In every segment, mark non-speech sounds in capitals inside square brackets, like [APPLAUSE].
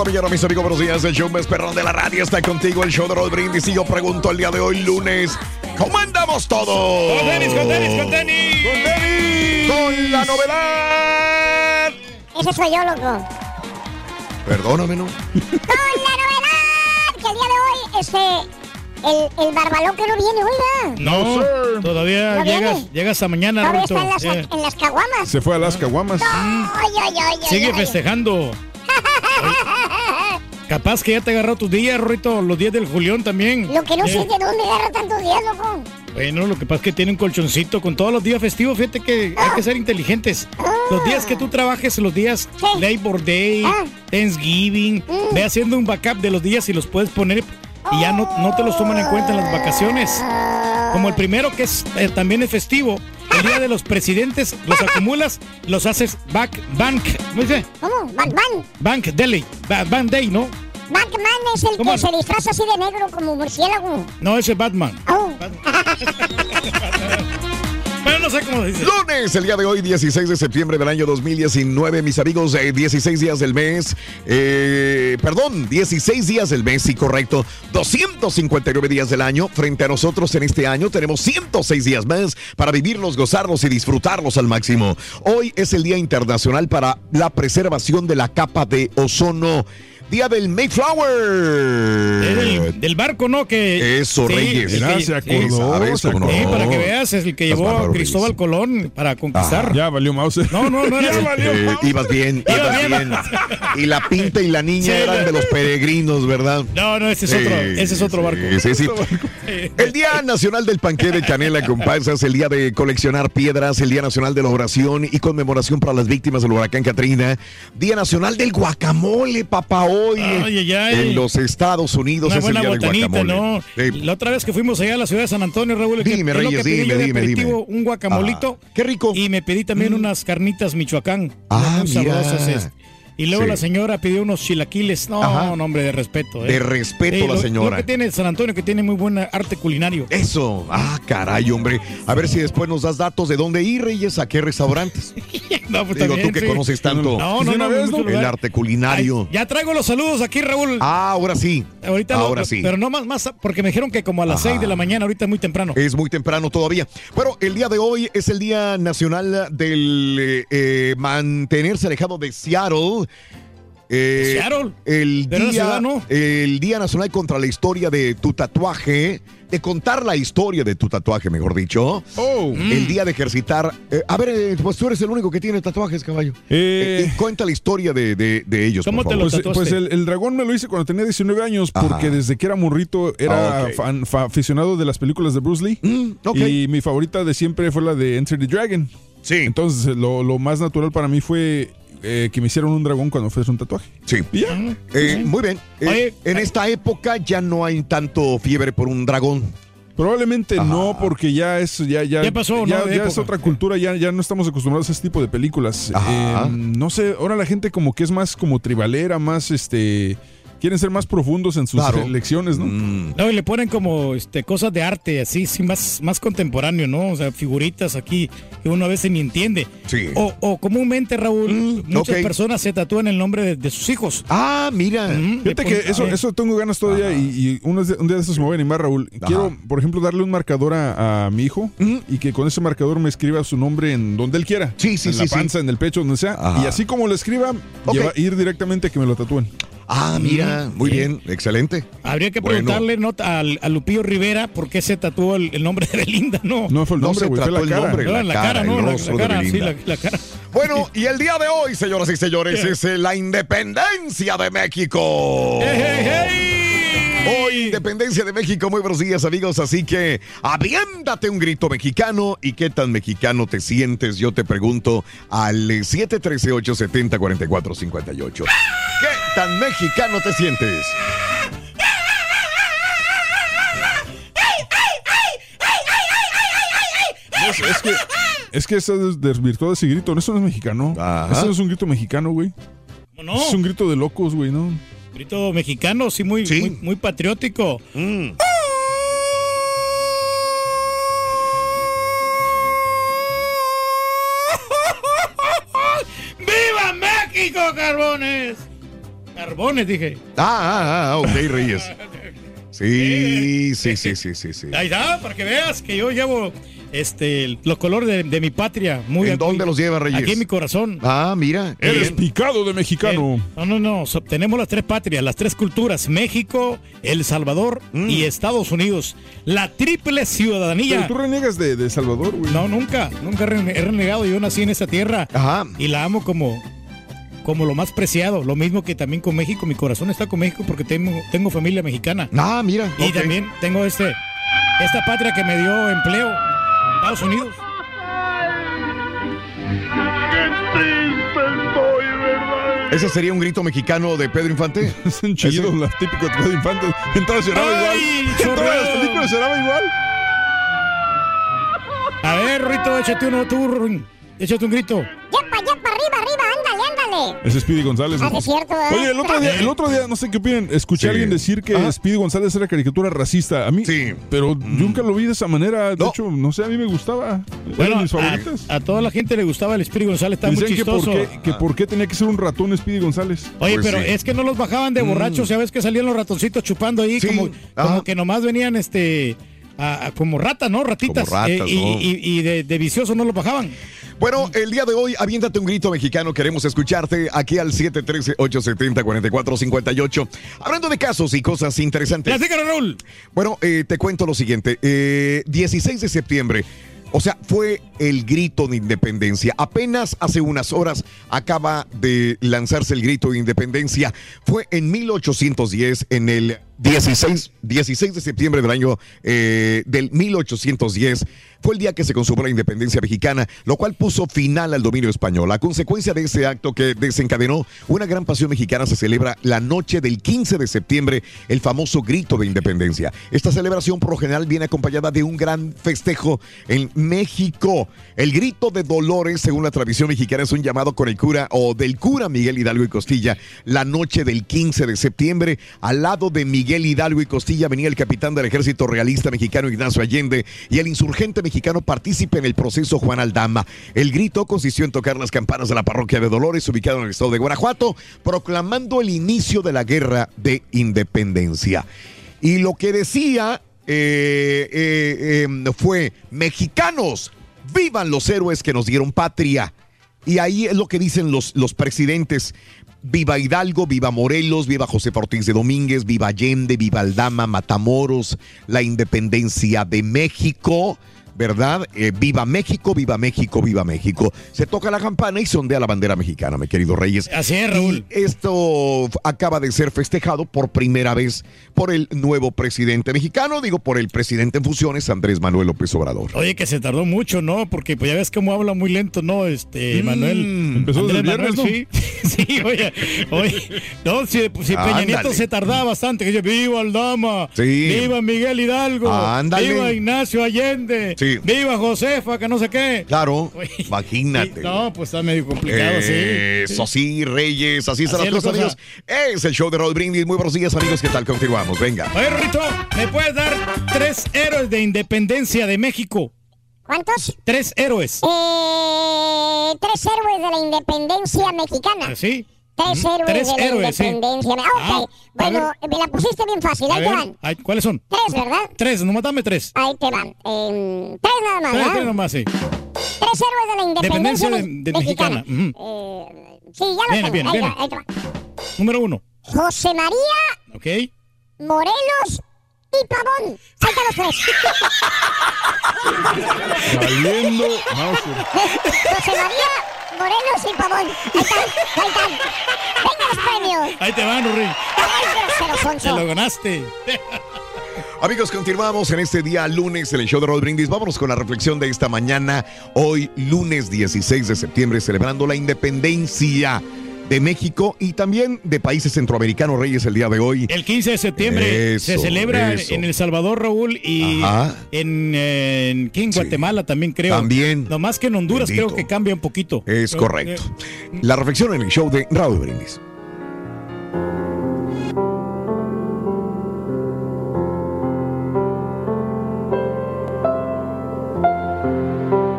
La mañana, mis amigos, buenos días. El show más perrón de la radio está contigo, el show de Raúl Brindis. Y yo pregunto el día de hoy, lunes, ¿cómo andamos todos? Con tenis, con tenis, con tenis. Con tenis. Con la novedad. Ese soy yo, loco. Perdóname, ¿no? Con la novedad que el día de hoy, este, el, el barbalón que no viene, oiga. No, todavía ¿No llegas, viene? llegas a mañana, Todavía está en las, Yeah. en las caguamas. Se fue a las caguamas. Ay, ay, ay, ay, Sigue festejando. [LAUGHS] Capaz que ya te agarró tus días, Ruito, los días del Julián también. Lo que no Eh, sé de dónde agarra tantos días, loco. Bueno, lo que pasa es que tiene un colchoncito con todos los días festivos. Fíjate que hay que ser inteligentes. Los días que tú trabajes, los días Sí. Labor Day, Ah. Thanksgiving, ve haciendo un backup de los días y los puedes poner y ya no, no te los toman en cuenta en las vacaciones. Como el primero que es eh, también es festivo, el día de los presidentes, los acumulas, los haces back, bank, ¿cómo dice? ¿Cómo? Batman. Bank Day, ba- Bank Day, ¿no? Batman es el ¿Cómo? que se disfraza así de negro como murciélago. No, ese es Batman. Oh. Pero [LAUGHS] no sé cómo dice. Lunes, el día de hoy, 16 de septiembre del año 2019, mis amigos, eh, 16 días del mes, eh, perdón, 16 días del mes, sí, correcto, 259 días del año. Frente a nosotros en este año tenemos 106 días más para vivirlos, gozarlos y disfrutarlos al máximo. Hoy es el Día Internacional para la Preservación de la Capa de Ozono. Día del Mayflower. Del, del barco, ¿no? Que, Eso, Sí, Reyes. se acordó. Sí, para que veas, es el que llevó a Cristóbal Reyes. Colón para conquistar. Ya valió mouse. No, no, no era [LAUGHS] Ya valió Eh, ibas bien, Iba ibas bien. bien. Y la pinta y la niña Sí, eran no. de los peregrinos, ¿verdad? No, no, ese es otro, Sí, ese es otro sí, barco. Sí, sí. El Día Nacional del Panqué de Canela con pasas, el Día de coleccionar piedras, el Día Nacional de la Oración y conmemoración para las víctimas del huracán Katrina, Día Nacional del Guacamole, papá, hoy Ay, ay, ay. en los Estados Unidos Una es el del Guacamole. ¿no? Sí. La otra vez que fuimos allá a la ciudad de San Antonio, Raúl, Dime, Reyes, que dime, dime, dime. un guacamolito. Ah, qué rico. Y me pedí también unas carnitas Michoacán. Ah, muy mira. sabrosas. Y luego Sí. la señora pidió unos chilaquiles. No, Ajá. no, hombre, de respeto. ¿eh? De respeto la lo- señora. Lo que tiene San Antonio, que tiene muy buen arte culinario. Eso, ah, caray, hombre. A ver si después nos das datos de dónde ir, Reyes, a qué restaurantes. [LAUGHS] No, pues Digo, también, tú que sí. conoces tanto No, una no, ¿no? el arte culinario. Ay, ya traigo los saludos aquí, Raúl. Ah, ahora sí. Ahorita lo- ahora sí. Pero no más, más, porque me dijeron que como a las Ajá. 6 de la mañana, ahorita es muy temprano. Es muy temprano todavía. Bueno, el día de hoy es el Día Nacional del eh, eh, mantenerse alejado de Seattle. Eh. El día, ciudad no. el día Nacional contra la historia de tu tatuaje. de contar la historia de tu tatuaje, mejor dicho. Oh. El día de ejercitar. Eh, a ver, eh, pues tú eres el único que tiene tatuajes, caballo. Eh, Eh, y cuenta la historia de, de- de ellos, ¿Cómo por te favor. lo Pues, pues el, el dragón me lo hice cuando tenía 19 años porque Ajá. desde que era morrito era Ah, ok. fan- fa- aficionado de las películas de Bruce Lee. Mm. Y mi favorita de siempre fue la de Enter the Dragon. Sí, Entonces lo, lo más natural para mí fue eh, que me hicieron un dragón cuando fue un tatuaje. sí. Y ya. Eh, muy bien. Eh, Oye, en esta época ya no hay tanto fiebre por un dragón. Probablemente Ajá. no, porque ya es ya ya, Ya pasó, ¿no? ya, es otra cultura, ya, ya no estamos acostumbrados a ese tipo de películas. Eh, no sé, ahora la gente como que es más como tribalera, más este quieren ser más profundos en sus Claro. elecciones, ¿no? Mm, No, y le ponen como este, cosas de arte, así, sí, más, más contemporáneo, ¿no? O sea, figuritas aquí que uno a veces ni entiende. Sí. O, o comúnmente, Raúl, Mm, muchas personas se tatúan el nombre de, de sus hijos. Ah, mira. Mm, Fíjate que eso, eh, eso tengo ganas todavía y, y unos de- un día de estos me voy a animar, Raúl. Quiero, por ejemplo, darle un marcador a, a mi hijo Ujú. y que con ese marcador me escriba su nombre en donde él quiera. Sí, sí, en sí, la sí. panza, en el pecho, donde sea. Ajá. Y así como lo escriba, Ok. lleva- ir directamente a que me lo tatúen. Ah, mira. Muy Sí. bien. Excelente. Habría que Bueno. preguntarle ¿no? al, a Lupillo Rivera por qué se tatuó el, el nombre de Belinda, ¿no? No fue el No nombre, se trató la el cara. nombre. No, la en la cara, ¿no? La, la rostro de cara, sí, la, la cara. Bueno, y el día de hoy, señoras y señores, ¿Qué? es la independencia de México. ¡Hey, hey, hey! Hoy, independencia de México, muy buenos días amigos, así que aviéntate un grito mexicano y qué tan mexicano te sientes, yo te pregunto al eh, 713-870-4458. ¿Qué tan mexicano te sientes? Es, es que, es que des- desvirtuó ese grito. Eso no es mexicano. Ajá. Eso no es un grito mexicano, güey. ¿Cómo no? Es un grito de locos, güey, ¿no? Grito mexicano, sí, muy, Sí. muy, muy patriótico. Mm. [LAUGHS] ¡Viva México, Carbones! Carbones, dije. Ah, ah, ah, ok, Reyes. [LAUGHS] Sí, sí, sí, sí, sí, sí. Ahí está, para que veas que yo llevo este, los colores de, de mi patria. Muy ¿En dónde los lleva, Reyes? Aquí en mi corazón. Ah, mira. Eres picado de mexicano. Eh, No, no, no. so- tenemos las tres patrias, las tres culturas: México, El Salvador Mm. y Estados Unidos. La triple Pero ciudadanía. tú reniegas de, de Salvador, güey. No, nunca, nunca he renegado. Yo nací en esa tierra Ajá. y la amo como, como lo más preciado. Lo mismo que también con México. Mi corazón está con México porque tengo, tengo familia mexicana. Ah, mira. Y también tengo este, esta patria que me dio empleo, Estados Unidos. ¿Ese sería un grito mexicano de Pedro Infante? [LAUGHS] Es un chido, Ese- típico de Pedro Infante. En todas lloraba igual. ¡Ay, En todas las películas lloraba igual. A ver, Rito, échate uno tú, échate un grito. Es Speedy González. Ah, ¿no? es cierto, ¿eh? Oye, el otro, día, el otro día, no sé qué opinan, escuché Sí. a alguien decir que Ajá. Speedy González era caricatura racista. A mí, Sí. pero nunca lo vi de esa manera. De No. hecho, no sé, a mí me gustaba. Bueno, Eran mis a, favoritas. a toda la gente le gustaba el Espíritu González, está muy Decían que por, chistoso. qué, que por qué tenía que ser un ratón Speedy González. Oye, Pues pero sí. Mm. es que no los bajaban de borrachos, ya ves que salían los ratoncitos chupando ahí, Sí, como, como que nomás venían este a- a- como ratas, ¿no? Ratitas. Como ratas, Eh, y, ¿no? y- y de, de vicioso no los bajaban. Bueno, el día de hoy, aviéntate un grito mexicano. Queremos escucharte aquí al 713-870-4458. Hablando de casos y cosas interesantes. Platícanos, Raúl. Bueno, eh, te cuento lo siguiente. Eh, 16 de septiembre. O sea, fue el grito de independencia. Apenas hace unas horas acaba de lanzarse el grito de independencia. Fue en 1810, en el 16, 16 de septiembre del año eh, del 1810. Fue el día que se consumó la independencia mexicana, lo cual puso final al dominio español. A consecuencia de ese acto que desencadenó una gran pasión mexicana, se celebra la noche del 15 de septiembre, el famoso grito de independencia. Esta celebración por lo general viene acompañada de un gran festejo en México. El grito de Dolores, según la tradición mexicana, es un llamado con el cura o del cura Miguel Hidalgo y Costilla la noche del 15 de septiembre. Al lado de Miguel Hidalgo y Costilla venía el capitán del ejército realista mexicano Ignacio Allende y el insurgente mexicano partícipe en el proceso Juan Aldama. El grito consistió en tocar las campanas de la parroquia de Dolores, ubicado en el estado de Guanajuato, proclamando el inicio de la guerra de independencia. Y lo que decía eh, eh, eh, fue, mexicanos, vivan los héroes que nos dieron patria. Y ahí es lo que dicen los, los presidentes. Viva Hidalgo, viva Morelos, viva José Ortiz de Domínguez, viva Allende, viva Aldama, Matamoros, la independencia de México. ¿Verdad? Eh, viva México, viva México, viva México. Se toca la campana y se ondea la bandera mexicana, mi querido Reyes. Así es, Raúl. Y esto acaba de ser festejado por primera vez por el nuevo presidente mexicano, digo, por el presidente en funciones, Andrés Manuel López Obrador. Oye, que se tardó mucho, ¿no? Porque pues ya ves cómo habla muy lento, ¿no? Este, Mm. Manuel. Empezó desde el Andrés viernes, Manuel, Sí, [LAUGHS] sí, oye, oye. No, si, si Peña Ándale. Nieto se tardaba bastante, que dice, viva Aldama, Sí. viva Miguel Hidalgo, Ándale. viva Ignacio Allende, Sí. Viva Josefa, que no sé qué. Claro, [LAUGHS] imagínate. sí, No, pues está medio complicado, sí. Eso sí, Reyes, así están Así las es la cosas, amigos. Es el show de Raúl Brindis. Muy buenos días, amigos. ¿Qué tal? Continuamos, venga. Oye, Rito, ¿me puedes dar tres héroes de independencia de México? ¿Cuántos? Tres héroes. Eh, tres héroes de la independencia mexicana. ¿Sí? Tres héroes tres de la héroes, sí. independencia. me- Ah, ok. Ah, bueno, me la pusiste bien fácil. Ahí te ver, van. ay, ¿cuáles son? Tres, ¿verdad? Tres, nomás dame tres. Ahí te van. Eh, tres nada más, Tres, ¿verdad? tres nomás, sí. Tres héroes de la independencia, Independencia de- de mexicana. Ujú. Eh, sí, ya lo Viene, tengo. viene, ahí, viene. va, ahí te va. Número uno. José María ¿Ok? Morelos y Pavón. Están los tres. Saliendo. [LAUGHS] José María Morelos y Pavón. Ahí están, ahí están. Venga los premios. Ahí te van. Ay, grosero, Te lo ganaste. Amigos, continuamos en este día lunes en el show de Raúl Brindis. Vámonos con la reflexión de esta mañana. Hoy, lunes 16 de septiembre, celebrando la independencia de México y también de países centroamericanos, Reyes, el día de hoy. El 15 de septiembre se celebra eso. en El Salvador, Raúl, y Ajá. en, en, ¿qué? en Guatemala también creo. También. No más que en Honduras Bendito. creo que cambia un poquito. Es Pero, correcto. eh, La reflexión en el show de Raúl Brindis.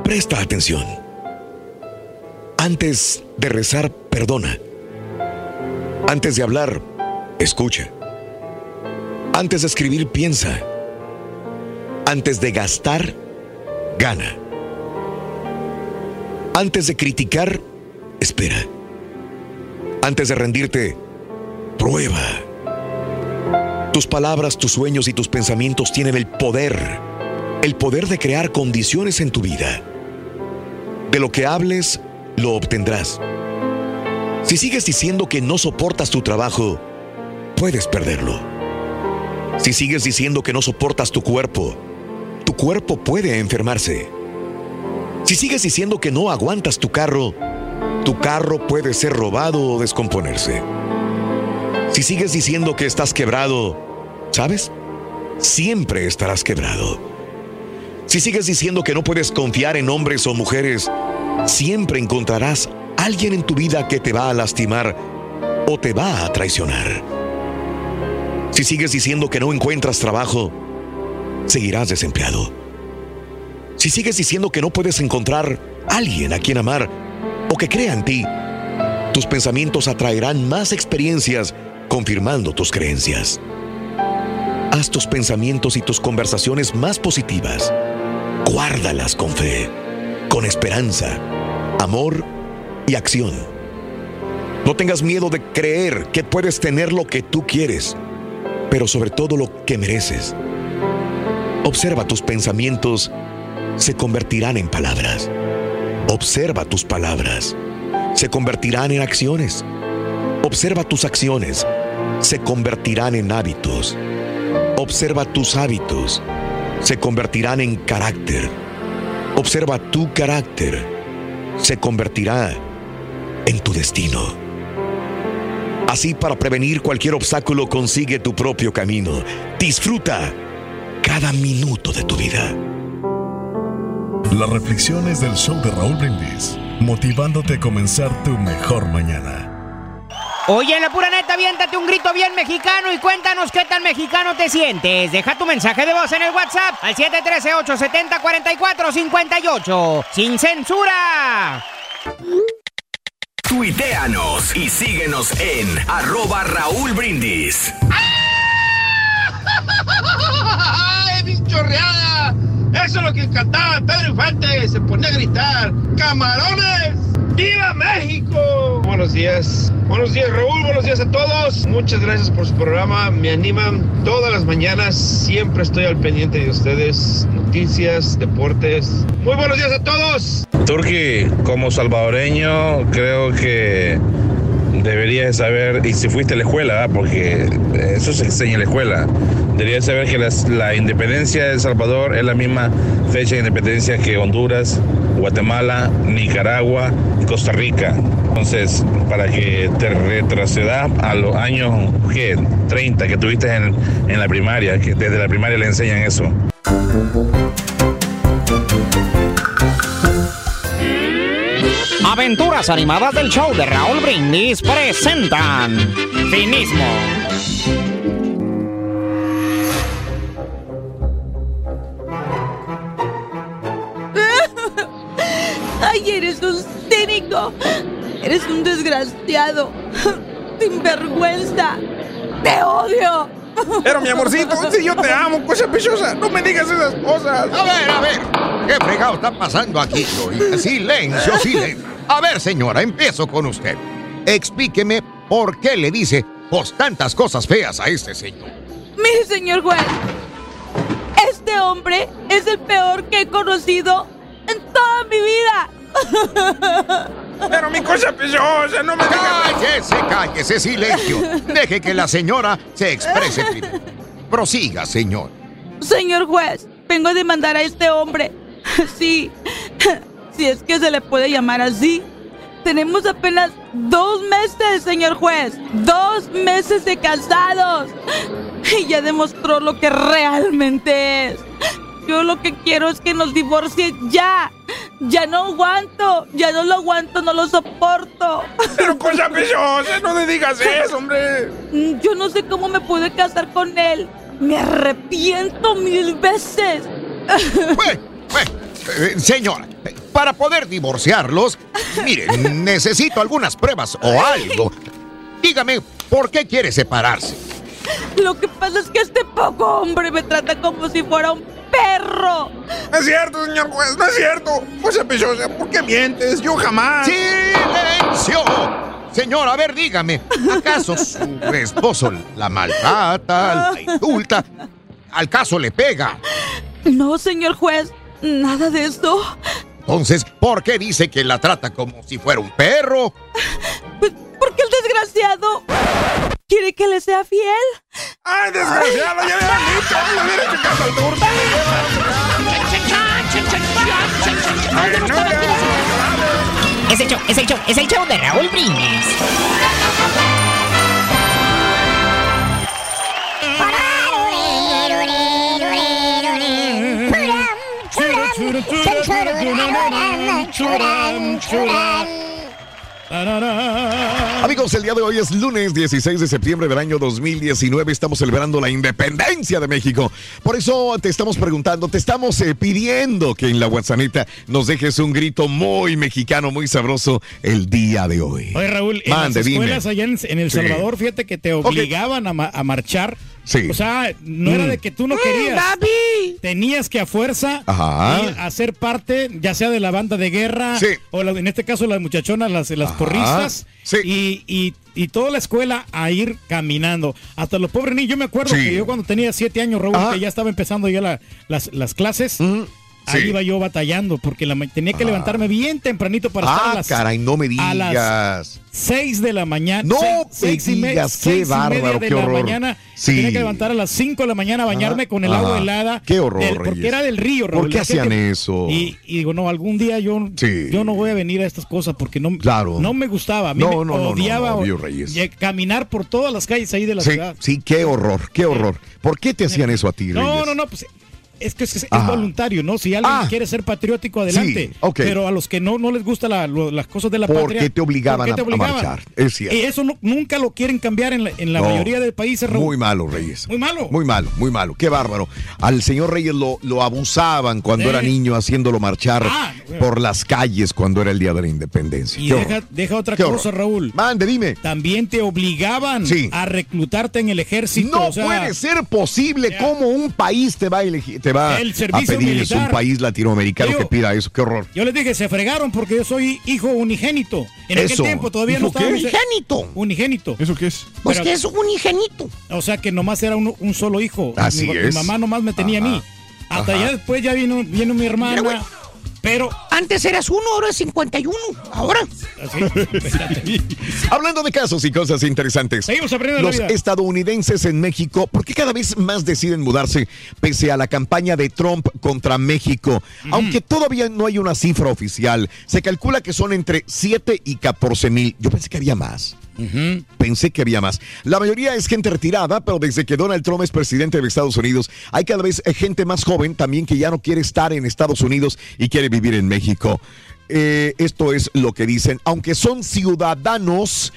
Presta atención. Antes de rezar, perdona. Antes de hablar, escucha. Antes de escribir, piensa. Antes de gastar, gana. Antes de criticar, espera. Antes de rendirte, prueba. Tus palabras, tus sueños y tus pensamientos tienen el poder, el poder de crear condiciones en tu vida. De lo que hables, lo obtendrás. Si sigues diciendo que no soportas tu trabajo, puedes perderlo. Si sigues diciendo que no soportas tu cuerpo, tu cuerpo puede enfermarse. Si sigues diciendo que no aguantas tu carro, tu carro puede ser robado o descomponerse. Si sigues diciendo que estás quebrado, ¿sabes? Siempre estarás quebrado. Si sigues diciendo que no puedes confiar en hombres o mujeres, siempre encontrarás alguien en tu vida que te va a lastimar o te va a traicionar. Si sigues diciendo que no encuentras trabajo, seguirás desempleado. Si sigues diciendo que no puedes encontrar alguien a quien amar o que crea en ti, tus pensamientos atraerán más experiencias confirmando tus creencias. Haz tus pensamientos y tus conversaciones más positivas. Guárdalas con fe, con esperanza, amor y acción. No tengas miedo de creer que puedes tener lo que tú quieres, pero sobre todo lo que mereces. Observa tus pensamientos, se convertirán en palabras. Observa tus palabras, se convertirán en acciones. Observa tus acciones, se convertirán en hábitos. Observa tus hábitos, se convertirán en carácter. Observa tu carácter, se convertirá en tu destino. Así para prevenir cualquier obstáculo consigue tu propio camino. Disfruta cada minuto de tu vida. Las reflexiones del show de Raúl Brindis, motivándote a comenzar tu mejor mañana. Oye, en la pura neta, aviéntate un grito bien mexicano y cuéntanos qué tan mexicano te sientes. Deja tu mensaje de voz en el WhatsApp al 713-870-4458. ¡Sin censura! Tuiteanos y síguenos en arroba Raúl Brindis. [LAUGHS] ¡Ay, bichorreada! Eso es lo que cantaba Pedro Infante. Se ponía a gritar: ¡Camarones! ¡Viva México! Buenos días. Buenos días, Raúl. Buenos días a todos. Muchas gracias por su programa. Me animan todas las mañanas. Siempre estoy al pendiente de ustedes. Noticias, deportes. Muy buenos días a todos. Turki, como salvadoreño, creo que deberías saber, y si fuiste a la escuela, porque eso se enseña en la escuela, deberías saber que la independencia de El Salvador es la misma fecha de independencia que Honduras, Guatemala, Nicaragua y Costa Rica. Entonces, para que te retrocedas a los años ¿qué? 30 que tuviste en, en la primaria, que desde la primaria le enseñan eso. Aventuras animadas del show de Raúl Brindis presentan Finismo. [LAUGHS] Ay, eres un cínico. Eres un desgraciado. [LAUGHS] Sinvergüenza. Te odio. [LAUGHS] Pero mi amorcito, si yo te amo, cosa preciosa, no me digas esas cosas. A ver, a ver. ¿Qué fregado está pasando aquí? Silencio, silencio. A ver, señora, empiezo con usted. Explíqueme por qué le dice pues tantas cosas feas a este señor. Mire, señor juez. Este hombre es el peor que he conocido en toda mi vida. [LAUGHS] Pero mi cosa preciosa, no me. Cállese, cállese, silencio. Deje que la señora se exprese primero. Prosiga, señor. Señor juez, vengo a demandar a este hombre. [LAUGHS] Sí, si es que se le puede llamar así. Tenemos apenas dos meses, señor juez. Dos meses de casados. Y ya demostró lo que realmente es. Yo lo que quiero es que nos divorcie ya. Ya no aguanto. Ya no lo aguanto, no lo soporto. [LAUGHS] Pero cosa preciosa, no me digas eso, hombre. Mm, Yo no sé cómo me pude casar con él. Me arrepiento mil veces. [LAUGHS] Eh, señora, eh, para poder divorciarlos, mire, [LAUGHS] necesito algunas pruebas o algo. Dígame, ¿por qué quiere separarse? Lo que pasa es que este poco hombre me trata como si fuera un perro. No es cierto, señor juez, no es cierto. Cosa preciosa, ¿por qué mientes? Yo jamás. ¡Silencio! Señor, a ver, dígame, ¿acaso su esposo la maltrata, la insulta? ¿Al caso le pega? No, señor juez, nada de eso. Entonces, ¿por qué dice que la trata como si fuera un perro? Porque el desgraciado quiere que le sea fiel. ¡Ay, desgraciado! Ya me han dicho, me hubiera hecho caso al turco. Es el show, es el show, es el show de Raúl Brindis. Amigos, el día de hoy es lunes 16 de septiembre del año 2019. Estamos celebrando la independencia de México. Por eso te estamos preguntando, te estamos eh, pidiendo que en la WhatsApp nos dejes un grito muy mexicano, muy sabroso el día de hoy. Oye, Raúl, en Mande, las dime. escuelas allá en, en El Sí. Salvador, fíjate que te obligaban a, ma- a marchar. Sí. O sea, no era Mm. de que tú no querías. Tenías que a fuerza ir a ser parte, ya sea de la banda de guerra, Sí. o la- en este caso las muchachonas, las, las porristas, y, y, y toda la escuela a ir caminando. Hasta los pobres niños. Yo me acuerdo Sí. que yo cuando tenía siete años, Raúl, Ajá. que ya estaba empezando ya la- las, las clases. Ahí iba yo batallando porque la tenía que levantarme bien tempranito para estar a Ah, las caray, no me a las digas. 6 de la mañana. No seis- me seis y me- digas, qué seis y media bárbaro, de qué la horror. mañana. Sí. Tenía que levantar a las 5 de la mañana a bañarme Ajá, con el agua helada. Qué horror, del- porque era del río, ¿Por Raúl. qué de aquel hacían que- eso? Y, y digo, no, algún día yo, Sí. yo no voy a venir a estas cosas porque no, Claro. no me gustaba. A mí No, me no, no, no, odiaba no, o- obvio, Reyes. caminar por todas las calles ahí de la Sí, ciudad. sí, qué horror, qué horror. ¿Por qué te hacían eso a ti, No, Reyes? no, no, pues es que es, es voluntario, ¿no? Si alguien Ah. quiere ser patriótico, adelante. Sí. Pero a los que no, no les gusta la- las cosas de la ¿Por patria. qué te obligaban ¿por qué te a- a marchar? Es cierto. Y eso no- nunca lo quieren cambiar en la, en la No. mayoría de países, Raúl. Muy malo, Reyes. Muy malo. Muy malo, muy malo. Qué bárbaro. Al señor Reyes lo, lo abusaban cuando Sí. era niño haciéndolo marchar Ah, por las calles cuando era el día de la independencia. Y deja, otra cosa, horror. Raúl. Mande, dime. También te obligaban Sí. a reclutarte en el ejército. No o sea, puede ser posible cómo un país te va a elegir, te va El a servicio pedir eso, un militar. país latinoamericano Yo- que pida eso. Qué horror. Yo les dije, se fregaron porque yo soy hijo unigénito. En Eso. aquel tiempo todavía no ¿Hijo estaba... Unigénito. Unigénito. ¿Eso qué es? Pues Pero- que es unigénito. O sea que nomás era un, un solo hijo. Así mi, mi es. mamá nomás me tenía a mí. Hasta Ajá. ya después ya vino, vino mi hermana. Pero... Antes eras uno, ahora es 51. Ahora. Hablando de casos y cosas interesantes. Seguimos aprendiendo Los la vida. estadounidenses en México, ¿por qué cada vez más deciden mudarse pese a la campaña de Trump contra México? Aunque todavía no hay una cifra oficial, se calcula que son entre 7 y 14 mil. Yo pensé que había más. Pensé que había más. La mayoría es gente retirada, pero desde que Donald Trump es presidente de Estados Unidos, hay cada vez eh, gente más joven también que ya no quiere estar en Estados Unidos y quiere vivir en México. Eh, esto es lo que dicen. Aunque son ciudadanos,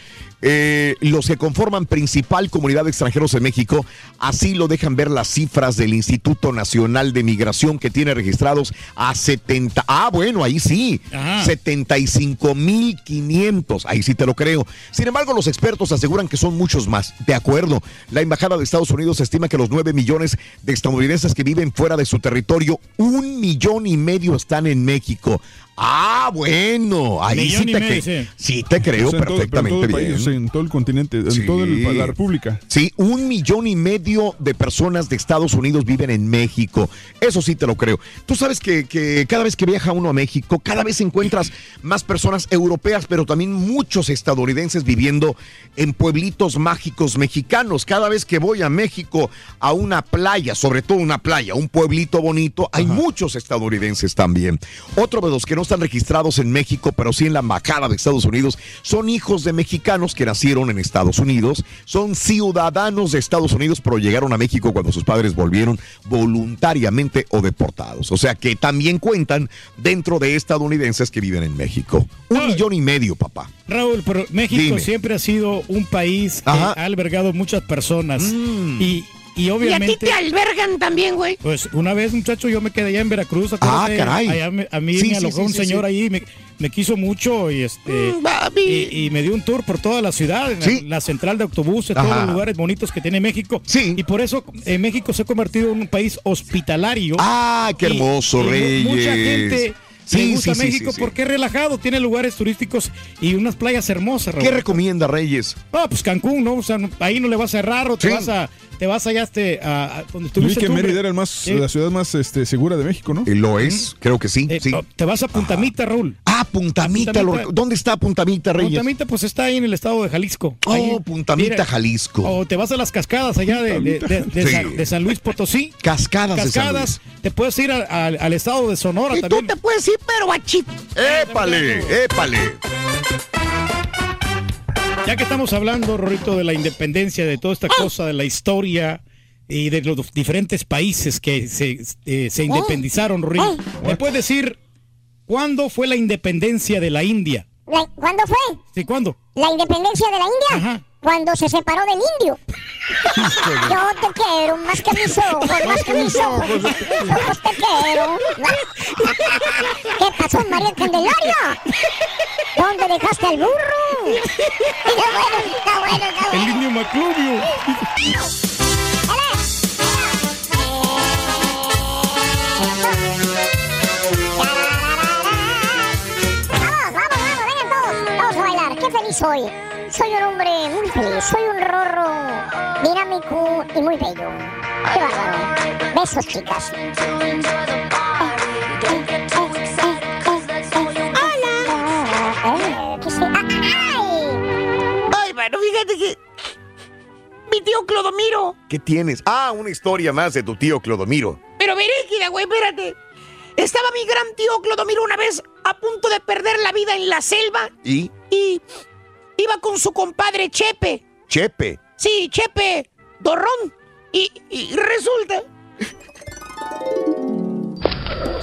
eh, los que conforman principal comunidad de extranjeros en México, así lo dejan ver las cifras del Instituto Nacional de Migración que tiene registrados a 70. Ah, bueno, ahí sí. Ajá. 75.500. Ahí sí te lo creo. Sin embargo, los expertos aseguran que son muchos más. De acuerdo, la Embajada de Estados Unidos estima que los 9 millones de estadounidenses que viven fuera de su territorio, un millón y medio están en México. Ah, bueno, ahí Millón sí te, medio, cre- sí. sí te creo O sea, en todo- en todo perfectamente el país, bien. sea, en todo el continente, en toda la república. Sí, un millón y medio de personas de Estados Unidos viven en México. Eso sí te lo creo. Tú sabes que, que cada vez que viaja uno a México, cada vez encuentras más personas europeas, pero también muchos estadounidenses viviendo en pueblitos mágicos mexicanos. Cada vez que voy a México, a una playa, sobre todo una playa, un pueblito bonito, hay muchos estadounidenses también. Otro de los que no están registrados en México, pero sí en la embajada de Estados Unidos, son hijos de mexicanos que nacieron en Estados Unidos, son ciudadanos de Estados Unidos, pero llegaron a México cuando sus padres volvieron voluntariamente o deportados. O sea que también cuentan dentro de estadounidenses que viven en México. Un millón y medio, papá. Raúl, pero México Dime. siempre ha sido un país que Ajá. Mm. ha albergado muchas personas. Y, y Y a ti obviamente... te albergan también, güey. Pues una vez, muchacho, yo me quedé allá en Veracruz. Ah, caray. allá me- a mí Sí, me alojó sí, un señor ahí, me, me quiso mucho y este y, y me dio un tour por toda la ciudad, en Sí. la, la central de autobuses, todos los lugares bonitos que tiene México. Sí. Y por eso eh, México se ha convertido en un país hospitalario. Ah, qué Y- hermoso, y Reyes. Mucha gente Sí, le gusta sí, México sí, sí. porque es relajado, tiene lugares turísticos y unas playas hermosas. ¿Qué Raúl. recomienda Reyes? Ah, pues Cancún, ¿no? O sea, ahí no le vas a errar o te Sí. vas a te vas allá este, a, a donde Vi estuviste que tú, Mérida era el más, Sí. la ciudad más este, segura de México, ¿no? Y lo es, creo que sí. Eh, sí. oh, Te vas a Puntamita, Raúl. Ah, Puntamita. Puntamita. lo- ¿Dónde está Puntamita, Reyes? Puntamita, pues está ahí en el estado de Jalisco. Oh, Ahí, Puntamita, mira, Jalisco. O te vas a las cascadas allá de, de- de- de Sí. San, de San Luis Potosí. Cascadas, de San Cascadas. Te puedes ir a- a- al estado de Sonora Y tú también. te puedes ir, pero a chip. Luis. ¡Épale! ¡Épale! Ya que estamos hablando, Rorito, de la independencia, de toda esta cosa, de la historia y de los diferentes países que se, eh, se independizaron, Rorito. ¿Me puedes decir cuándo fue la independencia de la India? ¿Cuándo fue? ¿Sí, cuándo? ¿La independencia de la India? Ajá. Cuando se separó del indio. Yo te quiero más que mis ojos, más que mis ojos. Mis ojos te quiero. ¿Qué pasó, María Candelaria? ¿Dónde dejaste al burro? Está bueno, está bueno, está El bueno. indio Maclovio. Vamos, vamos, vamos, vengan todos. Vamos a bailar. Qué feliz soy. Soy un hombre muy feliz. Soy un rorro dinámico y muy bello. Qué bárbaro. Besos, chicas. Hola. ¿Qué se- ah, ¡Ay! Ay, bueno, fíjate que. Mi tío Clodomiro. ¿Qué tienes? Ah, una historia más de tu tío Clodomiro. Pero verígida, güey, espérate. Estaba mi gran tío Clodomiro una vez a punto de perder la vida en la selva ¿Y? y iba con su compadre Chepe. Chepe. Sí, Chepe, Dorrón. Y, y resulta.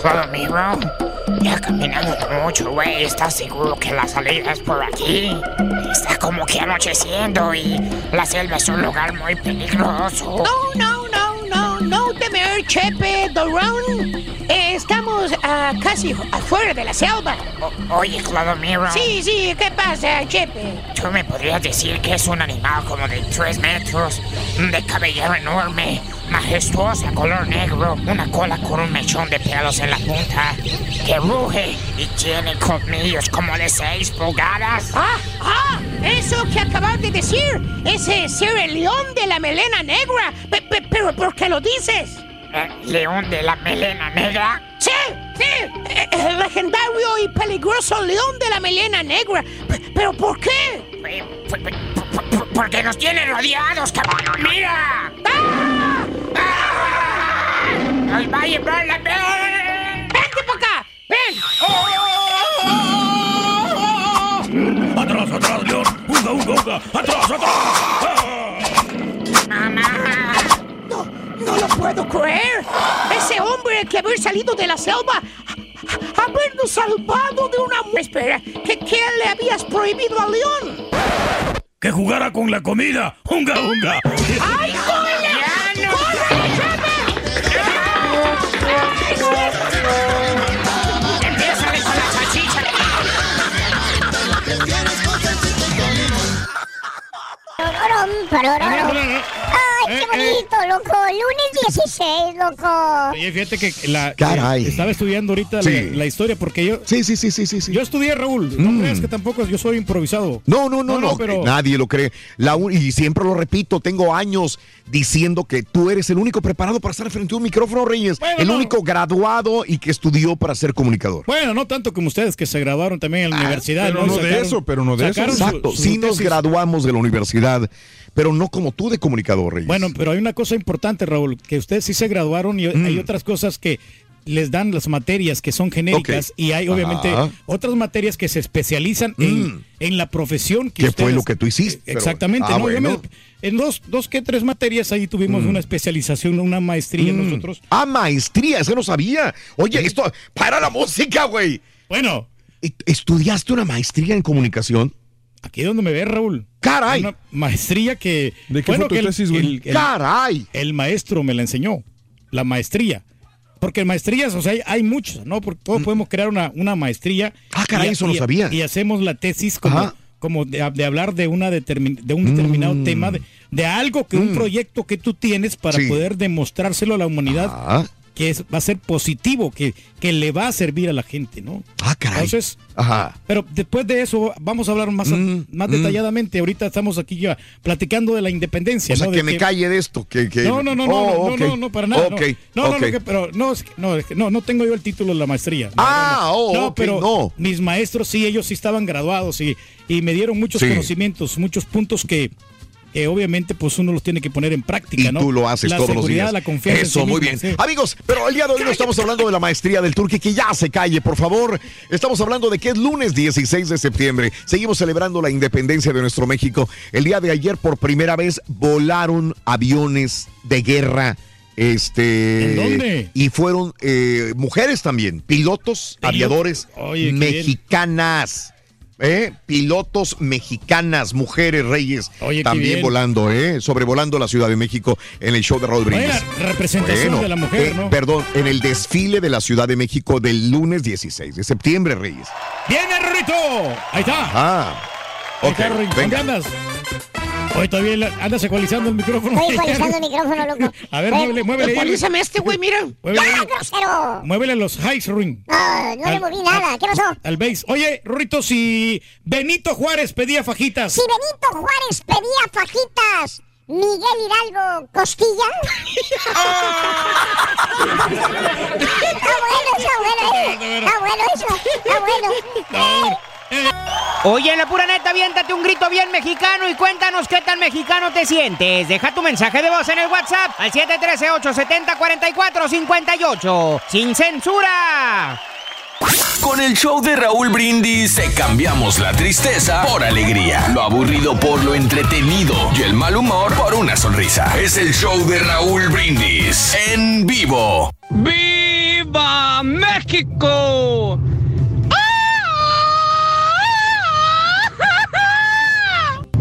Clodomiro, ya caminando mucho, güey. ¿Estás seguro que la salida es por aquí? Está como que anocheciendo y la selva es un lugar muy peligroso. No, no, no, no, no temer, Chepe, Dorrón. Eh, estamos ah, casi afuera de la selva. Oye, Clodomiro. Sí, sí, ¿qué pasa, Chepe? ¿Tú me podrías decir que es un animal como de 3 metros, de cabellera enorme, majestuosa, color negro, una cola con un mechón de pelos en la punta, que ruge y tiene colmillos como de 6 pulgadas? Ah, ah, eso que acabas de decir, ese ser el león de la melena negra. Pe- pe- pero ¿por qué lo dices? Eh, ¿León de la melena negra? Sí, sí, eh, el legendario y peligroso león de la melena negra. Pe- ¿Pero por qué? Porque nos tiene rodeados, cabrón. ¡Mira! ¡Ah! ¡Nos va a llevar la... ¡Vente para acá! ¡Ven! ¡Atrás, atrás, León! ¡Uga, uga, uga! ¡Atrás, atrás! ¡Mamá! No, lo puedo creer. Ese hombre que haber salido de la selva, habernos salvado de una... mu- Espera, ¿qué, qué le habías prohibido al león? ¡Que jugara con la comida! ¡Unga, unga! ¡Ay, córrele! ¡Córrele, ¡Empiézale con la salchicha! Pararam, pararam. Ay, qué bonito, loco. Lunes 16, loco. Oye, fíjate que la, Caray. eh, estaba estudiando ahorita Sí. la, la historia porque yo... Sí, sí, sí, sí, sí. sí. Yo estudié, Raúl. No Mm. creas que tampoco yo soy improvisado. No, no, no, no, pero... nadie lo cree. La un- y siempre lo repito, tengo años diciendo que tú eres el único preparado para estar frente a un micrófono, Reyes. el no. único graduado y que estudió para ser comunicador. Bueno, no tanto como ustedes que se graduaron también en la universidad. pero no Y de eso, pero no de eso. sacaron su- Exacto, su sí nos graduamos de la universidad, pero no como tú de comunicador, Reyes. Bueno, pero hay una cosa importante, Raúl, que ustedes sí se graduaron y Mm. hay otras cosas que les dan las materias que son genéricas y hay obviamente Ajá. otras materias que se especializan en, Mm. en la profesión que ¿Qué ustedes... fue lo que tú hiciste? Pero- Exactamente, Ah, ¿no? Yo bueno. me- en dos, dos que tres materias ahí tuvimos Mm. una especialización, una maestría Mm. nosotros. Ah, maestría, eso no sabía. Oye, esto, para la música, güey. Bueno. ¿Estudiaste una maestría en comunicación? Aquí donde me ves, Raúl. Caray. Una maestría que... ¿De qué fue tu que el- tesis, güey? el- el- Caray. El maestro me la enseñó. La maestría. Porque maestrías, o sea, hay, hay muchas, ¿no? Porque todos podemos crear una, una maestría. Mm. Ah, caray, y- eso no y- sabía. Y hacemos la tesis como, Ajá. como de, de hablar de, una determin- de un determinado Mm. tema, de, de algo que un Mm. proyecto que tú tienes para Sí. poder demostrárselo a la humanidad Ah. Que es, va a ser positivo, que, que le va a servir a la gente, ¿no? Ah, caray. Entonces, Ajá. pero después de eso vamos a hablar más, Mm, más mm. detalladamente. Ahorita estamos aquí ya platicando de la independencia. O sea, ¿no? que De me calle de esto. Que, que... No, no, no, no, Oh, no, ok. no, no, no, para nada. no. Ok, No, no, no, pero no, es que- no, no, no, tengo yo el título de la maestría. Ah, no, oh, no, pero no. mis maestros sí, ellos sí estaban graduados y, y me dieron muchos Sí. conocimientos, muchos puntos que, que obviamente pues uno los tiene que poner en práctica, Y ¿no? tú lo haces la todos los días. La confianza. Eso, sí muy mismo, bien. sí. Amigos, pero el día de hoy no estamos hablando de la maestría del Turque, que ya se calle, por favor. Estamos hablando de que es lunes 16 de septiembre. Seguimos celebrando la independencia de nuestro México. El día de ayer, por primera vez, volaron aviones de guerra. Este. ¿En dónde? Y fueron eh, mujeres también, pilotos, aviadores Oye, mexicanas. ¿Eh? Pilotos mexicanas, mujeres reyes, Oye, también volando, ¿eh? sobrevolando la Ciudad de México en el show de Raúl Brindis. Oye, representación de la mujer, eh, ¿no? Perdón, en el desfile de la Ciudad de México del lunes 16 de septiembre, Reyes. ¡Viene, Rorrito! Ahí está. Ah, Ahí ok, está, Rorrito. ¿Dónde venga. andas? Hoy todavía andas ecualizando el micrófono. Estoy ecualizando el [LAUGHS] micrófono, loco. A ver, Eh, muévele, muévele. Ecualízame este, güey, mira. Muévele, ¡Ya, ahí. grosero! muévele los highs, ring. No, no le Al- moví nada. ¿Qué pasó? Al base. Oye, Rorrito, si Benito Juárez pedía fajitas. Si Benito Juárez pedía fajitas, Miguel Hidalgo Costilla. está bueno, está bueno, eh. Está bueno eso, está bueno. Oye, en la pura neta, aviéntate un grito bien mexicano y cuéntanos qué tan mexicano te sientes. Deja tu mensaje de voz en el WhatsApp al 713-870-4458. ¡Sin censura! Con el show de Raúl Brindis te cambiamos la tristeza por alegría, lo aburrido por lo entretenido y el mal humor por una sonrisa. Es el show de Raúl Brindis en vivo. ¡Viva México!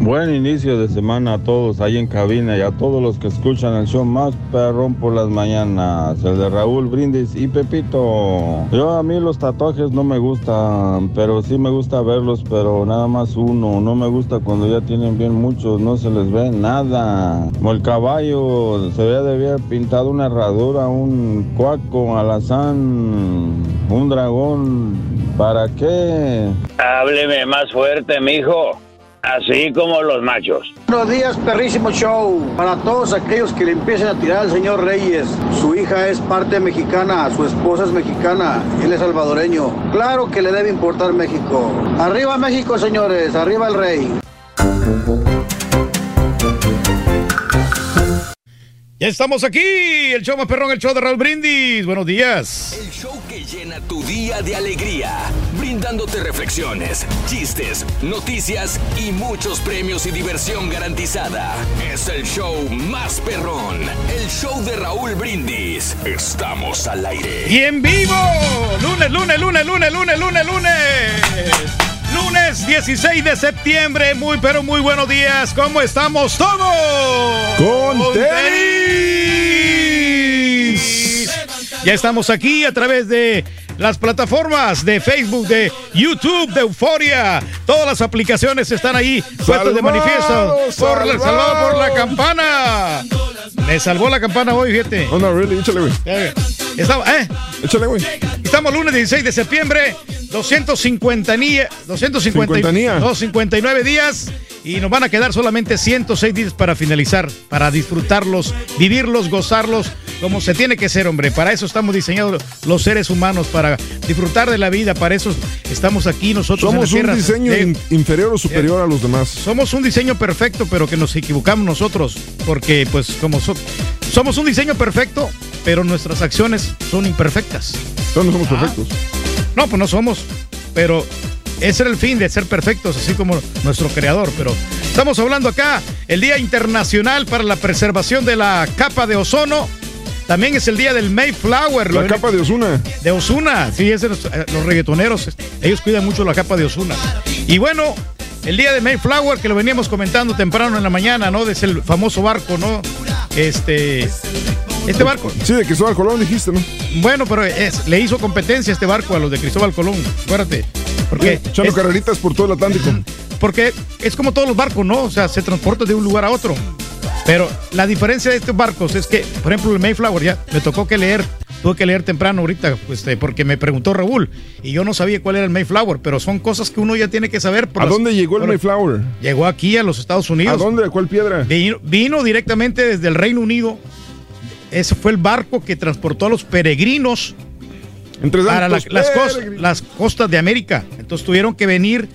Buen inicio de semana a todos ahí en cabina y a todos los que escuchan el show más perrón por las mañanas, el de Raúl Brindis y Pepito. Yo a mí los tatuajes no me gustan, pero sí me gusta verlos, pero nada más uno. No me gusta cuando ya tienen bien muchos, no se les ve nada. Como el caballo, se ve de haber pintado una herradura, un cuaco, alazán, un dragón. ¿Para qué? Hábleme más fuerte, mijo. Así como los machos. Buenos días, perrísimo show. Para todos aquellos que le empiecen a tirar al señor Reyes, su hija es parte mexicana, su esposa es mexicana, él es salvadoreño. Claro que le debe importar México. Arriba México, señores, arriba el rey. Ya estamos aquí, el show más perrón, el show de Raúl Brindis. Buenos días. El show que llena tu día de alegría, brindándote reflexiones, chistes, noticias y muchos premios y diversión garantizada. Es el show más perrón, el show de Raúl Brindis. Estamos al aire. Y en vivo, lunes, lunes, lunes, lunes, lunes, lunes, lunes. Lunes 16 de septiembre, muy pero muy buenos días. ¿Cómo estamos todos? Con tenis. Ya estamos aquí a través de las plataformas de Facebook, de YouTube, de Euforia. Todas las aplicaciones están ahí puestas de manifiesto. Por la, salvado por la campana. Me salvó la campana hoy, fíjate. Oh, no, really, échale, güey. Estamos, ¿eh? Échale, güey. Estamos lunes 16 de septiembre, 250 ni- 250 Cincuentanía. 259 días y nos van a quedar solamente 106 días para finalizar, para disfrutarlos, vivirlos, gozarlos como se tiene que ser, hombre. Para eso estamos diseñados los seres humanos, para disfrutar de la vida, para eso estamos aquí nosotros Somos en un la tierra. diseño in- inferior o superior a los demás. somos un diseño perfecto, pero que nos equivocamos nosotros, porque pues como so- somos un diseño perfecto, pero nuestras acciones son imperfectas. No, no somos perfectos. No, pues no somos, pero ese era el fin de ser perfectos, así como nuestro creador. Pero estamos hablando acá, el Día Internacional para la Preservación de la Capa de Ozono. También es el día del Mayflower. La capa de Osuna. de Osuna, sí, es de los, eh, los reggaetoneros, ellos cuidan mucho la capa de Osuna. Y bueno, el día de Mayflower, que lo veníamos comentando temprano en la mañana, ¿no? Es el famoso barco, ¿no? Este. Este barco. Sí, de Cristóbal Colón dijiste, ¿no? Bueno, pero es- le hizo competencia este barco a los de Cristóbal Colón, acuérdate. Porque, Echando es, carreritas por todo el Atlántico. porque es como todos los barcos, ¿no? O sea, se transporta de un lugar a otro. Pero la diferencia de estos barcos es que, por ejemplo, el Mayflower ya me tocó que leer, tuve que leer temprano ahorita, pues, eh, porque me preguntó Raúl y yo no sabía cuál era el Mayflower, pero son cosas que uno ya tiene que saber. por ¿A las- dónde llegó el por- Mayflower? Llegó aquí a los Estados Unidos. ¿A dónde? ¿A cuál piedra? Vino, vino directamente desde el Reino Unido. Ese fue el barco que transportó a los peregrinos Entre para la- las, las costas de América. Entonces tuvieron que venir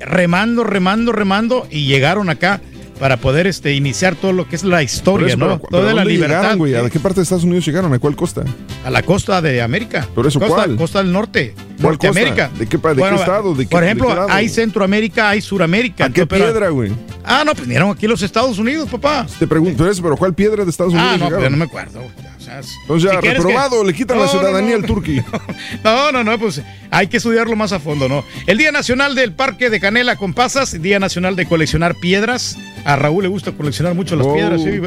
remando, remando, remando y llegaron acá para poder este, iniciar todo lo que es la historia, eso, ¿no? pero- pero Toda la ¿dónde libertad. llegaron, güey? ¿A qué parte de Estados Unidos llegaron? ¿A cuál costa? A la costa de América. ¿Por eso costa, cuál? Costa del norte. ¿Cuál costa? Norteamérica. ¿De qué de qué estado? ¿De qué- por de ejemplo, qué lado? hay Centroamérica, hay Suramérica. ¿A qué pero- piedra, güey? Ah, no, pues vinieron aquí los Estados Unidos, papá. Te pregunto, pero eso, pero ¿cuál piedra de Estados Unidos Ah, no, llegaron? pero no me acuerdo. güey. O sea, es- Entonces ya, si que- reprobado, le quitan la No, no, ciudadanía no. al turqui. [LAUGHS] No, no, no, pues hay que estudiarlo más a fondo, ¿no? El Día Nacional del Parque de Canela con Pasas, Día Nacional de coleccionar piedras. A Raúl le gusta coleccionar mucho las Oh, piedras, sí, [LAUGHS]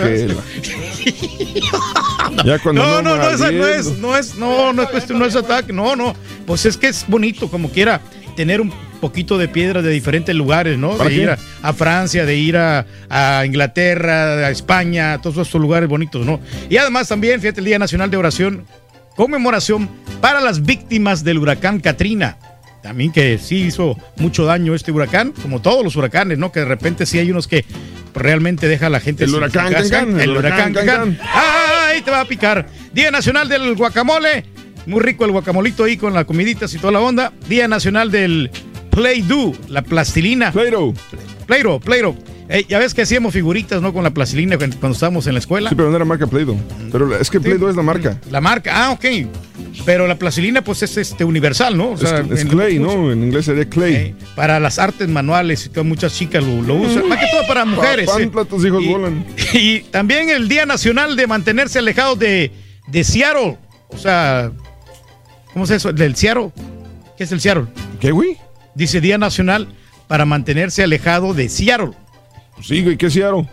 cuando No, no, no, esa no es, no es, no, no es cuestión, no es ataque, no, no. Pues es que es bonito, como quiera, tener un poquito de piedras de diferentes lugares, ¿no? ¿Para De ir a, a Francia, de ir a, a Inglaterra, a España, a todos estos lugares bonitos, ¿no? Y además también, fíjate, el Día Nacional de Oración, conmemoración para las víctimas del huracán Katrina. También que sí hizo mucho daño este huracán, como todos los huracanes, ¿no? Que de repente sí hay unos que realmente deja a la gente El huracán casa. Cancán, el el huracán. Cancán. ¡Ay, te va a picar! Día Nacional del Guacamole. Muy rico el guacamolito ahí con las comiditas y toda la onda. Día Nacional del Play-Doh, la plastilina. Play-Doh. Play-Doh, Play-Doh. Eh, ya ves que hacíamos figuritas, ¿no? Con la plastilina cuando estábamos en la escuela. Sí, pero no era marca Play-Doh. Pero es que Play-Doh es la marca. La marca, ah, ok. Pero la plastilina, pues es este universal, ¿no? O Es, sea, es Clay, ¿no? En inglés sería Clay. Eh, para las artes manuales y que muchas chicas lo, lo usan. Más que todo para mujeres. Pan, eh. platos, hijos volan. [LAUGHS] Y también el Día Nacional de mantenerse alejado de, de Seattle. O sea, ¿cómo es eso? Del Seattle. ¿Qué es el Seattle? ¿Qué, güey? Dice Día Nacional para mantenerse alejado de Seattle. Sí, güey, ¿qué es Seattle?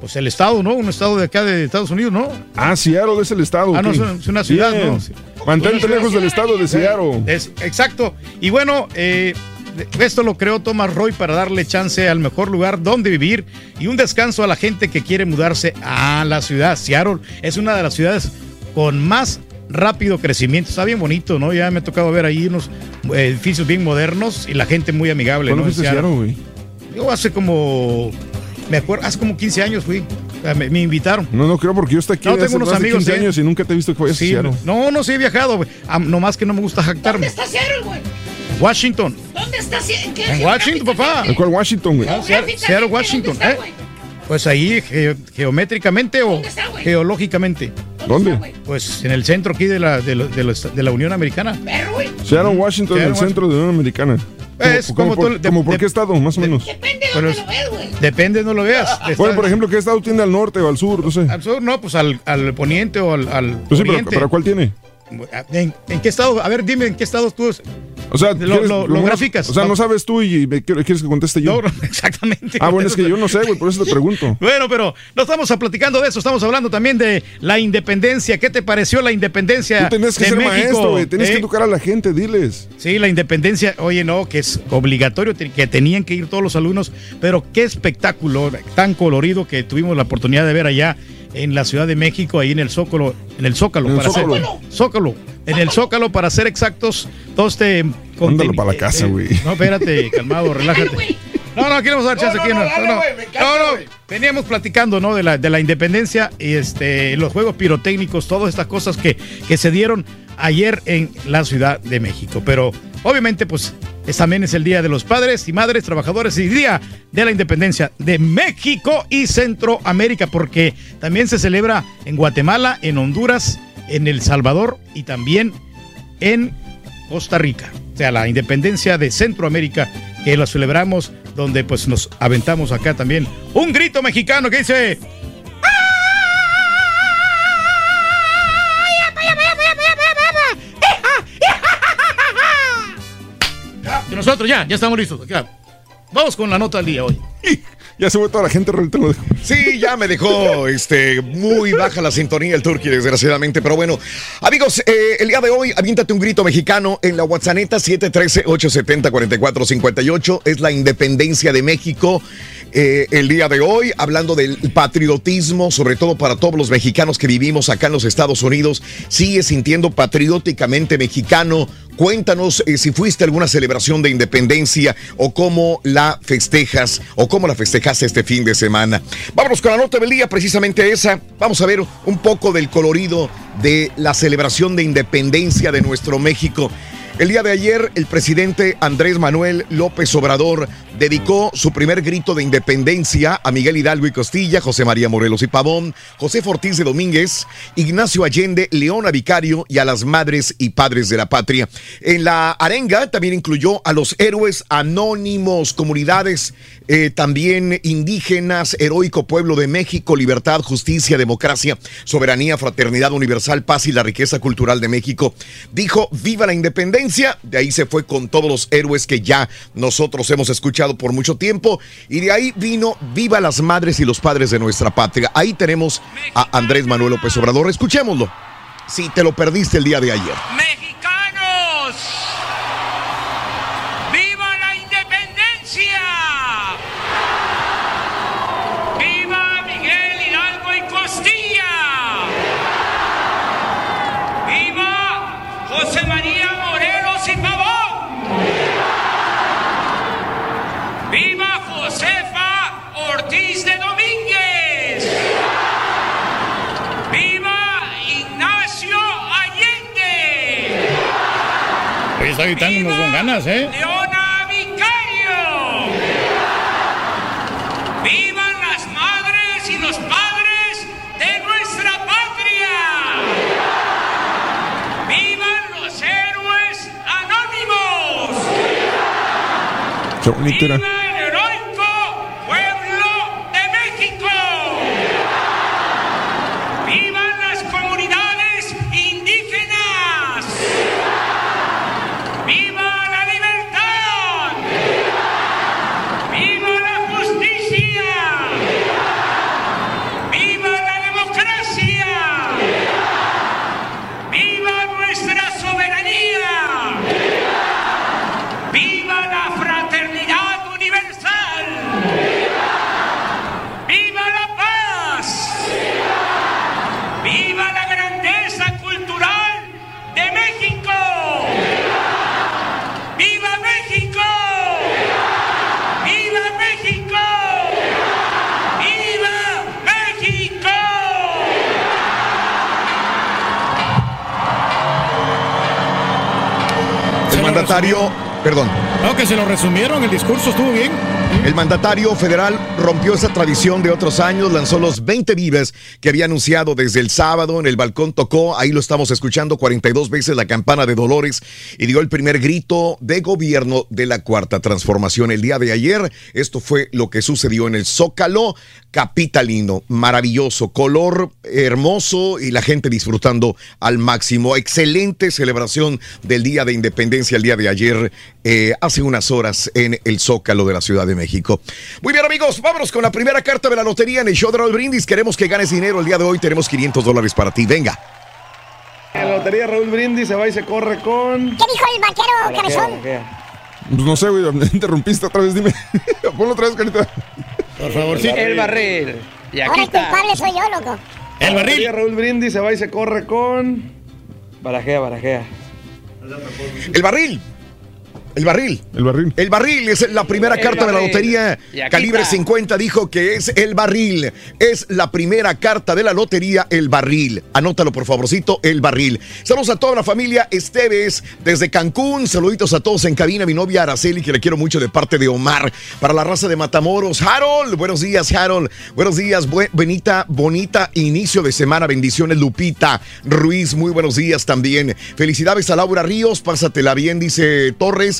Pues el estado, ¿no? Un estado de acá de Estados Unidos, ¿no? Ah, Seattle es el estado. Ah, no, es una ciudad, Bien. ¿no? Mantente Una lejos del estado de Seattle. Es, exacto. Y bueno, eh, esto lo creó Thomas Roy para darle chance al mejor lugar donde vivir y un descanso a la gente que quiere mudarse a la ciudad. Seattle es una de las ciudades con más rápido crecimiento. Está bien bonito, ¿no? Ya me ha tocado ver ahí unos eh, edificios bien modernos y la gente muy amigable, ¿Cuándo ¿no? Fuiste Seattle, güey? Yo hace como, me acuerdo, hace como 15 años fui. Me, me invitaron. No, no creo porque yo estoy aquí No, hace tengo unos más de amigos, 15 ¿eh? años y nunca te he visto que vayas Sí, a Seattle. no, no, sí he viajado, güey. Nomás que no me gusta jactarme. ¿Dónde está Seattle, güey? Washington. ¿Dónde está Seattle? ¿En qué En Washington, papá. ¿En cuál Washington, güey? Ah, Seattle, Washington. ¿eh? Pues ahí, ge- geométricamente o geológicamente. ¿Dónde? Pues en el centro aquí de la, de la, de la- de la Unión Americana. Seattle, Washington, en el centro de la Unión Americana. Es ¿Cómo, como por, tú- de- como por de- qué estado, más o menos? Pero es- depende, no lo veas. Bueno, por ejemplo, ¿qué estado tiene al norte o al sur? No sé. Al sur, no, pues al, al poniente o al, al Pues sí, pero, ¿cuál tiene? ¿En, en qué estado? A ver, dime, ¿en qué estado tú? O sea, Lo- ¿quieres- lo- graficas. O sea, no sabes tú y me quieres que conteste yo. No, [LAUGHS] exactamente. Ah, bueno, es que yo no sé, güey, por eso te pregunto. [LAUGHS] Bueno, pero no estamos platicando de eso, estamos hablando también de la independencia. ¿Qué te pareció la independencia Tú tenés que de ser México? maestro, güey. Tienes ¿Eh? que educar a la gente, diles. Sí, la independencia, oye, no, que es obligatorio, que tenían que ir todos los alumnos, pero qué espectáculo tan colorido que tuvimos la oportunidad de ver allá en la Ciudad de México, ahí en el Zócalo, en el Zócalo, En el para Zócalo. ser Zócalo, en el Zócalo para ser exactos, todo este Mándalo para la casa, eh, güey. No, espérate, calmado, relájate. No, no, queremos dar chance No, aquí. no, No, no, dale, no, güey, me encanta, no, no, güey. Veníamos platicando, ¿no? De la, de la independencia y este, los juegos pirotécnicos, todas estas cosas que, que se dieron ayer en la Ciudad de México. Pero obviamente, pues, es, también es el Día de los Padres y Madres Trabajadores y Día de la Independencia de México y Centroamérica, porque también se celebra en Guatemala, en Honduras, en El Salvador y también en Costa Rica. O sea, la independencia de Centroamérica, que la celebramos, donde pues nos aventamos acá también un grito mexicano que dice... ya, ya estamos listos. ya. Vamos con la nota del día hoy. Ya se fue toda la gente. Sí, ya me dejó este, muy baja la sintonía el Turkey, desgraciadamente. Pero bueno, amigos, eh, el día de hoy, aviéntate un grito mexicano en la WhatsApp 713-870-4458. Es la independencia de México. eh, el día de hoy, hablando del patriotismo, sobre todo para todos los mexicanos que vivimos acá en los Estados Unidos, sigue sintiendo patrióticamente mexicano. Cuéntanos eh, si fuiste a alguna celebración de independencia o cómo la festejas o cómo la este fin de semana. Vámonos con la nota del día, precisamente esa. Vamos a ver un poco del colorido de la celebración de independencia de nuestro México. El día de ayer, el presidente Andrés Manuel López Obrador dedicó su primer grito de independencia a Miguel Hidalgo y Costilla, José María Morelos y Pavón, José Ortiz de Domínguez, Ignacio Allende, Leona Vicario y a las madres y padres de la patria. En la arenga también incluyó a los héroes anónimos, comunidades eh, también indígenas, heroico pueblo de México, libertad, justicia, democracia, soberanía, fraternidad universal, paz y la riqueza cultural de México. Dijo, viva la independencia. De ahí se fue con todos los héroes que ya nosotros hemos escuchado por mucho tiempo. Y de ahí vino, viva las madres y los padres de nuestra patria. Ahí tenemos a Andrés Manuel López Obrador. Escuchémoslo. Si te lo perdiste el día de ayer. ¡Mexicanos! Está gritando con ganas, ¿eh? Leona Vicario. ¡Vivan las madres y los padres de nuestra patria! ¡Vivan los héroes anónimos! Qué bonito era. ¡Viva mandatario, perdón. No, que se lo resumieron, el discurso estuvo bien. El mandatario federal rompió esa tradición de otros años, lanzó los 20 vives que había anunciado desde el sábado en el balcón, tocó, ahí lo estamos escuchando 42 veces la campana de Dolores y dio el primer grito de gobierno de la cuarta transformación el día de ayer. Esto fue lo que sucedió en el Zócalo capitalino, maravilloso, color hermoso y la gente disfrutando al máximo. Excelente celebración del Día de Independencia el día de ayer, eh, hace unas horas en el Zócalo de la Ciudad de México. Muy bien amigos, vámonos con la primera carta de la lotería en el show de Raúl Brindis. Queremos que ganes dinero el día de hoy, tenemos 500 dólares para ti. Venga. En la lotería Raúl Brindis se va y se corre con... ¿Qué dijo el vaquero, cabezón? Pues no sé, güey, me interrumpiste otra vez, dime. [LAUGHS] Ponlo otra vez, carita. Por favor, sí. El barril. Y aquí Ahora el está. culpable soy yo, loco. El barril. Raúl Brindis se va y se corre con... Barajea, barajea. El barril. El barril. El barril. El barril es la primera El carta de la lotería. Calibre está. 50 dijo que es el barril. Es la primera carta de la lotería, el barril. Anótalo, por favorcito, el barril. Saludos a toda la familia Esteves desde Cancún. Saluditos a todos en cabina. Mi novia Araceli, que le quiero mucho de parte de Omar. Para la raza de Matamoros. Harold, buenos días, Harold. Buenos días, bonita, bonita inicio de semana. Bendiciones, Lupita. Ruiz, muy buenos días también. Felicidades a Laura Ríos. Pásatela bien, dice Torres.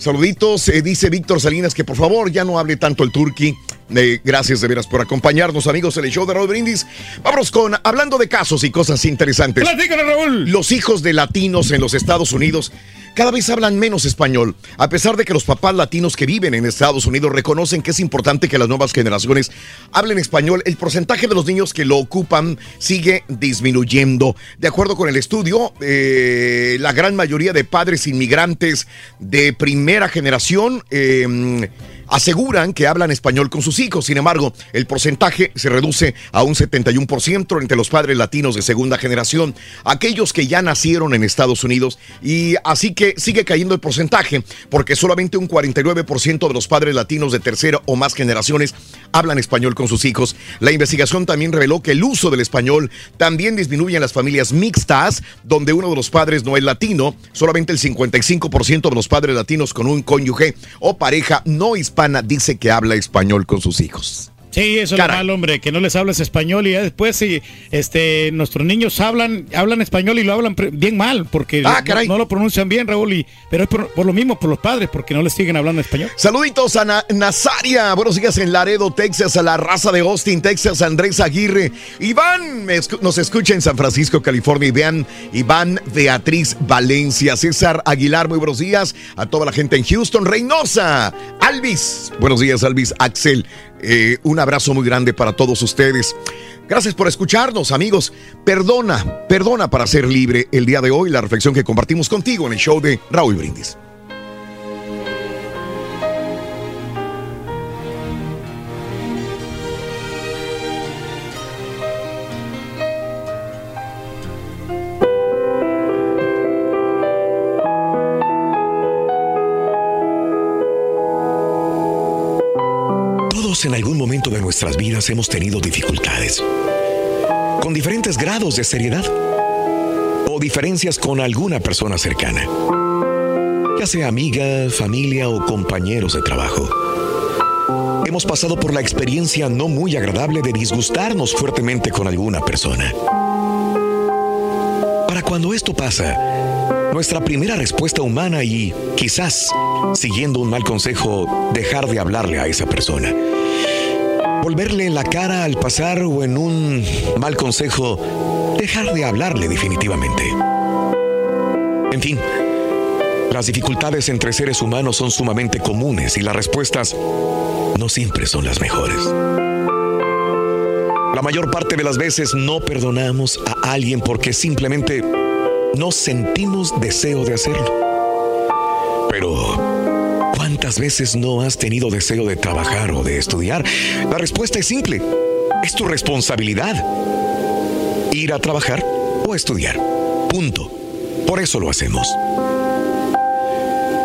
Saluditos, eh, dice Víctor Salinas, que por favor ya no hable tanto el turqui. Eh, gracias de veras por acompañarnos, amigos, en el show de Raúl Brindis. Vámonos con, hablando de casos y cosas interesantes. Platícanos, Raúl. Los hijos de latinos en los Estados Unidos cada vez hablan menos español, a pesar de que los papás latinos que viven en Estados Unidos reconocen que es importante que las nuevas generaciones hablen español. El porcentaje de los niños que lo ocupan sigue disminuyendo. De acuerdo con el estudio, eh, la gran mayoría de padres inmigrantes de primera generación eh, aseguran que hablan español con sus hijos. Sin embargo, el porcentaje se reduce a un 71% entre los padres latinos de segunda generación, aquellos que ya nacieron en Estados Unidos. Y así que sigue cayendo el porcentaje, porque solamente un 49% de los padres latinos de tercera o más generaciones hablan español con sus hijos. La investigación también reveló que el uso del español también disminuye en las familias mixtas, donde uno de los padres no es latino. Solamente el 55% de los padres latinos con un cónyuge o pareja no hispana dice que habla español con sus hijos. Sí, eso es lo malo, hombre, que no les hablas español y ya después si este nuestros niños hablan hablan español y lo hablan bien mal porque Ah, no- lo pronuncian bien, Raúl, y, pero es por, por lo mismo por los padres porque no les siguen hablando español. Saluditos a Na- Nazaria, buenos días en Laredo, Texas, a la raza de Austin, Texas, Andrés Aguirre. Iván nos escucha en San Francisco, California. Iván, Iván Beatriz Valencia, César Aguilar, muy buenos días. A toda la gente en Houston, Reynosa, Alvis, buenos días, Alvis, Axel. Eh, un abrazo muy grande para todos ustedes. Gracias por escucharnos, amigos. Perdona, perdona para ser libre el día de hoy, la reflexión que compartimos contigo en el show de Raúl Brindis. En algún momento de nuestras vidas hemos tenido dificultades, con diferentes grados de seriedad o diferencias con alguna persona cercana, ya sea amiga, familia o compañeros de trabajo. Hemos pasado por la experiencia no muy agradable de disgustarnos fuertemente con alguna persona. Para cuando esto pasa, nuestra primera respuesta humana y, quizás, siguiendo un mal consejo, dejar de hablarle a esa persona. Volverle la cara al pasar o en un mal consejo, dejar de hablarle definitivamente. En fin, las dificultades entre seres humanos son sumamente comunes y las respuestas no siempre son las mejores. La mayor parte de las veces no perdonamos a alguien porque simplemente no sentimos deseo de hacerlo. Pero, ¿cuántas veces no has tenido deseo de trabajar o de estudiar? La respuesta es simple. Es tu responsabilidad. Ir a trabajar o estudiar. Punto. Por eso lo hacemos.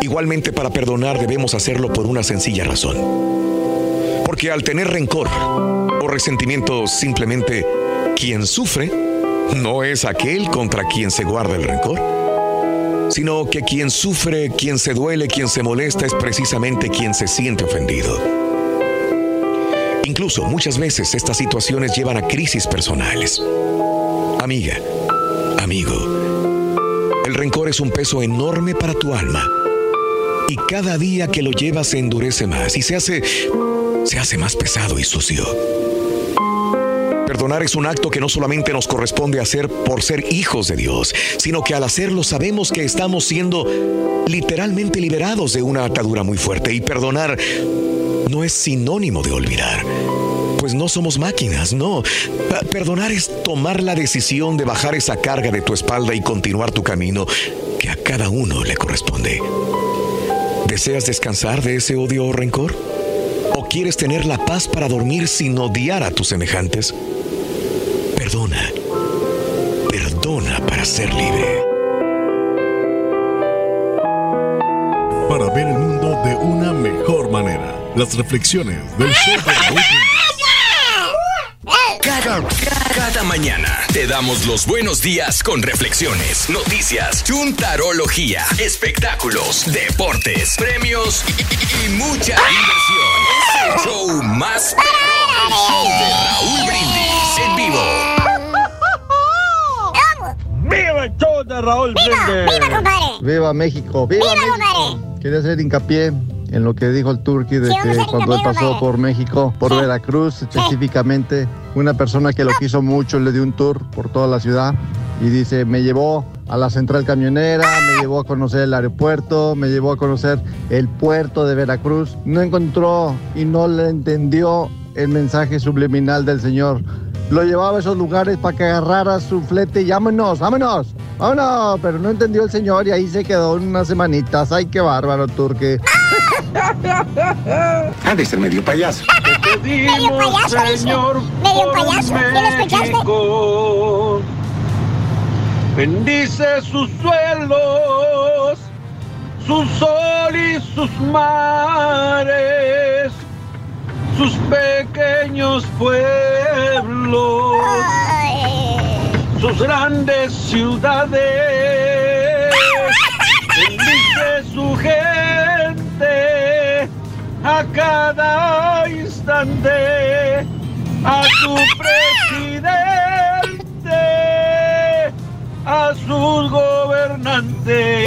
Igualmente para perdonar debemos hacerlo por una sencilla razón. Porque al tener rencor o resentimiento simplemente quien sufre no es aquel contra quien se guarda el rencor, sino que quien sufre, quien se duele, quien se molesta es precisamente quien se siente ofendido. Incluso muchas veces estas situaciones llevan a crisis personales. Amiga, amigo, el rencor es un peso enorme para tu alma. Y cada día que lo llevas se endurece más y se hace se hace más pesado y sucio. Perdonar es un acto que no solamente nos corresponde hacer por ser hijos de Dios, sino que al hacerlo sabemos que estamos siendo literalmente liberados de una atadura muy fuerte. Y perdonar no es sinónimo de olvidar. Pues no somos máquinas, no. Perdonar es tomar la decisión de bajar esa carga de tu espalda y continuar tu camino que a cada uno le corresponde. ¿Deseas descansar de ese odio o rencor? ¿O quieres tener la paz para dormir sin odiar a tus semejantes? Perdona. Perdona para ser libre. Para ver el mundo de una mejor manera. Las reflexiones del show de Raúl Cada, cada mañana te damos los buenos días con reflexiones, noticias, chuntarología, espectáculos, deportes, premios y, y- y mucha diversión. Es el show más perrón, el show de Raúl Brindis en vivo. El show de Raúl Brindis! Viva México, viva, México. Quería hacer hincapié en lo que dijo el Turqui de Sí, que cuando él pasó compadre. por México, por Veracruz específicamente, una persona que lo quiso mucho le dio un tour por toda la ciudad y dice, me llevó a la central camionera, me llevó a conocer el aeropuerto, me llevó a conocer el puerto de Veracruz. No encontró y no le entendió el mensaje subliminal del Señor. Lo llevaba a esos lugares para que agarrara su flete y vámonos, vámonos, vámonos. Pero no entendió el Señor y ahí se quedó unas semanitas. Ay, qué bárbaro, Turque. [LAUGHS] Ha de ser medio payaso. [LAUGHS] Te pedimos, payaso, dice. Señor, Medio por payaso, ¿sí lo escuchaste? Bendice sus suelos, su sol y sus mares, sus pequeños pueblos, sus grandes ciudades. [LAUGHS] Bendice su gente a cada instante, a su presidente, a sus gobernantes.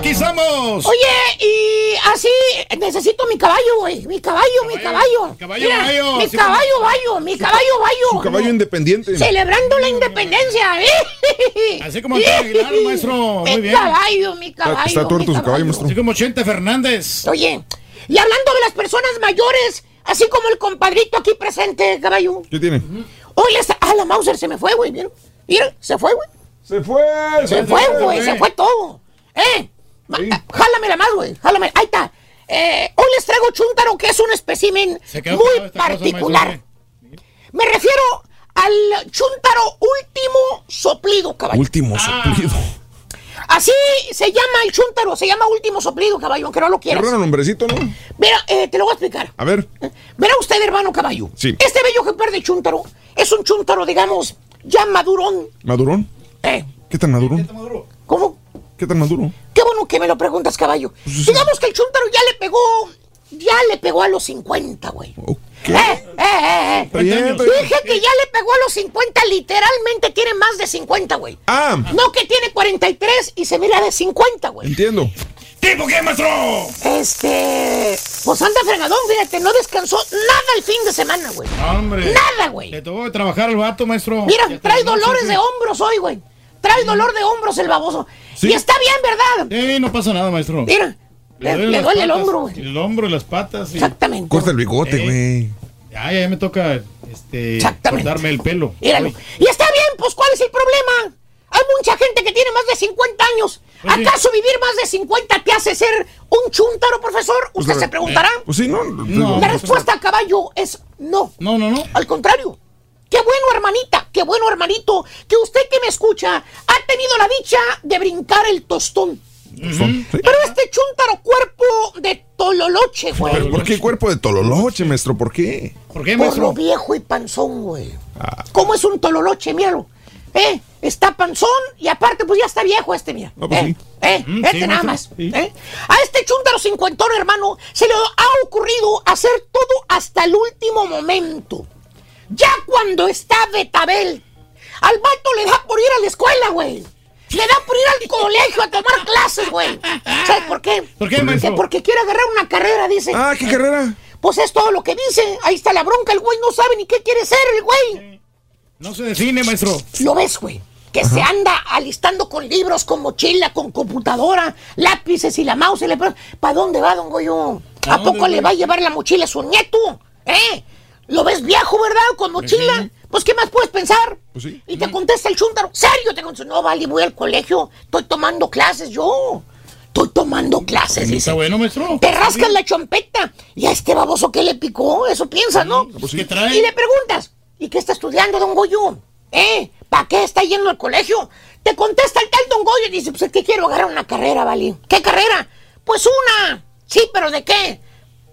¡Aquí estamos! Oye, y así necesito mi caballo, güey. Mi caballo, mi caballo. caballo Mira, bayo, Mi sí, caballo bayo, mi caballo bayo. Su caballo independiente. Celebrando la independencia, ¿eh? Así como Antonio Aguilar, maestro. Muy Mi bien. caballo, mi caballo. Está tuerto su caballo, maestro. Así como Chente Fernández. Oye, y hablando de las personas mayores, así como el compadrito aquí presente, caballo. ¿Qué tiene? Oye, esta- ah, la Mauser se me fue, güey, ¿vieron? Mira, se fue, güey. Se fue. Se fue, güey, se fue todo. ¿Eh? Ma- ah, Jálamela más, güey, jálamela. Ahí está. Eh, hoy les traigo chúntaro, que es un espécimen muy cosa, particular. Me refiero al chúntaro último soplido, caballo. Último soplido. Así se llama el chúntaro, se llama último soplido, caballo, aunque no lo quieras. raro nombrecito, ¿no? Mira, eh, te lo voy a explicar. A ver. Verá usted, hermano caballo. Sí. Este bello ejemplar de chúntaro es un chúntaro, digamos, ya madurón. ¿Madurón? Eh, ¿Qué tan madurón? ¿Cómo? ¿Qué tan maduro? Qué bueno que me lo preguntas, caballo. Digamos que el chúntaro ya le pegó, ya le pegó a los 50, güey. Eh, eh, eh, eh. Está bien, está bien. Dije que ya le pegó a los 50, literalmente tiene más de 50, güey. Ah, No que tiene 43 y se mira de 50, güey. entiendo. ¿Tipo qué, maestro? Este. Pues anda fregadón, fíjate, no descansó nada el fin de semana, güey. Hombre. Nada, güey. Le tocó trabajar al vato, maestro. Mira, trae dolores sí, de hombros hoy, güey. Trae dolor de hombros el baboso. Y está bien, ¿verdad? Sí, no pasa nada, maestro. Mira, le, duele el hombro, güey. El hombro y las patas. Exactamente. Corta el bigote, Eh. güey. Ya, ya me toca este, Exactamente. cortarme el pelo. Míralo. Y está bien, pues ¿cuál es el problema? Hay mucha gente que tiene más de 50 años. Pues sí. ¿Acaso vivir más de 50 te hace ser un chúntaro, profesor? Usted Pues, se preguntará. Pues sí, ¿no? No. La respuesta caballo es no. No, no, no. Al contrario. Qué bueno, hermanita, qué bueno, hermanito, que usted que me escucha ha tenido la dicha de brincar el tostón. Pero este chúntaro cuerpo de tololoche, güey. ¿Pero ¿Por qué cuerpo de tololoche, maestro? ¿Por qué? ¿Por qué, Por lo viejo y panzón, güey. Ah. ¿Cómo es un tololoche? Míralo. ¿Eh? Está panzón y aparte, pues ya está viejo este, mira. No, pues ¿Eh? sí. ¿Eh? Mm, este sí, nada más. ¿eh? A este chúntaro cincuentón, hermano, se le ha ocurrido hacer todo hasta el último momento. Ya cuando está Betabel, al vato le da por ir a la escuela, güey. Le da por ir al colegio a tomar [LAUGHS] clases, güey. ¿Sabes por qué? ¿Por qué, maestro? porque quiere agarrar una carrera, dice. Ah, ¿qué carrera? Pues es todo lo que dice. Ahí está la bronca. El güey no sabe ni qué quiere ser, el güey. No se define, maestro. Lo ves, güey. Que se anda alistando con libros, con mochila, con computadora, lápices y la mouse. y le pre- ¿Para dónde va, don Goyo? ¿A, ¿A poco le va a llevar la mochila a su nieto? ¿Eh? ¿Lo ves viejo, verdad? Con mochila. Pues, ¿qué más puedes pensar? Pues sí. Y te contesta el chúntaro. ¿Serio? Te contesta, no, vale, voy al colegio. Estoy tomando clases yo. Estoy tomando clases, dice. Está bueno, maestro. Te rascas la chompeta. ¿Y a este baboso qué le picó? Eso piensa, ¿no? Pues, ¿qué trae? Y le preguntas, ¿y qué está estudiando, don Goyo? ¿Eh? ¿Para qué está yendo al colegio? Te contesta el tal don Goyo y dice, pues es que quiero agarrar una carrera, ¿vale? ¿Qué carrera? Pues una. Sí, pero ¿de qué?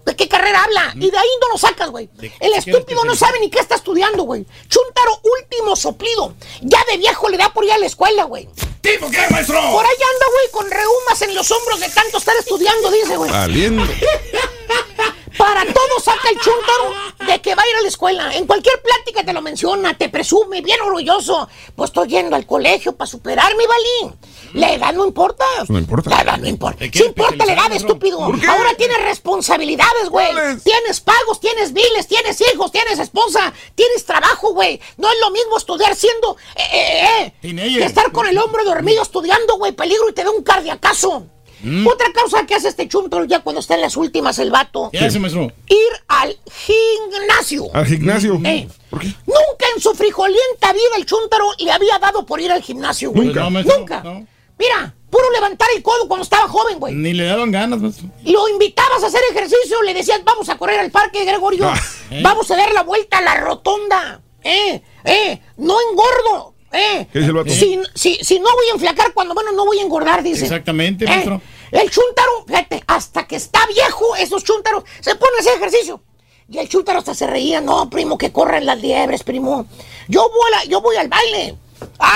¿De qué carrera habla? Y de ahí no lo sacas, güey. ¿De El estúpido no sabe ni qué está estudiando, güey. Chuntaro último soplido. Ya de viejo le da por ir a la escuela, güey. ¿Tipo qué, maestro? Por ahí anda, güey, con reumas en los hombros de tanto estar estudiando, dice, güey. Valiendo. [LAUGHS] Para todo saca el chúntaro de que va a ir a la escuela. En cualquier plática te lo menciona, te presume, bien orgulloso. Pues estoy yendo al colegio para superarme, Balín. La edad no importa. No importa. La edad no importa. ¿De qué Sí importa la edad, estúpido. ¿Por qué? Ahora tienes responsabilidades, güey. Tienes pagos, tienes biles, tienes hijos, tienes esposa, tienes trabajo, güey. No es lo mismo estudiar siendo... Eh, eh, eh, que estar con el hombro dormido estudiando, güey. Peligro y te da un cardiacazo. Mm. Otra causa que hace este chúntaro ya cuando está en las últimas el vato ¿Qué hace, maestro? ir al gimnasio. Al gimnasio. Eh, ¿Por qué? Nunca en su frijolienta vida el chúntaro le había dado por ir al gimnasio, güey. Nunca. No, maestro, Nunca. no. Mira, puro levantar el codo cuando estaba joven, güey. Ni le daban ganas, maestro. Lo invitabas a hacer ejercicio, le decías, vamos a correr al parque, Gregorio. Ah, ¿eh? Vamos a dar la vuelta a la rotonda. Eh, eh, no engordo. Eh, ¿Qué dice el vato? Si, si, si no voy a enflacar, cuando menos no voy a engordar, dice. Exactamente, Eh, maestro. El chúntaro, fíjate, hasta que está viejo, esos chúntaros se ponen a hacer ejercicio. Y el chúntaro hasta se reía, no, primo, que corren las liebres, primo. Yo voy, a- yo voy al baile.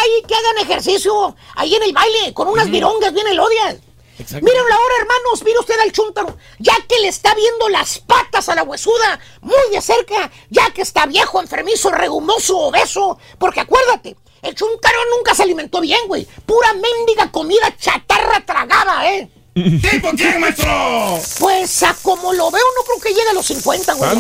Ay, que hagan ejercicio ahí en el baile, con unas virongas bien elodias. Exacto. Mírenlo ahora, hermanos, mire usted al chúntaro, ya que le está viendo las patas a la huesuda muy de cerca, ya que está viejo, enfermizo, regumoso, obeso, porque acuérdate, el chúntaro nunca se alimentó bien, güey, pura mendiga comida chatarra tragaba, ¿eh? ¿Tipo qué, maestro? Pues a como lo veo, no creo que llegue a los 50, güey.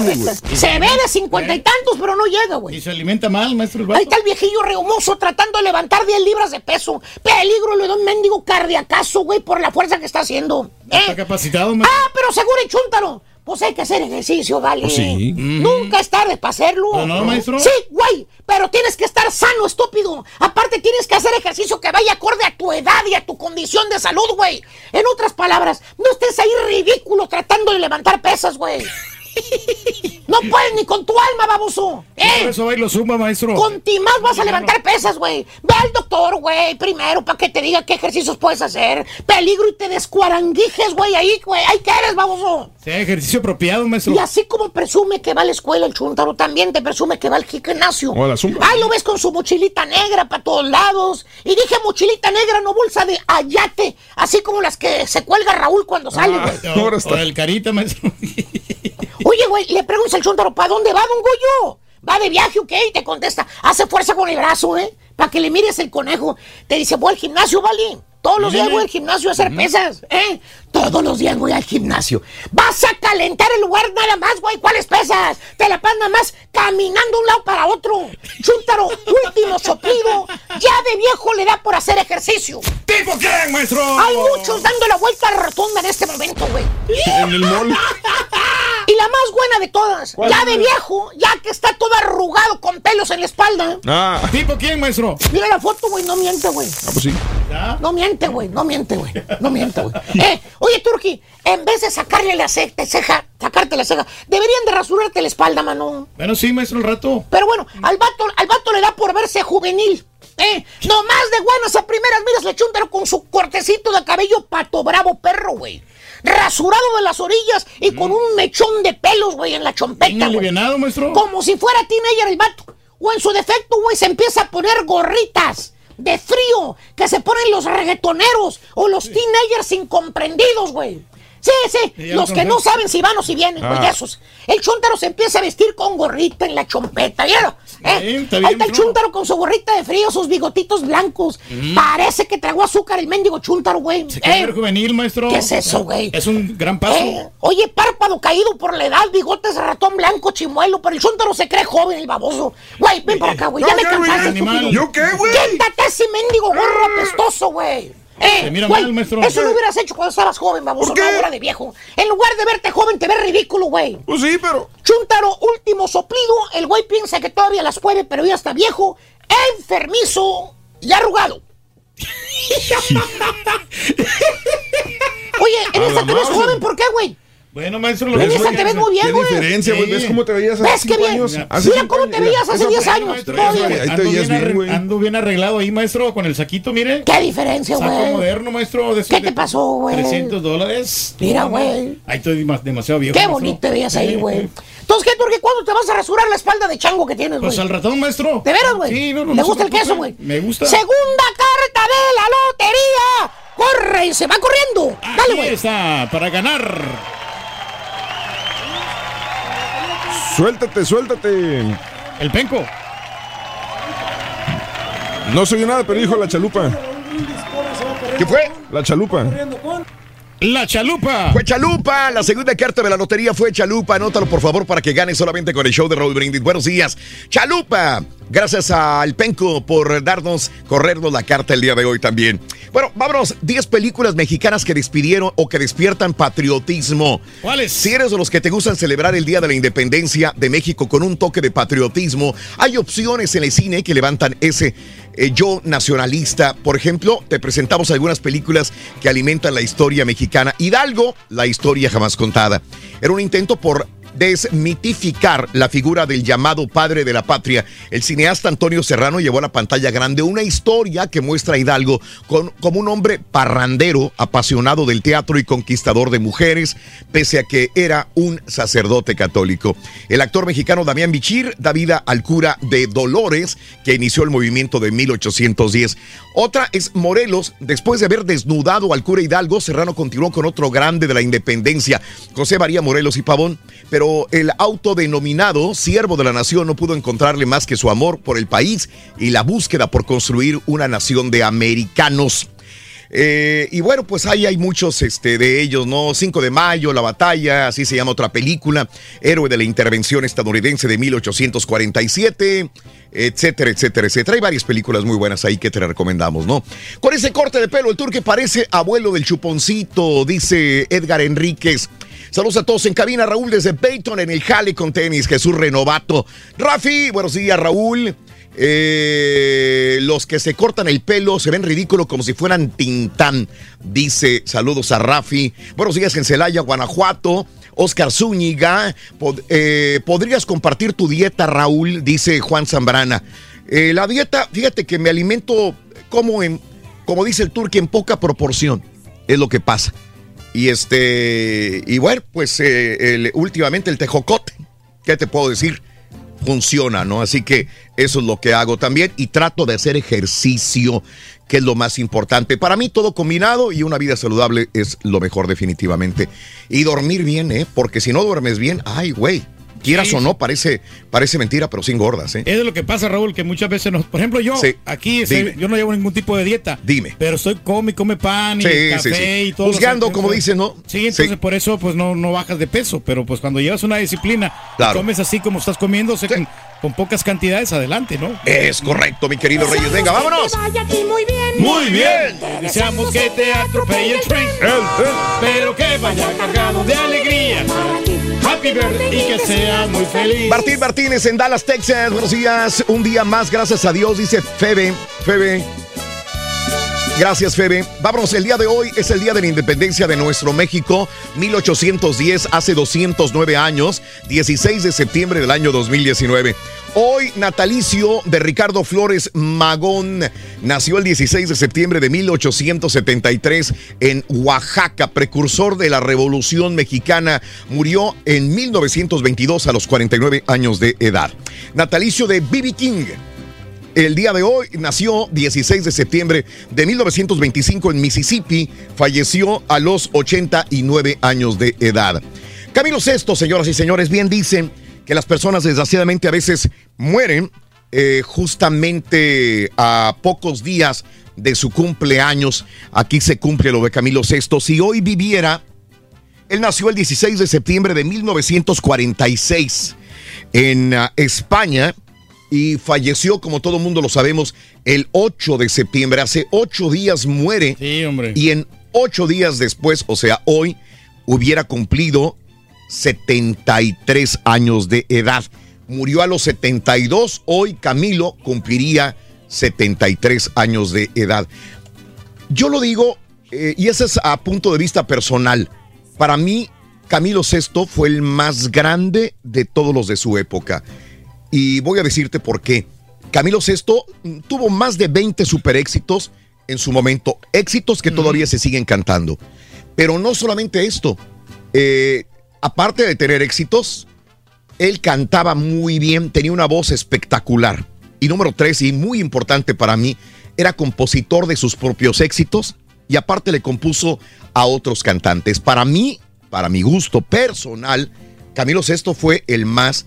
Se ve de 50 y tantos, pero no llega, Y güey. se alimenta mal, maestro, el Ahí está el viejillo rehumoso tratando de levantar 10 libras de peso. Peligro, le da un mendigo cardiacazo, güey, por la fuerza que está haciendo. Está ¿Eh? capacitado, maestro. Ah, pero seguro y chúntaro. Pues hay que hacer ejercicio, ¿vale? Oh, sí. Nunca es tarde para hacerlo. ¿No, no, maestro? Sí, güey, pero tienes que estar sano, estúpido. Aparte, tienes que hacer ejercicio que vaya acorde a tu edad y a tu condición de salud, güey. En otras palabras, no estés ahí ridículo tratando de levantar pesas, güey. No puedes ni con tu alma, baboso. Por ¿Eh? eso va y lo suma, maestro. Con ti más vas a levantar pesas, güey. Ve al doctor, güey, primero, para que te diga qué ejercicios puedes hacer. Peligro y te descuaranguijes, güey, ahí, güey. Ahí que eres, baboso. Sea ejercicio apropiado, maestro. Y así como presume que va a la escuela el chúntaro, también te presume que va al gimnasio. O a la zumba. Ahí lo ves con su mochilita negra para todos lados. Y dije mochilita negra, no bolsa de ayate. Así como las que se cuelga Raúl cuando sale, güey. Ah, Ahora o- está. o el carita, maestro. [LAUGHS] Oye, güey, le preguntas al chúntaro, ¿para dónde va, don Goyo? ¿Va de viaje o qué? Y te contesta, hace fuerza con el brazo, ¿eh? Para que le mires el conejo. Te dice, voy al gimnasio, ¿vale? Todos los días voy al gimnasio a hacer pesas, ¿eh? Todos los días voy al gimnasio. Vas a calentar el lugar nada más, güey. ¿Cuáles pesas? Te la pasas nada más caminando de un lado para otro. Chúntaro, último soplido. Ya de viejo le da por hacer ejercicio. ¿Tipo qué, maestro? Hay muchos dando la vuelta rotonda en este momento, güey. En el mall. [LAUGHS] Y la más buena de todas. Ya de viejo, ya que está todo arrugado con pelos en la espalda. Ah, ¿Tipo quién, maestro? Mira la foto, güey, no miente, güey. ah, pues sí. No miente, güey, no miente, güey. No miente, güey. [LAUGHS] Eh, oye, Turki, en vez de sacarle la ce- ceja, sacarte la ceja, deberían de rasurarte la espalda, mano. Bueno, sí, maestro, el rato. Pero bueno, al vato, al vato le da por verse juvenil. Eh, no más de buenas a primeras miras le chúntaro con su cortecito de cabello pato bravo perro, güey. Rasurado de las orillas y con un mechón de pelos, güey, en la Bien chompeta, alivianado, maestro. Como si fuera teenager el vato. O en su defecto, güey, se empieza a poner gorritas de frío que se ponen los reggaetoneros o los teenagers incomprendidos, güey. Sí, sí, los lo que no saben si van o si vienen, güey, Ah. esos. El chúntaro se empieza a vestir con gorrita en la chompeta, ¿vieron? ¿Eh? Bien, está Ahí está el chúntaro con su gorrita de frío, sus bigotitos blancos. Mm. Parece que tragó azúcar el mendigo chúntaro, güey. Se Eh, ver juvenil, maestro. ¿Qué es eso, güey? Es un gran paso. eh, oye, párpado caído por la edad, bigotes de ratón blanco, chimuelo, pero el chúntaro se cree joven, el baboso. Güey, ven para acá, güey, ya No, me ya, cansaste. ¿Yo qué, güey? Quítate ese mendigo gorro apestoso, güey. Eh, mira güey, mal, maestro. Eso lo hubieras hecho cuando estabas joven, baboso, ¿Por qué? de viejo. En lugar de verte joven, te ves ridículo, güey. Pues sí, pero. Chuntaro, último soplido, el güey piensa que todavía las puede, pero ya está viejo, enfermizo y arrugado. [LAUGHS] Oye, en esta ves Mauser. joven, ¿por qué, güey? Bueno, maestro, lo En ¿Ves, esa güey? te ves muy bien, ¿Qué güey. diferencia, güey? Sí. ¿Ves cómo te veías hace ¿Ves qué bien? años? Mira, Hace Mira cinco cómo te veías hace eso 10 fue- años. ando, veías bien ando bien arreglado ahí, maestro, con el saquito, mire. ¿Qué diferencia, Saco güey? moderno, maestro. De ¿Qué de te pasó, güey? 300 dólares. Mira, güey. Ahí estoy demasiado viejo. Qué maestro. bonito te veías ahí, güey. Entonces, ¿qué, Turque? ¿Cuándo te vas a rasurar la espalda de chango que tienes, güey? Pues al ratón, maestro. ¿De veras, güey? Sí, no, no. ¿Le gusta el queso, güey? Me gusta. Segunda carta de la lotería. Corre y se va corriendo. Dale, güey. está, para ganar. Suéltate, suéltate. El penco. No soy nada, pero dijo la chalupa. ¿Qué fue? La chalupa. La chalupa. Fue Chalupa. La segunda carta de la lotería fue Chalupa. Anótalo, por favor, para que gane solamente con el show de Raúl Brindis. Buenos días. Chalupa. Gracias al Penco por darnos, corrernos la carta el día de hoy también. Bueno, vámonos. 10 películas mexicanas que despidieron o que despiertan patriotismo. ¿Cuáles? Si eres de los que te gustan celebrar el Día de la Independencia de México con un toque de patriotismo, hay opciones en el cine que levantan ese eh, yo nacionalista. Por ejemplo, te presentamos algunas películas que alimentan la historia mexicana. Hidalgo, la historia jamás contada. Era un intento por desmitificar la figura del llamado padre de la patria. El cineasta Antonio Serrano llevó a la pantalla grande una historia que muestra a Hidalgo como un hombre parrandero, apasionado del teatro y conquistador de mujeres, pese a que era un sacerdote católico. El actor mexicano Damián Bichir da vida al cura de Dolores, que inició el movimiento de 1810. Otra es Morelos. Después de haber desnudado al cura Hidalgo, Serrano continuó con otro grande de la independencia, José María Morelos y Pavón, pero el autodenominado siervo de la nación no pudo encontrarle más que su amor por el país y la búsqueda por construir una nación de americanos. Eh, y bueno, pues ahí hay muchos este, de ellos, ¿no? 5 de mayo, La Batalla, así se llama otra película, Héroe de la Intervención Estadounidense de 1847, etcétera, etcétera, etcétera. Hay varias películas muy buenas ahí que te recomendamos, ¿no? Con ese corte de pelo, el turque parece abuelo del chuponcito, dice Edgar Enríquez. Saludos a todos en cabina, Raúl desde Peyton en el Jale con tenis, Jesús Renovato. Rafi, buenos días, Raúl. Eh, los que se cortan el pelo se ven ridículos como si fueran Tintán, dice. Saludos a Rafi. Buenos días en Celaya, Guanajuato. Oscar Zúñiga, eh, ¿podrías compartir tu dieta, Raúl? Dice Juan Zambrana. Eh, la dieta, fíjate que me alimento como en, como dice el turque, en poca proporción. Es lo que pasa. Y este, y bueno, pues eh, el- últimamente el tejocote, ¿qué te puedo decir? Funciona, ¿no? Así que eso es lo que hago también y trato de hacer ejercicio, que es lo más importante. Para mí todo combinado y una vida saludable es lo mejor definitivamente. Y dormir bien, ¿eh? Porque si no duermes bien, ay, güey, quieras Sí. o no, parece, parece mentira, pero sin gordas, ¿eh? Es de lo que pasa, Raúl, que muchas veces nos. Por ejemplo, yo Sí. aquí yo no llevo ningún tipo de dieta. Dime. Pero estoy come, come pan y Sí, café y todo. Juzgando, como dicen, ¿no? Sí, entonces por eso pues no, no bajas de peso. Pero pues cuando llevas una disciplina Claro. comes así como estás comiendo, o sea, con, pocas cantidades, adelante, ¿no? Es correcto, mi querido Reyes. Venga, vámonos. muy bien. Muy bien. Deseamos que te atropelle el tren. Pero que vaya cargado de alegría. Happy birthday y que seas muy feliz. Martín Martínez en Dallas, Texas. Buenos días. Un día más, gracias a Dios, dice Febe. Febe. Gracias, Febe. Vámonos, el día de hoy es el día de la independencia de nuestro México, 1810, hace 209 años, 16 de septiembre del año 2019. Hoy, natalicio de Ricardo Flores Magón. Nació el 16 de septiembre de 1873 en Oaxaca, precursor de la Revolución Mexicana. Murió en 1922 a los 49 años de edad. Natalicio de B.B. King. El día de hoy nació 16 de septiembre de 1925 en Mississippi, falleció a los 89 años de edad. Camilo VI, señoras y señores, bien dicen que las personas desgraciadamente a veces mueren eh, justamente a pocos días de su cumpleaños. Aquí se cumple lo de Camilo VI. Si hoy viviera, él nació el 16 de septiembre de 1946 en uh, España y falleció, como todo mundo lo sabemos, el 8 de septiembre. Hace ocho días muere. Sí, hombre. Y en ocho días después, o sea, hoy, hubiera cumplido 73 años de edad. Murió a los 72, hoy Camilo cumpliría 73 años de edad. Yo lo digo, eh, y ese es a punto de vista personal. Para mí, Camilo VI fue el más grande de todos los de su época. Y voy a decirte por qué. Camilo VI tuvo más de 20 super éxitos en su momento, éxitos que todavía se siguen cantando. Pero no solamente esto, eh, aparte de tener éxitos, él cantaba muy bien, tenía una voz espectacular. Y número tres, y muy importante para mí, era compositor de sus propios éxitos y aparte le compuso a otros cantantes. Para mí, para mi gusto personal, Camilo VI fue el más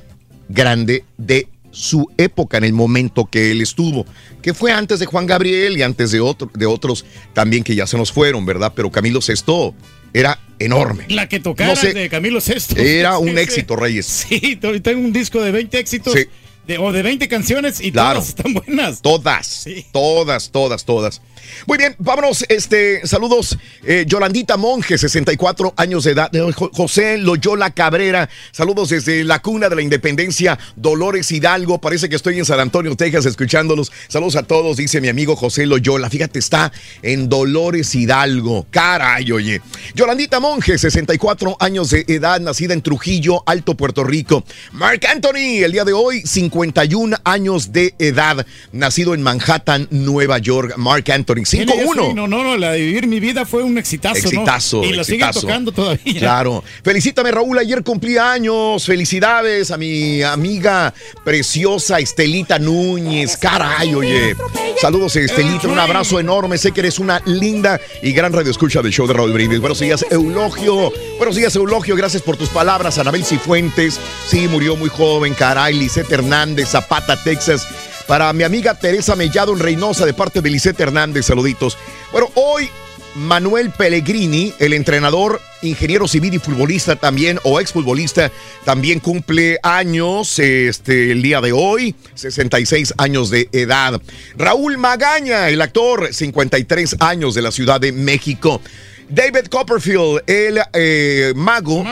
grande de su época en el momento que él estuvo, que fue antes de Juan Gabriel y antes de, otro, de otros también que ya se nos fueron, ¿verdad? Pero Camilo VI era enorme. La que No sé, de Camilo VI. Era [LAUGHS] un Sí, sí. éxito, Reyes. Sí, tengo un disco de 20 éxitos. Sí. de- o de 20 canciones y Claro. todas están buenas. Todas, todas, todas, todas. Muy bien, vámonos. Este, saludos. eh, Yolandita Monge, 64 años de edad. Eh, Jo- José Loyola Cabrera, saludos desde la cuna de la independencia, Dolores Hidalgo. Parece que estoy en San Antonio, Texas, escuchándolos. Saludos a todos, dice mi amigo José Loyola. Fíjate, está en Dolores Hidalgo. Caray, oye. Yolandita Monge, 64 años de edad, nacida en Trujillo, Alto Puerto Rico. Mark Anthony, el día de hoy, 51 años de edad, nacido en Manhattan, Nueva York. Mark Anthony, Tiene ya su 5-1. No, no, no, la de vivir mi vida fue un exitazo. ¿no? Exitazo, Y la siguen tocando todavía. Claro. Felicítame, Raúl. Ayer cumplí años. Felicidades a mi amiga preciosa Estelita Núñez. Caray, oye. Saludos, Estelita. Un abrazo enorme. Sé que eres una linda y gran radioescucha del show de Raúl Brindis. Buenos días, Eulogio. Buenos días, Eulogio. Gracias por tus palabras. Anabel Cifuentes. Sí, murió muy joven. Caray, Lisette Hernández, Zapata, Texas. Para mi amiga Teresa Mellado en Reynosa, de parte de Lisette Hernández. Saluditos. Bueno, hoy Manuel Pellegrini, el entrenador, ingeniero civil y futbolista también, o exfutbolista, también cumple años este, el día de hoy, 66 años de edad. Raúl Magaña, el actor, 53 años de la Ciudad de México. David Copperfield, el eh, mago,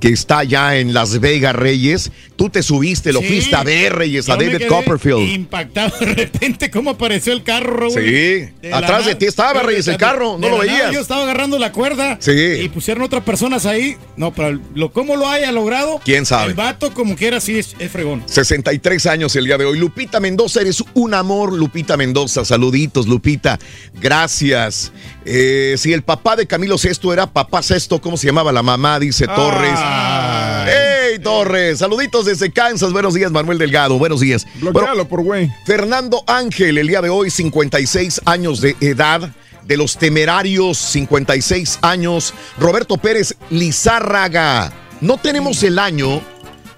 que está ya en Las Vegas, Reyes. Tú te subiste, lo Sí. fuiste a ver, Reyes, a Yo David Copperfield. Impactado [LAUGHS] de repente cómo apareció el carro. Sí, De atrás de ti estaba, Reyes, el carro, no lo veías. Yo estaba agarrando la cuerda. Sí. Y pusieron otras personas ahí. No, pero lo, cómo lo haya logrado. ¿Quién sabe? El vato, como quiera, sí es, es fregón. 63 años el día de hoy. Lupita Mendoza, eres un amor, Lupita Mendoza. Saluditos, Lupita. Gracias. Eh, si el papá de Camilo Sesto era papá Sesto, ¿cómo se llamaba la mamá? Dice Torres. ¡Hey, Torres! Saluditos desde Kansas. Buenos días, Manuel Delgado. Buenos días. Bloquealo por güey. Fernando Ángel, el día de hoy, 56 años de edad. De los temerarios, 56 años. Roberto Pérez Lizárraga. No tenemos el año,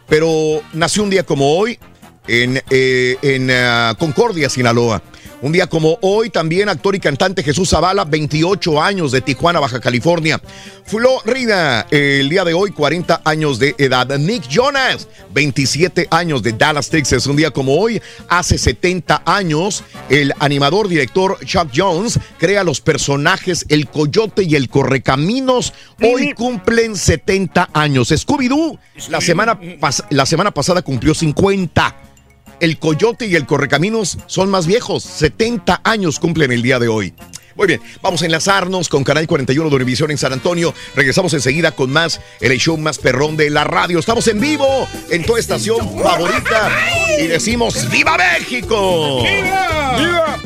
pero nació un día como hoy en, eh, en ah, Concordia, Sinaloa. Un día como hoy, también actor y cantante Jesús Zavala, 28 años de Tijuana, Baja California. Florida, el día de hoy, 40 años de edad. Nick Jonas, 27 años de Dallas, Texas. Un día como hoy, hace 70 años, el animador director Chuck Jones crea los personajes El Coyote y el Correcaminos. Hoy cumplen 70 años. Scooby-Doo, la semana, la semana pasada cumplió 50. El Coyote y el Correcaminos son más viejos. 70 años cumplen el día de hoy. Muy bien, vamos a enlazarnos con Canal 41 de Univisión en San Antonio. Regresamos enseguida con más, el show más perrón de la radio. Estamos en vivo en tu estación favorita y decimos ¡Viva México! ¡Viva! Y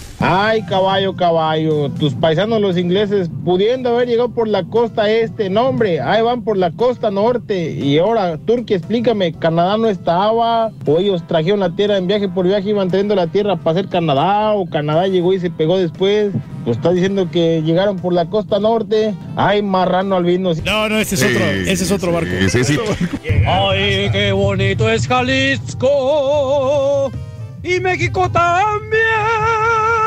Ay, caballo, caballo, tus paisanos los ingleses, pudiendo haber llegado por la costa este, no hombre, ahí van por la costa norte. Y ahora, Turquía, explícame, ¿Canadá no estaba? ¿O ellos trajeron la tierra en viaje por viaje, iban trayendo la tierra para hacer Canadá? ¿O Canadá llegó y se pegó después? Pues está diciendo que llegaron por la costa norte. Ay, marrano albino. No, no, ese es otro, ese es otro barco. Sí, sí, Ay, qué bonito es Jalisco. Y México también.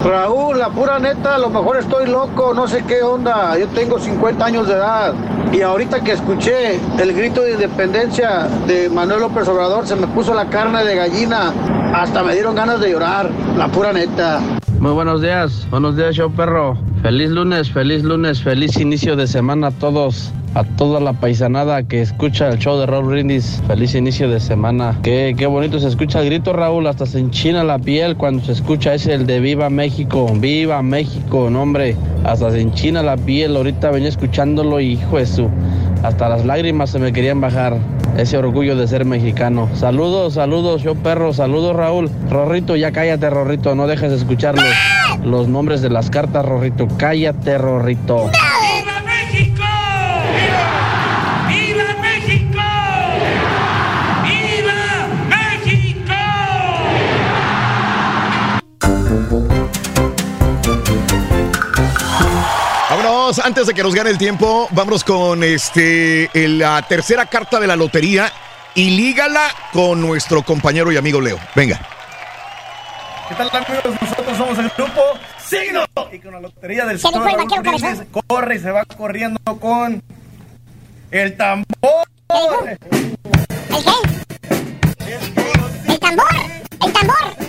Raúl, la pura neta, a lo mejor estoy loco, no sé qué onda. Yo tengo 50 años de edad. Y ahorita que escuché el grito de independencia de Manuel López Obrador, se me puso la carne de gallina. Hasta me dieron ganas de llorar. La pura neta. Muy buenos días, buenos días, show perro. Feliz lunes, feliz lunes, feliz inicio de semana a todos. A toda la paisanada que escucha el show de Raúl Brindis, feliz inicio de semana. Qué, qué bonito se escucha el grito, Raúl, hasta se enchina la piel cuando se escucha ese el de Viva México, Viva México, no hombre, hasta se enchina la piel. Ahorita venía escuchándolo y hijo de su, hasta las lágrimas se me querían bajar. Ese orgullo de ser mexicano. Saludos, saludos, show perro, saludos Raúl. Rorrito, ya cállate, Rorrito, no dejes de escuchar los, los nombres de las cartas, Rorrito. Cállate, Rorrito. Vámonos, antes de que nos gane el tiempo, vámonos con este la tercera carta de la lotería y lígala con nuestro compañero y amigo Leo. Venga. ¿Qué tal amigos? Nosotros somos el grupo Signo. Y con la lotería del ¿Qué dijo señor el Raúl vaquero Brindis, cabezón? corre y se va corriendo con el tambor. ¿El qué? El tambor, el tambor.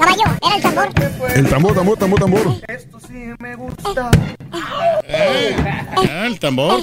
Caballo, era el tambor. El tambor, tambor, tambor, tambor. Esto sí me gusta. Ah, el tambor.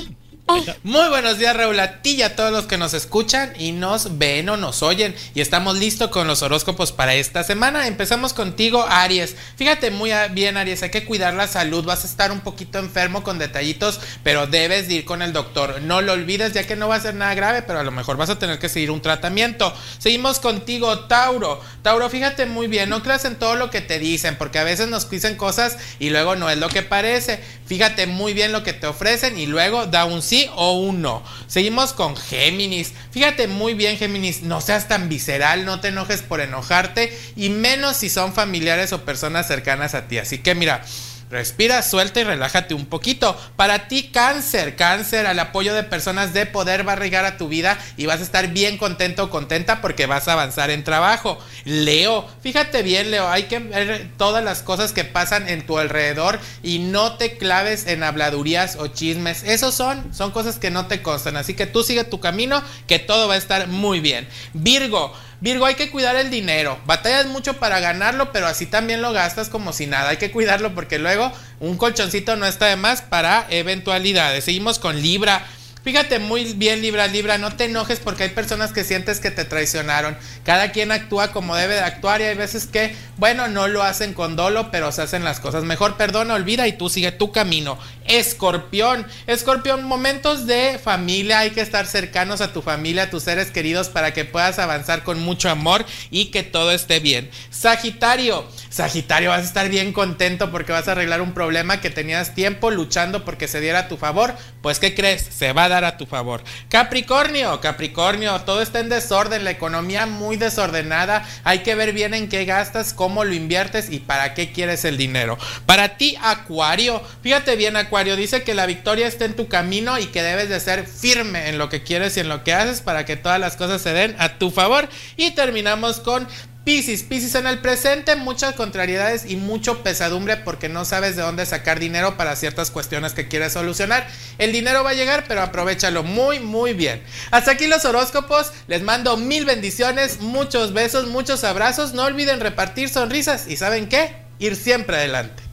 Muy buenos días, Raúl, a ti y a todos los que nos escuchan y nos ven o nos oyen. Y estamos listos con los horóscopos para esta semana. Empezamos contigo, Aries. Fíjate muy bien, Aries, hay que cuidar la salud. Vas a estar un poquito enfermo con detallitos, pero debes de ir con el doctor. No lo olvides, ya que no va a ser nada grave, pero a lo mejor vas a tener que seguir un tratamiento. Seguimos contigo, Tauro. Tauro, fíjate muy bien, no creas en todo lo que te dicen, porque a veces nos dicen cosas y luego no es lo que parece. Fíjate muy bien lo que te ofrecen y luego da un sí o un no. Seguimos con Géminis. Fíjate muy bien, Géminis, no seas tan visceral, no te enojes por enojarte y menos si son familiares o personas cercanas a ti. Así que mira, Respira, suelta y relájate un poquito. Para ti, cáncer, cáncer, al apoyo de personas de poder va a llegar a tu vida y vas a estar bien contento o contenta porque vas a avanzar en trabajo. Leo, fíjate bien, Leo, hay que ver todas las cosas que pasan en tu alrededor y no te claves en habladurías o chismes. Esos son, son cosas que no te constan. Así que tú sigue tu camino, que todo va a estar muy bien. Virgo, Virgo, hay que cuidar el dinero. Batallas mucho para ganarlo, pero así también lo gastas como si nada. Hay que cuidarlo porque luego un colchoncito no está de más para eventualidades. Seguimos con Libra. Fíjate muy bien, Libra, Libra, no te enojes porque hay personas que sientes que te traicionaron. Cada quien actúa como debe de actuar y hay veces que, bueno, no lo hacen con dolo, pero se hacen las cosas mejor. Perdona, olvida y tú sigue tu camino. Escorpión. Escorpión, momentos de familia, hay que estar cercanos a tu familia, a tus seres queridos para que puedas avanzar con mucho amor y que todo esté bien. Sagitario, Sagitario, vas a estar bien contento porque vas a arreglar un problema que tenías tiempo luchando porque se diera a tu favor. Pues, ¿qué crees? Se va a dar a tu favor. Capricornio, Capricornio, todo está en desorden, la economía muy desordenada. Hay que ver bien en qué gastas, cómo lo inviertes y para qué quieres el dinero. Para ti, Acuario, fíjate bien, Acuario, dice que la victoria está en tu camino y que debes de ser firme en lo que quieres y en lo que haces para que todas las cosas se den a tu favor. Y terminamos con Piscis, Piscis en el presente, muchas contrariedades y mucho pesadumbre porque no sabes de dónde sacar dinero para ciertas cuestiones que quieres solucionar. El dinero va a llegar, pero aprovechalo muy, muy bien. Hasta aquí los horóscopos, les mando mil bendiciones, muchos besos, muchos abrazos, no olviden repartir sonrisas y ¿saben qué? Ir siempre adelante.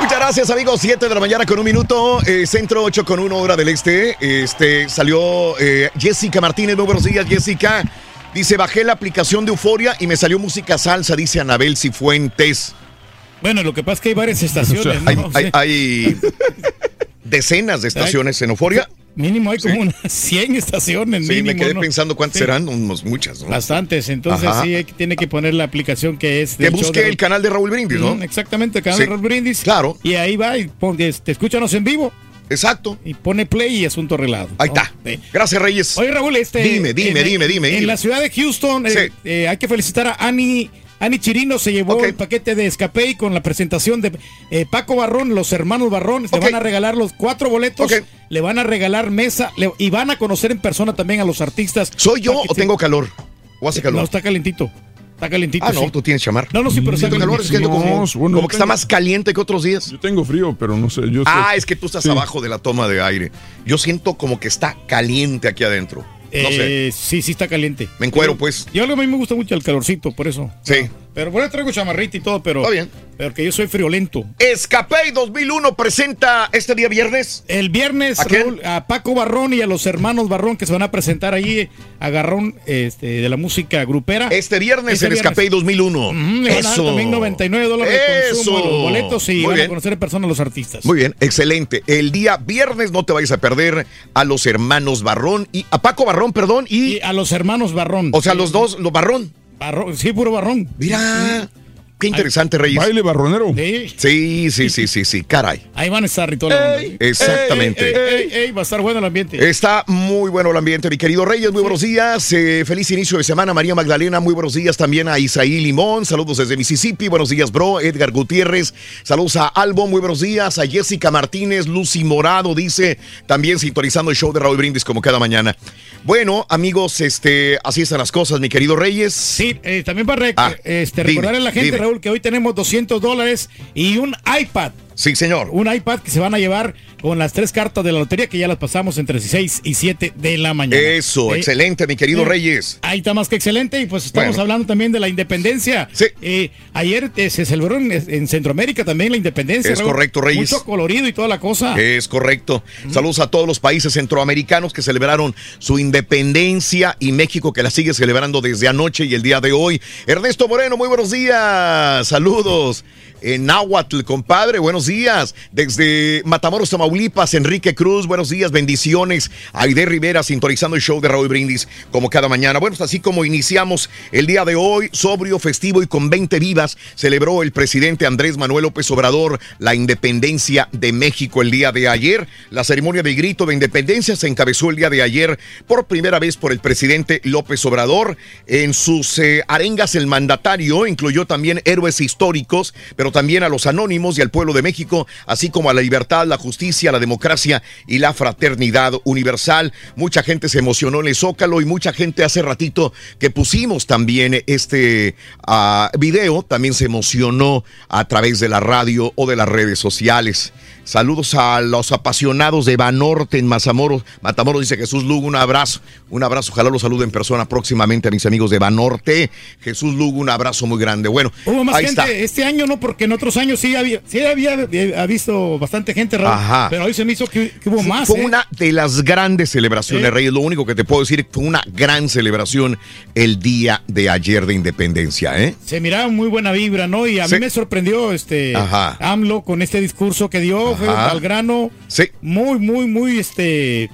Muchas gracias, amigos. 7 de la mañana con un minuto. eh, centro 8 con 1 hora del este. Este salió eh, Jessica Martínez. Muy buenos días, Jessica. Dice: Bajé la aplicación de Euforia y me salió música salsa, dice Anabel Cifuentes. Bueno, lo que pasa es que hay varias [LAUGHS] estaciones. ¿no? Hay [LAUGHS] decenas de estaciones en Euforia. Mínimo hay como unas 100 estaciones. Sí, me quedé ¿no? pensando cuántas Sí. serán, unos muchas, ¿no? Bastantes, entonces Ajá. sí, hay tiene que poner la aplicación que es. Que busque de- el canal de Raúl Brindis, ¿no? Mm, Exactamente, el canal Sí. de Raúl Brindis. Claro. Y ahí va y pon- este, escúchanos en vivo. Exacto. Y pone play y asunto arreglado. Ahí está. Gracias, Reyes. Oye, Raúl, este. Dime, dime, en- dime, dime, En la ciudad de Houston, eh, eh, hay que felicitar a Ani. Ani Chirino se llevó el paquete de Escapey con la presentación de eh, Paco Barrón, los hermanos Barrón. Le van a regalar los cuatro boletos, le van a regalar mesa le- y van a conocer en persona también a los artistas. ¿Soy yo o tengo calor? ¿O hace calor? No, está calentito. Está calentito. Ah, no, sí. tú tienes chamar. No, no, sí, pero está Siento calor, es que como, No, bueno, como que está más caliente que otros días. Yo tengo frío, pero no sé. Yo Ah, sé- es que tú estás Sí. abajo de la toma de aire. Yo siento como que está caliente aquí adentro. No sé. Eh, Sí, sí está caliente. Me encuero, pues. Yo algo a mí me gusta mucho el calorcito, por eso. Sí. Pero bueno, traigo chamarrita y todo, pero. Está bien. Pero que yo soy friolento. Escapey 2001 presenta este día viernes. El viernes, ¿A? Raúl, a Paco Barrón y a los hermanos Barrón que se van a presentar ahí a Garrón este, de la música grupera. Este viernes Este en. Escapey 2001. Ujú, le van a dar Eso. también 99 dólares de consumo Eso. de los boletos y Muy van a conocer en persona a los artistas. Muy bien, excelente. El día viernes no te vayas a perder a los hermanos Barrón y a Paco Barrón, perdón, y, a los hermanos Barrón. O sea, los dos, los Barrón. Barrón, sí, puro Barrón. Mira, qué interesante, Reyes. Baile barronero. Sí, sí, sí, sí, sí, caray. Ahí van a estar y todo lo demás. Exactamente. Ey, ey, ey, ey, va a estar bueno el ambiente. Está muy bueno el ambiente, mi querido Reyes. Muy buenos días. eh, feliz inicio de semana, María Magdalena. Muy buenos días también a Isaí Limón. Saludos desde Mississippi. Buenos días, bro. Edgar Gutiérrez. Saludos a Albo. Muy buenos días. A Jessica Martínez. Lucy Morado dice también sintonizando el show de Raúl Brindis como cada mañana. Bueno, amigos, este, así están las cosas, mi querido Reyes. Sí, eh, también para rec- Ah, este, dime, recordarle a la gente, dime. Que hoy tenemos 200 dólares y un iPad. Sí, señor. Un iPad que se van a llevar con las tres cartas de la lotería que ya las pasamos entre 6 y 7 de la mañana. Eso, Eh, excelente, mi querido eh, Reyes. Ahí está más que excelente y pues estamos Bueno. hablando también de la independencia. Eh, ayer se celebró en, en Centroamérica también la independencia. Es Raúl. correcto, Reyes. Mucho colorido y toda la cosa. Es correcto. Saludos a todos los países centroamericanos que celebraron su independencia y México que la sigue celebrando desde anoche y el día de hoy. Ernesto Moreno, muy buenos días. Saludos. En Nahuatl, compadre, buenos días. Desde Matamoros, Tamaulipas, Enrique Cruz, buenos días, bendiciones. Aide Rivera, sintonizando el show de Raúl Brindis, como cada mañana. Bueno, así como iniciamos el día de hoy, sobrio, festivo y con 20 vivas, celebró el presidente Andrés Manuel López Obrador la independencia de México el día de ayer. La ceremonia de grito de independencia se encabezó el día de ayer por primera vez por el presidente López Obrador. En sus eh, arengas, el mandatario incluyó también héroes históricos, pero también a los anónimos y al pueblo de México, así como a la libertad, la justicia, la democracia y la fraternidad universal. Mucha gente se emocionó en el Zócalo y mucha gente hace ratito que pusimos también este ah, video, también se emocionó a través de la radio o de las redes sociales. Saludos a los apasionados de Banorte en Matamoros. Matamoros dice Jesús Lugo, un abrazo. Un abrazo, ojalá los salude en persona próximamente a mis amigos de Banorte. Jesús Lugo, un abrazo muy grande. Bueno, Hubo más ahí gente está. este año, no, porque en otros años sí había, sí había, había visto bastante gente, Raúl, Ajá. pero hoy se me hizo que, que hubo más. Fue ¿eh? una de las grandes celebraciones, Sí. Reyes. Lo único que te puedo decir, fue una gran celebración el día de ayer de independencia, ¿eh? Se miraba muy buena vibra, ¿no? Y a Sí. mí me sorprendió este Ajá. AMLO con este discurso que dio, fue al grano. Sí. Muy, muy, muy, este.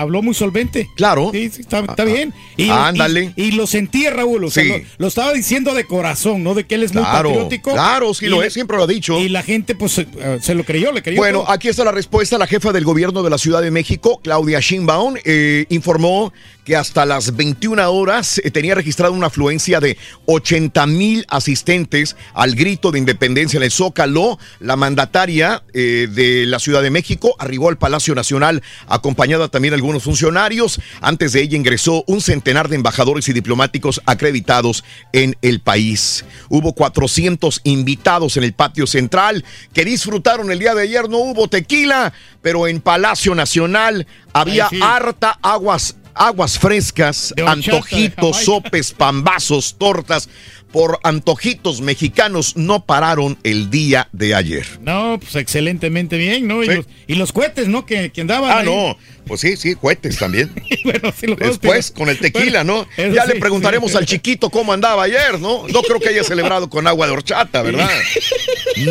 Habló muy solvente. Claro. Sí, sí, está, está bien. Y, Ándale. Y, y lo sentí, Raúl. O sea, Sí. lo, lo estaba diciendo de corazón, ¿no? De que él es muy Claro, patriótico. claro, sí Y lo es, siempre lo ha dicho. Y la gente, pues, se, eh, se lo creyó, le creyó. Bueno, todo. aquí está la respuesta. La jefa del gobierno de la Ciudad de México, Claudia Sheinbaum, eh, informó que hasta las 21 horas eh, tenía registrada una afluencia de 80 mil asistentes al grito de independencia en el Zócalo. La mandataria eh, de la Ciudad de México arribó al Palacio Nacional acompañada también de algunos funcionarios. Antes de ella ingresó un centenar de embajadores y diplomáticos acreditados en el país. Hubo 400 invitados en el patio central que disfrutaron el día de ayer. No hubo tequila, pero en Palacio Nacional había sí. harta aguas, aguas frescas, antojitos, sopes, pambazos, tortas. Por antojitos mexicanos no pararon el día de ayer. No, pues excelentemente bien, ¿no? Y, Sí. los, y los cohetes, ¿no? Que, que andaban. Ah, ahí. no. Pues sí, sí, cohetes también. [LAUGHS] bueno, Después, con el tequila, bueno, ¿no? Ya sí, le preguntaremos sí. al chiquito cómo andaba ayer, ¿no? No creo que haya celebrado con agua de horchata, ¿verdad?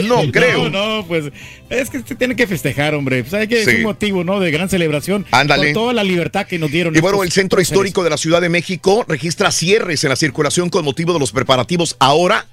No [LAUGHS] creo. No, no, pues es que se tiene que festejar, hombre. Pues hay que Sí. es un motivo, ¿no? De gran celebración. Ándale. Con toda la libertad que nos dieron. Y bueno, el Centro. Histórico de la Ciudad de México registra cierres en la circulación con motivo de los preparativos ahora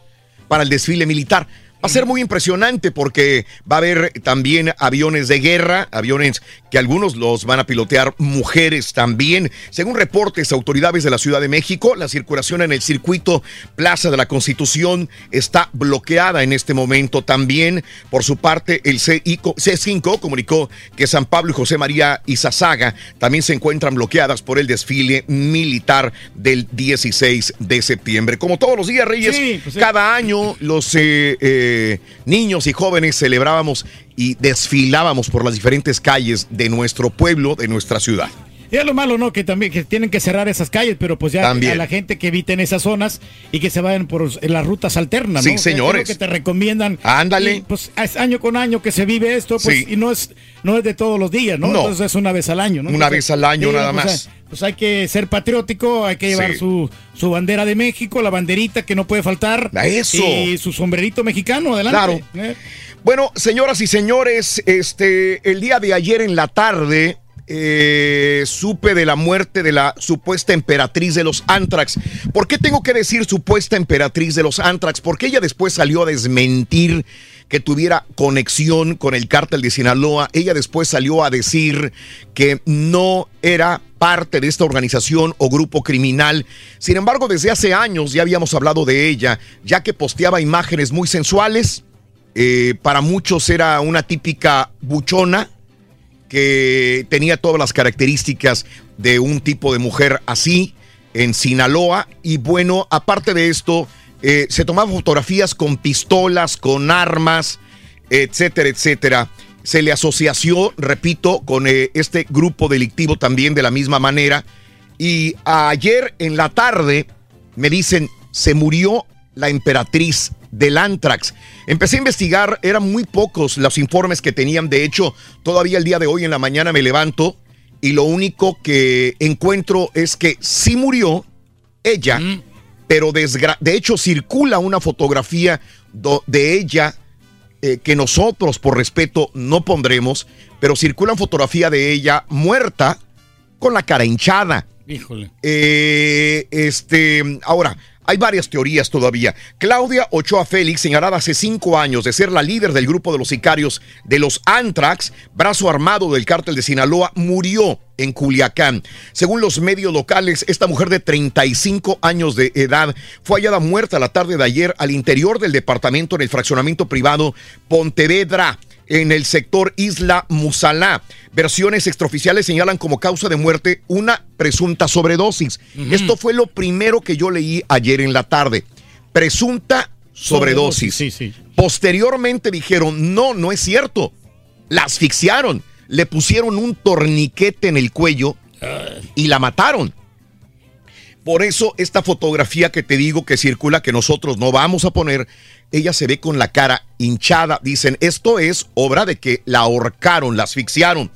para el desfile militar. Va a ser muy impresionante porque va a haber también aviones de guerra, aviones que algunos los van a pilotear mujeres también. Según reportes, autoridades de la Ciudad de México, la circulación en el circuito Plaza de la Constitución está bloqueada en este momento también. Por su parte, el CICO C5 comunicó que San Pablo y José María Izazaga también se encuentran bloqueadas por el desfile militar del 16 de septiembre. Como todos los días, Reyes, Sí, pues sí. cada año los eh, eh, niños y jóvenes celebrábamos y desfilábamos por las diferentes calles de nuestro pueblo, de nuestra ciudad. Y es lo malo, ¿no? Que también que tienen que cerrar esas calles, pero pues ya También. a la gente que evite en esas zonas y que se vayan por las rutas alternas, ¿no? Sí, O sea, señores. que te recomiendan. Ándale. Y, pues es año con año que se vive esto, pues, Sí. y no es, no es de todos los días, ¿no? No. Entonces es una vez al año, ¿no? Una Entonces, vez al año, nada pues, más. Pues hay que ser patriótico, hay que llevar Sí. su, su bandera de México, la banderita que no puede faltar. Eso. Y su sombrerito mexicano, adelante. Claro. Eh. Bueno, señoras y señores, este, el día de ayer en la tarde eh, supe de la muerte de la supuesta emperatriz de los Antrax. ¿Por qué tengo que decir supuesta emperatriz de los Antrax? Porque ella después salió a desmentir que tuviera conexión con el cártel de Sinaloa. Ella después salió a decir que no era parte de esta organización o grupo criminal. Sin embargo, desde hace años ya habíamos hablado de ella, ya que posteaba imágenes muy sensuales. Eh, para muchos era una típica buchona que tenía todas las características de un tipo de mujer así en Sinaloa. Y bueno, aparte de esto, eh, se tomaban fotografías con pistolas, con armas, etcétera, etcétera. Se le asoció, repito, con eh, este grupo delictivo también de la misma manera. Y ayer en la tarde me dicen, se murió la emperatriz del Antrax. Empecé a investigar, eran muy pocos los informes que tenían. De hecho, todavía el día de hoy en la mañana me levanto y lo único que encuentro es que sí murió ella, pero desgra- de hecho circula una fotografía de ella eh, que nosotros por respeto no pondremos, pero circula una fotografía de ella muerta con la cara hinchada. Híjole. Eh, este, ahora, hay varias teorías todavía. Claudia Ochoa Félix, señalada hace cinco años de ser la líder del grupo de los sicarios de los Antrax, brazo armado del cártel de Sinaloa, murió en Culiacán. Según los medios locales, esta mujer de 35 años de edad fue hallada muerta la tarde de ayer al interior del departamento en el fraccionamiento privado Pontevedra en el sector Isla Musalá. Versiones extraoficiales señalan como causa de muerte una presunta sobredosis. Esto fue lo primero que yo leí ayer en la tarde. Presunta sobredosis. Sí, sí. Posteriormente dijeron, no, no es cierto. La asfixiaron, le pusieron un torniquete en el cuello y la mataron. Por eso esta fotografía que te digo que circula, que nosotros no vamos a poner, ella se ve con la cara hinchada. Dicen, esto es obra de que la ahorcaron, la asfixiaron.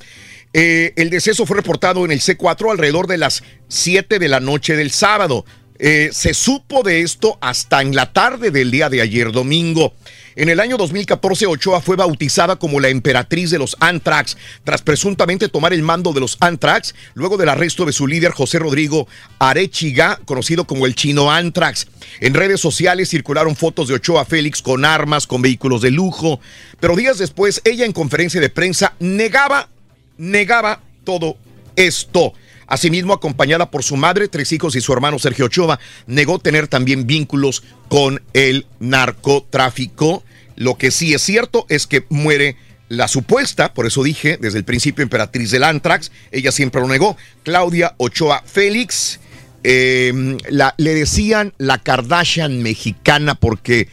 Eh, el deceso fue reportado en el C4 alrededor de las 7 de la noche del sábado. Eh, se supo de esto hasta en la tarde del día de ayer domingo. En el año 2014, Ochoa fue bautizada como la emperatriz de los Antrax, tras presuntamente tomar el mando de los Antrax, luego del arresto de su líder José Rodrigo Arechiga, conocido como el chino Antrax. En redes sociales circularon fotos de Ochoa Félix con armas, con vehículos de lujo, pero días después, ella en conferencia de prensa negaba, negaba todo esto. Asimismo, acompañada por su madre, tres hijos y su hermano Sergio Ochoa, negó tener también vínculos con el narcotráfico. Lo que sí es cierto es que muere la supuesta, por eso dije desde el principio, emperatriz del Antrax, ella siempre lo negó, Claudia Ochoa Félix. eh, la- le decían la Kardashian mexicana porque,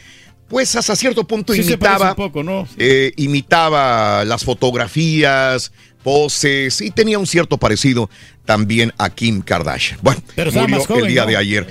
pues, hasta cierto punto Sí imitaba un poco, ¿no? eh, imitaba las fotografías, poses y tenía un cierto parecido también a Kim Kardashian. Bueno, Pero murió joven, el día ¿no? de ayer.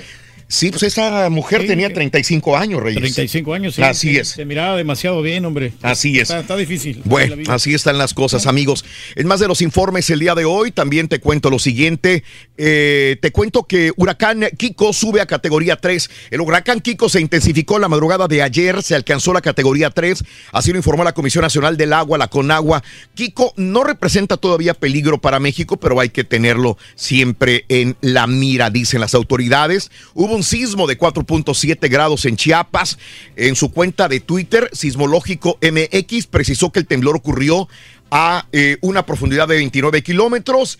Sí, pues esa mujer Sí, tenía sí. 35 años, Reyes. 35 años, sí. Así sí, es. Se miraba demasiado bien, hombre. Así es. Está, está difícil. Bueno, así están las cosas, amigos. En más de los informes el día de hoy, también te cuento lo siguiente. Eh, te cuento que Huracán Kiko sube a categoría 3. El huracán Kiko se intensificó la madrugada de ayer, se alcanzó la categoría 3. Así lo informó la Comisión Nacional del Agua, la CONAGUA. Kiko no representa todavía peligro para México, pero hay que tenerlo siempre en la mira, dicen las autoridades. Hubo un sismo de 4.7 grados en Chiapas. En su cuenta de Twitter, Sismológico MX precisó que el temblor ocurrió a eh, una profundidad de 29 kilómetros.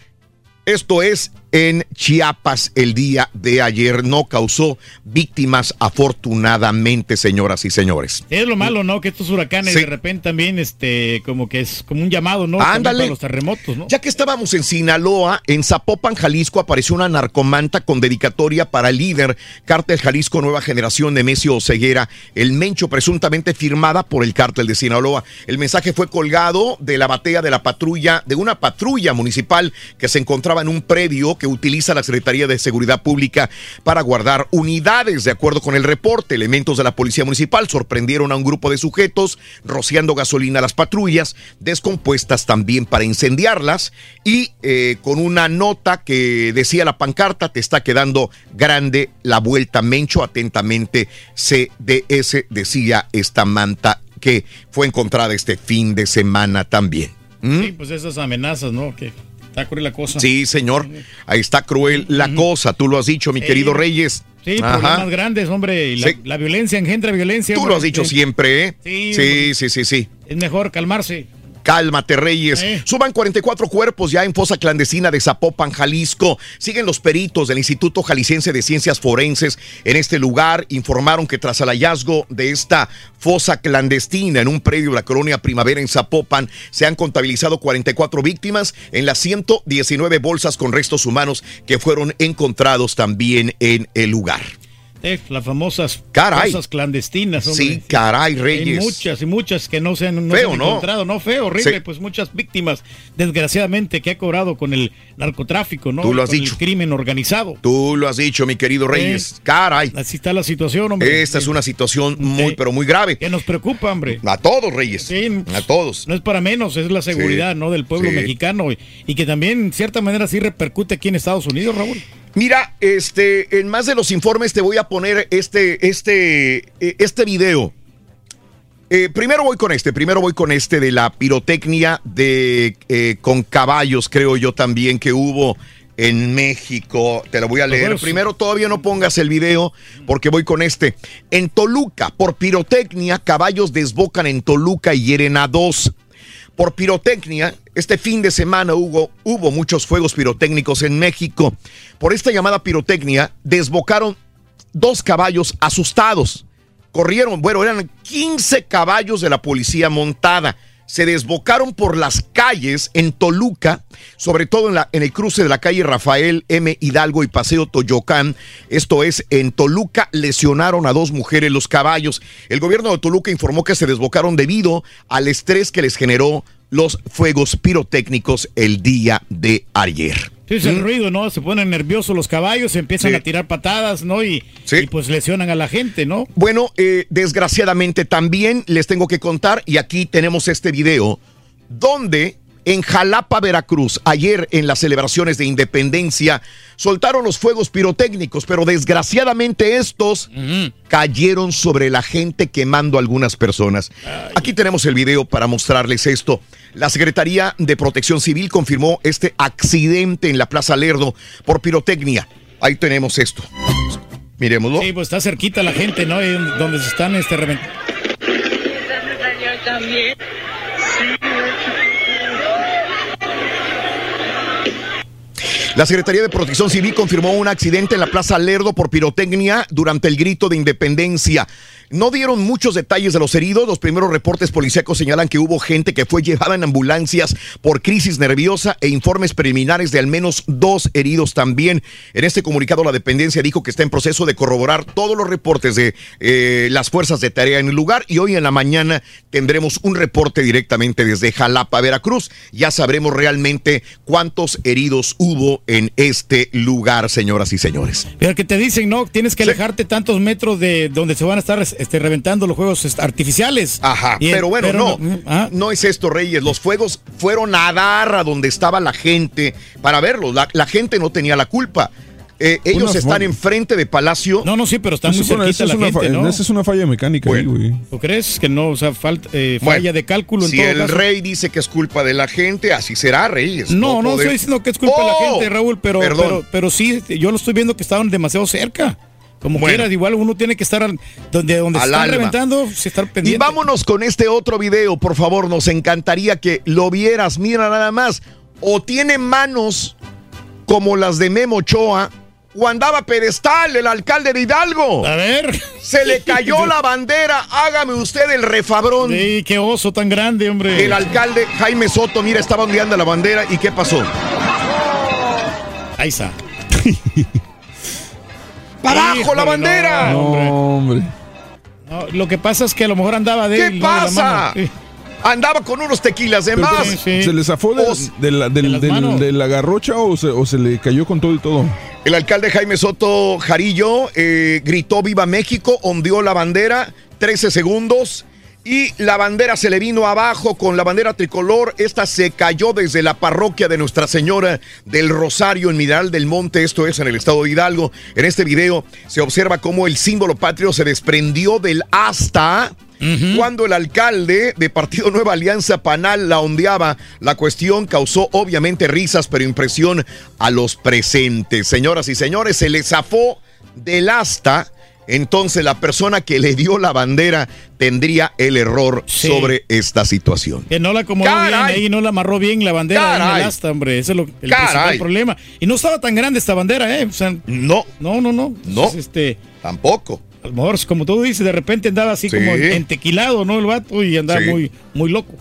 Esto es en Chiapas el día de ayer. No causó víctimas, afortunadamente, señoras y señores. Es lo malo, ¿no? Que estos huracanes Sí. de repente también, este, como que es como un llamado, ¿no? Ándale. Para los terremotos, ¿no? Ya que estábamos en Sinaloa, en Zapopan, Jalisco, apareció una narcomanta con dedicatoria para el líder Cártel Jalisco Nueva Generación Nemesio Oseguera, el Mencho, presuntamente firmada por el cártel de Sinaloa. El mensaje fue colgado de la batea de la patrulla, de una patrulla municipal que se encontraba en un predio que utiliza la Secretaría de Seguridad Pública para guardar unidades. De acuerdo con el reporte, elementos de la Policía Municipal sorprendieron a un grupo de sujetos rociando gasolina a las patrullas, descompuestas también para incendiarlas y eh, con una nota que decía la pancarta, te está quedando grande la vuelta Mencho, atentamente CDS, decía esta manta que fue encontrada este fin de semana también. ¿Mm? Sí, pues esas amenazas, ¿no? Que está cruel la cosa. Sí, señor. Ahí está cruel la cosa. Tú lo has dicho, mi querido Reyes. Sí, Ajá. problemas grandes, hombre. Y la, Sí. la violencia engendra violencia. Tú hombre. lo has dicho siempre, ¿eh? Sí, sí, sí, sí. Es mejor calmarse. Cálmate, Reyes. Eh. Suban 44 cuerpos ya en fosa clandestina de Zapopan, Jalisco. Siguen los peritos del Instituto Jalisciense de Ciencias Forenses en este lugar. Informaron que tras el hallazgo de esta fosa clandestina en un predio de la colonia Primavera en Zapopan, se han contabilizado 44 víctimas en las 119 bolsas con restos humanos que fueron encontrados también en el lugar. Eh, las famosas Caray. cosas clandestinas, hombre. Sí, caray, Hay Reyes. muchas y muchas que no se han, no Feo, se han ¿no? encontrado, ¿no? Feo, horrible, Sí. pues muchas víctimas, desgraciadamente, que ha cobrado con el narcotráfico, ¿no? Tú lo has Con dicho. El crimen organizado. Tú lo has dicho, mi querido Reyes. Eh. Caray. Así está la situación, hombre. Esta es una situación Sí. muy, pero muy grave. Que nos preocupa, hombre. A todos, Reyes. Sí. A todos. No es para menos, es la seguridad. ¿no? Del pueblo mexicano y, y que también, en cierta manera, sí repercute aquí en Estados Unidos, Raúl. Mira, este, en más de los informes te voy a poner este, este, eh, este video. Eh, primero voy con este, primero voy con este de la pirotecnia de eh, con caballos, creo yo también que hubo en México. Te lo voy a leer. Primero todavía no pongas el video porque voy con este. En Toluca, por pirotecnia, caballos desbocan en Toluca y hieren a dos. Por pirotecnia, este fin de semana hubo, hubo muchos fuegos pirotécnicos en México. Por esta llamada pirotecnia, desbocaron dos caballos asustados. Corrieron, bueno, eran 15 caballos de la policía montada. Se desbocaron por las calles en Toluca, sobre todo en, la, en el cruce de la calle Rafael M. Hidalgo y Paseo Toyocán. Esto es, en Toluca lesionaron a dos mujeres los caballos. El gobierno de Toluca informó que se desbocaron debido al estrés que les generó los fuegos pirotécnicos el día de ayer. Sí, es el ruido, ¿no? Se ponen nerviosos los caballos, se empiezan. Sí. a tirar patadas, ¿no? Y, Sí. y pues lesionan a la gente, ¿no? Bueno, eh, desgraciadamente también les tengo que contar, y aquí tenemos este video, donde En Jalapa, Veracruz, ayer en las celebraciones de independencia, soltaron los fuegos pirotécnicos, pero desgraciadamente estos cayeron sobre la gente quemando a algunas personas. Aquí tenemos el video para mostrarles esto. La Secretaría de Protección Civil confirmó este accidente en la Plaza Lerdo por pirotecnia. Ahí tenemos esto. Miremoslo. Sí, pues está cerquita la gente, ¿no? Ahí Donde se están este reventando. La Secretaría de Protección Civil confirmó un accidente en la Plaza Lerdo por pirotecnia durante el grito de independencia. No dieron muchos detalles de los heridos. Los primeros reportes policíacos señalan que hubo gente que fue llevada en ambulancias por crisis nerviosa e informes preliminares de al menos dos heridos también. En este comunicado, la dependencia dijo que está en proceso de corroborar todos los reportes de eh, las fuerzas de tarea en el lugar y hoy en la mañana tendremos un reporte directamente desde Jalapa, Veracruz. Ya sabremos realmente cuántos heridos hubo en este lugar, señoras y señores. Pero que te dicen, no, tienes que alejarte tantos metros de donde se van a estar este, reventando los juegos artificiales. Ajá, Y- pero bueno, pero no, ah, no es esto, Reyes. Los fuegos fueron a dar a donde estaba la gente para verlos. La, la gente no tenía la culpa. Eh, ellos Una están enfrente de Palacio. No, no, sí, pero está Esa muy cerquita la una gente, ¿no? Esa es una falla mecánica ahí, güey. ¿Tú crees que no? O sea, falta, eh, falla Bueno, de cálculo en si todo el caso. rey dice que es culpa de la gente, así será, Reyes. No, no, poder- estoy diciendo que es culpa de la ¡Oh! gente, Raúl, pero, pero, pero sí, yo lo estoy viendo que estaban demasiado cerca. Como Bueno. quieras, igual uno tiene que estar donde, donde se Al están alma. reventando, se estar pendiente. Y vámonos con este otro video, por favor. Nos encantaría que lo vieras. Mira nada más. O tiene manos como las de Memo Ochoa. O andaba pedestal el alcalde de Hidalgo. A ver. Se le cayó [LAUGHS] la bandera. Hágame usted el refabrón. Sí, qué oso tan grande, hombre. El alcalde Jaime Soto, mira, estaba ondeando la bandera. ¿Y qué pasó? Ahí está. [LAUGHS] ¡Para abajo la bandera! no, hombre. hombre. No, lo que pasa es que a lo mejor andaba de ¿Qué pasa? Andaba con unos tequilas de Pero, más. pero, ¿Se le zafó de, de la, de garrocha o se, o se le cayó con todo y todo? El alcalde Jaime Soto Jarillo eh, gritó Viva México, ondeó la bandera, 13 segundos. Y la bandera se le vino abajo con la bandera tricolor. Esta se cayó desde la parroquia de Nuestra Señora del Rosario en Mineral del Monte. Esto es en el estado de Hidalgo. En este video se observa cómo el símbolo patrio se desprendió del asta. Cuando el alcalde de Partido Nueva Alianza Panal la ondeaba, la cuestión causó obviamente risas, pero impresión a los presentes. Señoras y señores, se le zafó del asta. Entonces la persona que le dio la bandera tendría el error Sí. sobre esta situación. Que no la acomodó bien Caray. ahí, no la amarró bien la bandera en el asta, hombre. Ese es lo, el Caray. principal problema. Y no estaba tan grande esta bandera, ¿eh? O sea, No, no, no, no. No. Entonces, este, tampoco. A lo mejor, como tú dices, de repente andaba así Sí. como entequilado, ¿no? El vato y andaba Sí. muy, muy loco.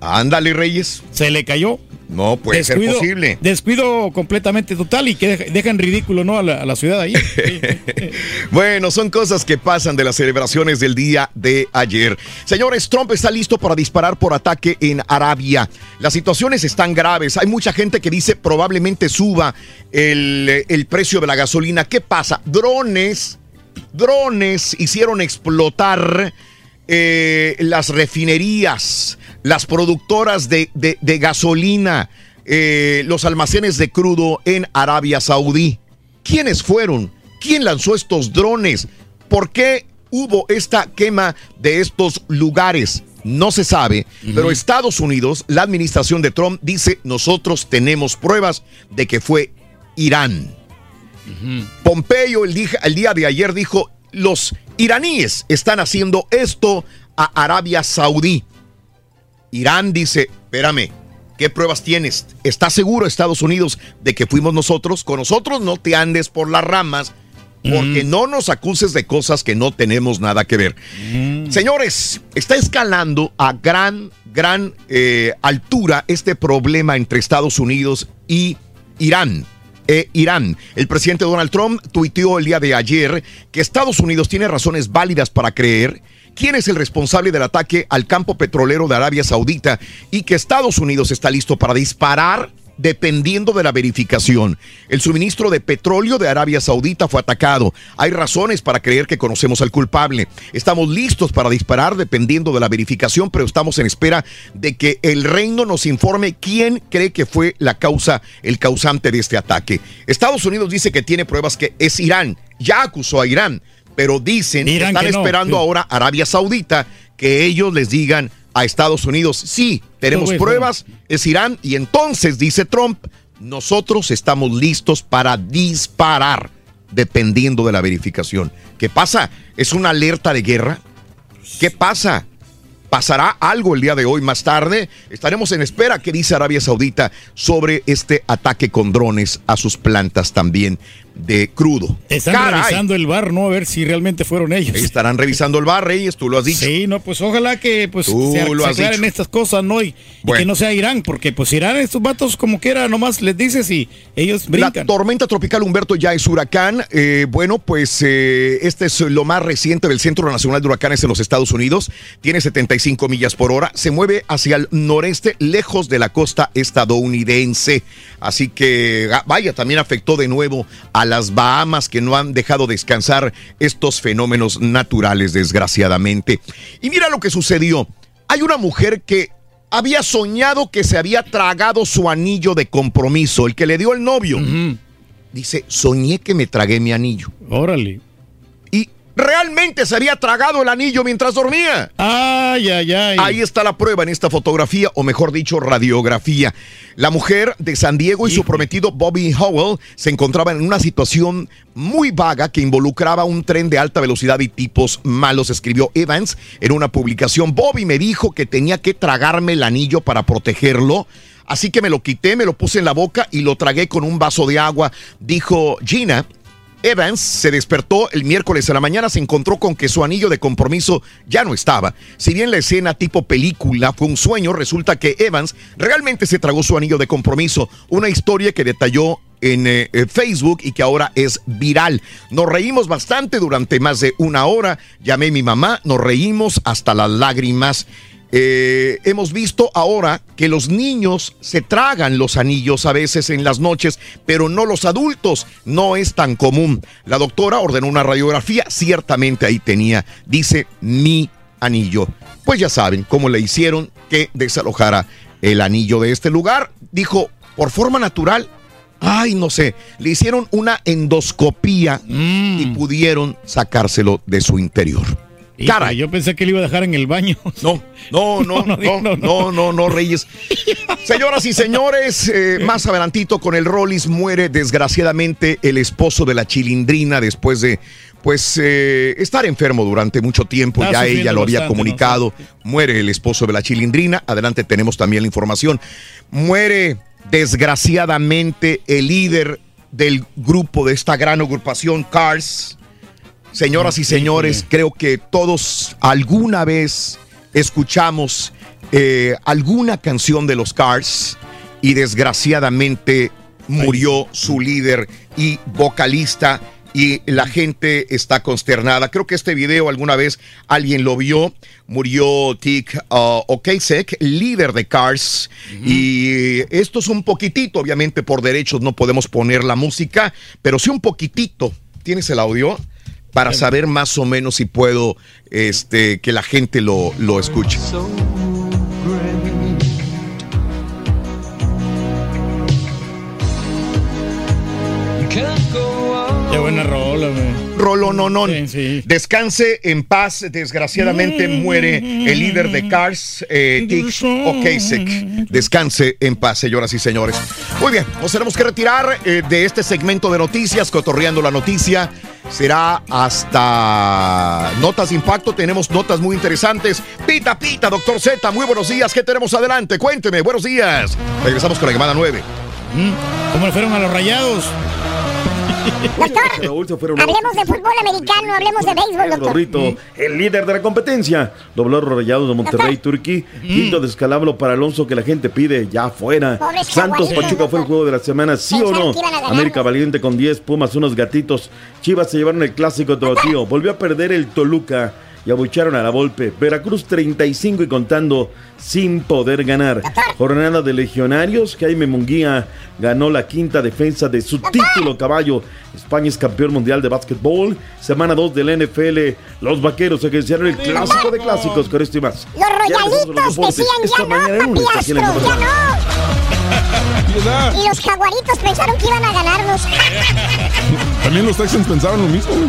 Ándale, Reyes. Se le cayó. No puede ser posible. Descuido completamente total y que deja- dejan ridículo, ¿no? A la, a la ciudad ahí. [LAUGHS] Bueno, son cosas que pasan de las celebraciones del día de ayer. Señores, Trump está listo para disparar por ataque en Arabia. Las situaciones están graves. Hay mucha gente que dice probablemente suba el, el precio de la gasolina. ¿Qué pasa? Drones, drones hicieron explotar eh, las refinerías, las productoras de, de- de gasolina, eh, los almacenes de crudo en Arabia Saudí. ¿Quiénes fueron? ¿Quién lanzó estos drones? ¿Por qué hubo esta quema de estos lugares? No se sabe, pero Estados Unidos, la administración de Trump dice, nosotros tenemos pruebas de que fue Irán. Pompeyo el, día- el día de ayer dijo, los iraníes están haciendo esto a Arabia Saudí. Irán dice, espérame, ¿qué pruebas tienes? ¿Estás seguro Estados Unidos de que fuimos nosotros? Con nosotros no te andes por las ramas porque no nos acuses de cosas que no tenemos nada que ver. Señores, está escalando a gran, gran eh, altura este problema entre Estados Unidos y Irán. Eh, Irán. El presidente Donald Trump tuiteó el día de ayer que Estados Unidos tiene razones válidas para creer quién es el responsable del ataque al campo petrolero de Arabia Saudita y que Estados Unidos está listo para disparar dependiendo de la verificación. El suministro de petróleo de Arabia Saudita fue atacado. Hay razones para creer que conocemos al culpable. Estamos listos para disparar dependiendo de la verificación, pero estamos en espera de que el reino nos informe quién cree que fue la causa, el causante de este ataque. Estados Unidos dice que tiene pruebas que es Irán. Ya acusó a Irán, pero dicen Irán están que no, esperando sí. ahora Arabia Saudita que ellos les digan a Estados Unidos, sí, tenemos pruebas, es Irán, y entonces, dice Trump, nosotros estamos listos para disparar, dependiendo de la verificación. ¿Qué pasa? ¿Es una alerta de guerra? ¿Qué pasa? ¿Pasará algo el día de hoy más tarde? Estaremos en espera, que dice Arabia Saudita, sobre este ataque con drones a sus plantas también de crudo. Están Caray. revisando el bar, ¿no? A ver si realmente fueron ellos. Estarán revisando el bar, Reyes, tú lo has dicho. Sí, no, pues ojalá que pues Tú se, lo se has aclaren dicho. estas cosas, ¿no? Y, y Bueno. que no sea Irán, porque pues Irán, estos vatos como quiera, nomás les dices y ellos La brincan. tormenta tropical Humberto ya es huracán. Eh, bueno, pues eh, este es lo más reciente del Centro Nacional de Huracanes en los Estados Unidos. Tiene 75 millas por hora. Se mueve hacia el noreste, lejos de la costa estadounidense. Así que, ah, vaya, también afectó de nuevo a las Bahamas que no han dejado descansar estos fenómenos naturales, desgraciadamente. Y mira lo que sucedió. Hay una mujer que había soñado que se había tragado su anillo de compromiso, el que le dio el novio. Dice, soñé que me tragué mi anillo. Órale. Realmente se había tragado el anillo mientras dormía. Ay, ay, ay. Ahí está la prueba en esta fotografía, o mejor dicho, radiografía. La mujer de San Diego y su prometido Bobby Howell se encontraban en una situación muy vaga que involucraba un tren de alta velocidad y tipos malos, escribió Evans en una publicación. Bobby me dijo que tenía que tragarme el anillo para protegerlo. Así que me lo quité, me lo puse en la boca y lo tragué con un vaso de agua, dijo Gina. Evans se despertó el miércoles a la mañana, se encontró con que su anillo de compromiso ya no estaba. Si bien la escena tipo película fue un sueño, resulta que Evans realmente se tragó su anillo de compromiso. Una historia que detalló en eh, eh, Facebook y que ahora es viral. Nos reímos bastante durante más de una hora. Llamé a mi mamá, nos reímos hasta las lágrimas. Eh, hemos visto ahora que los niños se tragan los anillos a veces en las noches, pero no los adultos. No es tan común. La doctora ordenó una radiografía, ciertamente ahí tenía, dice mi anillo. Pues ya saben cómo le hicieron que desalojara el anillo de este lugar. Dijo, por forma natural, ay, no sé, le hicieron una endoscopía y pudieron sacárselo de su interior. Híjole, Caray. yo pensé que le iba a dejar en el baño. [LAUGHS] [LAUGHS] No, no, no, no, no, no, no, Reyes. Señoras y señores, eh, más adelantito con el Rollis muere desgraciadamente el esposo de la chilindrina después de, pues, eh, estar enfermo durante mucho tiempo. Está ya ella lo había bastante, comunicado. Muere el esposo de la chilindrina. Adelante tenemos también la información. Muere desgraciadamente el líder del grupo de esta gran agrupación Cars. Señoras y señores, creo que todos alguna vez escuchamos eh, alguna canción de los Cars y desgraciadamente murió su líder y vocalista y la gente está consternada. Creo que este video alguna vez alguien lo vio. Murió Tick uh, Okasek, líder de Cars. Y esto es un poquitito, obviamente por derechos no podemos poner la música, pero sí un poquitito. ¿Tienes el audio? Para saber más o menos si puedo este, que la gente lo, lo escuche. Qué buena rola, güey. Rolo no, no. Descanse en paz. Desgraciadamente muere el líder de Cars, eh, Tick Okasek. Descanse en paz, señoras y señores. Muy bien, nos tenemos que retirar eh, de este segmento de noticias, cotorreando la noticia. Será hasta Notas de Impacto. Tenemos notas muy interesantes. Pita, pita, doctor Z. Muy buenos días. ¿Qué tenemos adelante? Cuénteme. Buenos días. Regresamos con la llamada 9. ¿Cómo le fueron a los rayados? Doctor, hablemos de fútbol americano, hablemos de béisbol, doctor. Rorrito, el líder de la competencia. Dobló rayados de Monterrey, Turquí. Quinto descalabro para Alonso que la gente pide ya fuera. Santos. Pachuca fue el juego de la semana, ¿sí o no? América Valiente con 10, Pumas unos gatitos. Chivas se llevaron el clásico de tío. Volvió a perder el Toluca. Y abucharon a la Volpe. Veracruz 35 y contando sin poder ganar. Jornada de legionarios, Jaime Munguía ganó la quinta defensa de su título caballo. España es campeón mundial de básquetbol. Semana 2 del NFL. Los vaqueros ejercieron el clásico de clásicos con esto y más. Los royalitos decían Esta ya no, papi Astro, ya no. Y los jaguaritos pensaron que iban a ganarnos. También los Texans pensaban lo mismo, güey.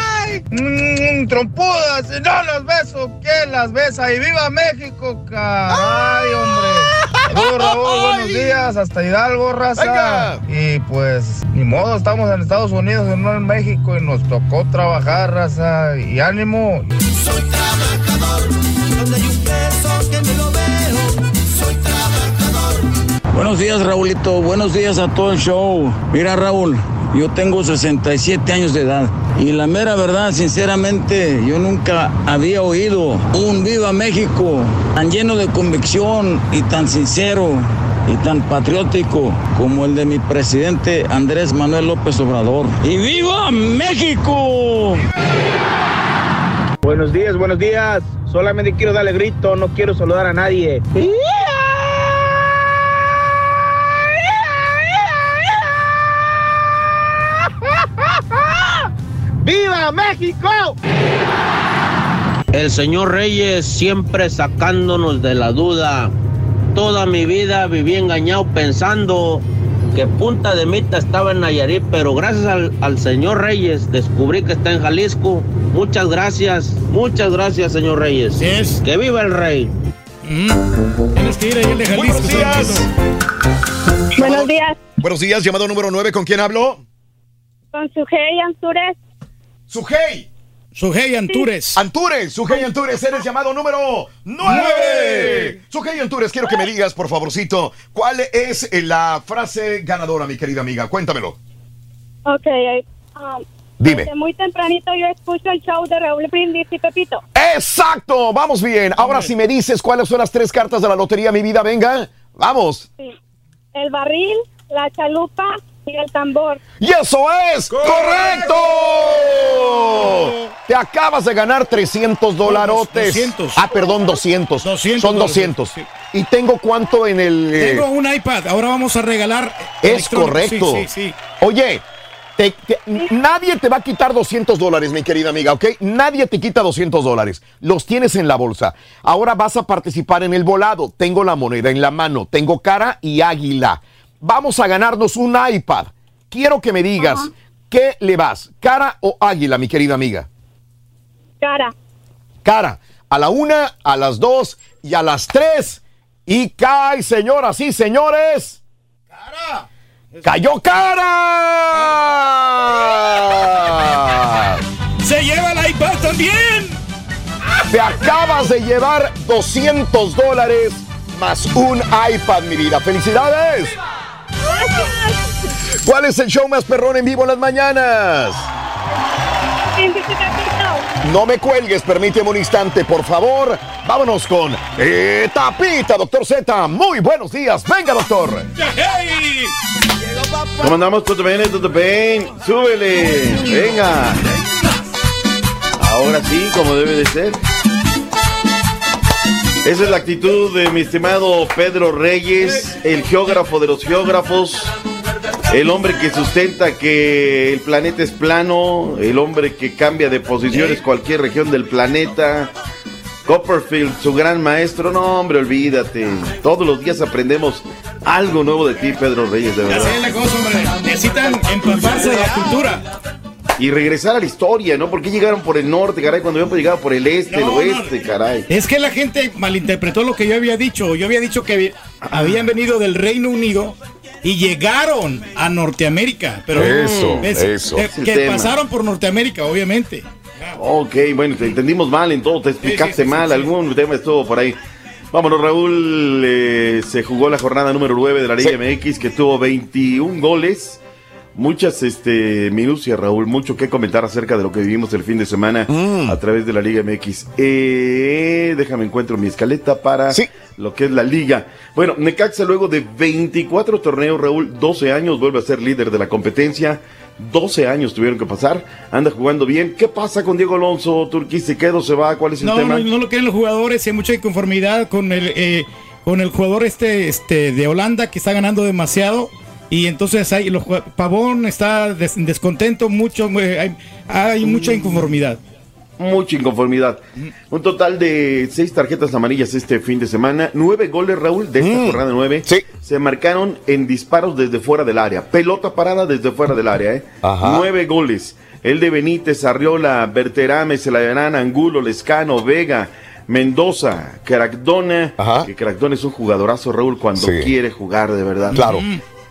Mmm, trompudas, si no las beso, ¿quién las besa? ¡Y viva México, caray, hombre! Saludos, Raúl, buenos días, hasta Hidalgo, raza. Y pues, ni modo, estamos en Estados Unidos y no en México y nos tocó trabajar, raza. Y ánimo. Soy trabajador, donde hay un peso que me lo veo. Soy trabajador. Buenos días, Raulito. Buenos días a todo el show. Mira, Raúl, yo tengo 67 años de edad. Y la mera verdad, sinceramente, yo nunca había oído un Viva México tan lleno de convicción y tan sincero y tan patriótico como el de mi presidente Andrés Manuel López Obrador. ¡Y viva México! Buenos días, buenos días. Solamente quiero darle grito, no quiero saludar a nadie. ¡Viva México! El señor Reyes siempre sacándonos de la duda. Toda mi vida viví engañado pensando que Punta de Mita estaba en Nayarit, pero gracias al, al señor Reyes descubrí que está en Jalisco. Muchas gracias, muchas gracias, señor Reyes. Que viva el rey. Tienes que ir ahí el de Jalisco. Buenos días. Buenos días. Buenos días, llamado número 9, ¿con quién hablo? Con Sujei Antures. Sujei. Sujei Antures. Antures, Sujei Antures, eres llamado número 9. Sujei Antures, quiero que me digas, por favorcito, ¿cuál es eh, la frase ganadora, mi querida amiga? Cuéntamelo. Ok, eh, um, Dime. desde muy tempranito yo escucho el show de Raúl Brindis y Pepito. Exacto, vamos bien. Ahora si me dices cuáles son las tres cartas de la lotería, mi vida, venga. Vamos. Sí. El barril, la chalupa y el tambor. ¡Y eso es correcto! Te acabas de ganar 300 dolarotes. 200. Ah, perdón, 200. 200 Son 200. ¿Y tengo cuánto en el...? eh, Tengo un iPad, ahora vamos a regalar. Es correcto. Sí, sí, sí. Oye, te- te- nadie te va a quitar 200 dólares, mi querida amiga, ¿ok? Nadie te quita 200 dólares. Los tienes en la bolsa. Ahora vas a participar en el volado. Tengo la moneda en la mano. Tengo cara y águila. Vamos a ganarnos un iPad. Quiero que me digas, ¿qué le vas? ¿Cara o águila, mi querida amiga? Cara. Cara. A la una, a las dos y a las tres. Y cae, señoras y señores. ¡Cayó cara! ¡Se lleva el iPad también! Te acabas de llevar 200 dólares más un iPad, mi vida. ¡Felicidades! ¿Cuál es el show más perrón en vivo en las mañanas? No me cuelgues, permíteme un instante, por favor. Vámonos con eh, Tapita, doctor Z. Muy buenos días. Venga, doctor. ¿Cómo andamos? ¿Todo bien? ¿Todo bien? ¡Súbele! ¡Venga! Ahora sí, como debe de ser. Esa es la actitud de mi estimado Pedro Reyes, el geógrafo de los geógrafos, el hombre que sustenta que el planeta es plano, el hombre que cambia de posiciones cualquier región del planeta. Copperfield, su gran maestro, no hombre, olvídate. Todos los días aprendemos algo nuevo de ti, Pedro Reyes, de Así verdad. es la cosa, hombre. Necesitan empaparse de la cultura. Y regresar a la historia, ¿no? ¿Por qué llegaron por el norte, caray? Cuando habían llegado por el este, el No, oeste, caray. Es que la gente malinterpretó lo que yo había dicho. Yo había dicho que habían venido del Reino Unido y llegaron a Norteamérica. Pero Eso, ¿ves? eso. Que, que pasaron por Norteamérica, obviamente. Ok, bueno, te entendimos mal en todo, te explicaste mal, algún tema estuvo por ahí. Vámonos, Raúl. eh, se jugó la jornada número 9 de la Liga MX que tuvo 21 goles. Muchas este, minucias, Raúl. Mucho que comentar acerca de lo que vivimos el fin de semana a través de la Liga MX. Eh, déjame encuentro mi escaleta para lo que es la Liga. Bueno, Necaxa luego de 24 torneos, Raúl, 12 años, vuelve a ser líder de la competencia. 12 años tuvieron que pasar. Anda jugando bien. ¿Qué pasa con Diego Alonso? ¿Turquí se queda o se va? ¿Cuál es el No, tema? no, no lo quieren los jugadores, hay mucha inconformidad con el eh, con el jugador este este de Holanda que está ganando demasiado y entonces hay los Pavón está des- descontento mucho, eh, hay, hay mucha inconformidad. Mucha inconformidad. Un total de seis tarjetas amarillas este fin de semana. Nueve goles, Raúl, de esta jornada nueve. Se marcaron en disparos desde fuera del área. Pelota parada desde fuera del área, ¿eh? Ajá. Nueve goles. El de Benítez, Arriola, Berterame, Celarán, Angulo, Lescano, Vega, Mendoza, Caracdona. Que Caracdona es un jugadorazo, Raúl, cuando Sí. quiere jugar de verdad. Claro.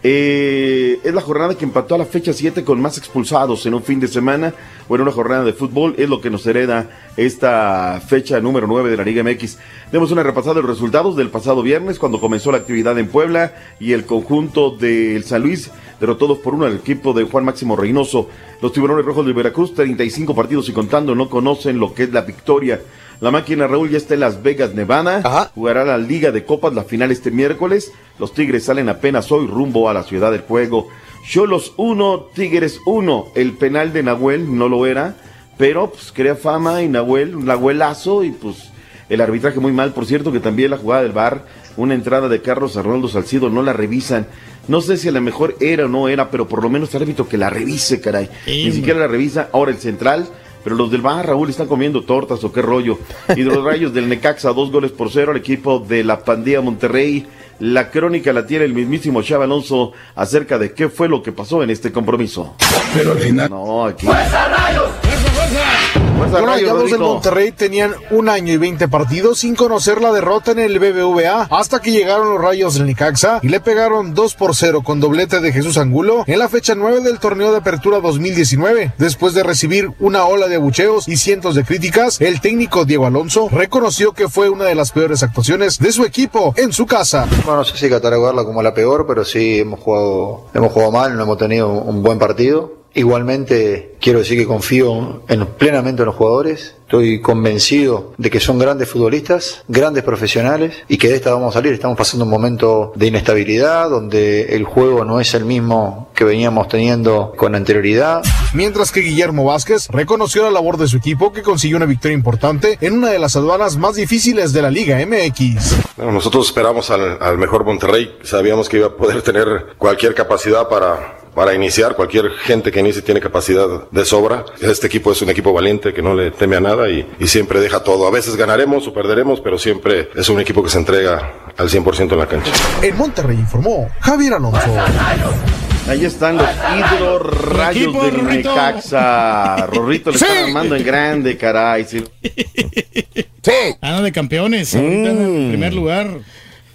Eh, es la jornada que empató a la fecha 7 con más expulsados en un fin de semana o en una jornada de fútbol. Es lo que nos hereda esta fecha número 9 de la Liga MX. Demos una repasada de los resultados del pasado viernes cuando comenzó la actividad en Puebla y el conjunto del San Luis derrotó 2 por 1 al equipo de Juan Máximo Reynoso. Los tiburones rojos de Veracruz, 35 partidos y contando, no conocen lo que es la victoria. La máquina Raúl ya está en Las Vegas, Nevada. Jugará la Liga de Copas, la final este miércoles. Los Tigres salen apenas hoy rumbo a la Ciudad del Juego. Cholos 1, Tigres 1. El penal de Nahuel no lo era, pero pues crea fama y Nahuel, un Nahuelazo y pues el arbitraje muy mal. Por cierto que también la jugada del bar, una entrada de Carlos Arnoldo Salcido, no la revisan. No sé si a lo mejor era o no era, pero por lo menos el árbitro que la revise, caray. Ni siquiera la revisa. Ahora el central, pero los del bar, Raúl, están comiendo tortas o qué rollo. Y de los rayos del Necaxa, dos goles por cero al equipo de la Pandilla Monterrey. La crónica la tiene el mismísimo Chava Alonso acerca de qué fue lo que pasó en este compromiso. Pero al final. No, aquí. Los Rayos, Rayados del. Monterrey tenían un año y 20 partidos sin conocer la derrota en el BBVA hasta que llegaron los Rayos del Nicaxa y le pegaron 2 por 0 con doblete de Jesús Angulo en la fecha 9 del torneo de apertura 2019. Después de recibir una ola de abucheos y cientos de críticas, el técnico Diego Alonso reconoció que fue una de las peores actuaciones de su equipo en su casa. Bueno, no sé si catalogarla como la peor, pero sí hemos jugado, hemos jugado mal, no hemos tenido un buen partido. Igualmente quiero decir que confío en, plenamente en los jugadores. Estoy convencido de que son grandes futbolistas, grandes profesionales y que de esta vamos a salir. Estamos pasando un momento de inestabilidad donde el juego no es el mismo que veníamos teniendo con anterioridad. Mientras que Guillermo Vázquez reconoció la labor de su equipo que consiguió una victoria importante en una de las aduanas más difíciles de la Liga MX. Bueno, nosotros esperamos al, al mejor Monterrey, sabíamos que iba a poder tener cualquier capacidad para, para iniciar, cualquier gente que inicie tiene capacidad de sobra. Este equipo es un equipo valiente que no le teme a nada y, y siempre deja todo. A veces ganaremos o perderemos, pero siempre es un equipo que se entrega al 100% en la cancha. En Monterrey informó Javier Alonso. Ahí están los hidro rayos equipo, del Rorrito. Necaxa. Rorrito le Sí. está armando en grande, caray. Sí. Sí. Anda de campeones, ahorita en primer lugar.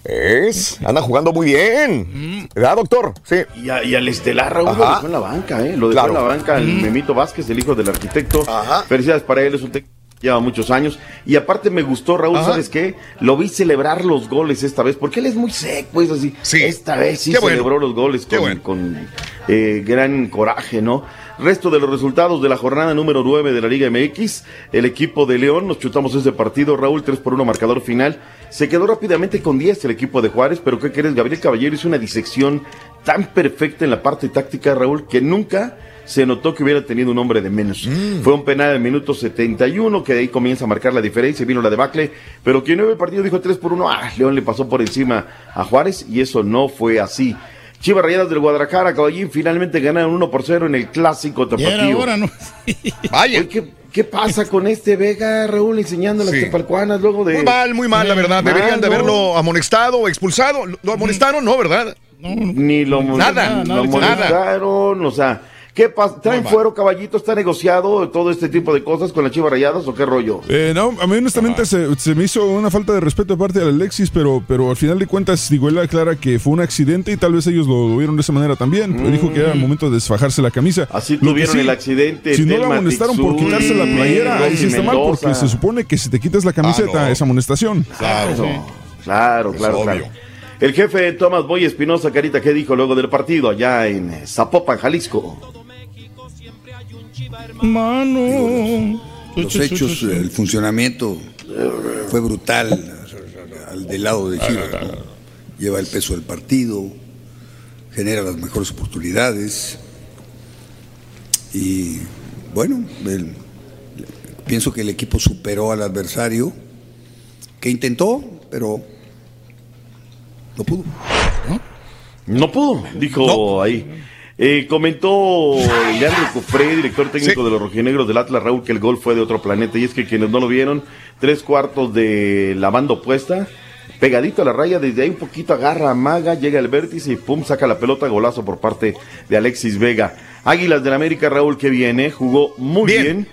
Es, anda jugando muy bien. ¿Verdad, doctor? Sí. Y, a- y al Estelar Raúl lo Ajá. dejó en la banca, ¿eh? Lo dejó Claro. en la banca el Mm. Memito Vázquez, el hijo del arquitecto. Felicidades para él, es un técnico que lleva muchos años. Y aparte me gustó, Raúl, Ajá. ¿sabes qué? Lo vi celebrar los goles esta vez, porque él es muy seco, es así. Esta vez sí Qué bueno. celebró los goles con, con, eh, gran coraje, ¿no? Resto de los resultados de la jornada número 9 de la Liga MX. El equipo de León, nos chutamos ese partido, Raúl, 3 por 1 marcador final. Se quedó rápidamente con 10 el equipo de Juárez, pero ¿qué crees? Gabriel Caballero hizo una disección tan perfecta en la parte táctica, Raúl, que nunca se notó que hubiera tenido un hombre de menos. Fue un penal del minuto 71, que de ahí comienza a marcar la diferencia, vino la debacle, pero quien no vio el partido dijo 3 por 1, ah, León le pasó por encima a Juárez y eso no fue así. Chivas Rayadas del Guadalajara, Caballín, finalmente ganaron 1 por 0 en el clásico tapatío. hora, ¿no? [LAUGHS] Vaya. ¿qué, qué pasa con este Vega, Raúl, enseñando las Sí. tepalcuanas luego de... Muy mal, muy mal, la verdad. Deberían de ¿no? haberlo amonestado o expulsado. ¿Lo- ¿Lo amonestaron? No, ¿verdad? Ni lo Nada, lo nada. molestaron, o sea, ¿qué pasa? ¿Traen fuero, caballito? ¿Está negociado todo este tipo de cosas con las Chivas Rayadas o qué rollo? Eh, no, a mí honestamente se, se me hizo una falta de respeto de parte de Alexis, pero, pero al final de cuentas, digo, él aclara que fue un accidente y tal vez ellos lo vieron de esa manera también. Dijo que era el momento de desfajarse la camisa. Mm. Así Lo tuvieron el accidente, Si no Telma amonestaron por quitarse la playera, ahí sí está mal, porque se supone que si te quitas la camiseta Ah, no. es amonestación. Claro. Claro, Es claro, obvio. claro. El jefe Tomás Boy Espinosa, Carita, ¿qué dijo luego del partido allá en Zapopan, Jalisco? Mano. Los hechos, el funcionamiento fue brutal al del lado de Chivas. ¿no? Lleva el peso del partido, genera las mejores oportunidades y bueno, el- pienso que el equipo superó al adversario que intentó, pero no pudo. No pudo, dijo ahí. Eh, comentó Leandro Cofré, director técnico de los rojinegros del Atlas Raúl, que el gol fue de otro planeta. Y es que quienes no lo vieron, tres cuartos de la banda opuesta, pegadito a la raya, desde ahí un poquito agarra a Maga, llega al vértice y pum, saca la pelota, golazo por parte de Alexis Vega. Águilas del América, Raúl, que viene, jugó muy bien.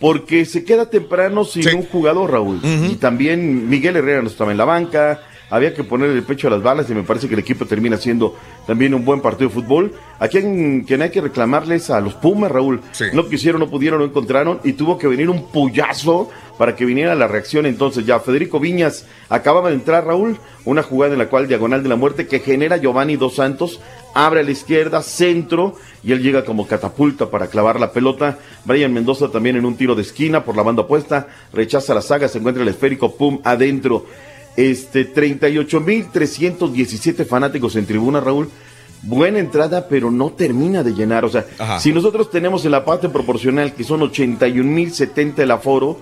porque se queda temprano sin un jugador, Raúl. Y también Miguel Herrera no estaba en la banca, había que poner el pecho a las balas y me parece que el equipo termina siendo también un buen partido de fútbol. A quien, quien hay que reclamarles a los Pumas, Raúl. No quisieron, no pudieron, no encontraron y tuvo que venir un puyazo para que viniera la reacción. Entonces ya Federico Viñas acababa de entrar, Raúl, una jugada en la cual diagonal de la muerte que genera Giovanni Dos Santos, abre a la izquierda, centro, y él llega como catapulta para clavar la pelota. Brian Mendoza también en un tiro de esquina por la banda opuesta, rechaza la saga, se encuentra el esférico, pum, adentro. Este, 38.317 fanáticos en tribuna, Raúl. Buena entrada, pero no termina de llenar. O sea, Ajá. si nosotros tenemos en la parte proporcional, que son 81.070 el aforo,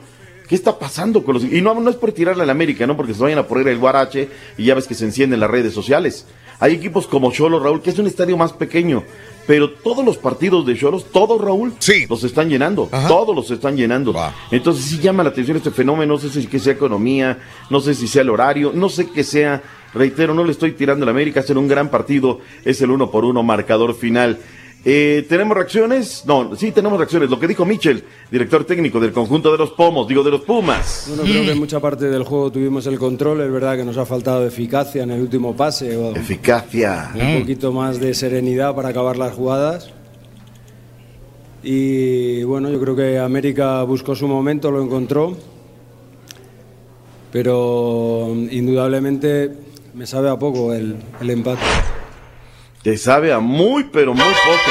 ¿qué está pasando con los.? Y no, no es por tirarle a la América, ¿no? Porque se vayan a poner el guarache y ya ves que se encienden las redes sociales. Hay equipos como Cholo, Raúl, que es un estadio más pequeño, pero todos los partidos de Cholos, todos, Raúl, los están llenando. Todos los están llenando. Entonces sí llama la atención este fenómeno. No sé si que sea economía, no sé si sea el horario, no sé qué sea. Reitero, no le estoy tirando a la América, hacen un gran partido, es el uno por uno marcador final. Eh, ¿Tenemos reacciones? No, sí tenemos reacciones. Lo que dijo Michel, director técnico del conjunto de los Pomos, digo de los Pumas. Bueno, creo que en mucha parte del juego tuvimos el control. Es verdad que nos ha faltado eficacia en el último pase. o Eficacia. Un poquito más de serenidad para acabar las jugadas. Y bueno, yo creo que América buscó su momento, lo encontró. Pero indudablemente me sabe a poco el, el empate. Te sabe a muy, pero muy poco.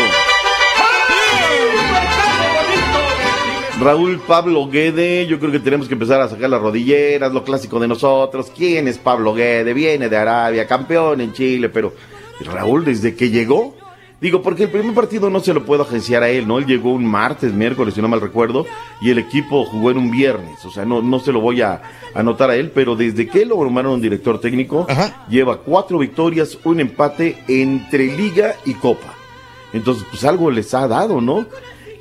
Raúl Pablo Guede, yo creo que tenemos que empezar a sacar las rodilleras, lo clásico de nosotros. ¿Quién es Pablo Guede? Viene de Arabia, campeón en Chile, pero Raúl, desde que llegó, digo, porque el primer partido no se lo puedo agenciar a él, ¿no? Él llegó un martes, miércoles, si no mal recuerdo, y el equipo jugó en un viernes, o sea, no, no se lo voy a anotar a él, pero desde que lo nombraron director técnico, lleva cuatro victorias, un empate entre Liga y Copa. Entonces, pues algo les ha dado, ¿no?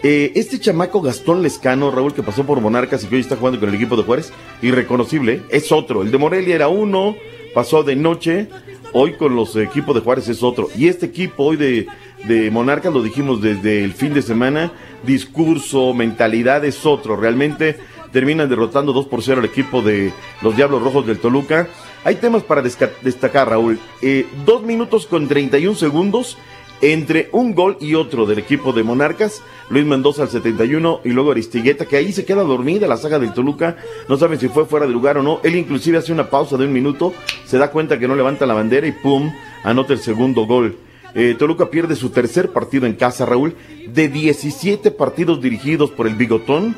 Eh, este chamaco Gastón Lescano, Raúl, que pasó por Monarcas y que hoy está jugando con el equipo de Juárez, irreconocible, es otro. El de Morelia era uno, pasó de noche, hoy con los equipos de Juárez es otro. Y este equipo hoy de, de Monarcas, lo dijimos desde el fin de semana, discurso, mentalidad es otro. Realmente terminan derrotando 2 por 0 al equipo de los Diablos Rojos del Toluca. Hay temas para destacar, Raúl. Eh, dos minutos con 31 segundos entre un gol y otro del equipo de Monarcas, Luis Mendoza al 71 y luego Aristigueta, que ahí se queda dormida la saga del Toluca, no saben si fue fuera de lugar o no, él inclusive hace una pausa de un minuto, se da cuenta que no levanta la bandera y pum, anota el segundo gol. Eh, Toluca pierde su tercer partido en casa, Raúl, de 17 partidos dirigidos por el Bigotón,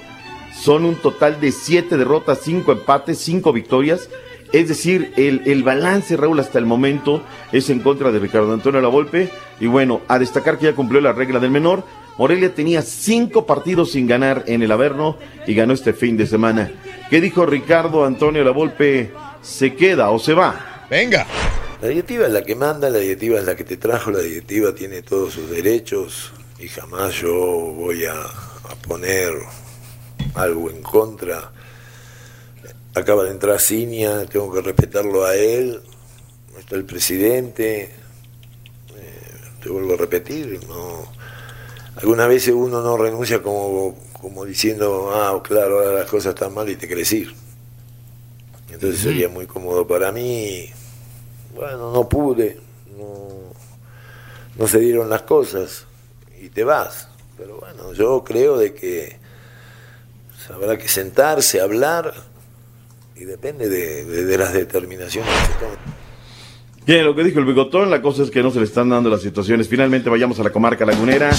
son un total de 7 derrotas, 5 empates, 5 victorias. Es decir, el, el balance, Raúl, hasta el momento es en contra de Ricardo Antonio Lavolpe. Y bueno, a destacar que ya cumplió la regla del menor. Morelia tenía 5 partidos sin ganar en el Averno y ganó este fin de semana. ¿Qué dijo Ricardo Antonio Lavolpe? ¿Se queda o se va? Venga. La directiva es la que manda, la directiva es la que te trajo, la directiva tiene todos sus derechos y jamás yo voy a, a poner algo en contra. Acaba de entrar Cinia, tengo que respetarlo a él, está el presidente, eh, te vuelvo a repetir, no. Algunas veces uno no renuncia como, como diciendo, ah, claro, ahora las cosas están mal y te querés ir. Entonces sería muy cómodo para mí. Bueno, no pude, no, no se dieron las cosas y te vas. Pero bueno, yo creo de que habrá que sentarse, hablar y depende de, de- de las determinaciones que se tomen. Bien, lo que dijo el bigotón, la cosa es que no se le están dando las situaciones. Finalmente vayamos a la comarca lagunera.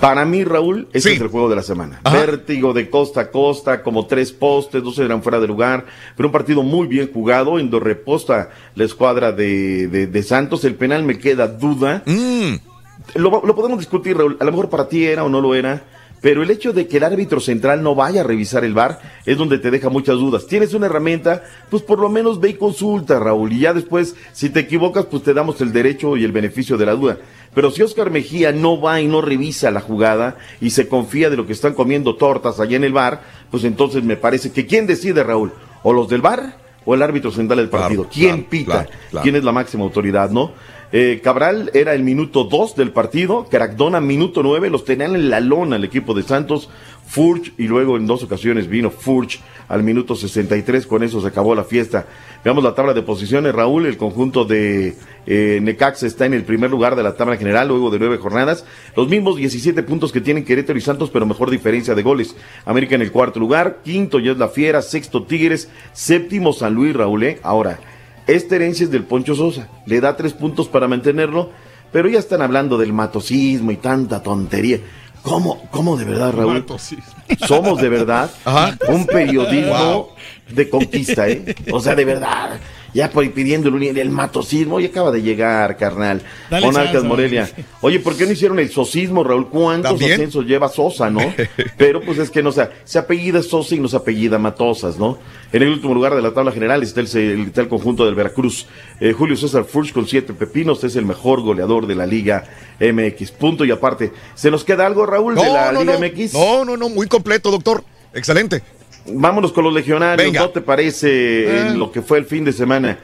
Para mí, Raúl, este es el juego de la semana. Vértigo de costa a costa, como tres postes, dos eran fuera de lugar, pero un partido muy bien jugado, en donde reposta la escuadra de, de- de Santos. El penal me queda duda. Lo, lo podemos discutir, Raúl. A lo mejor para ti era o no lo era. Pero el hecho de que el árbitro central no vaya a revisar el VAR es donde te deja muchas dudas. Tienes una herramienta, pues por lo menos ve y consulta, Raúl. Y ya después, si te equivocas, pues te damos el derecho y el beneficio de la duda. Pero si Oscar Mejía no va y no revisa la jugada y se confía de lo que están comiendo tortas allá en el VAR, pues entonces me parece que ¿quién decide, Raúl? ¿O los del VAR o el árbitro central del partido? ¿Quién pita? claro. ¿Quién es la máxima autoridad, no? Eh, Cabral era el minuto 2 del partido, Caracdona minuto 9, los tenían en la lona el equipo de Santos, Furch y luego en dos ocasiones vino Furch al minuto 63, con eso se acabó la fiesta. Veamos la tabla de posiciones, Raúl, el conjunto de eh, Necaxa está en el primer lugar de la tabla general luego de nueve jornadas, los mismos 17 puntos que tienen Querétaro y Santos, pero mejor diferencia de goles. América en el cuarto lugar, quinto ya es la Fiera, sexto Tigres, séptimo San Luis, Raúl, ¿eh? ahora. Esta herencia es del Poncho Sosa. Le da tres puntos para mantenerlo, pero ya están hablando del matosismo y tanta tontería. ¿Cómo, cómo de verdad, Raúl? Somos de verdad un periodismo de conquista, ¿eh? O sea, de verdad. Ya por pidiendo el, el matosismo, y acaba de llegar, carnal. Dale Monarcas chance, Morelia. Oye, ¿por qué no hicieron el sosismo, Raúl? ¿Cuántos ¿También? ascensos lleva Sosa, no? [LAUGHS] Pero pues es que no, sea, se apellida Sosa y no se apellida Matosas, ¿no? En el último lugar de la tabla general está el, el- está el conjunto del Veracruz. Eh, Julio César Furch con siete pepinos es el mejor goleador de la Liga MX. Punto y aparte. ¿Se nos queda algo, Raúl, de la Liga no. MX? No, no, no, muy completo, doctor. Excelente. Vámonos con los legionarios, Venga. ¿no te parece Ah. en lo que fue el fin de semana?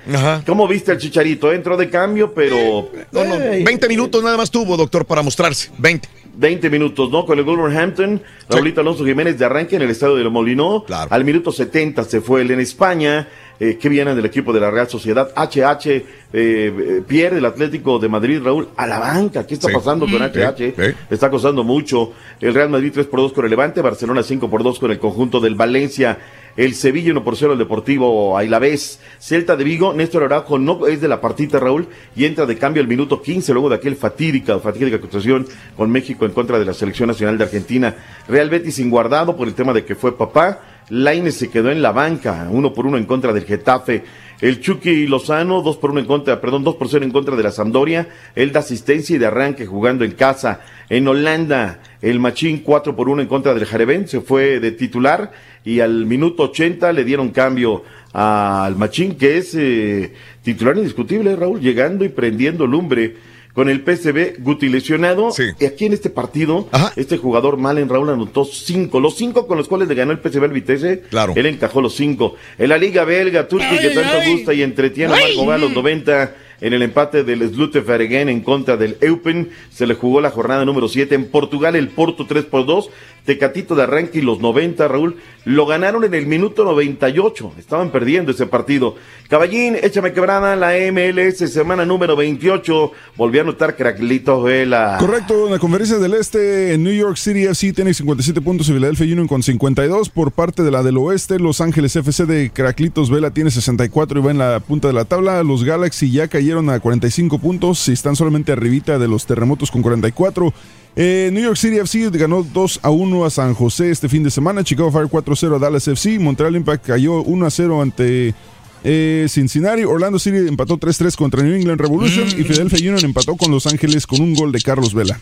¿Cómo viste al Chicharito? Entró de cambio, pero... No, no, 20 minutos nada más tuvo, doctor, para mostrarse. 20. 20 minutos, ¿no? Con el Wolverhampton, Raulito Alonso Jiménez de arranque en el estadio de Molinó. Al minuto 70 se fue él en España. Eh, que viene del equipo de la Real Sociedad. HH eh, eh, pierde el Atlético de Madrid, Raúl, a la banca. ¿Qué está Sí. pasando con. HH? Sí. Está costando mucho. El Real Madrid 3 por 2 con el Levante, Barcelona 5 por 2 con el conjunto del Valencia. El Sevilla 1 por 0 el Deportivo Ailavés. Celta de Vigo, Néstor Araujo no es de la partita, Raúl, y entra de cambio al minuto 15 luego de aquel fatídica, fatídica actuación con México en contra de la Selección Nacional de Argentina. Real Betis sin guardado por el tema de que fue papá. Laine se quedó en la banca, uno por uno en contra del Getafe. El Chucky Lozano, dos por uno en contra, perdón, dos por cero en contra de la Sampdoria. Él da asistencia y de arranque jugando en casa. En Holanda, el Machín, cuatro por uno en contra del Jarevén, se fue de titular y al minuto 80 le dieron cambio al Machín, que es eh, titular indiscutible, Raúl, llegando y prendiendo lumbre. Con el PSV, Guti lesionado. Y aquí en este partido, este jugador Malen Raúl anotó cinco. Los cinco con los cuales le ganó el PSV al Vitesse. Claro. Él encajó los cinco. En la Liga Belga, Turki, que tanto gusta y entretiene a. Marco a los 90. En el empate del Slute Vergen en contra del Eupen, se le jugó la jornada número 7. En Portugal, el Porto 3 por 2. Tecatito de arranque y los 90, Raúl, lo ganaron en el minuto 98. Estaban perdiendo ese partido. Caballín, échame quebrada, la MLS, semana número 28. Volvió a anotar Craclito Vela. Correcto, en la conferencia del Este, en New York City FC tiene 57 puntos y Philadelphia Union con 52. Por parte de la del Oeste, Los Ángeles FC de Craclitos Vela tiene 64 y va en la punta de la tabla. Los Galaxy ya cayeron a 45 puntos y están solamente arribita de los Terremotos con 44. Eh, New York City FC ganó 2 a 1 a San José este fin de semana. Chicago Fire 4 a 0 a Dallas FC. Montreal Impact cayó 1 a 0 ante eh, Cincinnati. Orlando City empató 3-3 contra New England Revolution. Y Philadelphia Union empató con Los Ángeles con un gol de Carlos Vela.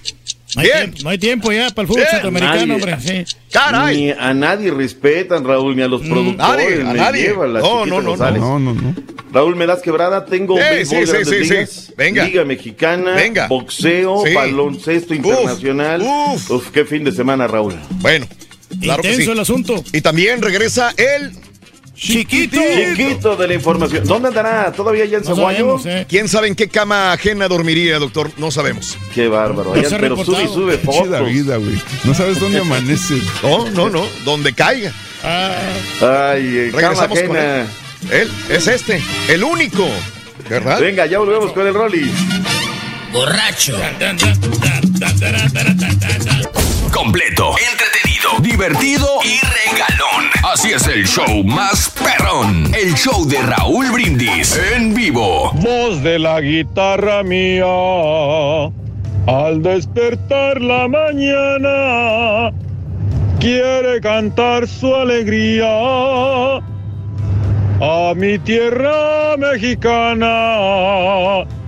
No hay, tiempo, no hay tiempo ya para el fútbol Bien. centroamericano, Nadie. hombre. Sí. Ni a nadie respetan, Raúl, ni a los productores. nadie, a nadie. lleva la No, no, no, González. No, no, no. Raúl, me das quebrada. Tengo Eh, béisbol, sí, sí, sí, sí. ligas, Venga. Liga Mexicana, Venga. boxeo, Sí. baloncesto Uf, internacional. Uf. qué fin de semana, Raúl. Bueno, claro que Intenso sí. el asunto. Y también regresa el Chiquito. Chiquito de la información. ¿Dónde andará? ¿Todavía allá en No Zaguayo? sabemos, eh. ¿Quién sabe en qué cama ajena dormiría, doctor? No sabemos. Qué bárbaro. No Allá, se ha pero sube y sube Chida fotos. vida, güey. No sabes dónde amanece. No, no, no. Donde caiga. Ay, eh, cama Regresamos con él. Él es este, el único. ¿Verdad? Venga, ya volvemos con el Rolly. Borracho. Completo. Entretenido. divertido y regalón. Así es el show más perrón. El show de Raúl Brindis en vivo. Voz de la guitarra mía, al despertar la mañana, quiere cantar su alegría a mi tierra mexicana. [LAUGHS]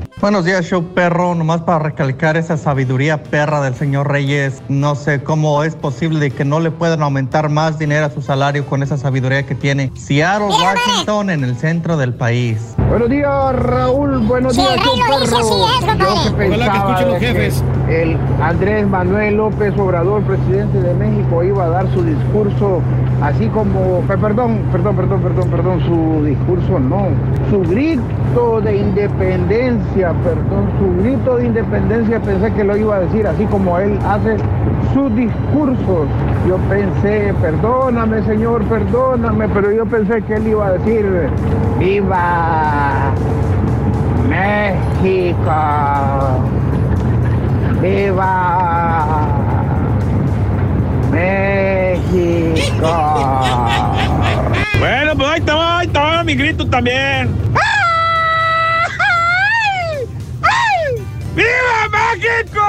[LAUGHS] Buenos días, show perro. Nomás para recalcar esa sabiduría perra del señor Reyes. No sé cómo es posible que no le puedan aumentar más dinero a su salario con esa sabiduría que tiene. Seattle, Washington, en el centro del país. Buenos días, Raúl. Buenos Sí, días, show dice perro. es. Yo que los que jefes. el Andrés Manuel López Obrador, presidente de México, iba a dar su discurso así como, pe- perdón, perdón, perdón, perdón, perdón, su discurso no, su grito de independencia, perdón, su grito de independencia pensé que lo iba a decir así como él hace sus discursos. Yo pensé, perdóname señor, perdóname, pero yo pensé que él iba a decir, viva México. ¡Viva México! Bueno, pues ahí te va, ahí mi grito también. ¡Viva México!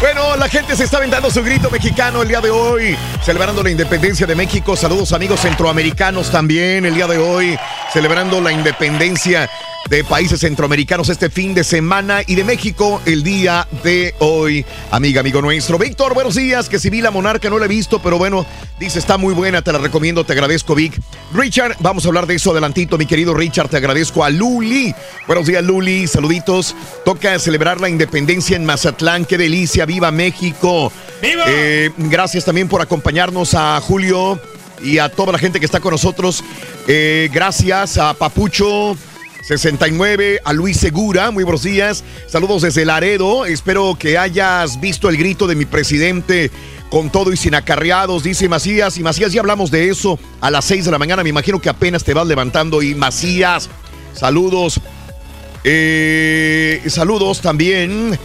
Bueno, la gente se está aventando su grito mexicano el día de hoy, celebrando la independencia de México. Saludos amigos centroamericanos también el día de hoy, celebrando la independencia de países centroamericanos este fin de semana y de México el día de hoy, amiga, amigo nuestro. Víctor, buenos días, que si vi la monarca no la he visto, pero bueno, dice está muy buena, te la recomiendo, te agradezco, Vic. Richard, vamos a hablar de eso adelantito, mi querido Richard, te agradezco a Luli. Buenos días, Luli, saluditos. Toca celebrar la independencia en Mazatlán, qué delicia, viva México. ¡Viva! Eh, gracias también por acompañarnos a Julio y a toda la gente que está con nosotros. Eh, gracias a Papucho. 69, a Luis Segura, muy buenos días. Saludos desde Laredo. Espero que hayas visto el grito de mi presidente con todo y sin acarreados, dice Macías. Y Macías, ya hablamos de eso a las 6 de la mañana. Me imagino que apenas te vas levantando. Y Macías, saludos. Eh, saludos también.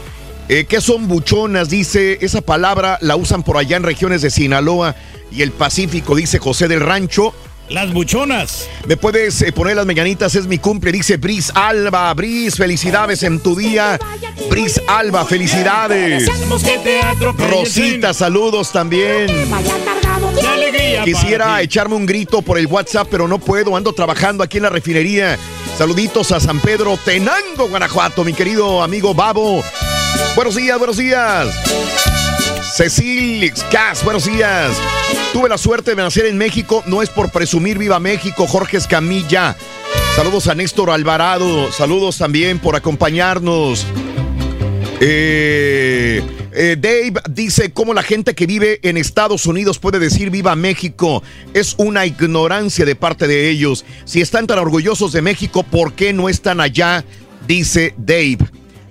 Eh, ¿Qué son buchonas? Dice, esa palabra la usan por allá en regiones de Sinaloa y el Pacífico, dice José del Rancho. Las buchonas. ¿Me puedes eh, poner las mañanitas? Es mi cumple, dice Bris Alba. Bris, felicidades en tu día. Bris Alba, felicidades. Rosita, saludos también. ¡Qué alegría! Quisiera echarme un grito por el WhatsApp, pero no puedo. Ando trabajando aquí en la refinería. Saluditos a San Pedro, Tenango, Guanajuato, mi querido amigo Babo. Buenos días, buenos días. Cecil Cas, buenos días. Tuve la suerte de nacer en México, no es por presumir viva México, Jorge Escamilla. Saludos a Néstor Alvarado, saludos también por acompañarnos. Eh, eh, Dave dice cómo la gente que vive en Estados Unidos puede decir viva México. Es una ignorancia de parte de ellos. Si están tan orgullosos de México, ¿por qué no están allá? Dice Dave.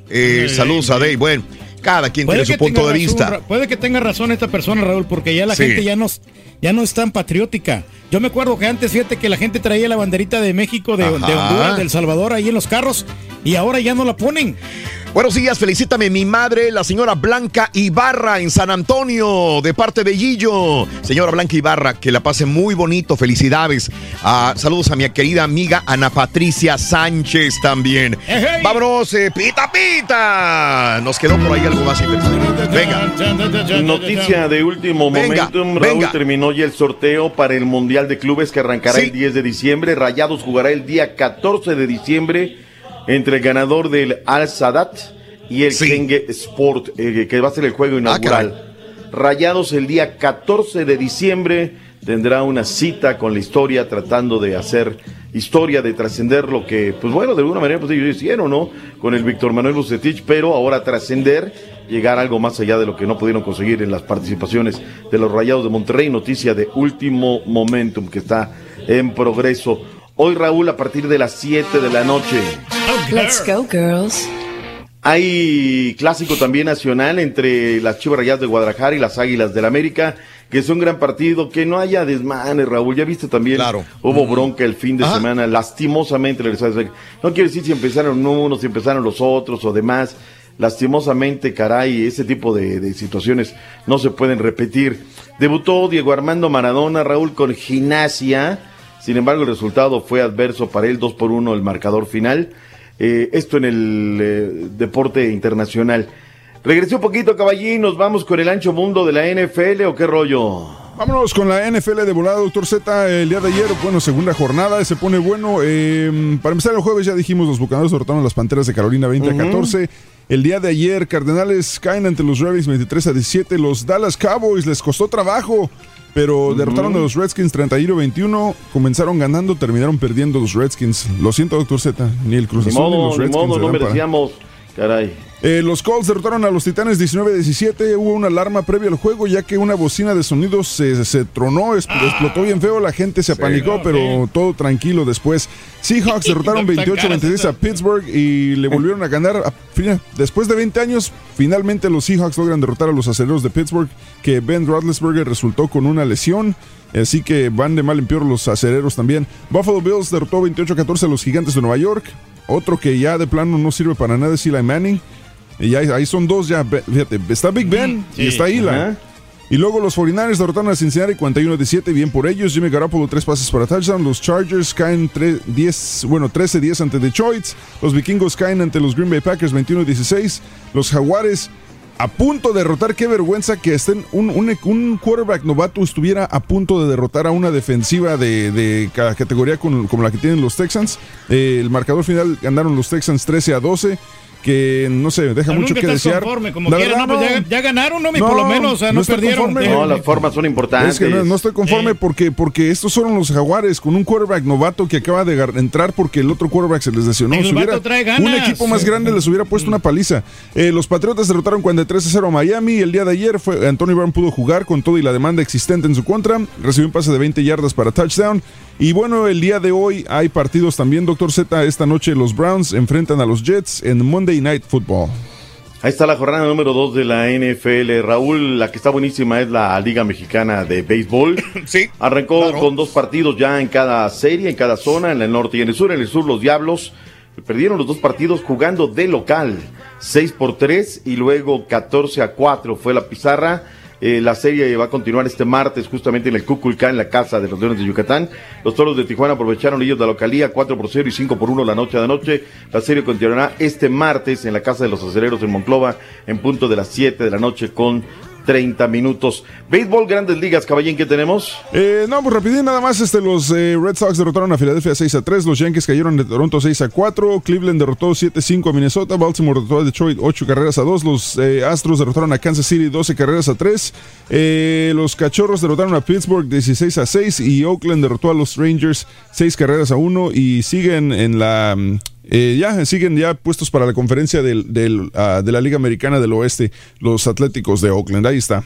Eh, saludos a Dave. Bueno, cada quien tiene su punto de razón, vista. Puede que tenga razón esta persona, Raúl, porque ya la Sí. gente ya no, ya no es tan patriótica. Yo me acuerdo que antes, fíjate que la gente traía la banderita de México, de, de. Honduras, de El Salvador ahí en los carros y ahora ya no la ponen. Buenos días, felicítame mi madre, la señora Blanca Ibarra en San Antonio, de parte de Gillo. Señora Blanca Ibarra, que la pase muy bonito, felicidades. Ah, saludos a mi querida amiga Ana Patricia Sánchez también. Vámonos, eh, pita pita. Nos quedó por ahí algo más interesante. Venga. Noticia de último Venga, momento. Raúl venga. terminó ya el sorteo para el Mundial de Clubes que arrancará Sí. el 10 de diciembre. Rayados jugará el día 14 de diciembre entre el ganador del Al Sadat y el Kenge Sport, eh, que va a ser el juego inaugural. Rayados el día 14 de diciembre tendrá una cita con la historia tratando de hacer historia, de trascender lo que, pues bueno, de alguna manera pues ellos hicieron, ¿no? Con el Víctor Manuel Bucetich, pero ahora trascender, llegar algo más allá de lo que no pudieron conseguir en las participaciones de los Rayados de Monterrey, noticia de último momentum que está en progreso. Hoy Raúl a partir de las 7 de la noche. Let's go, girls. Hay clásico también nacional entre las Chivas Rayadas de Guadalajara y las Águilas del América. que es un gran partido, que no haya desmanes, Raúl. Ya viste también, hubo bronca el fin de Ajá. semana, lastimosamente. No quiere decir si empezaron unos, si empezaron los otros o demás. Lastimosamente, caray, ese tipo de, de situaciones no se pueden repetir. Debutó Diego Armando Maradona, Raúl, con gimnasia. Sin embargo, el resultado fue adverso para él, 2 por 1 el marcador final. Eh, esto en el eh, deporte internacional. Regresé un poquito, caballín, nos vamos con el ancho mundo de la NFL o qué rollo. Vámonos con la NFL de volada, doctor Z. El día de ayer, bueno, segunda jornada, se pone bueno. Eh, para empezar el jueves, ya dijimos, los bucaneros derrotaron las panteras de Carolina 20 a Ujú. 14. El día de ayer, Cardenales caen ante los Ravens 23 a 17. Los Dallas Cowboys les costó trabajo, pero derrotaron a los Redskins 31 a 21. Comenzaron ganando, terminaron perdiendo los Redskins. Lo siento, doctor Z. Ni el Cruz Ni Azul ni modo, los ni Redskins. modo, le no dan para- merecíamos. Caray. Eh, los Colts derrotaron a los Titanes 19-17. Hubo una alarma previa al juego, ya que una bocina de sonidos se, se tronó, es- explotó bien feo. La gente se apanicó, pero todo tranquilo después. Seahawks [LAUGHS] derrotaron 28-26 a Pittsburgh y le volvieron a ganar. a- después de 20 años, finalmente los Seahawks logran derrotar a los aceleros de Pittsburgh, que Ben Roethlisberger resultó con una lesión. Así que van de mal en peor los acereros también. Buffalo Bills derrotó 28-14 a los Gigantes de Nueva York. Otro que ya de plano no sirve para nada es Eli Manning. Y ya, ahí son dos ya. Fíjate, está Big Ben Sí. y está. Ajá. Y luego los 49ers derrotaron a Cincinnati 41-17, bien por ellos. Jimmy Garoppolo tres pases para touchdown. Los Chargers caen tre- 10, bueno, 13-10 ante Detroit. Los Vikingos caen ante los Green Bay Packers 21-16. Los Jaguares a punto de derrotar. Qué vergüenza que estén un, un, un quarterback novato estuviera a punto de derrotar a una defensiva de, de ca- categoría con- como la que tienen los Texans. Eh, el marcador final ganaron los Texans 13 a 12. Que no sé, deja mucho que desear. conforme, como La quiera, verdad, no, pues no. ya, ya ganaron, no, mi No, por lo menos, o sea, no perdieron. conforme. No, las formas son importantes. Es que no, no estoy conforme porque, porque estos fueron los jaguares con un quarterback novato que acaba de entrar porque el otro quarterback se les lesionó. El Si hubiera- trae un ganas. equipo más grande les hubiera puesto una paliza. Eh, los Patriotas derrotaron 43 a 0 a Miami. El día de ayer fue Antonio Brown pudo jugar con todo y la demanda existente en su contra. Recibió un pase de 20 yardas para touchdown. Y bueno, el día de hoy hay partidos también, doctor Z. Esta noche los Browns enfrentan a los Jets en Monday Night Football. Ahí está la jornada número 2 de la NFL. Raúl, la que está buenísima es la Liga Mexicana de Béisbol. [COUGHS] Sí. Arrancó claro. con dos partidos ya en cada serie, en cada zona, en el norte y en el sur. En el sur, los Diablos perdieron los dos partidos jugando de local. 6 por 3 y luego 14 a 4 fue la pizarra. Eh, la serie va a continuar este martes justamente en el Cuculcán, en la casa de los Leones de Yucatán. Los Toros de Tijuana aprovecharon ellos la localía 4 por 0 y 5 por 1 la noche de anoche. La serie continuará este martes en la casa de los aceleros en Monclova en punto de las 7 de la noche con 30 minutos. Béisbol, grandes ligas, caballín, ¿qué tenemos? Eh, no, pues rapidín nada más. Este, los eh, Red Sox derrotaron a Filadelfia 6 a 3. Los Yankees cayeron de Toronto 6 a 4. Cleveland derrotó 7-5 a Minnesota. Baltimore derrotó a Detroit 8 carreras a 2. Los eh, Astros derrotaron a Kansas City 12 carreras a 3. Eh, los Cachorros derrotaron a Pittsburgh 16 a 6. Y Oakland derrotó a los Rangers 6 carreras a 1. Y siguen en la. mm, eh, ya siguen ya puestos para la conferencia del, del, ah, de la Liga Americana del Oeste, los Atléticos de Oakland. Ahí está.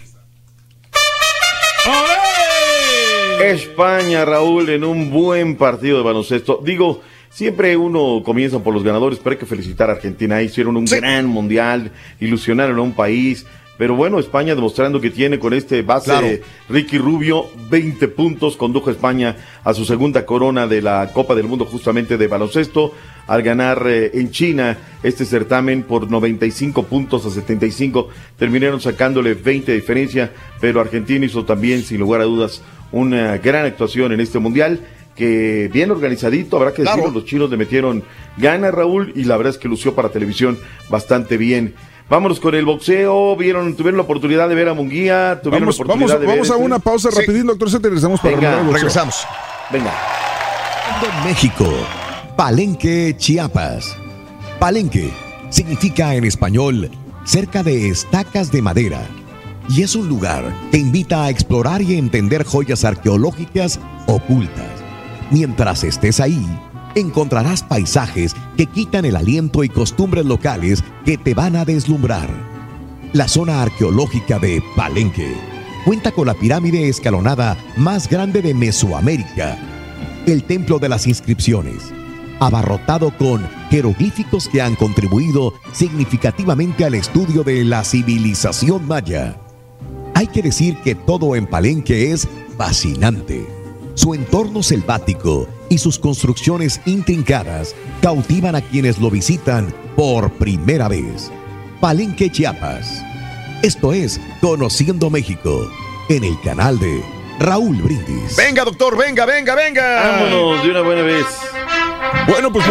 España, Raúl, en un buen partido de baloncesto. Digo, siempre uno comienza por los ganadores, pero hay que felicitar a Argentina. Hicieron un gran mundial, ilusionaron a un país. Pero bueno, España demostrando que tiene con este base Claro. Ricky Rubio 20 puntos, condujo a España a su segunda corona de la Copa del Mundo justamente de baloncesto al ganar eh, en China este certamen por 95 puntos a 75. Terminaron sacándole 20 de diferencia, pero Argentina hizo también, sin lugar a dudas, una gran actuación en este mundial que bien organizadito, habrá que Claro. decirlo, los chinos le metieron gana Raúl y la verdad es que lució para televisión bastante bien. Vámonos con el boxeo, vieron, tuvieron la oportunidad de ver a Munguía, tuvieron Vamos, la oportunidad vamos, de ver vamos a este- una pausa Sí. rapidín, doctor y regresamos para Venga. Regresamos. Venga. México, Palenque, Chiapas. Palenque significa en español cerca de estacas de madera y es un lugar que invita a explorar y entender joyas arqueológicas ocultas. Mientras estés ahí, encontrarás paisajes que quitan el aliento y costumbres locales que te van a deslumbrar. La zona arqueológica de Palenque cuenta con la pirámide escalonada más grande de Mesoamérica, el Templo de las Inscripciones, abarrotado con jeroglíficos que han contribuido significativamente al estudio de la civilización maya. Hay que decir que todo en Palenque es fascinante. Su entorno selvático y sus construcciones intrincadas cautivan a quienes lo visitan por primera vez. Palenque Chiapas. Esto es Conociendo México en el canal de Raúl Brindis. Venga, doctor, venga, venga, venga. Vámonos de una buena vez. Bueno, pues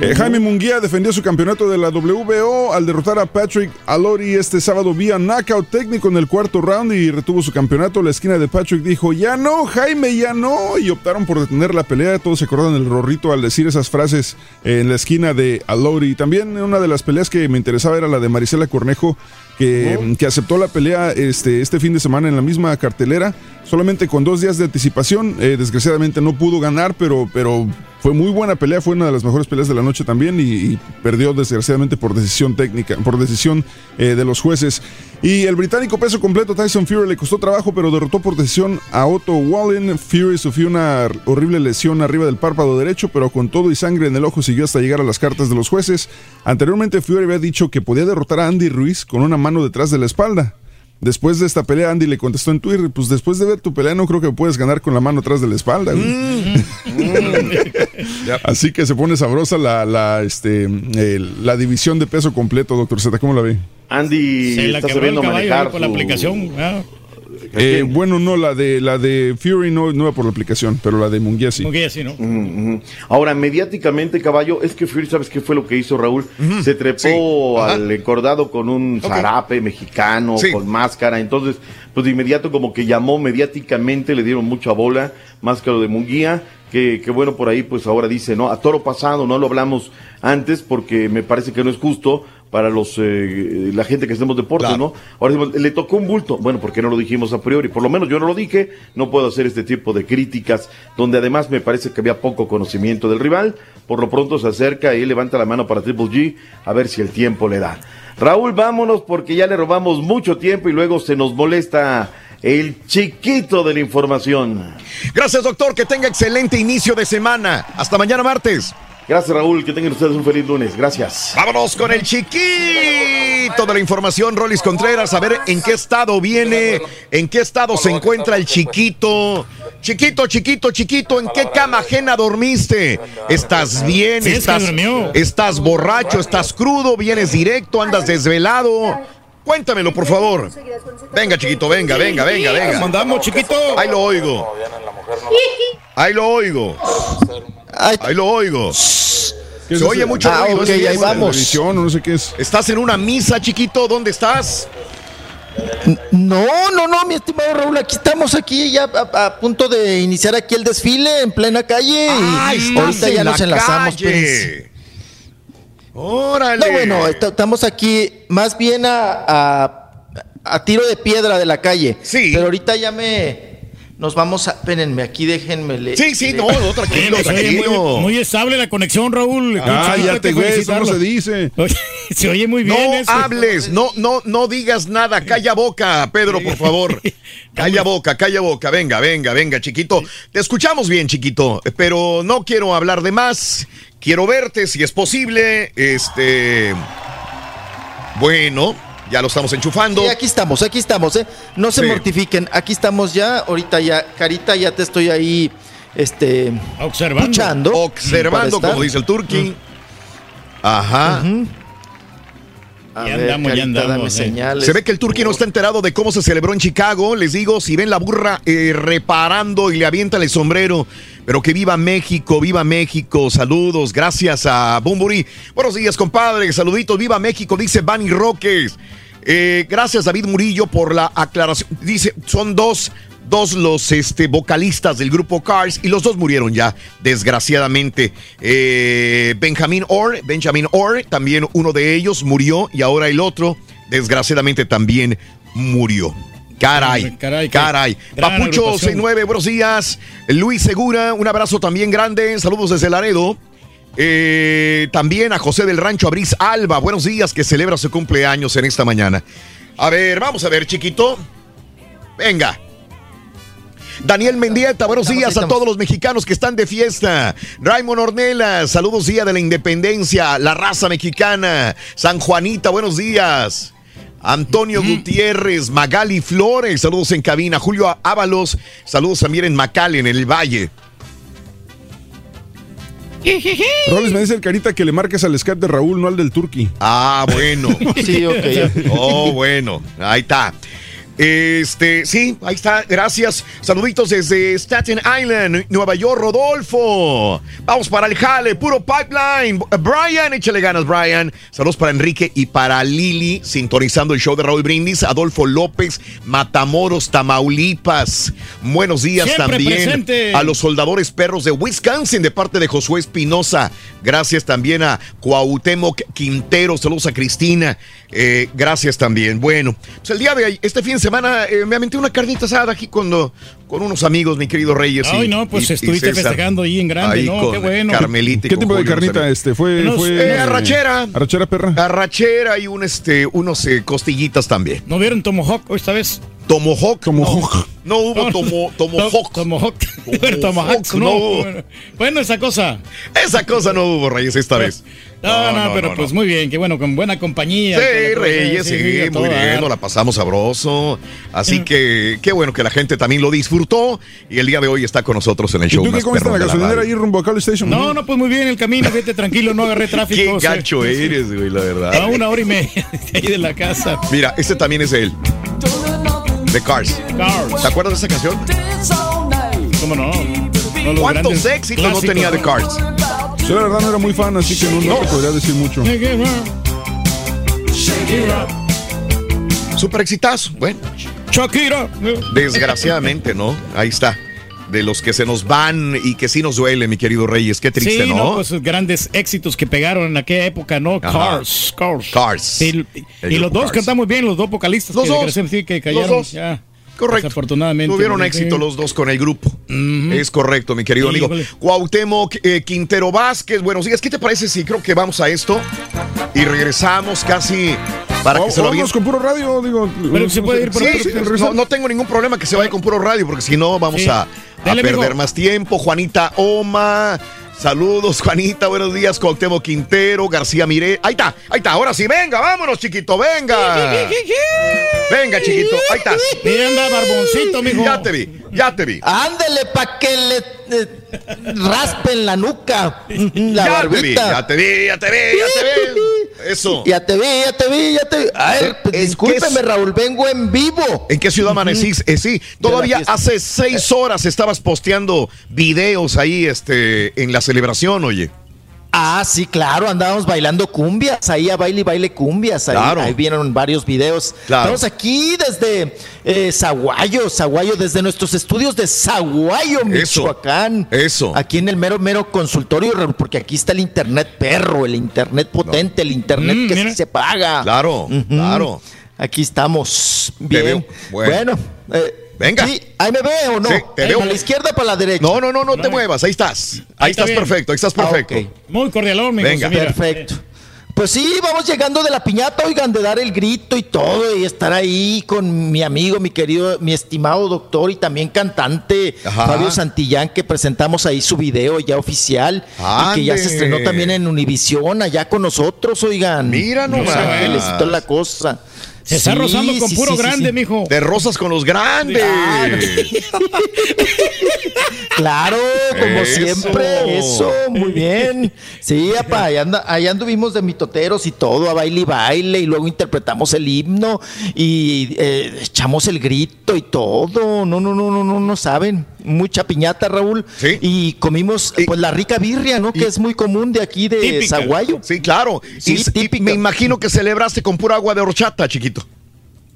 eh, Jaime Munguía defendió su campeonato de la WBO al derrotar a Patrick Alori este sábado vía knockout técnico en el cuarto round y retuvo su campeonato. La esquina de Patrick dijo, ya no, Jaime, ya no. Y optaron por detener la pelea. Todos se acordan del rorrito al decir esas frases en la esquina de Alori. También una de las peleas que me interesaba era la de Marisela Cornejo que, que, aceptó la pelea este, este fin de semana en la misma cartelera, solamente con dos días de anticipación. Eh, desgraciadamente no pudo ganar, pero, pero fue muy buena pelea, fue una de las mejores peleas de la noche también y, perdió desgraciadamente por decisión técnica, por decisión eh, de los jueces. Y el británico peso completo Tyson Fury le costó trabajo, pero derrotó por decisión a Otto Wallen. Fury sufrió una horrible lesión arriba del párpado derecho, pero con todo y sangre en el ojo siguió hasta llegar a las cartas de los jueces. Anteriormente Fury había dicho que podía derrotar a Andy Ruiz con una mano detrás de la espalda. Después de esta pelea, Andy le contestó en Twitter, pues después de ver tu pelea no creo que puedes ganar con la mano atrás de la espalda. [LAUGHS] Así que se pone sabrosa la, la, este, el, la división de peso completo, doctor Z. ¿Cómo la ve? Andy Se la está quebró el sabiendo caballo manejar por la aplicación. ah. Eh, bueno, no, la de la de Fury no, no va por la aplicación, pero la de Munguía sí. Munguía sí, ¿no? Ahora, mediáticamente, caballo, es que Fury, ¿sabes qué fue lo que hizo Raúl? Se trepó Sí. Al encordado con un zarape mexicano, Sí. con máscara. Entonces, pues de inmediato como que llamó mediáticamente, le dieron mucha bola, más que lo de Munguía. Que, que bueno, por ahí pues ahora dice, ¿no? A toro pasado, no lo hablamos antes porque me parece que no es justo para los eh, la gente que hacemos deportes, ¿no? Ahora decimos, le tocó un bulto. Bueno, ¿por qué no lo dijimos a priori? Por lo menos yo no lo dije, no puedo hacer este tipo de críticas, donde además me parece que había poco conocimiento del rival. Por lo pronto se acerca y levanta la mano para Triple G, a ver si el tiempo le da. Raúl, vámonos porque ya le robamos mucho tiempo y luego se nos molesta el chiquito de la información. Gracias, doctor. Que tenga excelente inicio de semana. Hasta mañana martes. Gracias, Raúl. Que tengan ustedes un feliz lunes. Gracias. Vámonos con el chiquito de la información, Rolis Contreras. A ver en qué estado viene, en qué estado se encuentra el chiquito. Chiquito, chiquito, chiquito, ¿en qué cama ajena dormiste? ¿Estás bien? ¿Estás. ¿Estás borracho? ¿Estás crudo? ¿Vienes directo? ¿Andas desvelado? Cuéntamelo, por favor. Venga, chiquito, venga, venga, venga, venga. Mandamos, chiquito. Ahí lo oigo. [LAUGHS] Ahí lo oigo. Ahí lo oigo. ¿Qué es Se oye mucho Ah, ruido. ok, ¿es ahí vamos. No sé qué es. ¿Estás en una misa, chiquito? ¿Dónde estás? No, no, no, mi estimado Raúl, aquí estamos aquí ya a, a punto de iniciar aquí el desfile en plena calle Ah, y ahorita ya nos enlazamos. Órale. No, bueno, est- estamos aquí más bien a, a, a tiro de piedra de la calle. Sí. Pero ahorita ya me nos vamos a espérenme, aquí déjenme le- Sí, sí, le- no, no, tranquilo, tranquilo. muy, muy estable la conexión, Raúl. Ah, ya te güey, eso no se dice. Oye, [LAUGHS] se oye muy No bien eso. hables, no, no, no digas nada. Calla boca, Pedro, por favor. [LAUGHS] Calla boca, calla boca. Venga, venga, venga, chiquito. Te escuchamos bien, chiquito, pero no quiero hablar de más. Quiero verte, si es posible. Este. Bueno, ya lo estamos enchufando. Sí, aquí estamos, aquí estamos, ¿eh? No se Sí. mortifiquen, aquí estamos ya, ahorita ya, Carita, ya te estoy ahí, este... Observando. Escuchando. Observando, como dice el turqui. Ajá. A Ya ver, andamos, ya Carita, andamos, eh. señales. Se ve que el turqui no está enterado de cómo se celebró en Chicago. Les digo, si ven la burra eh, reparando y le avientan el sombrero. Pero que viva México, viva México. Saludos, gracias a Bumburi. Buenos días, compadre. Saluditos, viva México, dice Bunny Roques. Eh, gracias, David Murillo, por la aclaración. Dice, son dos, dos los este, vocalistas del grupo Cars y los dos murieron ya, desgraciadamente. Eh, Benjamin Orr, Benjamin Orr, también uno de ellos murió y ahora el otro, desgraciadamente, también murió. Caray, Caray, caray. Papucho agrupación. 69, buenos días. Luis Segura, un abrazo también grande. Saludos desde Laredo. Eh, también a José del Rancho Abriz Alba, buenos días, que celebra su cumpleaños en esta mañana. A ver, vamos a ver, chiquito. Venga. Daniel Mendieta, buenos Estamos, días a todos los mexicanos que están de fiesta. Raymond Ornella, saludos Día de la Independencia, la raza mexicana. San Juanita, buenos días. Antonio Gutiérrez, Magali Flores, saludos en cabina. Julio Ábalos, saludos también en McAllen, en el Valle. Roles me dice el carita que le marques al scat de Raúl, no al del Turqui. Ah, bueno. [LAUGHS] Sí, ok. Oh, bueno, ahí está. Este, sí, ahí está, gracias. Saluditos desde Staten Island, Nueva York, Rodolfo. Vamos para el jale, puro pipeline. Brian, échale ganas, Brian. Saludos para Enrique y para Lili, sintonizando el show de Raúl Brindis. Adolfo López, Matamoros, Tamaulipas. Buenos días Siempre también presente. a los soldadores perros de Wisconsin de parte de Josué Espinosa. Gracias también a Cuauhtémoc Quintero. Saludos a Cristina. Eh, gracias también. Bueno, pues el día de hoy, este fin semana, eh, me aventé una carnita asada aquí cuando, con unos amigos, mi querido Reyes. y- Ay, no, pues y- y estuviste César. festejando ahí en grande, Ahí ¿no? con Qué bueno. Carmelita y ¿Qué tipo de carnita este? Fue, Unos, fue eh, arrachera. Arrachera perra. Arrachera y un, este, unos eh, costillitas también. ¿No vieron Tomahawk esta vez? Tomahawk. Tomahawk. No, hubo tomo, Tomahawk. Tomahawk. Bueno, [LAUGHS] Tomahawk, no Bueno, esa cosa. Esa cosa no hubo, Reyes, esta vez. No, no, pero pues muy bien, que bueno, con buena compañía. Sí, Reyes, sí, muy bien, nos la pasamos sabroso. Así Mm. que qué bueno que la gente también lo disfrutó y el día de hoy está con nosotros en el ¿Y show tú qué más comiste en la de gasolinera ahí rumbo a Cali Station? No, no, pues muy bien el camino, vete tranquilo, no agarré [LAUGHS] tráfico. Qué o sea, gacho eres, güey, la verdad. A una hora y media de ahí de la casa. Mira, este también es él. The Cars. Cars. ¿Te acuerdas de esa canción? ¿Cómo no? ¿Cuántos éxitos no tenía The Cars? Yo la verdad no era muy fan, así que no, no te podría decir mucho. Super exitazo. Bueno, Shakira. desgraciadamente, ¿no? Ahí está. De los que se nos van y que sí nos duele, mi querido Reyes. Qué triste, sí, ¿no? pues grandes éxitos que pegaron en aquella época, ¿no? Ajá. Cars, Cars. Cars. Y, El y los dos Cars. cantamos bien, los dos vocalistas Los que dos. sí que Los dos. Ya. Correcto. Desafortunadamente. Tuvieron ¿no? éxito los dos con el grupo. Es correcto, mi querido amigo. Híjole. Cuauhtémoc eh, Quintero Vázquez, buenos días. ¿Qué te parece si creo que vamos a esto y regresamos casi para que se o lo avienten? con puro radio, digo. Pero se puede ir por Sí, no, no tengo ningún problema que se vaya con puro radio, porque si no vamos Sí. a, a Dale, perder más tiempo. Juanita Oma, saludos, Juanita, buenos días. Cuauhtémoc Quintero, García Mire. Ahí está, ahí está, ahora sí, venga, vámonos, chiquito, venga. Venga, chiquito, ahí estás. Mira, barboncito, mijo. Ya te vi, ya te vi. Ándele pa' que le raspen la nuca, [LAUGHS] la ya te vi, ya te vi, ya te vi, ya te vi. Eso. Ya te vi, ya te vi, ya te vi. A ver, ¿En discúlpeme, qué- Raúl, vengo en vivo. ¿En qué ciudad amanecís? Eh, sí, todavía hace seis horas estabas posteando videos ahí este, en la celebración, oye. Ah, sí, claro, andábamos bailando cumbias, ahí a baile y baile cumbias, ahí, Claro. ahí vieron varios videos. Claro. Estamos aquí desde eh, Zaguayo, Zaguayo, desde nuestros estudios de Zaguayo, Michoacán. eso. Aquí en el mero, mero consultorio, porque aquí está el internet perro, el internet potente, el internet Mm, que mira. sí se paga. Claro, claro. Aquí estamos. Bien. Bueno. Bueno. eh, Venga. Sí, ahí me ve o no. Sí, te veo. ¿Para la izquierda o para la derecha? No, no, no, no te muevas, ahí estás. Ahí, está estás bien. perfecto, ahí estás Ah, perfecto. Muy cordialón, mijo. Venga. mira. Perfecto. Pues sí, vamos llegando de la piñata, oigan, de dar el grito y todo, y estar ahí con mi amigo, mi querido, mi estimado doctor y también cantante Ajá. Fabio Santillán, que presentamos ahí su video ya oficial y que ya se estrenó también en Univisión, allá con nosotros, oigan. Mira Los nomás. Ángeles y toda la cosa. Se está Sí, rozando con sí, puro sí, grande, sí. mijo. De rosas con los grandes. Claro, [LAUGHS] como Eso. siempre, eso, muy bien. Sí, apa, allá, anda- allá anduvimos de mitoteros y todo, a baile y baile, y luego interpretamos el himno y eh, echamos el grito y todo. No, no, no, no, no, no saben. Mucha piñata, Raúl. Sí. Y comimos, Y- pues, la rica birria, ¿no? Que es muy común de aquí de. Zaguayo. Sí, claro. Sí, y, y típica. me imagino que celebraste con pura agua de horchata, chiquito.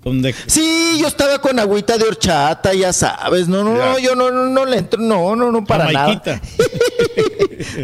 Donde- Sí, yo estaba con agüita de horchata, ya sabes. No, no, Ya. no, yo no, no, no le entro, no, no, no, para nada. Jamaiquita. [LAUGHS]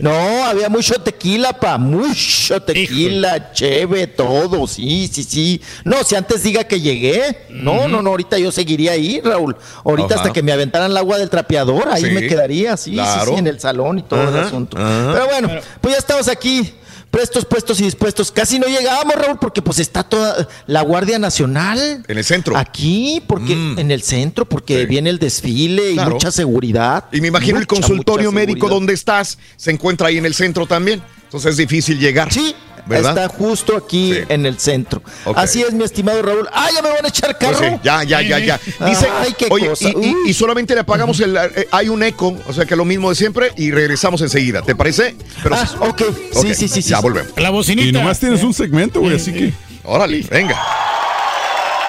No, había mucho tequila, pa, mucho tequila, cheve, todo, sí, sí, sí. No, si antes diga que llegué, no, no, no, ahorita yo seguiría ahí, Raúl. Ahorita Ajá. hasta que me aventaran el agua del trapeador, ahí Sí, me quedaría, sí, sí, claro. sí, en el salón y todo el asunto. ajá. Pero bueno, pues ya estamos aquí. Prestos, puestos y dispuestos. Casi no llegábamos, Raúl, porque pues está toda la Guardia Nacional. En el centro. Aquí, porque Mm. en el centro, porque Sí. viene el desfile y mucha seguridad. Y me imagino el consultorio médico seguridad. donde estás se encuentra ahí en el centro también. Entonces es difícil llegar. Sí, ¿verdad? Está justo aquí en el centro. Así es, mi estimado Raúl. Ah, ya me van a echar carro. Pues sí, ya, ya, ya, ya. Dice, Ay, qué oye, cosa. y, y- y solamente le apagamos el. eh, hay un eco, o sea que lo mismo de siempre y regresamos enseguida. ¿Te parece? Pero, Ah, ok. Sí, sí, sí, sí. Ya volvemos. La bocinita. Y nomás tienes un segmento, güey, así que. Órale, venga.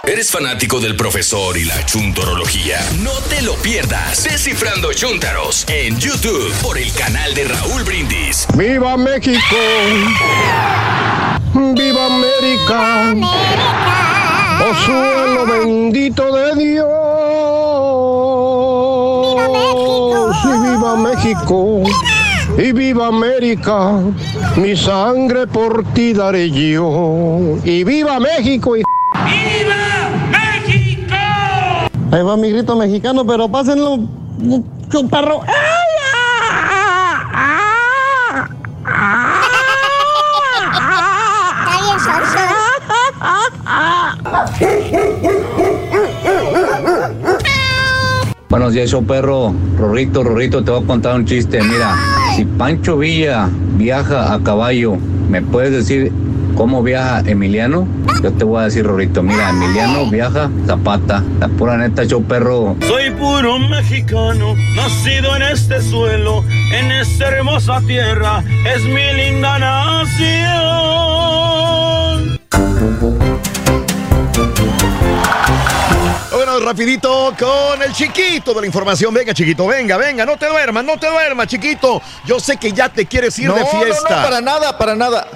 ¿Eres fanático del profesor y la chuntorología? No te lo pierdas. Descifrando Chúntaros en YouTube por el canal de Raúl Brindis. ¡Viva México! ¡Viva América! ¡Oh suelo bendito de Dios! ¡Y viva México! ¡Y viva América! Mi sangre por ti daré yo. ¡Y viva México! ¡Viva México! Ahí va mi grito mexicano, pero pásenlo mucho perro. Buenos días, show perro. Rorrito, Rorrito, te voy a contar un chiste. Mira, si Pancho Villa viaja a caballo, ¿me puedes decir cómo viaja Emiliano? Yo te voy a decir, Rorrito, mira, Emiliano viaja Zapata. La pura neta, show perro. Soy puro mexicano, nacido en este suelo, en esta hermosa tierra, es mi linda nación. Bueno, rapidito con el chiquito de la información. Venga, chiquito, venga, venga, no te duermas, no te duermas, chiquito. Yo sé que ya te quieres ir no, de no, fiesta. no, para nada, para nada.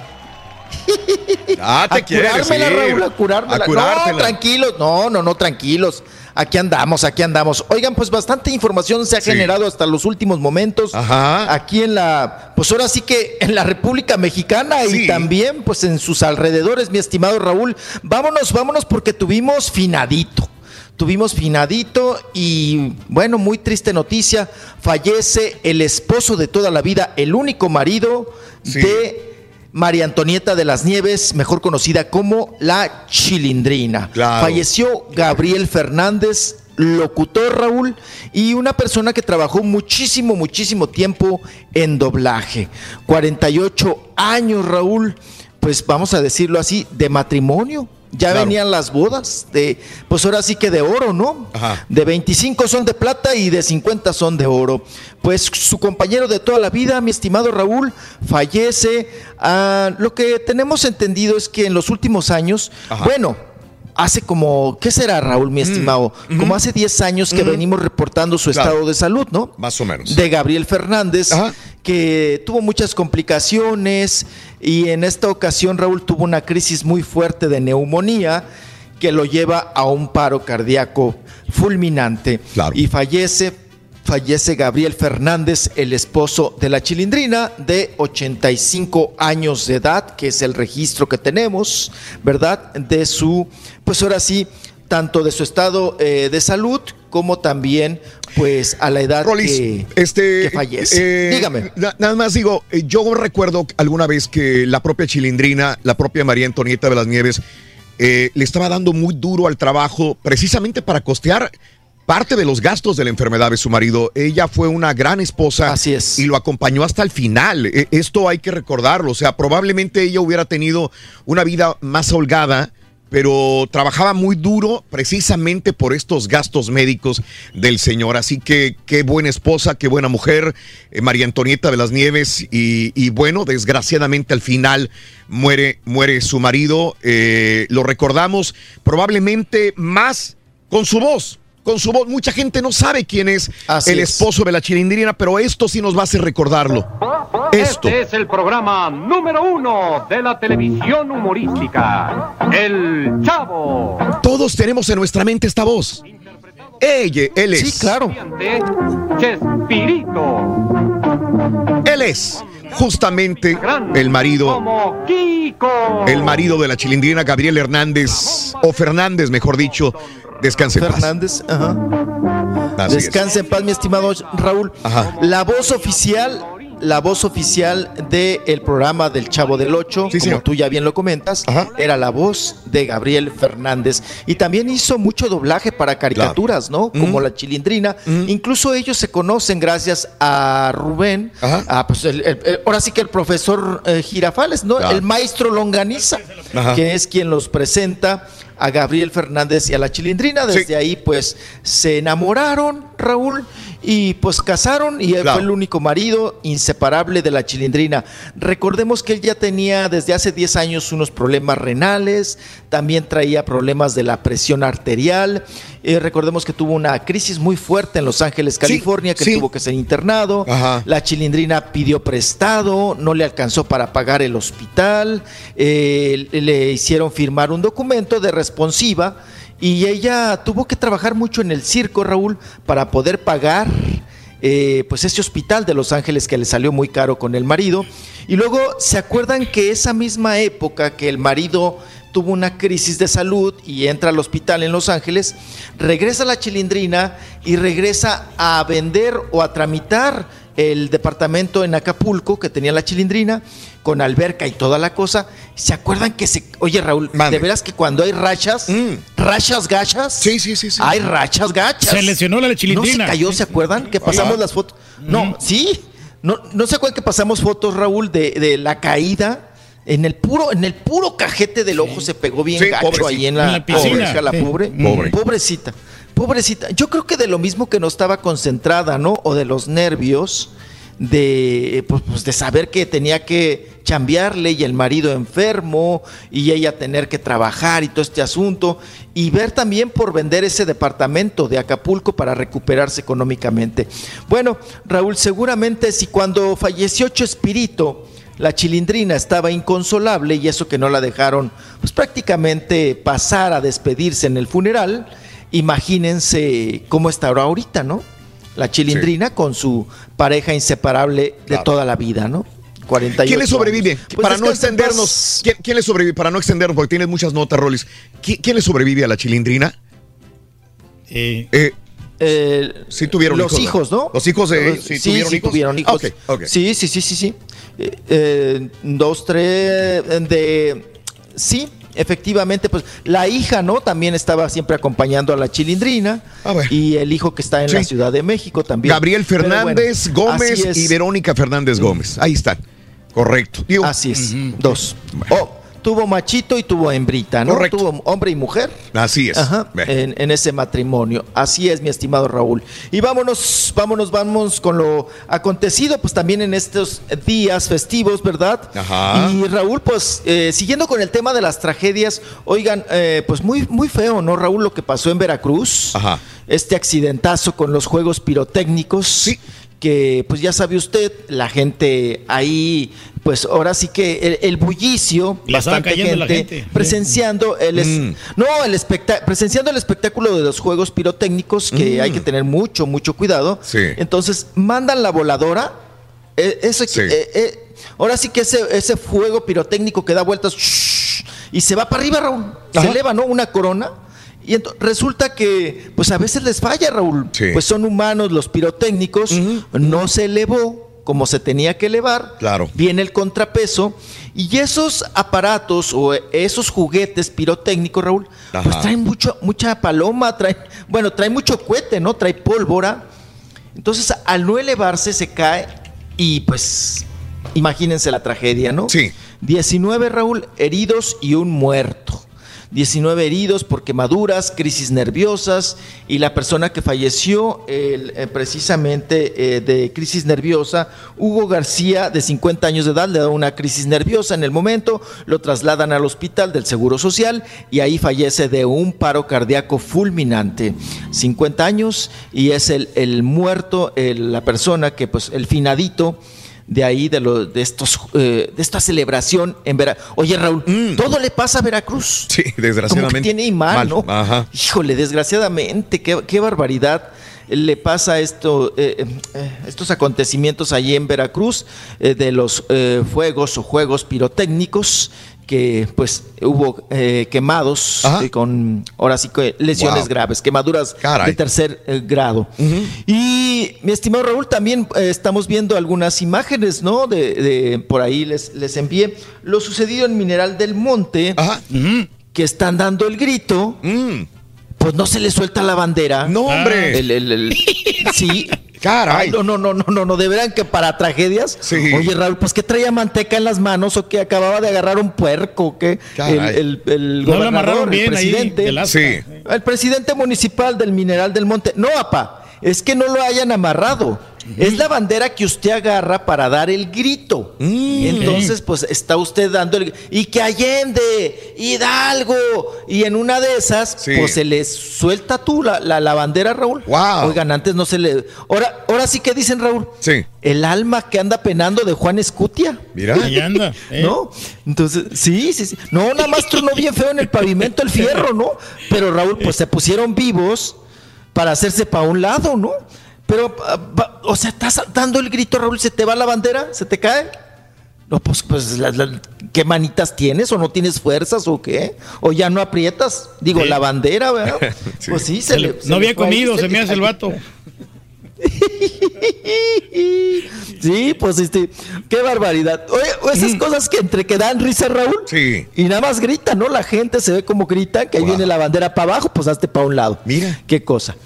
Ah, te a quieres curármela, ir. Raúl, a curármela. A. No, tranquilos, no, no, no, tranquilos. Aquí andamos, aquí andamos. Oigan, pues bastante información se ha Sí. generado hasta los últimos momentos. Ajá. Aquí en la, pues ahora sí que en la República Mexicana Sí. y también pues en sus alrededores, mi estimado Raúl. Vámonos, vámonos porque tuvimos finadito. Tuvimos finadito y bueno, muy triste noticia. Fallece el esposo de toda la vida, el único marido Sí. de María Antonieta de las Nieves, mejor conocida como la Chilindrina. Claro. Falleció Gabriel Fernández, locutor Raúl, y una persona que trabajó muchísimo, muchísimo tiempo en doblaje. 48 años, Raúl, pues vamos a decirlo así, de matrimonio. Ya Claro. venían las bodas de, pues ahora sí que de oro, ¿no? Ajá. De 25 son de plata y de 50 son de oro. Pues su compañero de toda la vida, mi estimado Raúl, fallece. Ah, lo que tenemos entendido es que en los últimos años, Ajá. bueno, hace como, ¿qué será Raúl, mi estimado? Como hace 10 años que venimos reportando su Claro. estado de salud, ¿no? Más o menos. de Gabriel Fernández, Ajá. Que tuvo muchas complicaciones y en esta ocasión Raúl tuvo una crisis muy fuerte de neumonía que lo lleva a un paro cardíaco fulminante Claro. y fallece fallece Gabriel Fernández, el esposo de la Chilindrina, de 85 años de edad, que es el registro que tenemos, ¿verdad? De su, pues ahora sí, tanto de su estado eh, de salud como también, pues, a la edad Rolis, que, este, que fallece. eh, Dígame. na- nada más digo, eh, yo recuerdo alguna vez que la propia Chilindrina, la propia María Antonieta de las Nieves, eh, le estaba dando muy duro al trabajo precisamente para costear parte de los gastos de la enfermedad de su marido. Ella fue una gran esposa Así es. y lo acompañó hasta el final. E- Esto hay que recordarlo. O sea, probablemente ella hubiera tenido una vida más holgada pero trabajaba muy duro precisamente por estos gastos médicos del señor. Así que qué buena esposa, qué buena mujer, eh, María Antonieta de las Nieves. Y, bueno, desgraciadamente al final muere, muere su marido. Eh, lo recordamos probablemente más con su voz. Con su voz, mucha gente no sabe quién es Así el es. esposo de la chilindrina, pero esto sí nos va a hacer recordarlo. Esto. Este es el programa número uno de la televisión humorística. El Chavo. Todos tenemos en nuestra mente esta voz. Ella, él es. Sí, claro. Chespirito. Él es justamente el marido, el marido de la chilindrina Gabriel Hernández, o Fernández, mejor dicho. Descanse en paz. Fernández, ajá. Así es. Descanse en paz, mi estimado Raúl. Ajá. La voz oficial la voz oficial del programa del Chavo del Ocho, como tú ya bien lo comentas, era la voz de Gabriel Fernández. Y también hizo mucho doblaje para caricaturas, ¿no? Como La Chilindrina. Incluso ellos se conocen gracias a Rubén, a, pues, el- el- el- ahora sí que el profesor eh, Girafales, ¿no? Claro. El maestro Longaniza, Ajá. que es quien los presenta a Gabriel Fernández y a la Chilindrina. Desde ahí, pues, se enamoraron, Raúl, y pues casaron, y él Claro. fue el único marido inseparable de la Chilindrina. Recordemos que él ya tenía desde hace 10 años unos problemas renales, también traía problemas de la presión arterial. Eh, recordemos que tuvo una crisis muy fuerte en Los Ángeles, California, que sí. tuvo que ser internado. La Chilindrina pidió prestado, no le alcanzó para pagar el hospital. eh, le hicieron firmar un documento de responsiva y ella tuvo que trabajar mucho en el circo, Raúl, para poder pagar eh, pues ese hospital de Los Ángeles que le salió muy caro con el marido. Y luego se acuerdan que esa misma época que el marido tuvo una crisis de salud y entra al hospital en Los Ángeles, regresa a la chilindrina y regresa a vender o a tramitar el departamento en Acapulco que tenía la chilindrina con alberca y toda la cosa. ¿Se acuerdan que se... Oye Raúl, ¿de veras que cuando hay rachas, rachas gachas? Sí, sí, sí, sí. Hay rachas gachas. Se lesionó la chilindrina. No se cayó, ¿se acuerdan? Que pasamos Ajá. las fotos. No, sí. No, no se acuerdan que pasamos fotos, Raúl, de, de la caída. En el puro, en el puro cajete del ojo se pegó bien Sí, gacho pobrecita. ahí en la, En la piscina. Pobrecita, la. Pobre. Pobrecita. Pobrecita. Yo creo que de lo mismo que no estaba concentrada, ¿no? O de los nervios de pues, pues, de saber que tenía que chambearle y el marido enfermo y ella tener que trabajar y todo este asunto y ver también por vender ese departamento de Acapulco para recuperarse económicamente. Bueno, Raúl, seguramente si cuando falleció Chespirito la chilindrina estaba inconsolable y eso que no la dejaron pues prácticamente pasar a despedirse en el funeral, imagínense cómo estará ahorita, ¿no? La chilindrina con su pareja inseparable de Claro. toda la vida, ¿no? 48 ¿Quién le sobrevive? Pues para no extendernos. ¿quién, quién le sobrevive? Para no extendernos, porque tienes muchas notas, Rolis. ¿Qui- ¿Quién, le sobrevive a la chilindrina? Eh, sí tuvieron los hijos, hijos, ¿no? Los hijos de... Los- sí, sí, tuvieron sí hijos. tuvieron. Sí, sí, sí, sí, sí. Eh, eh, dos, tres, eh, de... Sí, efectivamente, pues la hija, ¿no? También estaba siempre acompañando a la chilindrina. Y el hijo que está en la Ah. Ciudad de México también. Gabriel bueno, Fernández Gómez y Verónica Fernández Gómez. Ahí están. Correcto. Digo, Así es. Dos. Oh, tuvo machito y tuvo hembrita, ¿no? Correcto. Tuvo hombre y mujer. Así es. Ajá, en, en ese matrimonio. Así es, mi estimado Raúl. Y vámonos, vámonos, vamos con lo acontecido, pues también en estos días festivos, ¿verdad? Ajá. Y Raúl, pues eh, siguiendo con el tema de las tragedias, oigan, eh, pues muy, muy feo, ¿no, Raúl, lo que pasó en Veracruz? Ajá. Este accidentazo con los juegos pirotécnicos. Sí. Que, pues ya sabe usted, la gente ahí, pues ahora sí que el, el bullicio, Le bastante gente, la gente. presenciando el es- Mm. no el presenciando el espectáculo de los juegos pirotécnicos que Mm. hay que tener mucho mucho cuidado Sí. entonces mandan la voladora eh, eh, eh, ahora sí que ese, ese fuego pirotécnico que da vueltas y se va para arriba Raúl se eleva no una corona y resulta que pues a veces les falla Raúl Sí. pues son humanos los pirotécnicos no se elevó como se tenía que elevar Claro. viene el contrapeso y esos aparatos o esos juguetes pirotécnicos, Raúl, pues traen mucho, mucha paloma, traen, bueno, trae mucho cohete, ¿no? Trae pólvora. Entonces, al no elevarse, se cae y pues, imagínense la tragedia, ¿no? Sí. 19, Raúl, heridos y un muerto. 19 heridos por quemaduras, crisis nerviosas y la persona que falleció eh, precisamente eh, de crisis nerviosa, Hugo García, de 50 años de edad, le da una crisis nerviosa en el momento, lo trasladan al hospital del Seguro Social y ahí fallece de un paro cardíaco fulminante. 50 años y es el, muerto, la persona que pues el finadito de ahí, de, lo, de, estos, eh, de esta celebración en Veracruz. Oye, Raúl, todo le pasa a Veracruz. Sí, desgraciadamente. Como que tiene imán, ¿no? Ajá. Híjole, desgraciadamente, qué, qué barbaridad le pasa esto, eh, eh, estos acontecimientos allí en Veracruz, eh, de los eh, fuegos o juegos pirotécnicos que pues hubo eh, quemados eh, con ahora sí que lesiones Wow. graves, quemaduras Caray. de tercer eh, grado. Y mi estimado Raúl, también estamos viendo algunas imágenes, ¿no? De, de- por ahí les, les envié lo sucedido en Mineral del Monte, que están dando el grito. Pues no se le suelta la bandera. Mm. No, hombre. El- el- el- sí. Caray. Ay, no, no, no, no, no, no, de veras que para tragedias. Oye, Raúl, pues que traía manteca en las manos o que acababa de agarrar un puerco, o que el, el, el No lo gobernador, amarraron el bien presidente. Sí. el presidente municipal del Mineral del Monte. No, apa, es que no lo hayan amarrado. Es la bandera que usted agarra para dar el grito. Entonces, pues está usted dando el y que Allende, Hidalgo, y en una de esas, Sí. pues se le suelta tú la, la, la bandera, Raúl. Oigan, antes no se le. Ahora, ahora sí que dicen, Raúl. Sí. El alma que anda penando de Juan Escutia. Mira. Ahí anda. eh. ¿No? Entonces, sí, sí, sí. No, nada más tronó bien feo en el pavimento el fierro, ¿no? Pero Raúl, pues se pusieron vivos para hacerse para un lado, ¿no? Pero, ah, va- o sea, estás dando el grito, Raúl, ¿se te va la bandera? ¿Se te cae? No, pues, pues, la- la- ¿qué manitas tienes? ¿O no tienes fuerzas o qué? ¿O ya no aprietas? Digo, Sí. la bandera, ¿verdad? [LAUGHS] Pues sí, se, Se le. se no le había comido, se me le hace el vato. [LAUGHS] Sí, pues este, qué barbaridad. Oye, esas cosas que entre que dan risa, Raúl. Sí. Y nada más grita, ¿no? La gente se ve como grita, que ahí viene la bandera para abajo, pues hazte para un lado. Mira. Qué cosa.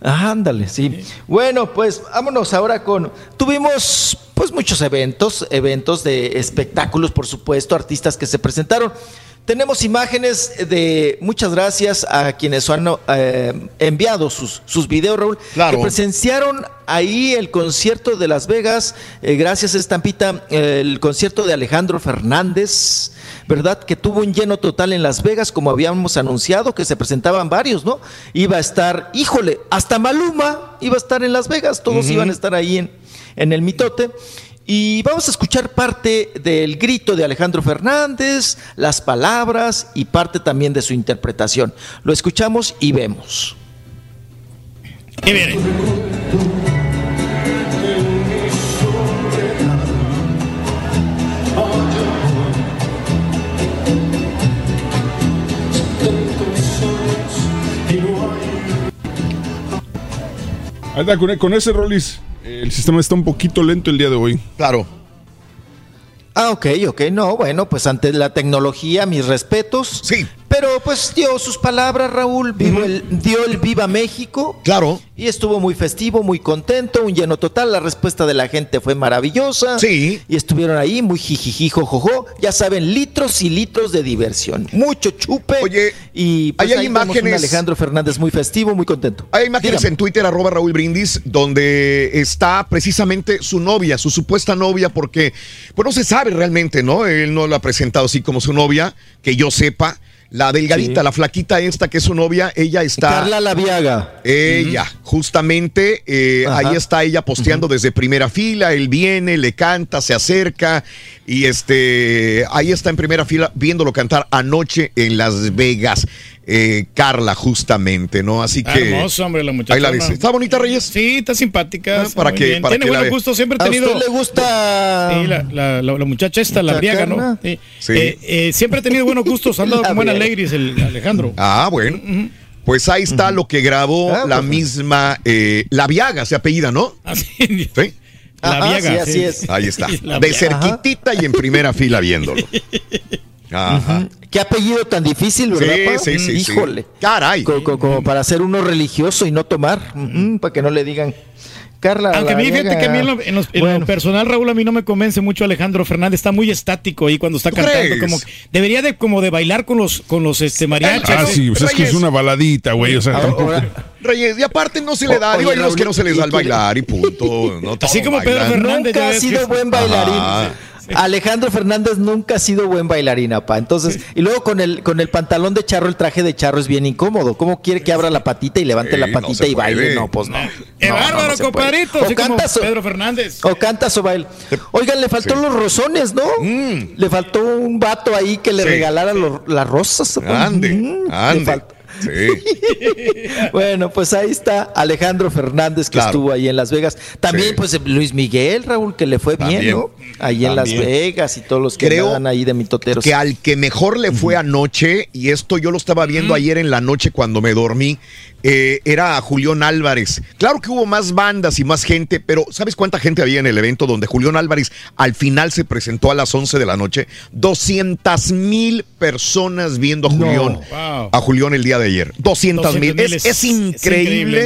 Ándale, sí. Bueno, pues vámonos ahora con. Tuvimos pues muchos eventos, eventos de espectáculos, por supuesto, artistas que se presentaron. Tenemos imágenes de muchas gracias a quienes han eh, enviado sus, sus videos, Raúl, Claro. que presenciaron ahí el concierto de Las Vegas, eh, gracias a Estampita, eh, el concierto de Alejandro Fernández, ¿verdad? Que tuvo un lleno total en Las Vegas, como habíamos anunciado, que se presentaban varios, ¿no? Iba a estar, híjole, hasta Maluma iba a estar en Las Vegas, todos iban a estar ahí en, en el mitote. Y vamos a escuchar parte del grito de Alejandro Fernández, las palabras y parte también de su interpretación. Lo escuchamos y vemos. ¿Qué viene? Ahí está, con, con ese Rolis, el sistema está un poquito lento el día de hoy. Claro. Ah, ok, ok. No, bueno, pues ante la tecnología, mis respetos. Sí. Pero pues dio sus palabras, Raúl, vivo el- dio el Viva México. Claro. Y estuvo muy festivo, muy contento, un lleno total. La respuesta de la gente fue maravillosa. Sí. Y estuvieron ahí muy jijiji, jojojo. Ya saben, litros y litros de diversión. Mucho chupe. Oye, y pues ahí hay un imágenes- Alejandro Fernández muy festivo, muy contento. Hay imágenes Dígame. en Twitter, arroba Raúl Brindis, donde está precisamente su novia, su supuesta novia, porque pues no se sabe realmente, ¿no? Él no la ha presentado así como su novia, que yo sepa. La delgadita, Sí. la flaquita esta que es su novia, ella está... Carla Laviaga. Ella, justamente, eh, ahí está ella posteando desde primera fila, él viene, le canta, se acerca y este, ahí está en primera fila viéndolo cantar anoche en Las Vegas, eh, Carla, justamente, ¿no? Así que... hermoso, hombre, la muchacha. Ahí la ves. ¿Está bonita, Reyes? Sí, está simpática. Ah, está para que- para Tiene que gustos, siempre ha ¿A tenido. usted le gusta? Sí, la, la, la- la muchacha esta, la ¿La briaga, ¿no? Sí. Sí. Eh, eh, siempre ha tenido buenos gustos, ha andado con [LAUGHS] buenas ladies el Alejandro. Ah, bueno. Pues ahí está lo que grabó Ah, la pues. misma, eh, la Viaga, se apellida, ¿no? Así, Sí. la Ajá, viaga. sí, así es. Ahí está. [LAUGHS] De cerquitita y en primera fila viéndolo. [LAUGHS] Ajá. Qué apellido tan difícil, ¿verdad? Sí, sí, sí, sí. Híjole. Caray. Co- co- Como, para ser uno religioso y no tomar, para que no le digan. Carla. Aunque a mí, fíjate que a mí en lo, en los- en lo personal, Raúl, a mí no me convence mucho Alejandro Fernández. Está muy estático ahí cuando está ¿Tú cantando. crees? Como, debería de como de bailar con los, con los este, mariachis. Ah, sí, pues es que es una baladita, güey. O sea, Ahora- tampoco. ahora- Reyes, y aparte no se le da, O- digo, hay que no se les ¿y da el tú- bailar y punto. No Así como Pedro bailan. Fernández. Nunca ha sido buen bailarín. Ajá. Alejandro Fernández nunca ha sido buen bailarín, apa. Entonces, y luego con el, con el pantalón de charro, el traje de charro es bien incómodo. ¿Cómo quiere que abra la patita y levante Sí, la patita y baile? puede. No, pues no. ¡Qué No, bárbaro, no compadrito! O cantas o- Pedro Fernández. O cantas o baila. Oigan, le faltó Sí. los rosones, ¿no? Le faltó un vato ahí que le Sí. regalara los- las rosas. Ande, Mm, le ande. Faltó. [LAUGHS] bueno, pues ahí está Alejandro Fernández que Claro. estuvo ahí en Las Vegas. También, Sí. pues Luis Miguel, Raúl, que le fue bien. ¿no? Ahí en Las. Vegas y todos los que Creo andan ahí de mitoteros. Que al que mejor le fue anoche, y esto yo lo estaba viendo ayer en la noche cuando me dormí, eh, era a Julián Álvarez. Claro que hubo más bandas y más gente, pero ¿sabes cuánta gente había en el evento donde Julián Álvarez al final se presentó a las 11 de la noche? 200 mil personas viendo a Julián, Wow. a Julián el día de ayer. 200 mil. 200,000 Es, es- es increíble, es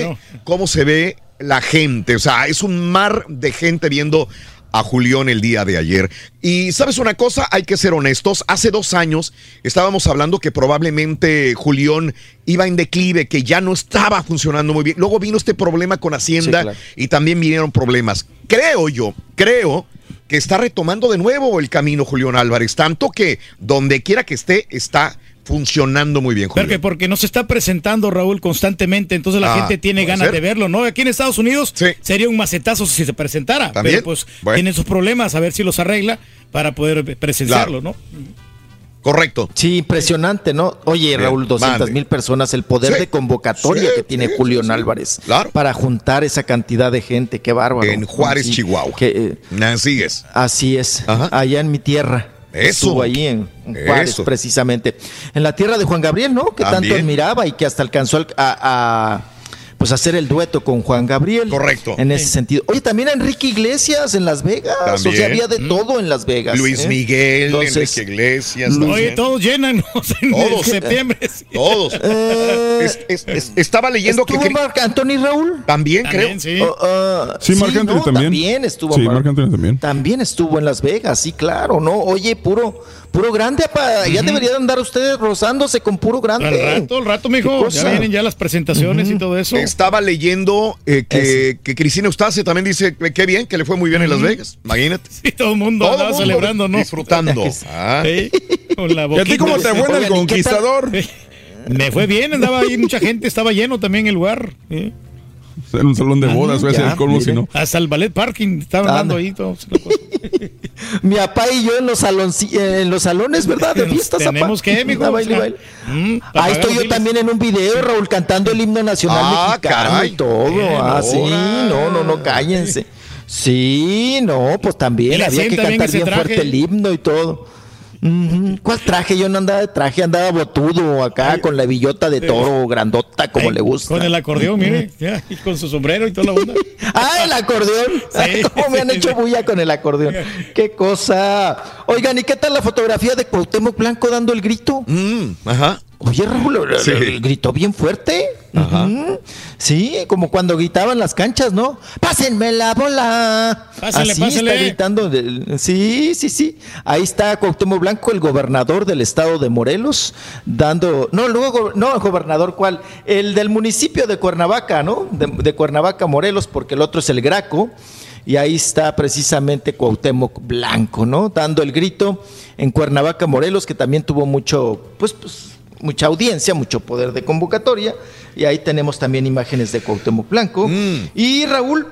increíble, cómo se ve la gente. O sea, es un mar de gente viendo a Julián el día de ayer. Y sabes una cosa, hay que ser honestos. Hace dos años estábamos hablando que probablemente Julián iba en declive, que ya no estaba funcionando muy bien. Luego vino este problema con Hacienda Sí, claro. y también vinieron problemas. Creo yo, creo que está retomando de nuevo el camino Julián Álvarez, tanto que donde quiera que esté está funcionando muy bien. Julián. Porque, porque no se está presentando Raúl constantemente, entonces la Ah, gente tiene ganas ser. de verlo, ¿no? Aquí en Estados Unidos sería un macetazo si se presentara, También. pero pues Bueno. tiene sus problemas, a ver si los arregla para poder presenciarlo, ¿no? Correcto. Sí, impresionante, ¿no? Oye, Raúl, 200 mande. mil personas, el poder Sí, de convocatoria sí, que tiene sí, Julián sí, sí. Álvarez Claro. para juntar esa cantidad de gente, qué bárbaro. En Juárez, Sí, Chihuahua. que, eh, Así es. así es, allá en mi tierra. Eso. Estuvo ahí en, en Juárez, Eso. precisamente. En la tierra de Juan Gabriel, ¿no? Que tanto admiraba y que hasta alcanzó al- a, a, pues hacer el dueto con Juan Gabriel. Correcto. En ese sentido. Oye, también Enrique Iglesias en Las Vegas. O También. sea, había de todo en Las Vegas. Luis ¿eh? Miguel, Entonces, Enrique Iglesias. Oye, también. todos llenan. En Todos. septiembre. Todos. Es- es- es- estaba leyendo que. Eh, ¿Estuvo Marc Anthony Raúl? También, También, creo. sí. Ah, Sí, Marc Anthony no, también. estuvo Sí, Marc- Marc Anthony también. También estuvo en Las Vegas, sí, claro, ¿no? Oye, puro, puro grande, apa, ya deberían andar ustedes rozándose con puro grande. Al rato, al rato, ¿Qué mijo. Ya vienen ya las presentaciones y todo eso. Estaba leyendo eh, que, que Cristina Eustace también dice que qué bien, que le fue muy bien en Las Vegas. Imagínate. Sí, todo el mundo Todo andaba mundo celebrando, ¿no? Disfrutando. [LAUGHS] Ah. Sí, con la ¿Y a ti cómo te fue en el. Conquistador? Me fue bien, andaba ahí mucha gente, estaba lleno también el lugar. ¿eh? En un salón de bodas, voy a hacer el colmo si no. Hasta el ballet parking estaban Ah, dando no. ahí cosa. [LAUGHS] Mi papá y yo en los, eh, en los salones, ¿verdad? De fiestas. Tenemos que, mijo. Ah, mm, Ahí pagar estoy yo también en un video, Raúl, cantando el himno nacional Ah, mexicano caray. y todo. Ah, sí, no, no, no, cállense. Sí, no, pues también había que cantar bien traje. fuerte el himno y todo. Ujú. ¿Cuál traje? Yo no andaba de traje, andaba botudo acá con la billota de toro grandota como Ay, le gusta. Con el acordeón, mire, ya, y con su sombrero y toda la onda. [LAUGHS] Ah, el acordeón. [LAUGHS] Sí. [LAUGHS] ¿Cómo me han hecho bulla con el acordeón? Qué cosa. Oigan, ¿y qué tal la fotografía de Cuauhtémoc Blanco dando el grito? Mm, ajá. Oye, Raúl, Sí. gritó bien fuerte. Ajá. Sí, como cuando gritaban las canchas, ¿no? Pásenme la bola. Pásale, Así pásale. está gritando. Sí, sí, sí. Ahí está Cuauhtémoc Blanco, el gobernador del estado de Morelos, dando... No, luego, go- no, el gobernador, ¿cuál? El del municipio de Cuernavaca, ¿no? De, de Cuernavaca, Morelos, porque el otro es el Graco. Y ahí está precisamente Cuauhtémoc Blanco, ¿no? Dando el grito en Cuernavaca, Morelos, que también tuvo mucho, pues, pues mucha audiencia, mucho poder de convocatoria. Y ahí tenemos también imágenes de Cuauhtémoc Blanco. Mm. Y Raúl,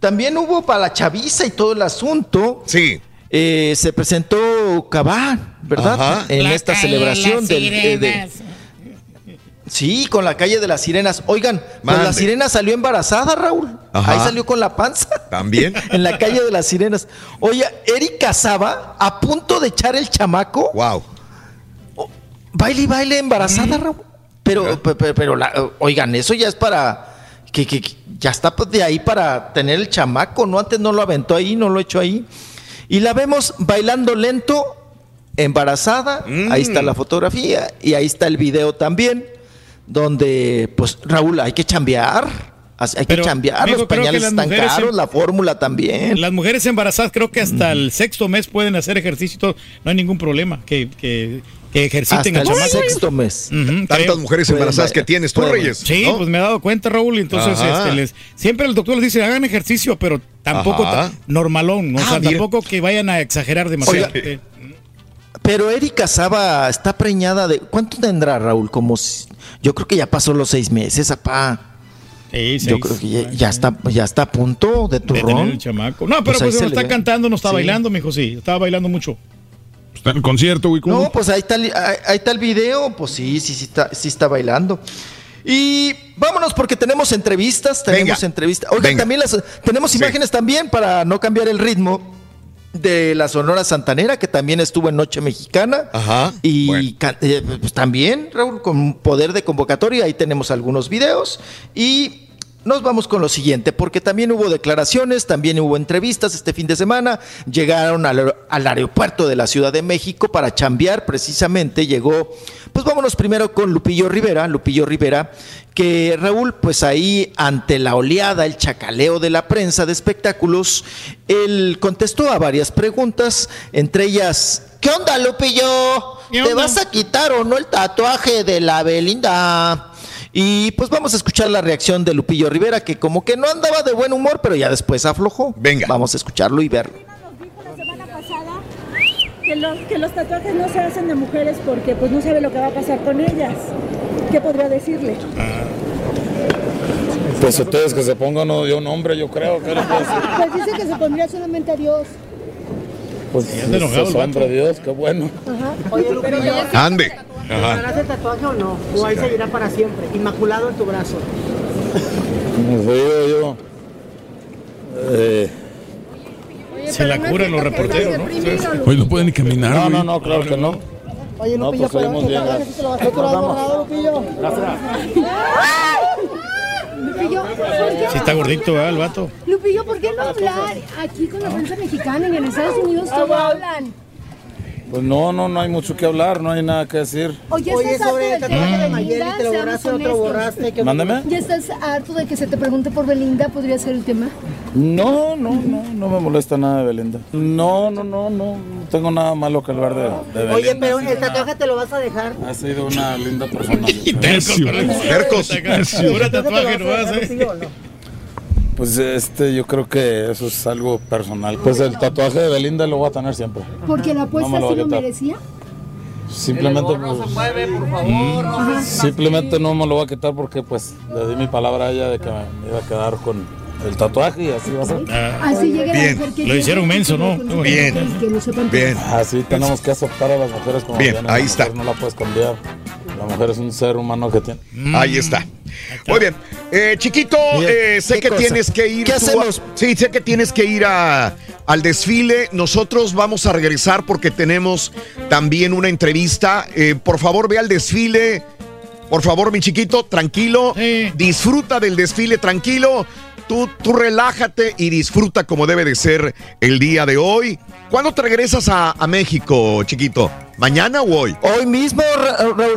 también hubo para la chaviza y todo el asunto. Sí. Eh, se presentó Cabán, ¿verdad? Ajá. En La esta celebración las del... eh, de- sirenas. Sí, con la calle de las sirenas. Oigan, pues la sirena salió embarazada, Raúl. Ajá. Ahí salió con la panza. También. [LAUGHS] en la calle de las sirenas. Oye, Erika Saba, a punto de echar el chamaco, Wow. Baile y baile embarazada, Raúl. Pero, pe- pe- pero, la- oigan, eso ya es para. Que, que- que ya está pues, de ahí para tener el chamaco, ¿no? Antes no lo aventó ahí, no lo echó ahí. Y la vemos bailando lento, embarazada. Mm. Ahí está la fotografía y ahí está el video también, donde, pues, Raúl, hay que chambear. Hay Pero, que amigo, los pañales están caros, en- la fórmula también. Las mujeres embarazadas creo que hasta el sexto mes pueden hacer ejercicio y todo. No hay ningún problema que, que, que ejerciten Hasta el sexto mes. Tantas creo. mujeres Pueden embarazadas que tienes tú, Reyes. Sí, ¿no? pues me he dado cuenta, Raúl, entonces este, les- siempre el doctor les dice, hagan ejercicio, pero tampoco normalón, ¿no? o Ah, sea, mira. tampoco que vayan a exagerar demasiado. Oiga, Eh, Pero Erika Saba está preñada de. ¿Cuánto tendrá Raúl? Como si- yo creo que ya pasó los seis meses, apá. Sí, Yo creo que ya, ya está, ya está a punto de el chamaco. No, pero Pues ahí pues, se le está cantando, no está Sí. bailando, mijo, sí, estaba bailando mucho. Está en el concierto, güey. ¿cómo? No, pues ahí está, el- ahí, ahí está el video. Pues sí, sí, sí está, sí está bailando. Y vámonos porque tenemos entrevistas, tenemos Venga. entrevistas. Oigan, Venga. también las, tenemos Sí. imágenes también para no cambiar el ritmo de la Sonora Santanera, que también estuvo en Noche Mexicana. Ajá. Y eh, pues también, Raúl, con poder de convocatoria, ahí tenemos algunos videos. Y nos vamos con lo siguiente, porque también hubo declaraciones, también hubo entrevistas este fin de semana. Llegaron al, al aeropuerto de la Ciudad de México para chambear, precisamente llegó. Pues vámonos primero con Lupillo Rivera, Lupillo Rivera, que Raúl, pues ahí ante la oleada, el chacaleo de la prensa de espectáculos, él contestó a varias preguntas, entre ellas, ¿qué onda Lupillo? ¿Te vas a quitar o no el tatuaje de la Belinda? Y pues vamos a escuchar la reacción de Lupillo Rivera, que como que no andaba de buen humor, pero ya después aflojó. Venga. Vamos a escucharlo y verlo. Que los, que los tatuajes no se hacen de mujeres porque pues no sabe lo que va a pasar con ellas. ¿Qué podría decirle? Pues ustedes que se pongan uno de un hombre, yo creo que [LAUGHS] Pues dice que se pondría solamente a Dios. Pues enojado es el hombre Dios, qué bueno. Ajá. Oye, Lupillo, Ande. ¿Harás el tatuaje o no? ¿O ahí seguirá para siempre? Inmaculado en tu brazo. Como digo yo, eh, Se la curan los reporteros, ¿no? Hoy no pueden ni caminar, no, no, no, claro que no. Oye, No, Lupillo, pues pero bien, sí se lo vas a ¿Tú lo has borrado, Lupillo? Lupillo, ¿por qué Sí está gordito, ¿verdad, el vato? Lupillo, ¿por qué no hablar aquí con la prensa mexicana y en Estados Unidos todo hablan? Pues no, no, no hay mucho que hablar, no hay nada que decir. Oye, Oye, ¿estás sobre el harto de tatuaje que de te Mayeli, Belinda, te lo seamos borraste, otro honestos? borraste, ¿qué- Mándame. ¿Ya estás harto de que se te pregunte por Belinda? ¿Podría ser el tema? No, no, no, no me molesta nada de Belinda. No, no, no, no, no tengo nada malo que hablar de, de Belinda. Oye, pero el tatuaje te lo vas a dejar. Ha sido una linda persona. [LAUGHS] Tercos, Tercos. Pura tatuaje nomás, ¿eh? Pues este, yo creo que eso es algo personal. Pues el tatuaje de Belinda lo voy a tener siempre. Porque la No apuesta me lo sí lo merecía. Simplemente, No se pues, mueve, por favor. no se- simplemente no me lo voy a quitar porque pues le di mi palabra a ella de que me iba a quedar con el tatuaje y así va a ser. Así llega la mujer que Lo hicieron menso, ¿no? Bien. Bien. Así tenemos que aceptar a las mujeres como Bien, vienen. ahí La está. No la puedes cambiar. La mujer es un ser humano que tiene. Ahí está. Muy bien. Eh, chiquito, eh, sé ¿Qué que cosa? tienes que ir. ¿Qué tú a- hacemos? sí, sé que tienes que ir a, al desfile. Nosotros vamos a regresar porque tenemos también una entrevista. Eh, por favor, ve al desfile. Por favor, mi chiquito, tranquilo. Disfruta del desfile, tranquilo. Tú, tú relájate y disfruta como debe de ser el día de hoy. ¿Cuándo te regresas a, a México, chiquito? ¿Mañana o hoy? Hoy mismo,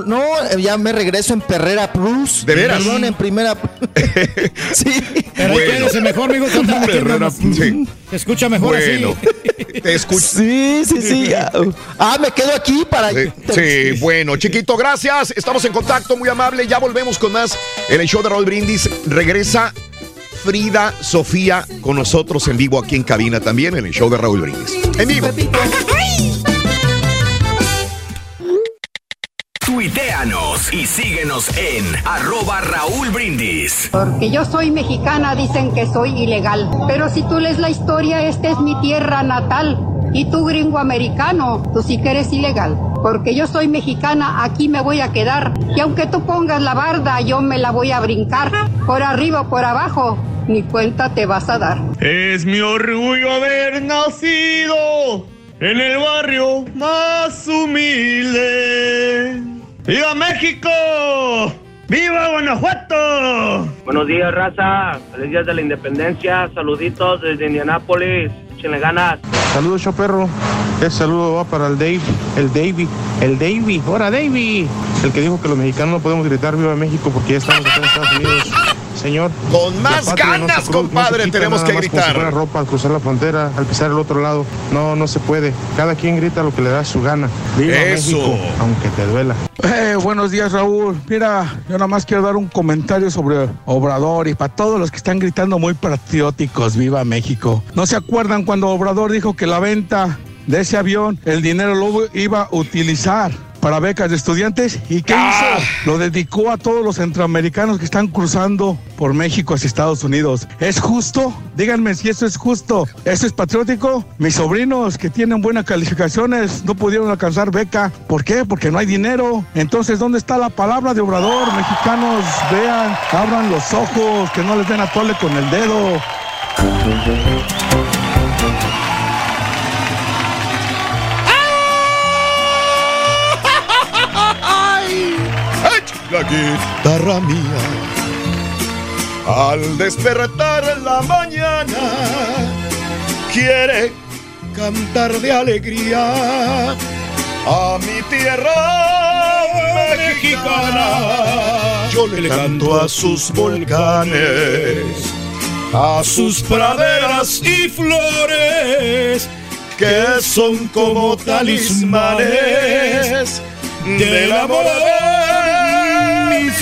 no, eh, ya me regreso en Perrera Plus. ¿De veras? Perdón, en primera. [LAUGHS] [LAUGHS] sí. Pero ahí quédese mejor, amigo. [LAUGHS] Sí. Se escucha mejor Bueno, así. te escucho. Sí, sí, sí. Ah, me quedo aquí para. Sí, sí, bueno, chiquito, gracias. Estamos en contacto, muy amable. Ya volvemos con más en el show de Raúl Brindis. Regresa Frida Sofía con nosotros en vivo aquí en cabina también en el show de Raúl Brindis. En vivo. Tuiteanos y síguenos en arroba Raúl Brindis. Porque yo soy mexicana, dicen que soy ilegal. Pero si tú lees la historia, esta es mi tierra natal. Y tú, gringo americano, tú sí que eres ilegal. Porque yo soy mexicana, aquí me voy a quedar. Y aunque tú pongas la barda, yo me la voy a brincar. Por arriba o por abajo, ni cuenta te vas a dar. Es mi orgullo haber nacido en el barrio más humilde. ¡Viva México! ¡Viva Guanajuato! Buenos días, raza. Feliz días de la independencia. Saluditos desde Indianápolis. Échenle ganas. Saludos, show perro. El saludo va para el Dave, el Davey, el Davey. ¡Hora, Davey! El que dijo que los mexicanos no podemos gritar Viva México porque ya estamos acá en Estados Unidos. Señor. Con más ganas, compadre, tenemos que gritar. la ropa al cruzar la frontera, al pisar el otro lado. No, no se puede. Cada quien grita lo que le da su gana. ¡Viva Eso. México! Aunque te duela. Eh, buenos días, Raúl. Mira, yo nada más quiero dar un comentario sobre Obrador y para todos los que están gritando muy patrióticos, viva México. ¿No se acuerdan cuando Obrador dijo que la venta de ese avión, el dinero lo iba a utilizar para becas de estudiantes. ¿Y qué Ah. hizo? Lo dedicó a todos los centroamericanos que están cruzando por México hacia Estados Unidos. ¿Es justo? Díganme si eso es justo. ¿Eso es patriótico? Mis sobrinos que tienen buenas calificaciones no pudieron alcanzar beca. ¿Por qué? Porque no hay dinero. Entonces, ¿dónde está la palabra de obrador? Mexicanos, vean, abran los ojos, que no les den a tole con el dedo. La guitarra mía, al despertar en la mañana, quiere cantar de alegría a mi tierra mexicana. Yo le canto a sus volcanes, a sus praderas y flores, que son como talismanes del amor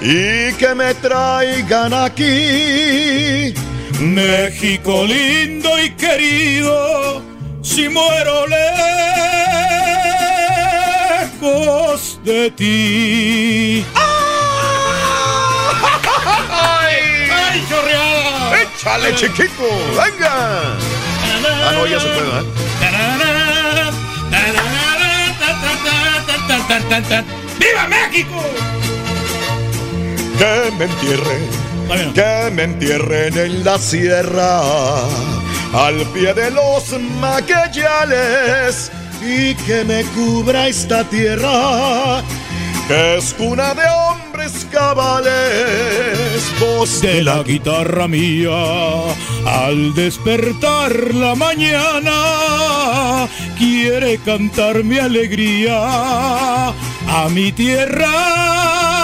Y que me traigan aquí. México lindo y querido, si muero lejos de ti. ¡Ay! ¡Ay, chorreada! ¡Échale, chiquito! ¡Venga! Ah, no, ya se puede, ¿verdad? ¡Viva México! Que me entierren, que me entierren en la sierra, al pie de los maquillales, y que me cubra esta tierra, que es cuna de hombres cabales. Voz de la guitarra mía, al despertar la mañana, quiere cantar mi alegría a mi tierra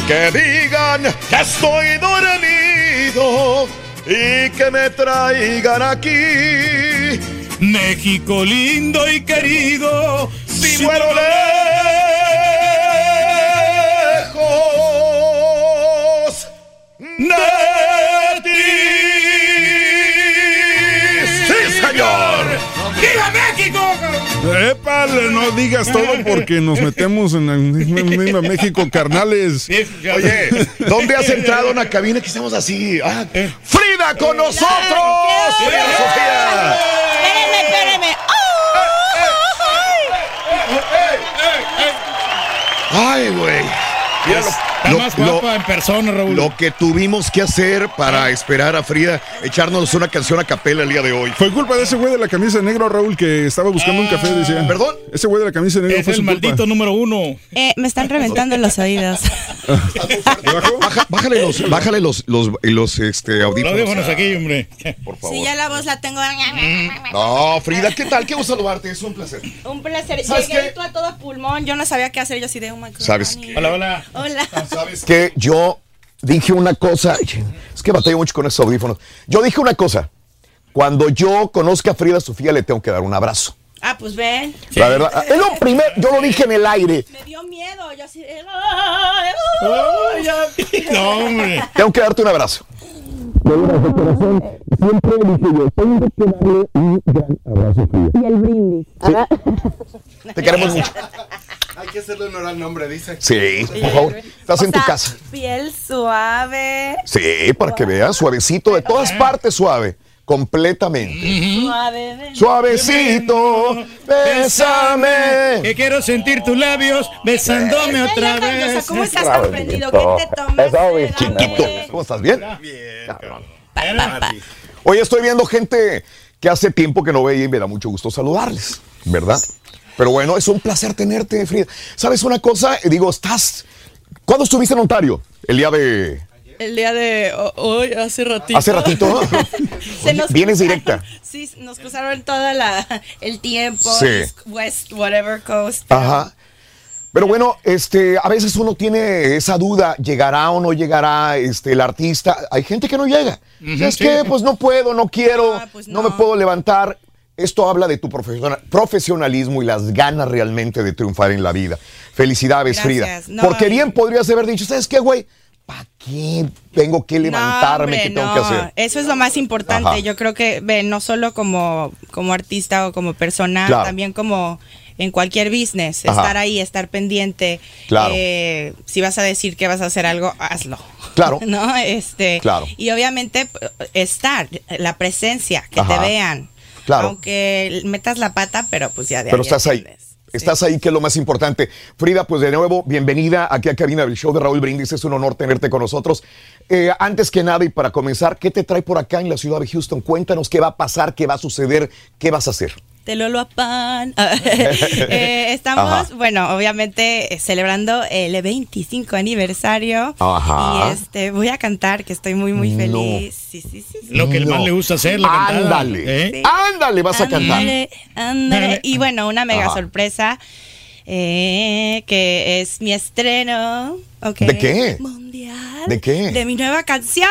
Que digan que estoy dormido y que me traigan aquí. México lindo y querido, si muero lejos de ti. ¡Sí, señor! ¡Viva México! Épale, no digas todo porque nos metemos en el mismo México, carnales. Oye, ¿dónde has entrado a una cabina que estamos así? Ah, ¡Frida con nosotros! ¡Frida Sofía! Espérenme, espérenme. ¡Ay, güey! Está más guapa en persona, Raúl. Lo que tuvimos que hacer para esperar a Frida echarnos una canción a capela el día de hoy. Fue culpa de ese güey de la camisa de negro, Raúl, que estaba buscando un café, decía. ¿Perdón? Ese güey de la camisa de negro Es fue el su culpa. maldito número uno. Eh, me están reventando los oídos. Baja- bájale los, bájale los, los, los este, Los audífonos. aquí, hombre. Por favor. Sí, ya la voz la tengo. No, Frida, ¿qué tal? Qué gusto saludarte, es un placer. Un placer. ¿Sabes Llegué qué? tú a todo pulmón. Yo no sabía qué hacer. Yo así de, oh my God. ¿Sabes qué? Hola, hola. Hola. ¿Sabes que yo dije una cosa? Es que batallo mucho con esos audífonos. Yo dije una cosa. Cuando yo conozca a Frida Sofía, le tengo que dar un abrazo. Ah, pues ven. La verdad, es lo primero, yo lo dije en el aire. Me dio miedo. Yo así de, ay, ay, ay. No, hombre. Tengo que darte un abrazo. De veras, de corazón, siempre dije yo, tengo que darle un gran abrazo, Frida. Y el brindis. Te queremos mucho. [LAUGHS] Hay que hacerle honor al nombre, dice. Sí, por favor. Estás O en tu casa. Piel suave. Sí, para que veas, suavecito, de todas partes suave. completamente. Suave, Suavecito, bésame. Que quiero sentir tus labios besándome otra vez. ¿Cómo estás tan prendido? ¿Qué te tomas? Chiquito, ¿cómo estás? ¿Bien? Cabrón. Hoy estoy viendo gente que hace tiempo que no veía y me da mucho gusto saludarles, ¿verdad? Pero bueno, es un placer tenerte, Frida. ¿Sabes una cosa? Digo, estás... ¿Cuándo estuviste en Ontario? El día de... El día de ho- hoy, hace ratito. Hace ratito, ¿no? [LAUGHS] Se nos Vienes cruzaron- directa. Sí, nos cruzaron toda la el tiempo, Sí. West, whatever coast. Ajá. Pero bueno, este, a veces uno tiene esa duda, ¿llegará o no llegará este, el artista? Hay gente que no llega. Ujú, es sí. que pues no puedo, no quiero, pues no. me puedo levantar. Esto habla de tu profesiona- profesionalismo y las ganas realmente de triunfar en la vida. Felicidades, Gracias. Frida. No, Porque bien podrías haber dicho, ¿sabes qué, güey? ¿Para qué tengo que levantarme? No, ¿Qué tengo no. que hacer? Eso es lo más importante. Ajá. Yo creo que, ve, no solo como, como artista o como persona, Claro. también como en cualquier business, Ajá. estar ahí, estar pendiente. Claro. Eh, si vas a decir que vas a hacer algo, hazlo. Claro. [LAUGHS] ¿No? Este, Claro. Y obviamente estar, la presencia, que te vean. Claro. Aunque metas la pata, pero pues ya de Pero ahí estás ahí. Estás ahí, que es lo más importante. Frida, pues de nuevo, bienvenida aquí a cabina del show de Raúl Brindis. Es un honor tenerte con nosotros. Eh, antes que nada y para comenzar, ¿qué te trae por acá en la ciudad de Houston? Cuéntanos qué va a pasar, qué va a suceder, qué vas a hacer. Te lo lo pan. [LAUGHS] Eh, estamos, Ajá. bueno, obviamente eh, celebrando el 25 aniversario. Ajá. Y este, voy a cantar, que estoy muy, muy No. feliz. Sí, sí, sí. sí. Lo que el man le gusta hacer, la. Ándale. ¿eh? Ándale, vas a cantar. Ándale, ándale. Y bueno, una mega Ajá. sorpresa. eh, que es mi estreno. ok, ¿De qué? Mundial. ¿De qué? De mi nueva canción.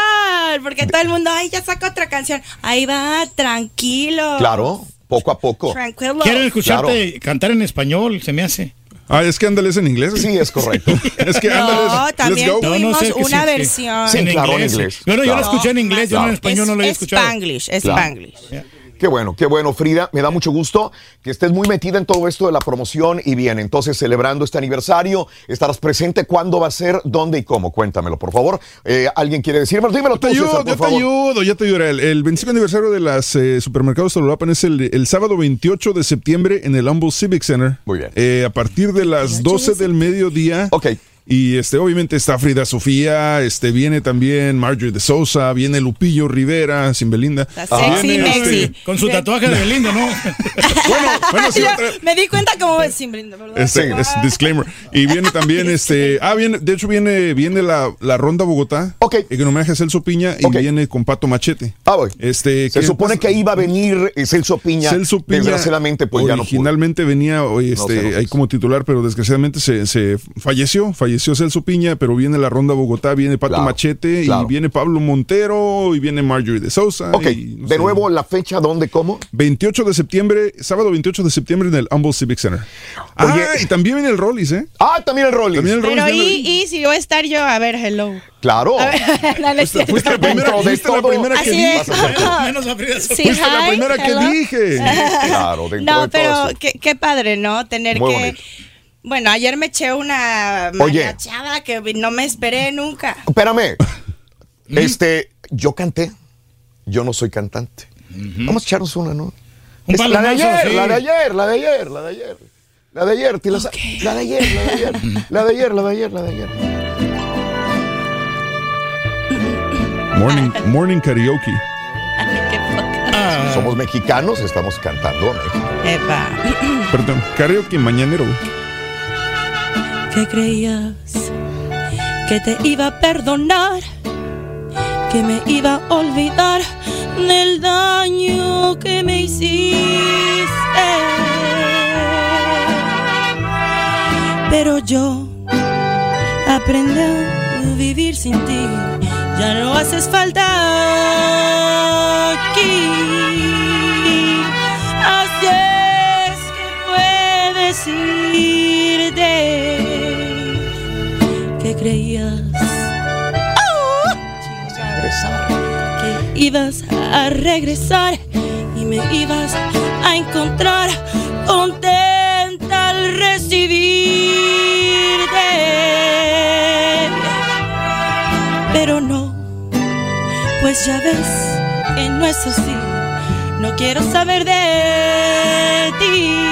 Porque todo el mundo, ay, ya saca otra canción. Ahí va, tranquilo. Claro, poco a poco. Tranquilo. Quiero escucharte cantar en español, se me hace. Ah, es que ándale es en inglés. Sí, es correcto. [LAUGHS] es que ándale es- No, let's también go. tuvimos que una sí, sí. versión. Sí, claro, en inglés. Bueno, yo la Claro. escuché en inglés, yo en español no lo había es escuchado. Spanglish, es Claro. Qué bueno, qué bueno, Frida. Me da mucho gusto que estés muy metida en todo esto de la promoción y bien, entonces celebrando este aniversario, estarás presente. ¿Cuándo va a ser? ¿Dónde y cómo? Cuéntamelo, por favor. Eh, ¿Alguien quiere decírmelo? Dímelo tú, Te César, ayudo, por yo te ayudo, ya te ayudaré. El, el 25 aniversario de las eh, supermercados Tololapan es el, el sábado 28 de septiembre en el Humble Civic Center. Muy bien. Eh, a partir de las 12 del mediodía. Ok. Y este, obviamente está Frida Sofía, este, viene también Marjorie de Sousa, viene Lupillo Rivera, sin Belinda. Sexy, Viene, Mexi. este, Con su tatuaje de Belinda, ¿no? [LAUGHS] bueno, sí, [LAUGHS] Yo otra- me di cuenta como sin brindar, ¿verdad? Este, es disclaimer. Y viene también, [LAUGHS] este, ah, viene, de hecho viene, viene la, la ronda Bogotá. Ok. En homenaje a Celso Piña y viene con Pato Machete. Ah, voy. Este, Se que- supone que iba a venir eh, Celso Piña. Celso Piña Desgraciadamente, pues ya no pudo. venía No este, ahí como titular, pero desgraciadamente se, se falleció, falleció Celso Piña, pero viene la ronda Bogotá, viene Pato Claro, Machete claro. y viene Pablo Montero y viene Marjorie de Sousa. Ok, y, no de sé, nuevo, la fecha, ¿dónde, cómo? 28 de septiembre, sábado 28 de septiembre en el Humble Civic Center. Oye. ah, y también viene el Rollis, ¿eh? Ah, también el Rollis. También el Rollis. Pero y, y si voy a estar yo, a ver, hello. Claro. [LAUGHS] Fuiste la primera, de fuiste la primera que dije. [LAUGHS] Sí, Fuiste la primera que dije. Claro, dentro No, de pero qué, qué padre, ¿no? Tener Muy que... bonito. Bueno, ayer me eché una Oye. mariachada que no me esperé nunca. Espérame. [LAUGHS] Este, yo canté. Yo no soy cantante. Vamos a echarnos una, ¿no? Un Es la de ayer, sí. la de ayer, la de ayer, la de ayer. La de ayer, la, de ayer, la de ayer. [LAUGHS] La de ayer, la de ayer, la de ayer. Morning, morning karaoke. Ah, Somos mexicanos, estamos cantando. Epa. Perdón, karaoke mañanero. ¿Qué creías? Que te iba a perdonar, que me iba a olvidar del daño que me hiciste. Pero yo aprendí a vivir sin ti, ya no haces falta aquí. Así es que puedes irte creías que ibas a regresar y me ibas a encontrar contenta al recibirte. Pero no, pues ya ves que no es así. No quiero saber de ti.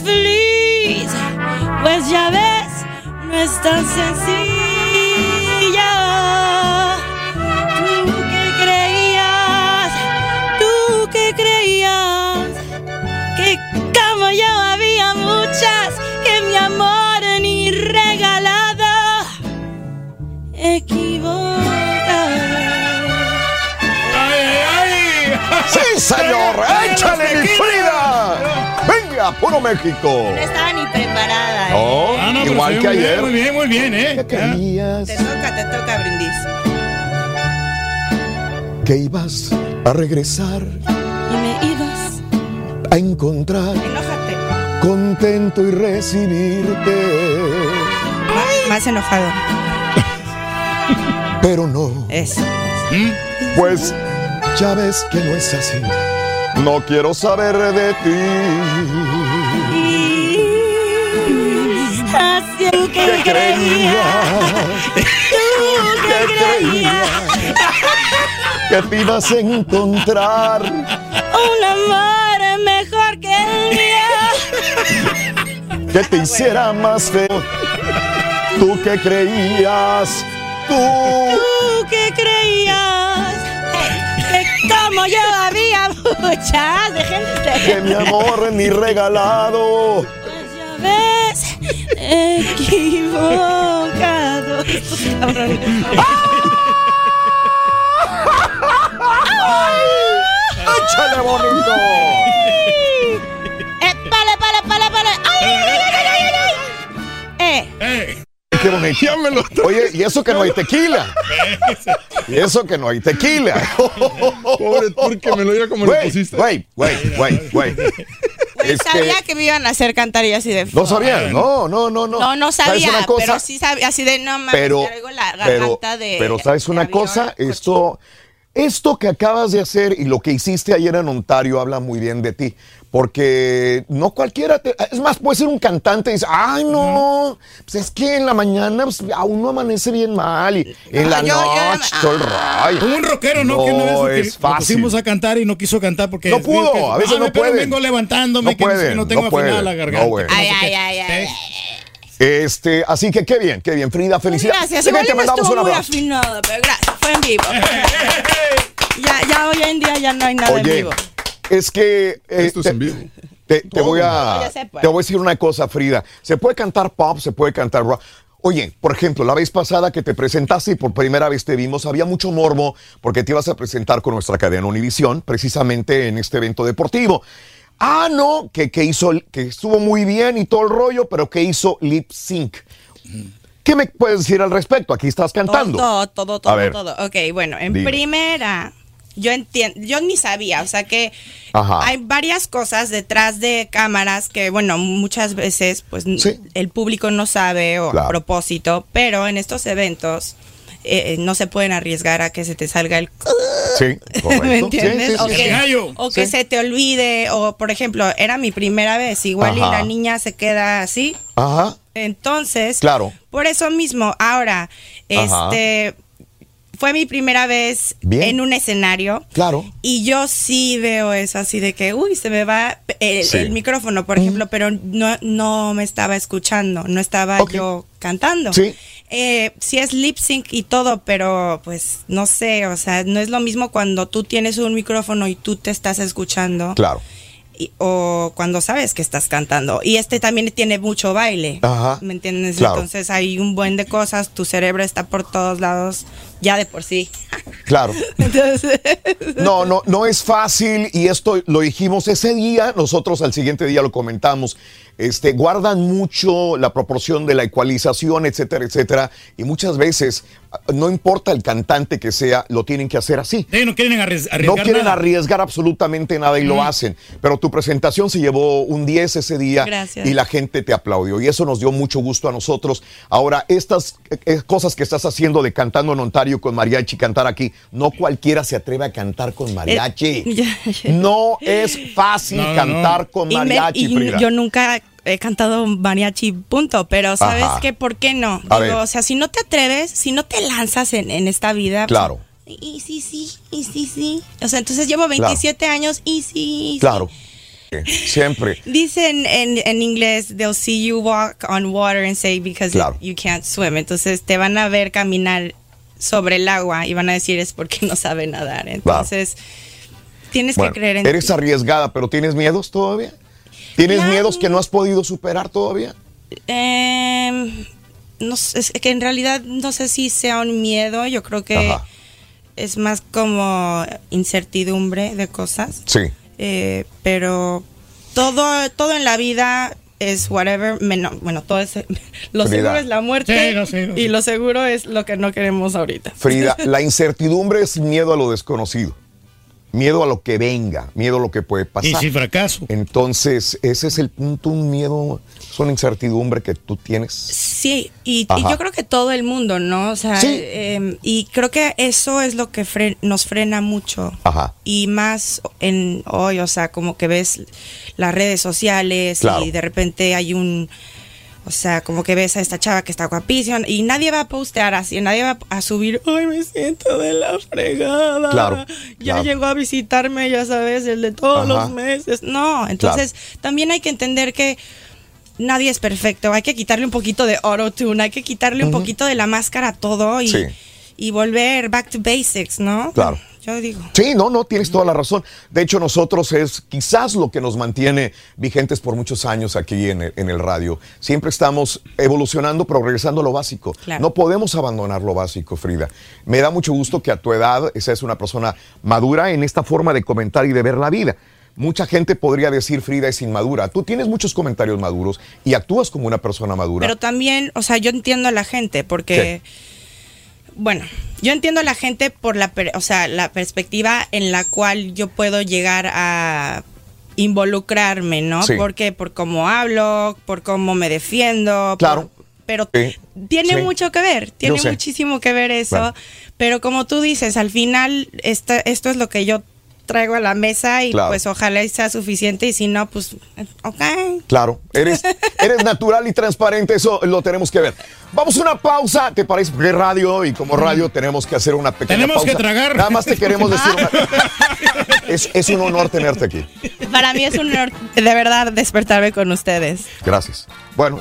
Feliz. Pues ya ves, no es tan sencilla. Tú que creías, tú que creías que como yo había muchas que mi amor ni regalado equivocado. ¡Sí, señor! ¡Échale, mi Puro México! No estaba ni preparada. ¿eh? No, Ah, no, igual que muy bien, ayer. Muy bien, muy bien, ¿eh? Te toca, te toca, brindis. Que ibas a regresar Y me ibas, a encontrar enójate. contento y recibirte. Más, más enojado. Pero no. Eso. Pues ya ves que no es así. No quiero saber de ti. Así que ¿Qué creías, tú que creías Que te ibas a encontrar. un amor mejor que el mío. Que te hiciera más feo. Tú que creías. Tú. Tú que creías como yo había muchas de gente. Que mi amor ni regalado. Ya ves, equivocado. Cabrones. ¡Échale bonito! ¡Eh, pale, pale, pale, pale! ¡Ay, ay, ay, ay, ay, ay! ¡Eh! Qué bonito. Oye, y eso que no hay tequila. [LAUGHS] Y eso que no hay tequila. Pobre turque, me lo diga como lo pusiste. Güey, güey, güey, güey. Este, Sabía que me iban a hacer cantar y así de. No sabías, no, no, no, no. No, no ¿Sabes sabía, una cosa? pero sí sabía, así de no mames, pero, traigo la pero, garganta de. pero sabes una cosa, esto, esto que acabas de hacer y lo que hiciste ayer en Ontario habla muy bien de ti, porque no cualquiera, te- es más, puede ser un cantante y dice, ay no, pues es que en la mañana pues, a uno amanece bien mal y en la Ah, yo- yo- noche todo el rollo. Como un rockero, ¿no? que una No, vez es lo fácil. pusimos a cantar y no quiso cantar porque... No pudo, que, a veces "Ah, no pero pueden. vengo levantándome, No que, no sé, que pueden, no tengo no afinada pueden. la garganta. No, que no Ay, qué". ay, ay, ay. Este, así que qué bien, qué bien, Frida, felicidades. Gracias, que igual te no mandamos muy abrazo. afinado, pero gracias, fue en vivo. [LAUGHS] ya, ya hoy en día ya no hay nada en Oye, vivo. Es que... eh, Esto es te- en vivo. Te, te voy a, pues. te voy a decir una cosa, Frida. Se puede cantar pop, se puede cantar rock. Oye, por ejemplo, la vez pasada que te presentaste y por primera vez te vimos, había mucho morbo porque te ibas a presentar con nuestra cadena Univisión, precisamente en este evento deportivo. Ah, no, que, que hizo, que estuvo muy bien y todo el rollo, pero que hizo lip sync. ¿Qué me puedes decir al respecto? Aquí estás cantando. Todo, todo, A todo, ver. todo. Ok, bueno, en Dime. primera, yo entiendo, yo ni sabía, o sea que Ajá. hay varias cosas detrás de cámaras que, bueno, muchas veces, pues el público no sabe o Claro. a propósito, pero en estos eventos eh, no se pueden arriesgar a que se te salga el [LAUGHS] Sí. ¿Me entiendes? Sí, sí, o que, o que Sí. se te olvide, o por ejemplo, era mi primera vez, igual y la niña se queda así. Ajá. Entonces, Claro. por eso mismo, ahora, Ajá. este fue mi primera vez Bien. en un escenario. Claro. Y yo sí veo eso así de que, uy, se me va el, Sí. el micrófono, por ejemplo, pero no, no me estaba escuchando, no estaba yo cantando. Sí. Eh, sí es lip sync y todo, pero pues no sé, o sea, no es lo mismo cuando tú tienes un micrófono y tú te estás escuchando Claro. y- o cuando sabes que estás cantando. Y este también tiene mucho baile. Ajá. ¿Me entiendes? Claro. Entonces hay un buen de cosas, tu cerebro está por todos lados. Ya de por sí. Claro. [LAUGHS] Entonces, No, no, no es fácil y esto lo dijimos ese día, nosotros al siguiente día lo comentamos. Este, guardan mucho la proporción de la ecualización, etcétera, etcétera, y muchas veces, no importa el cantante que sea, lo tienen que hacer así. Sí, no quieren arries- No arriesgar quieren nada. arriesgar absolutamente nada y lo hacen. Pero tu presentación se llevó un 10 ese día Gracias. y la gente te aplaudió. Y eso nos dio mucho gusto a nosotros. Ahora, estas eh, eh, cosas que estás haciendo de cantando en Ontario con mariachi, cantar aquí, no cualquiera se atreve a cantar con mariachi. [LAUGHS] Eh, ya. No es fácil No, no, cantar con Y me- mariachi, y Frida. yo nunca he cantado mariachi, punto. Pero ¿sabes Ajá. qué? ¿Por qué no? Digo, o sea, si no te atreves, si no te lanzas en, en esta vida. Claro, pues, y sí, sí, y sí, sí. O sea, entonces llevo 27 años y sí, y sí. claro. Siempre. Dicen en, en inglés, they'll see you walk on water and say because Claro. you can't swim. Entonces te van a ver caminar sobre el agua y van a decir es porque no sabe nadar. Entonces tienes Bueno, que creer en eres ti. arriesgada, pero ¿tienes miedos todavía? ¿Tienes miedos que no has podido superar todavía? Em, no sé, es que en realidad no sé si sea un miedo, yo creo que Ajá. es más como incertidumbre de cosas. Sí. Eh, pero todo, todo en la vida es whatever, menos, bueno, todo es, [LAUGHS] lo Frida. seguro es la muerte Sí, no, sí, no, y lo seguro es lo que no queremos ahorita. Frida, [LAUGHS] la incertidumbre es miedo a lo desconocido, miedo a lo que venga, miedo a lo que puede pasar. Y si fracaso. Entonces, ese es el punto, un miedo, es una incertidumbre que tú tienes. Sí, y, yo creo que todo el mundo, ¿no? O sea, Sí. em, y creo que eso es lo que fre- nos frena mucho. Ajá. Y más en hoy, o sea, como que ves las redes sociales Claro. y de repente hay un, o sea, como que ves a esta chava que está guapísima y nadie va a postear así, nadie va a subir, ay, me siento de la fregada. Claro, Ya claro. llegó a visitarme, ya sabes, el de todos Ajá. los meses. No, entonces también hay que entender que nadie es perfecto. Hay que quitarle un poquito de auto-tune, hay que quitarle un poquito de la máscara a todo y, Sí. Y volver back to basics, ¿no? Claro. Yo digo. Sí, no, no, tienes toda la razón. De hecho, nosotros es quizás lo que nos mantiene vigentes por muchos años aquí en el, en el radio. Siempre estamos evolucionando, progresando a lo básico. Claro. No podemos abandonar lo básico, Frida. Me da mucho gusto que a tu edad seas una persona madura en esta forma de comentar y de ver la vida. Mucha gente podría decir Frida es inmadura. Tú tienes muchos comentarios maduros y actúas como una persona madura. Pero también, o sea, yo entiendo a la gente porque, bueno, yo entiendo a la gente por la, per- o sea, la perspectiva en la cual yo puedo llegar a involucrarme, ¿no? Sí. Porque por cómo hablo, por cómo me defiendo. Claro. por- pero Sí, tiene sí. mucho que ver, tiene muchísimo que ver eso. Pero como tú dices, al final esta- esto es lo que yo traigo a la mesa y Claro. pues ojalá sea suficiente y si no, pues, ok. Claro, eres, eres natural y transparente, eso lo tenemos que ver. Vamos a una pausa, ¿te parece? Porque es radio y como radio tenemos que hacer una pequeña Tenemos pausa. que tragar. Nada más te queremos decir una... Es, es un honor tenerte aquí. Para mí es un honor de verdad despertarme con ustedes. Gracias. Bueno,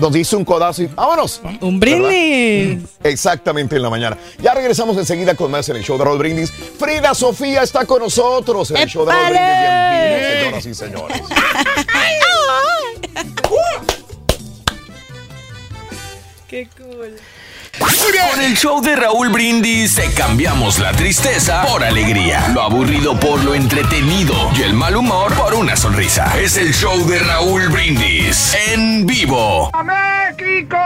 nos dice un codazo y vámonos. Un brindis. Exactamente en la mañana. Ya regresamos enseguida con más en el show de Raúl Brindis. Frida Sofía está con nosotros en el show de Raúl Brindis. Bienvenidos, señoras y señores. [LAUGHS] [LAUGHS] Qué cool. Con el show de Raúl Brindis te cambiamos la tristeza por alegría, lo aburrido por lo entretenido y el mal humor por una sonrisa. Es el show de Raúl Brindis en vivo. ¡México!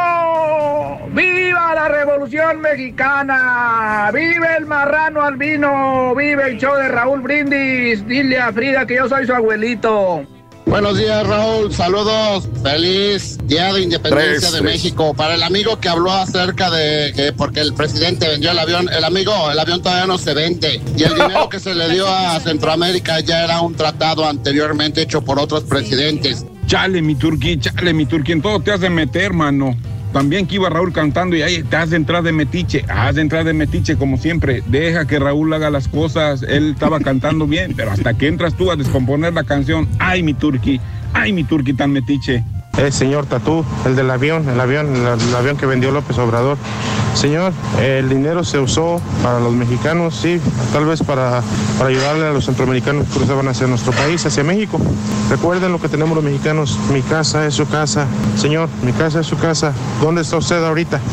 ¡Viva la Revolución Mexicana! ¡Vive el marrano albino! ¡Vive el show de Raúl Brindis! Dile a Frida que yo soy su abuelito. Buenos días, Raúl. Saludos. Feliz Día de Independencia Tres, de tres. México. Para el amigo que habló acerca de que porque el presidente vendió el avión, el amigo, el avión todavía no se vende. Y el dinero que se le dio a Centroamérica ya era un tratado anteriormente hecho por otros presidentes. Chale, mi turquí, chale, mi turquí, en todo te has de meter, mano. También que iba Raúl cantando y ahí te has de metiche, has de entrar de metiche como siempre. Deja que Raúl haga las cosas, él estaba cantando bien, pero hasta que entras tú a descomponer la canción, ay, mi turquí, ay, mi turquí tan metiche. El señor Tatú, el del avión, el avión, el, el avión que vendió López Obrador. Señor, el dinero se usó para los mexicanos, sí, tal vez para, para ayudarle a los centroamericanos que cruzaban hacia nuestro país, hacia México. Recuerden lo que tenemos los mexicanos, mi casa es su casa. Señor, mi casa es su casa. ¿Dónde está usted ahorita? [LAUGHS]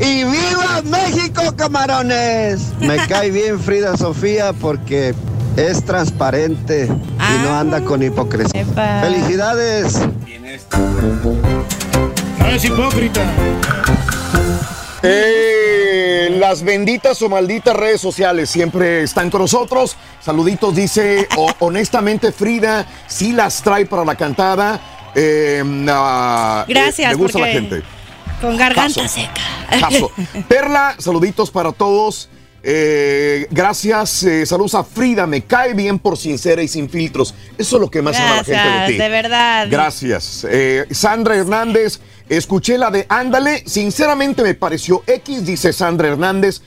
Y viva México, camarones. Me cae bien Frida Sofía porque es transparente y no anda con hipocresía. Felicidades. No es hipócrita. Eh, las benditas o malditas redes sociales siempre están con nosotros. Saluditos, dice honestamente Frida, sí las trae para la cantada. Eh, ah, Gracias, eh, me gusta la gente. Con garganta seca. Caso. [LAUGHS] Perla, saluditos para todos. Eh, gracias, eh, saludos a Frida, me cae bien por sincera y sin filtros. Eso es lo que más ama la gente de ti. de verdad. Gracias. Eh, Sandra Hernández, escuché la de Ándale, sinceramente me pareció X, dice Sandra Hernández,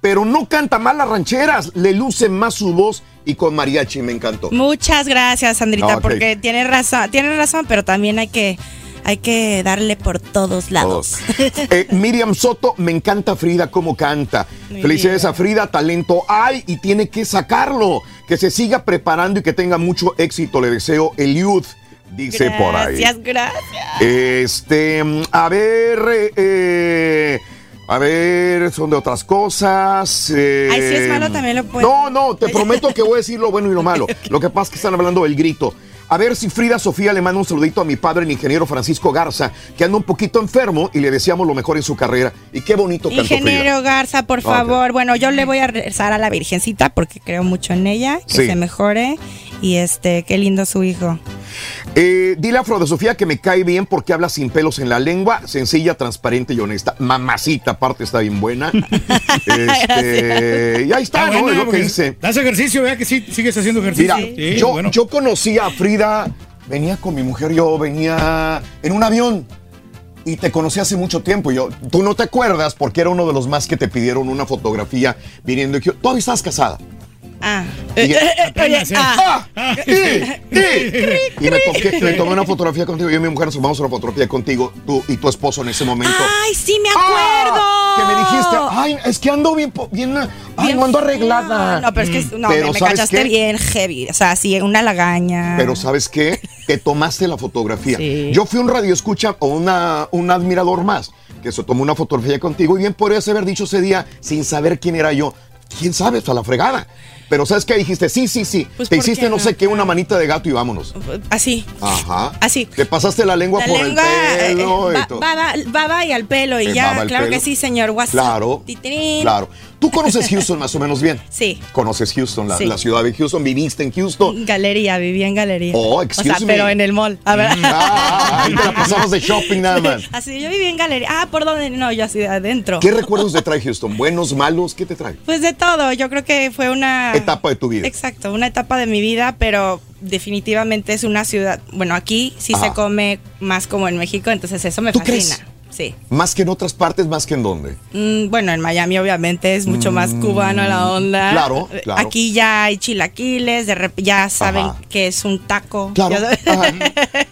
pero no canta mal las rancheras, le luce más su voz y con mariachi me encantó. Muchas gracias, Sandrita, Ok. porque tienes razón, tienes razón, pero también hay que, hay que darle por todos lados. Eh, Miriam Soto, me encanta Frida cómo canta. Muy Felicidades a Frida, talento hay y tiene que sacarlo. Que se siga preparando y que tenga mucho éxito. Le deseo el youth, dice por ahí. Gracias, gracias. Este, a ver, eh, eh, a ver, son de otras cosas. eh, Ay, si es malo, también lo puedo. No, no, te prometo que voy a decir lo bueno y lo malo. [LAUGHS] Lo que pasa es que están hablando del grito. A ver si Frida Sofía le manda un saludito a mi padre, el ingeniero Francisco Garza, que anda un poquito enfermo y le deseamos lo mejor en su carrera. Y qué bonito Frida. Ingeniero Garza, por favor. Bueno, yo le voy a rezar a la Virgencita porque creo mucho en ella, que Sí. se mejore. Y este, qué lindo su hijo. Eh, dile a Afro de Sofía que me cae bien porque habla sin pelos en la lengua, sencilla, transparente y honesta. Mamacita, aparte está bien buena. [LAUGHS] Este, y ahí está, Ah, ¿no? bueno, Es lo que porque dice. Das ejercicio, vea que sí, sigues haciendo ejercicio. Mira, Sí, yo, bueno. yo conocí a Frida, venía con mi mujer, yo venía en un avión y te conocí hace mucho tiempo. Yo, tú no te acuerdas porque era uno de los más que te pidieron una fotografía viniendo. Todavía estás casada. Ah. Y- ah. ¡Ah! [LAUGHS] Me, toqué- me tomé una fotografía contigo. Yo y mi mujer nos tomamos una fotografía contigo, tú y tu esposo en ese momento. Ay, sí, me acuerdo. Que me dijiste, ay, es que ando bien, bien, ay, no ando arreglada. No, pero es que no, Pero me, me ¿sabes cachaste qué? bien heavy. O sea, sí, una lagaña. Pero ¿sabes qué? Que tomaste la fotografía. Yo fui un radio escucha o una, un admirador más que se tomó una fotografía contigo y bien podrías haber dicho ese día sin saber quién era yo. ¿Quién sabe? Hasta la fregada. Pero ¿sabes qué? Dijiste, sí, sí, sí. Pues, Te ¿por hiciste no no? sé qué, una manita de gato y vámonos. Así. Ajá. Así. Te pasaste la lengua La por lengua, el pelo eh, y todo. baba, baba y al pelo y Eh, ya, claro pelo. que sí, señor. WhatsApp. Claro. Titirín. Claro. Tú conoces Houston más o menos bien. Sí. Conoces Houston, la, Sí. la ciudad de Houston. Viviste en Houston. Galería, viví en galería. Oh, O excuse sea, me. pero en el mall. A ver. Ah, ahí te la pasamos de shopping nada más. Así, yo viví en galería. Ah, ¿por dónde? No, yo así de adentro. ¿Qué recuerdos te trae Houston? ¿Buenos, malos? ¿Qué te trae? Pues de todo. Yo creo que fue una. Etapa de tu vida. Exacto, una etapa de mi vida, pero definitivamente es una ciudad. Bueno, aquí sí Ajá. se come más como en México, entonces eso me ¿Tú fascina. crees? Sí. Más que en otras partes, más que en dónde. Mm, bueno, en Miami obviamente es mucho más cubano la onda. Mm, claro, claro. Aquí ya hay chilaquiles, de rep- ya saben Ajá. que es un taco. Claro. Ajá.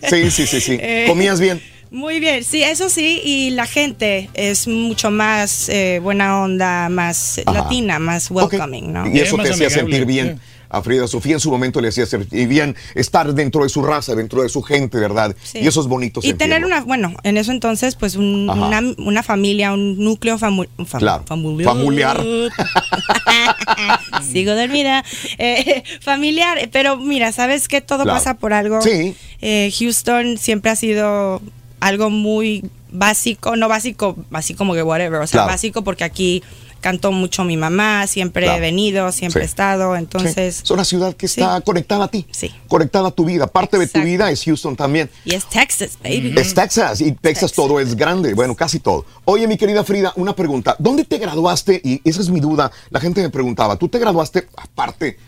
Sí, sí, sí, sí. [LAUGHS] Eh. ¿Comías bien? Muy bien, sí, eso sí, y la gente es mucho más eh, buena onda, más Ajá. latina, más welcoming, ¿no? Y eso te hacía sentir bien. A Frida Sofía en su momento le hacía sentir bien estar dentro de su raza, dentro de su gente, ¿verdad? Sí. Y eso es bonito Y tener una, bueno, en eso entonces, pues un- una, una familia, un núcleo famu- fam- Claro. familiar. Familiar. [LAUGHS] Sigo dormida. Eh, [LAUGHS] familiar, pero mira, ¿sabes que Todo Claro. pasa por algo. Sí. Eh, Houston siempre ha sido algo muy básico, no básico, así como que whatever, o sea, Claro. básico porque aquí cantó mucho mi mamá, siempre Claro. he venido, siempre Sí. he estado, entonces... Sí. Es una ciudad que está conectada a ti. Sí. Conectada a tu vida. Parte de tu vida es Houston también. Y es Texas, baby. Es Texas y Texas, todo es grande, bueno, casi todo. Oye, mi querida Frida, una pregunta. ¿Dónde te graduaste? Y esa es mi duda. La gente me preguntaba, ¿tú te graduaste aparte?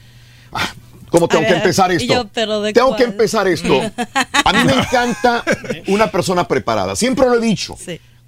Ah, ¿Cómo tengo que empezar esto? yo, ¿pero de tengo cuál? que empezar esto. A mí me encanta una persona preparada. Siempre lo he dicho.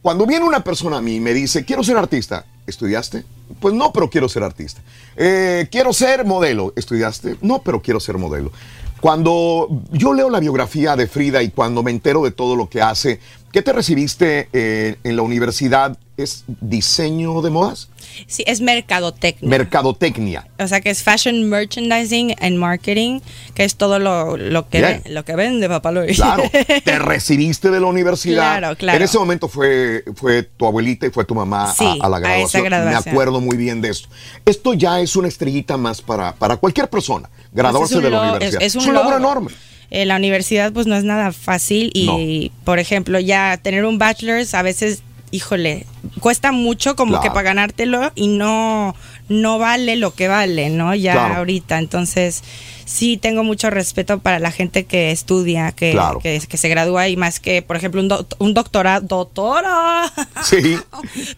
Cuando viene una persona a mí y me dice, quiero ser artista, ¿estudiaste? Pues no, pero quiero ser artista. Eh, quiero ser modelo, ¿estudiaste? No, pero quiero ser modelo. Cuando yo leo la biografía de Frida y cuando me entero de todo lo que hace, ¿qué te recibiste eh, en la universidad? ¿Es diseño de modas? Sí, es mercadotecnia. Mercadotecnia. o sea, que es fashion merchandising and marketing, que es todo lo, lo que lo que vende Papá Luis. Claro, [LAUGHS] te recibiste de la universidad. Claro, claro. En ese momento fue, fue tu abuelita y fue tu mamá a- Sí, a, la a esa graduación. graduación. Me acuerdo muy bien de esto. Esto ya es una estrellita más para, para cualquier persona, graduarse Pues es de la universidad. es- es un logro logro. enorme. Eh, la universidad pues no es nada fácil y, por ejemplo, ya tener un bachelor's a veces, híjole, cuesta mucho como Claro. que para ganártelo y no, no vale lo que vale, ¿no? Ya Claro. ahorita. Entonces, sí tengo mucho respeto para la gente que estudia, que, Claro. que, que se gradúa y más que, por ejemplo, un, doc- un doctorado, doctora. [LAUGHS] Sí.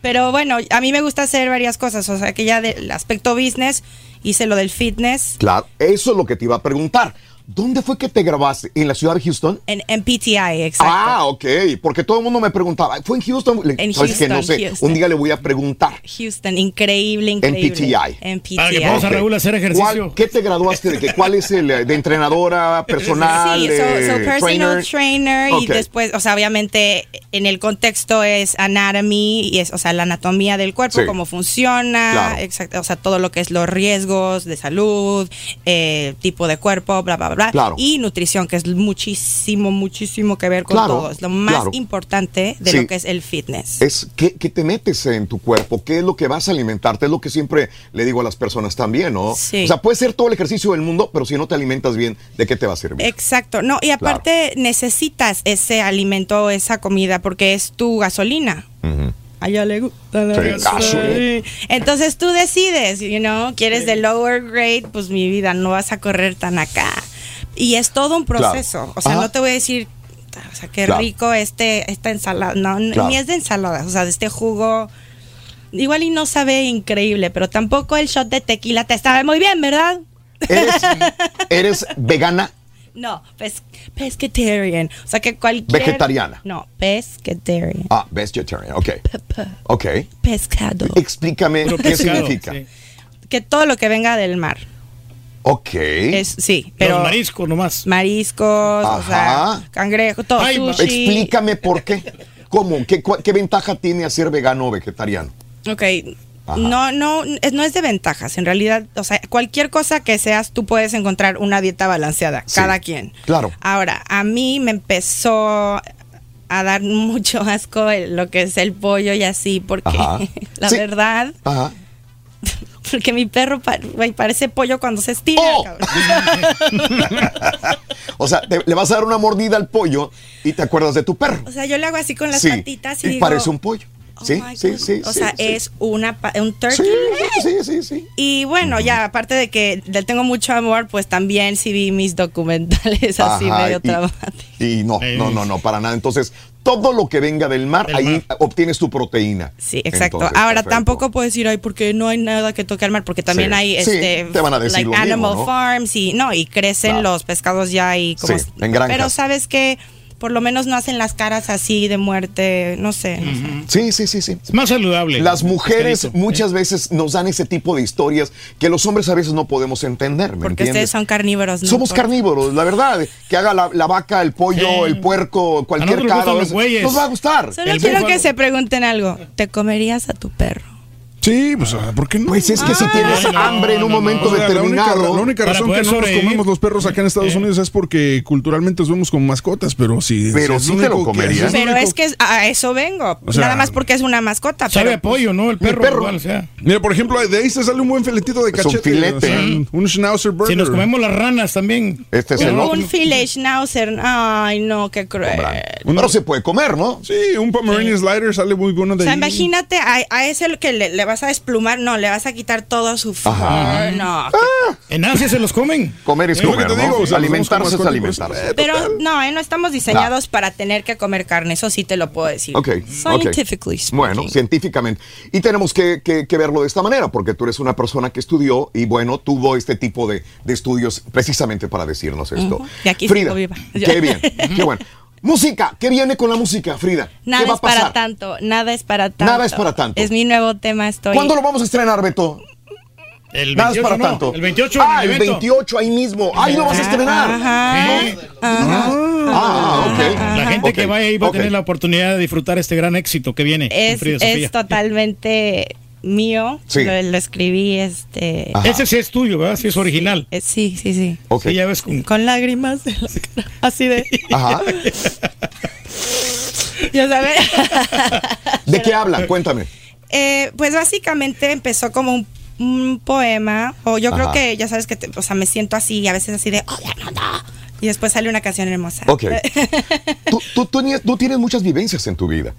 Pero bueno, a mí me gusta hacer varias cosas, o sea que ya del aspecto business hice lo del fitness Claro, eso es lo que te iba a preguntar. ¿Dónde fue que te grabaste? ¿En la ciudad de Houston? en, en PTI, exacto. Ah, ok, porque todo el mundo me preguntaba, ¿fue en Houston? En ¿Sabes que no Houston, sé? Houston. Un día le voy a preguntar. Houston, increíble, increíble. PTI. En PTI. Para que podamos a. Raúl hacer ejercicio. ¿Cuál- ¿Qué te graduaste de qué? ¿Cuál es el eh, de entrenadora personal? Sí, so, eh, so personal trainer, y Ok. después, o sea, obviamente en el contexto es anatomy y es, o sea, la anatomía del cuerpo, Sí. cómo funciona, Claro. exacto, o sea, todo lo que es los riesgos de salud, eh, tipo de cuerpo, bla, bla, bla, Claro. y nutrición, que es muchísimo, muchísimo que ver con Claro, todo. Es lo más claro. importante de Sí. lo que es el fitness. Es ¿qué, qué te metes en tu cuerpo, qué es lo que vas a alimentarte, es lo que siempre le digo a las personas también, ¿no? Sí. O sea, puede ser todo el ejercicio del mundo, pero si no te alimentas bien, ¿de qué te va a servir? Exacto, no, y aparte necesitas ese alimento, esa comida, porque es tu gasolina. Ujú. A ella le gusta la Sí. Entonces tú decides, you know, quieres de lower grade, pues mi vida, no vas a correr tan acá. Y es todo un Claro. proceso. O sea, Ajá. no te voy a decir, o sea, qué Claro. rico este, esta ensalada. No, Claro. ni es de ensalada, o sea, de este jugo. Igual y no sabe increíble, pero tampoco el shot de tequila te sabe muy bien, ¿verdad? ¿Eres, [LAUGHS] eres vegana? No, pes pescatarian. O sea que cualquier... Vegetariana. No, pescatarian. Ah, vegetarian, ok. Ok. Pescado. Explícame qué significa. sí. Que todo lo que venga del mar. Ok. Es, sí, pero... Los mariscos nomás. Mariscos, o sea, Ajá. cangrejo, todo, Ay, sushi. Explícame por qué. ¿Cómo? ¿Qué, ventaja tiene hacer vegano o vegetariano? Ok. No, no, no es de ventajas. En realidad, o sea, cualquier cosa que seas, tú puedes encontrar una dieta balanceada. Sí. Cada quien. Claro. Ahora, a mí me empezó a dar mucho [LAUGHS] asco el- lo que es el pollo y así, porque Ajá. [LAUGHS] la Sí. verdad, Ajá. [LAUGHS] porque mi perro pa- güey, parece pollo cuando se estira. ¡Oh! [LAUGHS] O sea, te- le vas a dar una mordida al pollo y te acuerdas de tu perro. O sea, yo le hago así con las Sí. patitas y, Y digo, parece un pollo. Sí, my sí, God. sí. O sí, sea, sí. es una pa- un turkey. Sí, sí, sí. Y bueno, ya aparte de que le tengo mucho amor, pues también sí vi mis documentales [LAUGHS] así Ajá, medio y- traumáticos. Y no, no, no, no, para nada. Entonces, todo lo que venga del mar, ahí obtienes tu proteína. Sí, exacto. Entonces, Ahora perfecto. tampoco puedes decir, ay, porque no hay nada que toque al mar, porque también Sí. hay Sí, este te van a decir like lo mismo, animal ¿no? farms y no, y crecen Claro. los pescados ya ahí como Sí, en granjas. Pero sabes que por lo menos no hacen las caras así de muerte, no sé. no sé. Sí, sí, sí, sí. Es más saludable. Las mujeres muchas veces nos dan ese tipo de historias que los hombres a veces no podemos entender, ¿me Porque entiendes? ustedes son carnívoros. ¿no? Somos carnívoros, la verdad. Que haga la, la vaca, el pollo, el puerco, cualquier cara. Nos va a gustar. Solo quiero que se pregunten algo. ¿Te comerías a tu perro? Sí, pues, ah, ¿por qué no? Pues es que si tienes hambre en un momento O sea, la única, determinado. la única razón que no nos comemos los perros acá en Estados Unidos es porque culturalmente los vemos como mascotas, pero sí. Pero sí te lo comerías. Pero es que a eso vengo. O sea, Nada más porque es una mascota. Sabe pero, a pollo, ¿no? El perro, perro. igual, o sea. Mira, por ejemplo, de ahí se sale un buen filetito de Es un cachete. filete. o sea, un- un schnauzer burger. Si nos comemos las ranas también. Este es Un, el un filet schnauzer. Ay, no, qué cruel. Pero se puede comer, ¿no? Sí, un Pomeranian Slider sale muy bueno de O sea, ahí. imagínate a, a ese lo que le, le vas a desplumar, no, le vas a quitar todo su Ajá. no. En Asia se los comen. Comer es Es lo que comer, te ¿no? digo, o sea, Alimentarse es alimentarse. Pero no, eh, no estamos diseñados para tener que comer carne, eso sí te lo puedo decir. Ok. Scientifically ok. speaking. Bueno, científicamente. Y tenemos que, que- que verlo de esta manera, porque tú eres una persona que estudió y, bueno, tuvo este tipo de, de estudios precisamente para decirnos esto. Y aquí Frida, sigo viva. qué bien, qué bueno. Música, ¿qué viene con la música, Frida? Nada ¿Qué va es a pasar? para tanto, nada es para tanto. Nada es para tanto. Es mi nuevo tema, estoy. ¿Cuándo lo vamos a estrenar, Beto? El Nada es 28, para no, tanto. El 28 Ah, el evento. 28 ahí mismo. Ahí lo vas a estrenar. Ajá. Sí. Ah, ok. La gente Ok, que vaya ahí va a tener la oportunidad de disfrutar este gran éxito que viene. es totalmente mío. Sí. Lo, lo escribí, este. Ajá. Ese sí es tuyo, ¿verdad? Sí es original. eh, sí, sí, sí. Ok. Sí, ya ves con... Con lágrimas de la cara. Así de. Ajá. Ya sabes. [LAUGHS] ¿De qué habla? Cuéntame. Eh, pues básicamente empezó como un, un poema, o yo creo que ya sabes que, te- o sea, me siento así, a veces así de, oh, no, no. Y después sale una canción hermosa. Ok. [LAUGHS] Tú, tú, tú tienes- tú tienes muchas vivencias en tu vida.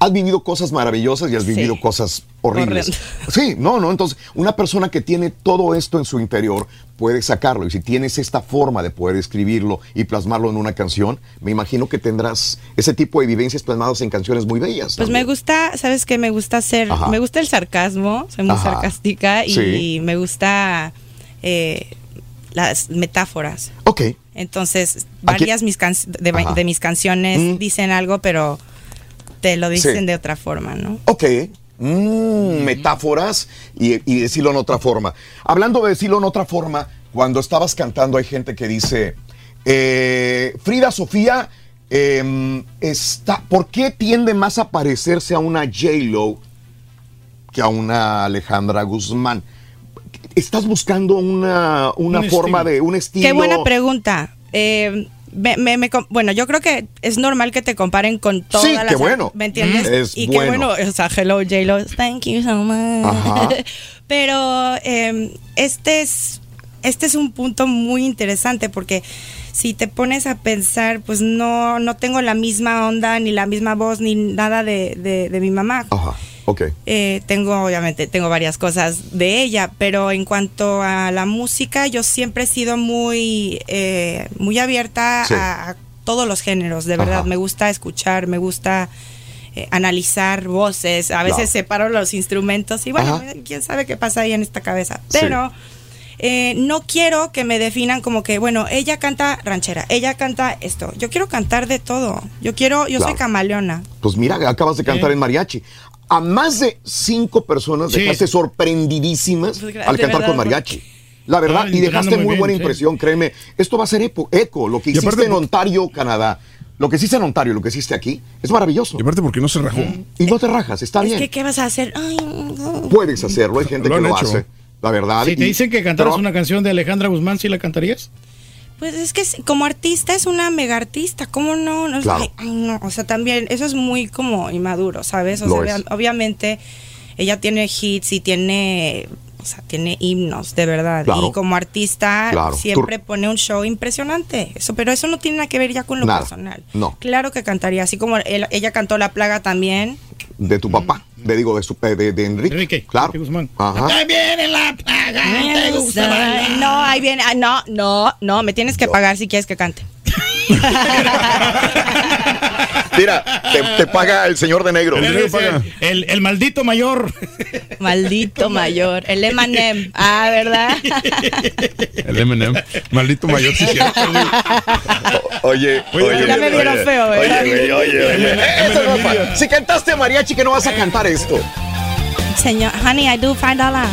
Has vivido cosas maravillosas y has vivido cosas horribles. Sí, no, no. Entonces, una persona que tiene todo esto en su interior puede sacarlo. Y si tienes esta forma de poder escribirlo y plasmarlo en una canción, me imagino que tendrás ese tipo de vivencias plasmadas en canciones muy bellas. Pues me gusta, ¿sabes qué? Me gusta hacer, Ajá. me gusta el sarcasmo, soy muy Ajá. sarcástica y Sí. me gusta eh, las metáforas. Ok. Entonces, varias mis can- de, mis canciones dicen algo, pero te lo dicen Sí. de otra forma, ¿no? Ok. Mm, metáforas y, y decirlo en otra forma. Hablando de decirlo en otra forma, cuando estabas cantando hay gente que dice, eh, Frida Sofía, em, está, ¿por qué tiende más a parecerse a una J-Lo que a una Alejandra Guzmán? ¿Estás buscando una, una Un forma estilo. de un estilo? Qué buena pregunta. Eh, me- me- me bueno, yo creo que es normal que te comparen con todas Sí, las... qué bueno. ¿Me entiendes? Mm, es y bueno. qué bueno, o sea, hello J-Lo, thank you so much. Ajá. [LAUGHS] Pero eh, este es este es un punto muy interesante porque si te pones a pensar, pues no, no tengo la misma onda, ni la misma voz, ni nada de, de- de mi mamá. Ajá, ok. Eh, tengo, obviamente, tengo varias cosas de ella, pero en cuanto a la música, yo siempre he sido muy, eh, muy abierta Sí. a, a todos los géneros, de verdad. Ajá. Me gusta escuchar, me gusta eh, analizar voces, a veces Claro. separo los instrumentos y bueno, Ajá. quién sabe qué pasa ahí en esta cabeza. Sí. Pero eh, no quiero que me definan como que, bueno, ella canta ranchera, ella canta esto. Yo quiero cantar de todo. Yo quiero, yo soy camaleona. Pues mira, acabas de cantar Eh. en mariachi. A más de cinco personas Sí. dejaste sorprendidísimas Pues, al cantar verdad, con mariachi. La verdad, Ah, y dejaste muy buena sí. impresión, créeme. Esto va a ser eco, eco. Lo que hiciste aparte en Ontario, Canadá, lo que hiciste en Ontario, lo que hiciste aquí, es maravilloso. Y aparte porque no se rajó. Y no te rajas, está es bien. que, ¿qué vas a hacer? Ay, no. Puedes hacerlo, hay gente Lo que lo hecho. hace. La verdad. Si te y- dicen que cantaras pero- una canción de Alejandra Guzmán, ¿sí la cantarías? Pues es que como artista es una mega artista, ¿cómo no? no Claro. ay, ay, no, o sea, también eso es muy como inmaduro, ¿sabes? O sea, obviamente ella tiene hits y tiene, o sea, tiene himnos, de verdad. Claro. Y como artista Claro. siempre pone un show impresionante. Eso, pero eso no tiene nada que ver ya con lo Nada. personal. No, Claro que cantaría, así como él- ella cantó La Plaga también. de tu papá. De digo, de, su, de, de Enrique. Claro. Ajá. Ahí viene la plaga, te gusta. No, ahí viene, ah, no, no, no, me tienes que pagar si quieres que cante. [LAUGHS] Mira, te, te paga el señor de negro. El, el- el maldito mayor. Maldito mayor, el Emanem. Ah, ¿verdad? [LAUGHS] El M&M. Maldito mayor, sí, cierto. Oye, oye, Ya me vieron oye, feo, ¿verdad? Oye, oye, oye, oye. Si cantaste mariachi, que no vas a cantar esto. Señor, honey, I do five dollars.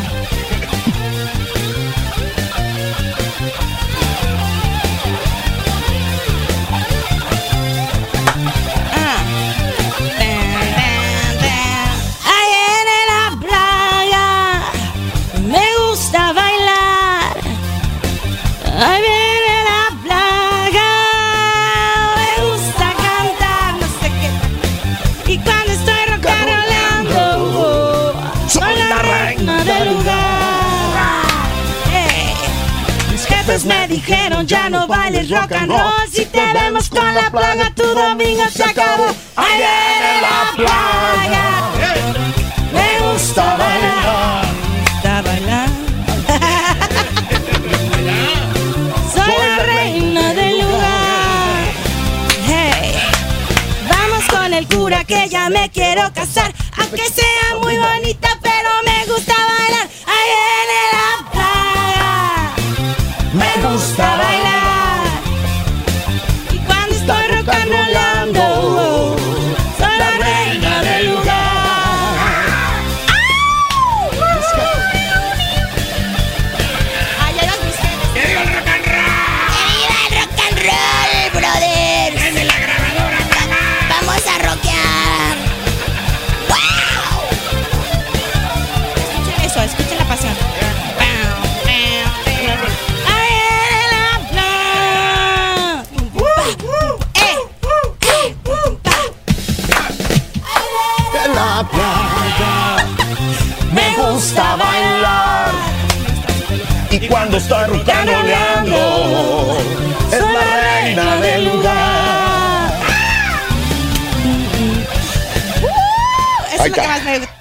Jefes me dijeron ya no bailes rock and roll. Si te vemos con la plaga, tu domingo se acabó. Ahí viene la plaga. Me gusta bailar. Gusta bailar. [LAUGHS] Soy la reina del lugar. Hey. Vamos con el cura que ya me quiero casar. Aunque sea muy bonita, pero me gusta gusta bailar. Y cuando estoy rucanoleando, es la reina del lugar. Eso es lo que más me gusta.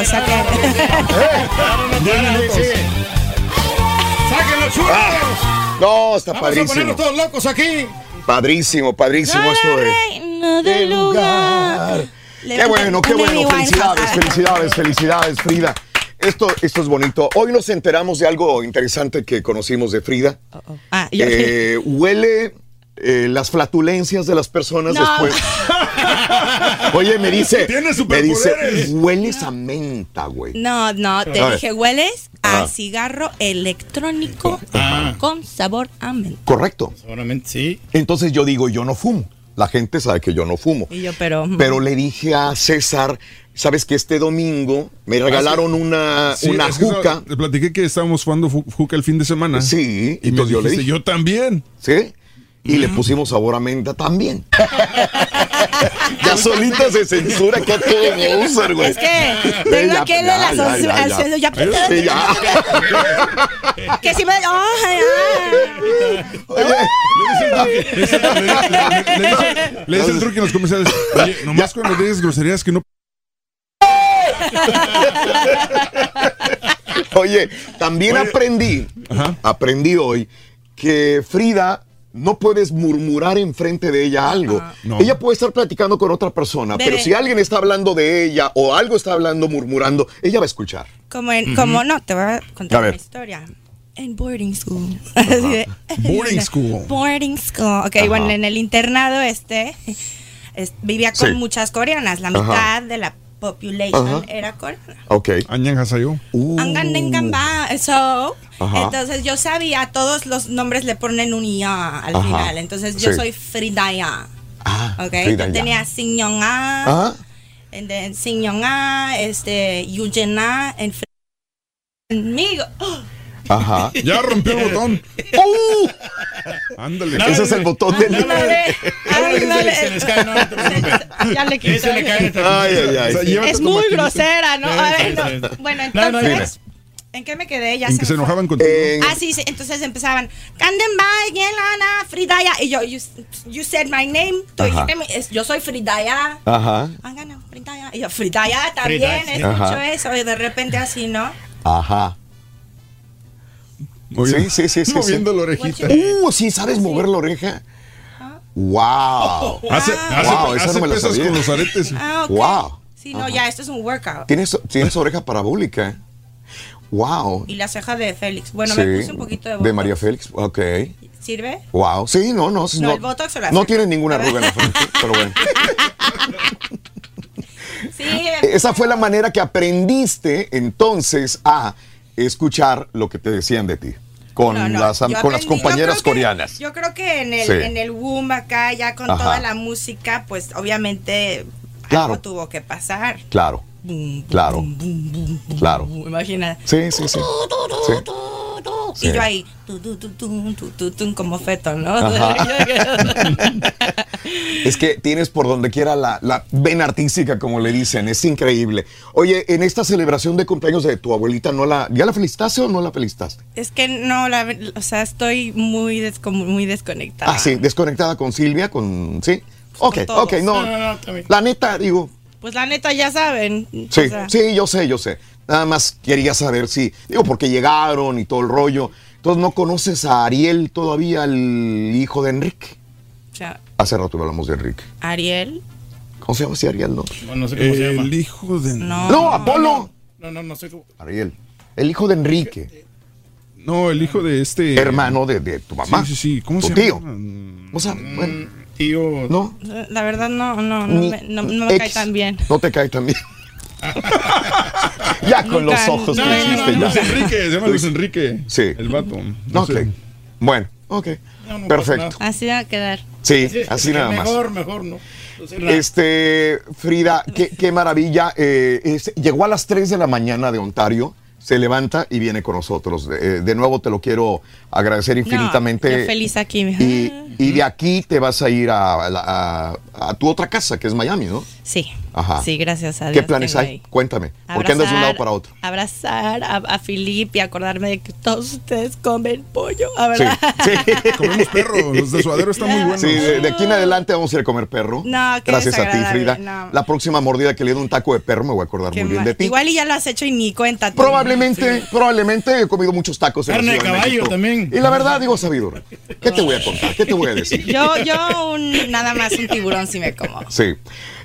O sea que. ¡Saquen los churros! No, está Vamos a padrísimo. ponernos todos locos aquí. Padrísimo, padrísimo esto de. Del lugar. Qué bueno, qué bueno. Felicidades, felicidades, felicidades, Frida. Esto, esto es bonito. Hoy nos enteramos de algo interesante que conocimos de Frida. Ah, yo- Eh, huele eh, las flatulencias de las personas No. después. [LAUGHS] Oye, me dice, Tiene me superpoderes. dice, hueles a menta, güey. No, no, te A ver. dije, hueles a Ah. cigarro electrónico con sabor a menta. Correcto. Seguramente sí. Entonces yo digo, yo no fumo. La gente sabe que yo no fumo. Y yo, pero. Pero le dije a César, sabes que este domingo me regalaron una, Sí, una juca. Te platiqué que estábamos jugando juca el fin de semana. Sí, Y me entonces yo le dijiste, dije. yo también. ¿Sí? Y le pusimos sabor a menta también. [LAUGHS] ya solita se censura que a todo me usan, güey. Es que tengo ya, aquel de ya, las ya, os- ya, ya. ya- Sí, ya. [LAUGHS] Que si me. Le dice- Le dice el truque en los comerciales. Oye, nomás cuando dices groserías que no. Oye, también aprendí, aprendí hoy que Frida no puedes murmurar enfrente de ella algo. No. Ella puede estar platicando con otra persona, Bebé. pero si alguien está hablando de ella o algo está hablando murmurando, ella va a escuchar. Como, en, como no, te voy a contar A una historia. En boarding school. [LAUGHS] Así de- Boarding [LAUGHS] school. Boarding school. Ok, Ajá. bueno, en el internado este es- vivía con Sí. muchas coreanas. La Ajá. mitad de la population Ajá. era coreana. Ok. Ba. So, Ajá. entonces yo sabía, todos los nombres le ponen un ya al Ajá. final. Entonces yo Sí. soy Fridaya. ok, Fridaya. yo tenía Sinyoung-a, Ajá. and then Sinyoung-a, este, Yujena, en conmigo. [GASPS] Ajá. Ya rompió el botón. ¡Uh! Ándale. Ese es el botón del. Ándale, ándale. Se les cae, no, no te preocupes. [LAUGHS] Ya le Ese quité. le cae. Ay, ay, ay. O sea, Es muy grosera, ¿no? A ver, no. Bueno, No, no, entonces, ¿en qué me quedé? Ya En se que se enojaban contigo. En- Ah, sí, sí, entonces empezaban, Candenba, Yelana, Fridaya. Y yo, you, you said my name. Tú dijiste yo soy Fridaya. Ajá. Háganos, Fridaya. Y yo, Fridaya también, Fridaya, sí. escucho Ajá. eso. Y de repente así, ¿no? Ajá. Moviendo- Sí, sí, sí, sí. Moviendo sí. la orejita. Uh, sí, ¿sabes mover la oreja? Wow. [LAUGHS] Hace, hace, Wow, esa hace no me la pesas sabía. con los aretes. Ah, ok. Wow. Sí, no, ya, esto es un workout. Tienes, tienes oreja parabólica. Wow. Y la ceja de Félix. Bueno, Sí, me puse un poquito de De botox. María Félix. Ok. ¿Sirve? Wow. Sí, no, no. No, no, el botox o la no tiene ninguna arruga en la frente, [LAUGHS] pero bueno. Sí. Esa fue la manera que aprendiste entonces a escuchar lo que te decían de ti. Con, No, no, las, con las yo compañeras que- coreanas. Yo creo que en el, Sí. en el boom acá, ya con Ajá. toda la música, pues obviamente Claro. algo tuvo que pasar. Claro. Claro. Claro. Imagina. Sí, sí, sí. Sí. Sí. Y yo ahí, como feto, ¿no? [LAUGHS] Es que tienes por donde quiera la, la vena artística, como le dicen. Es increíble. Oye, en esta celebración de cumpleaños de tu abuelita, ¿no la, ¿ya la felicitaste o no la felicitaste? es que no, la, o sea, estoy muy, muy desconectada. Ah, sí, desconectada con Silvia, con... Sí. Ok, todos. ok, no. No, no, no. La neta, digo, Pues la neta, ya saben. Sí, o sea, sí, yo sé, yo sé. Nada más quería saber si, digo, porque llegaron y todo el rollo. Entonces, ¿no conoces a Ariel todavía, el hijo de Enrique? o sea, Hace rato hablamos de Enrique. Ariel. ¿Cómo se llama ese Ariel, no? No, no sé cómo se llama. El hijo de. No. No, Apolo. No, no, no sé cómo. Ariel. El hijo de Enrique. No, el hijo de este. Hermano de, de tu mamá. Sí, sí, sí. ¿Cómo tu se tío. llama? O sea, bueno, Tío. no. La verdad, no, no, no, Ni me, no, no me cae tan bien. No te cae tan bien. [LAUGHS] ya con los ojos no, que no, hiciste, no. Luis Enrique, se llama Luis Enrique. Sí. El vato. No, sé. Bueno, Ok. Perfecto. Así va a quedar. Sí, así nada más. Mejor, mejor, ¿no? Este, Frida, qué, qué maravilla. eh, es- llegó a las 3 de la mañana de Ontario, se levanta y viene con nosotros. Eh, de nuevo te lo quiero agradecer infinitamente. No, yo feliz aquí. y, y de aquí te vas a ir a, la- a- a tu otra casa, que es Miami, ¿no? Sí. Ajá. Sí, gracias a Dios. ¿Qué planes hay? ahí. Cuéntame. ¿Por qué andas de un lado Abrazar- para otro? Abrazar a, a Filip y acordarme de que todos ustedes comen pollo. A verdad. [LAUGHS] Comemos perro, los de suadero están muy buenos. Sí, de, de aquí en adelante vamos a ir a comer perro. No, qué Gracias a ti, Frida. no. La próxima mordida que le dé un taco de perro me voy a acordar Qué muy bien mal. de ti. Igual y ya lo has hecho y ni cuenta. tú. Probablemente, probablemente he comido muchos tacos en la Carne de caballo también. Y la verdad, digo sabidor. ¿Qué te voy a contar? ¿Qué te voy a decir? Yo, yo un- nada más un tiburón si me como. Sí.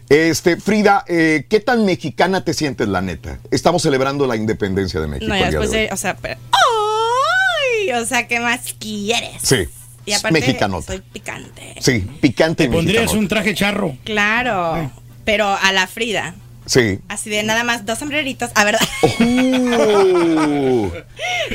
Este, Frida, eh, ¿qué tan mexicana te sientes, la neta? Estamos celebrando la independencia de México. No, ya después de hoy. de, o sea, pero, ¡ay! O sea, ¿qué más quieres? Sí. Y aparte, Mexicanota. soy picante. Sí, picante y Pondrías un traje charro. Claro, pero a la Frida. Sí. Así de nada más dos sombreritos. A ver. Uh.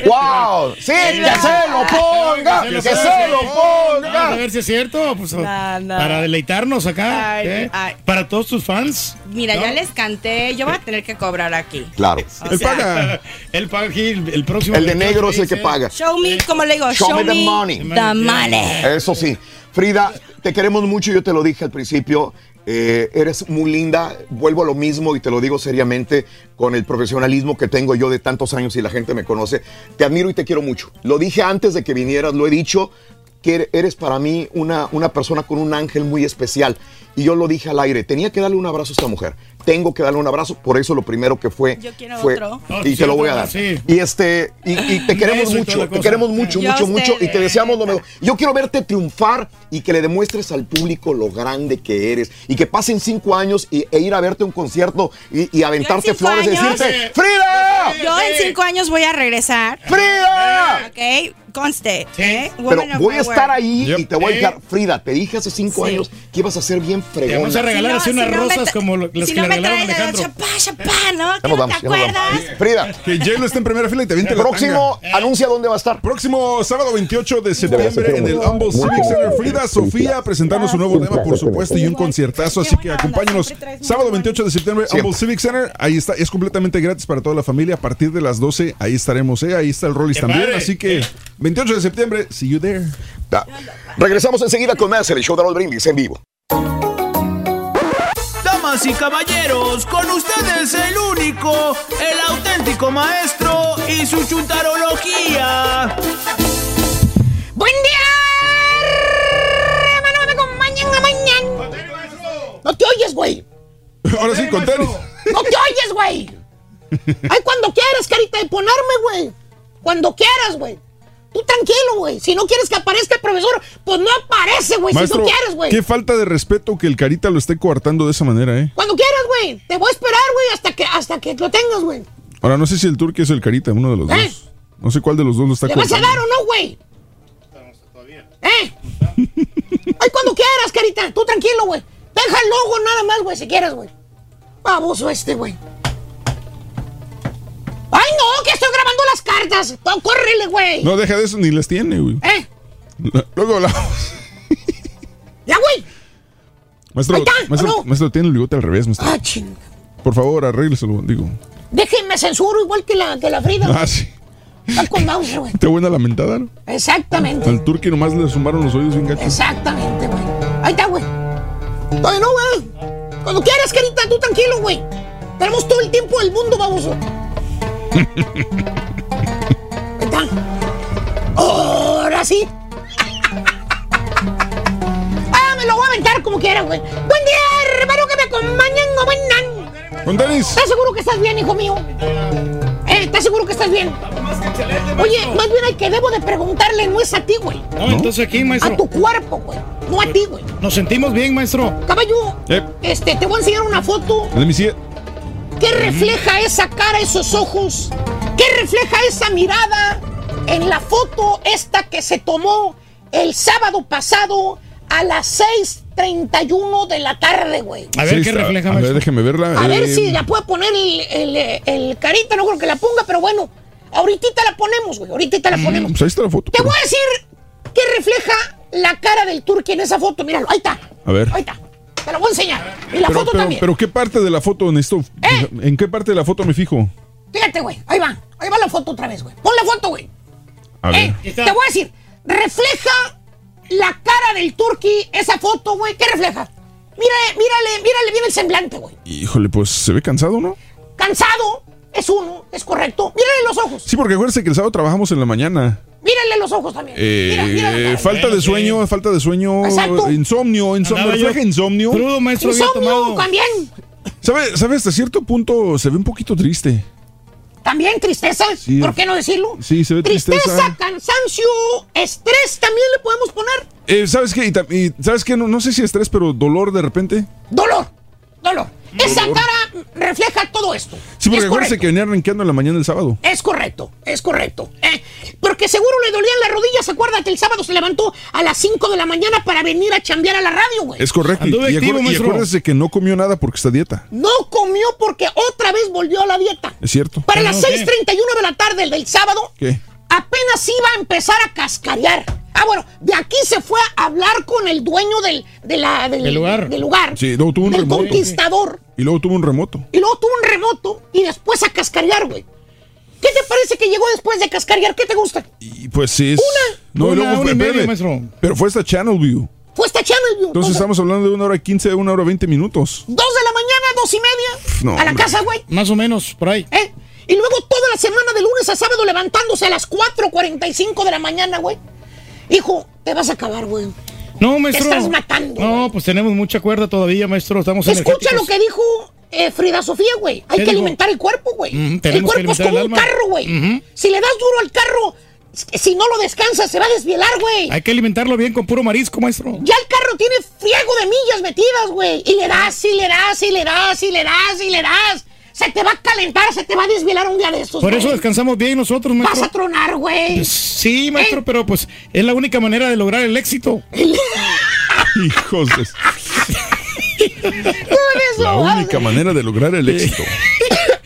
¡Wow! ¡Sí, que se lo ponga! ¡Que se lo Vamos a ponga! ver si es cierto. Pues, no. Para deleitarnos acá. Ay, ¿eh? ay. Para todos tus fans. Mira, ¿no? ya les canté. Yo voy a tener que cobrar aquí. Claro. O sea, [LAUGHS] Él paga aquí el, el próximo. El de 28 negro es el que paga. Show me, como le digo, Show me the money. the money. Eso sí. Frida, te queremos mucho, yo te lo dije al principio. Eh, eres muy linda, vuelvo a lo mismo y te lo digo seriamente con el profesionalismo que tengo yo de tantos años y la gente me conoce. Te admiro y te quiero mucho. Lo dije antes de que vinieras, lo he dicho, que eres para mí una, una persona con un ángel muy especial. Y yo lo dije al aire, tenía que darle un abrazo a esta mujer. Tengo que darle un abrazo, por eso lo primero que fue Yo quiero fue otro. y te lo voy a dar. Sí. Y este y, y te queremos mucho, te queremos mucho, Yo mucho, mucho y te deseamos lo mejor. Yo quiero verte triunfar y que le demuestres al público lo grande que eres y que pasen cinco años y, e ir a verte a un concierto y, y aventarte flores y decirte ¡Frida! Yo en cinco años voy a regresar. ¡Frida! Ok, conste. ¿eh? Pero voy a estar ahí y te voy a dejar, Frida, te dije hace cinco Sí. años que ibas a ser bien Te vamos a fregona. regalar así unas si no me rosas como las si que no le me traes a Alejandro. chapá, chapá, ¿no? Ya ¿Que nos no vamos, te acuerdas? Frida, Que J-Lo está en primera fila y te viente la próximo, tanga. anuncia dónde va a estar. Próximo sábado 28 de septiembre en el Humble Civic Center. Frida Sofía presentando su nuevo tema, por supuesto, y un conciertazo. Así que acompáñanos sábado 28 de septiembre, Humble Civic Center. Ahí está, es completamente gratis para toda la familia. A partir de las 12, ahí estaremos, ¿eh? Ahí está el Rollis ¡Qué también. padre! Así que 28 de septiembre, see you there. Ya. Regresamos enseguida con más el show de los brindis en vivo. Damas y caballeros, con ustedes el único, el auténtico maestro y su chuntarología. ¡Buen día! hermano, me acompañan mañana. No te oyes, güey. Ahora sí, con tenis. No te oyes, güey. Ay, cuando quieras, carita, de ponerme, güey. Cuando quieras, güey. Tú tranquilo, güey. Si no quieres que aparezca el profesor, pues no aparece, güey. Si tú quieres, güey. qué falta de respeto que el Carita lo esté coartando de esa manera, ¿eh? Cuando quieras, güey. Te voy a esperar, güey, hasta que, hasta que lo tengas, güey. Ahora, no sé si el Turque es el Carita, uno de los ¿Eh? dos. No sé cuál de los dos lo está ¿Le vas a coartando. dar o no, güey? ¿Eh? Ay, cuando quieras, carita. Tú tranquilo, güey. Deja el logo nada más, güey, si quieres, güey. Baboso este, güey. No, que estoy grabando las cartas. Córrele, güey. No, deja de eso, ni las tiene, güey. ¿Eh? Luego hablamos. [LAUGHS] Ya, güey. Maestro, Ahí está, maestro, ¿o no? maestro, tiene el bigote al revés, maestro. Ah, ching. Por favor, arrégleselo, digo. Déjenme censuro igual que la, que la Frida. Ah, sí. Con Mauser, güey. Qué buena lamentada, ¿no? Exactamente. Al Turque nomás le zumbaron los oídos bien gachos. Exactamente, güey. Ahí está, güey. Ay, no, güey. Cuando quieras, carita, tú tranquilo, güey. Tenemos todo el tiempo del mundo, baboso. Está. Ahora sí. Ah, me lo voy a aventar como quiera, güey. Buen día, hermano, que me acompañan, no vengan. Con tenis. ¿Estás seguro que estás bien, hijo mío? ¿Eh? ¿Estás seguro que estás bien? Oye, más bien al que debo de preguntarle no es a ti, güey. No, entonces aquí, A maestro. tu cuerpo, güey. No a ti, güey. Nos sentimos bien, maestro. Caballo, este, te voy a enseñar una foto. me see it. ¿Qué refleja esa cara, esos ojos? ¿Qué refleja esa mirada en la foto esta que se tomó el sábado pasado a las 6.31 de la tarde, güey? A ver Sí, qué está- refleja, A ver, déjeme verla. A ver Eh, si la puede poner el, el- el carita, no creo que la ponga, pero bueno, ahorita la ponemos, güey, ahorita la ponemos. Pues ahí está la foto. Te voy a decir ¿Qué refleja la cara del turqui en esa foto? Míralo, ahí está. A ver. Ahí está. Te lo voy a enseñar. Y la pero, foto pero, también. pero ¿qué parte de la foto necesito? ¿En qué parte de la foto me fijo? Fíjate, güey. Ahí va. Ahí va la foto otra vez, güey. Pon la foto, güey. A ver. Eh, te voy a decir. Refleja la cara del turqui esa foto, güey. ¿Qué refleja? Mírale, mírale, mírale bien el semblante, güey. Híjole, pues se ve cansado, ¿no? Cansado. Es uno, es correcto. Mírale los ojos. Sí, porque acuérdense que el sábado trabajamos en la mañana. Mírale los ojos también. Eh, Mira, mira falta de sueño, falta de sueño, Exacto. insomnio, insomnio, refleja insomnio. crudo, maestro, había Insomnio tomado. también. ¿Sabe, sabe, hasta cierto punto se ve un poquito triste. También tristeza. Sí. ¿Por qué no decirlo? Sí, se ve Tristeza, tristeza. cansancio, estrés también le podemos poner. Eh, ¿Sabes qué? Y ta- y ¿Sabes qué? No, no sé si estrés, pero dolor de repente. Dolor. Dolor. Esa cara refleja todo esto. Sí, porque es acuérdense correcto. que venía arranqueando en la mañana del sábado. Es correcto, es correcto. Eh, porque seguro le dolían las rodillas. Acuérdate, el sábado se levantó a las 5 de la mañana para venir a chambear a la radio, güey. Es correcto. Y, y activo, acuérdese- y maestro. acuérdese que no comió nada porque está a dieta. No comió porque otra vez volvió a la dieta. Es cierto. Para ¿Pero las qué? 6.31 de la tarde del, del sábado, ¿Qué? apenas iba a empezar a cascarear. Ah, bueno, de aquí se fue a hablar con el dueño del, de la- del, Del lugar. del lugar, Sí, luego tuvo un del remoto. conquistador. Y luego tuvo un remoto. Y luego tuvo un remoto y después a cascarear, güey. ¿Qué te parece que llegó después de cascarear? ¿Qué te gusta? Y pues sí es. Una. No, y Una, luego una y media, maestro. Pero fue esta Channel View. Fue esta Channel View. Entonces estamos hablando de una hora quince, una hora veinte minutos. Dos de la mañana, dos y media. No, a la hombre. casa, güey. Más o menos, por ahí. ¿Eh? Y luego toda la semana de lunes a sábado levantándose a las 4.45 de la mañana, güey. Hijo, te vas a acabar, güey. No, maestro. Te estás matando. No, pues tenemos mucha cuerda todavía, maestro. Estamos Escucha energéticos. lo que dijo eh, Frida Sofía, güey. Hay ¿Qué que dijo? alimentar el cuerpo, güey. El cuerpo es como un carro, güey. Si le das duro al carro, si no lo descansas, se va a desvielar, güey. Hay que alimentarlo bien con puro marisco, maestro. Ya el carro tiene friego de millas metidas, güey. Y le das, y le das, y le das, y le das, y le das. Se te va a calentar, se te va a desvielar un día de estos, Por eso descansamos bien nosotros, Vas maestro. a tronar, güey. Pues, sí, maestro, pero pues es la única manera de lograr el éxito. [LAUGHS] Hijos de... La única manera de lograr el éxito. [LAUGHS]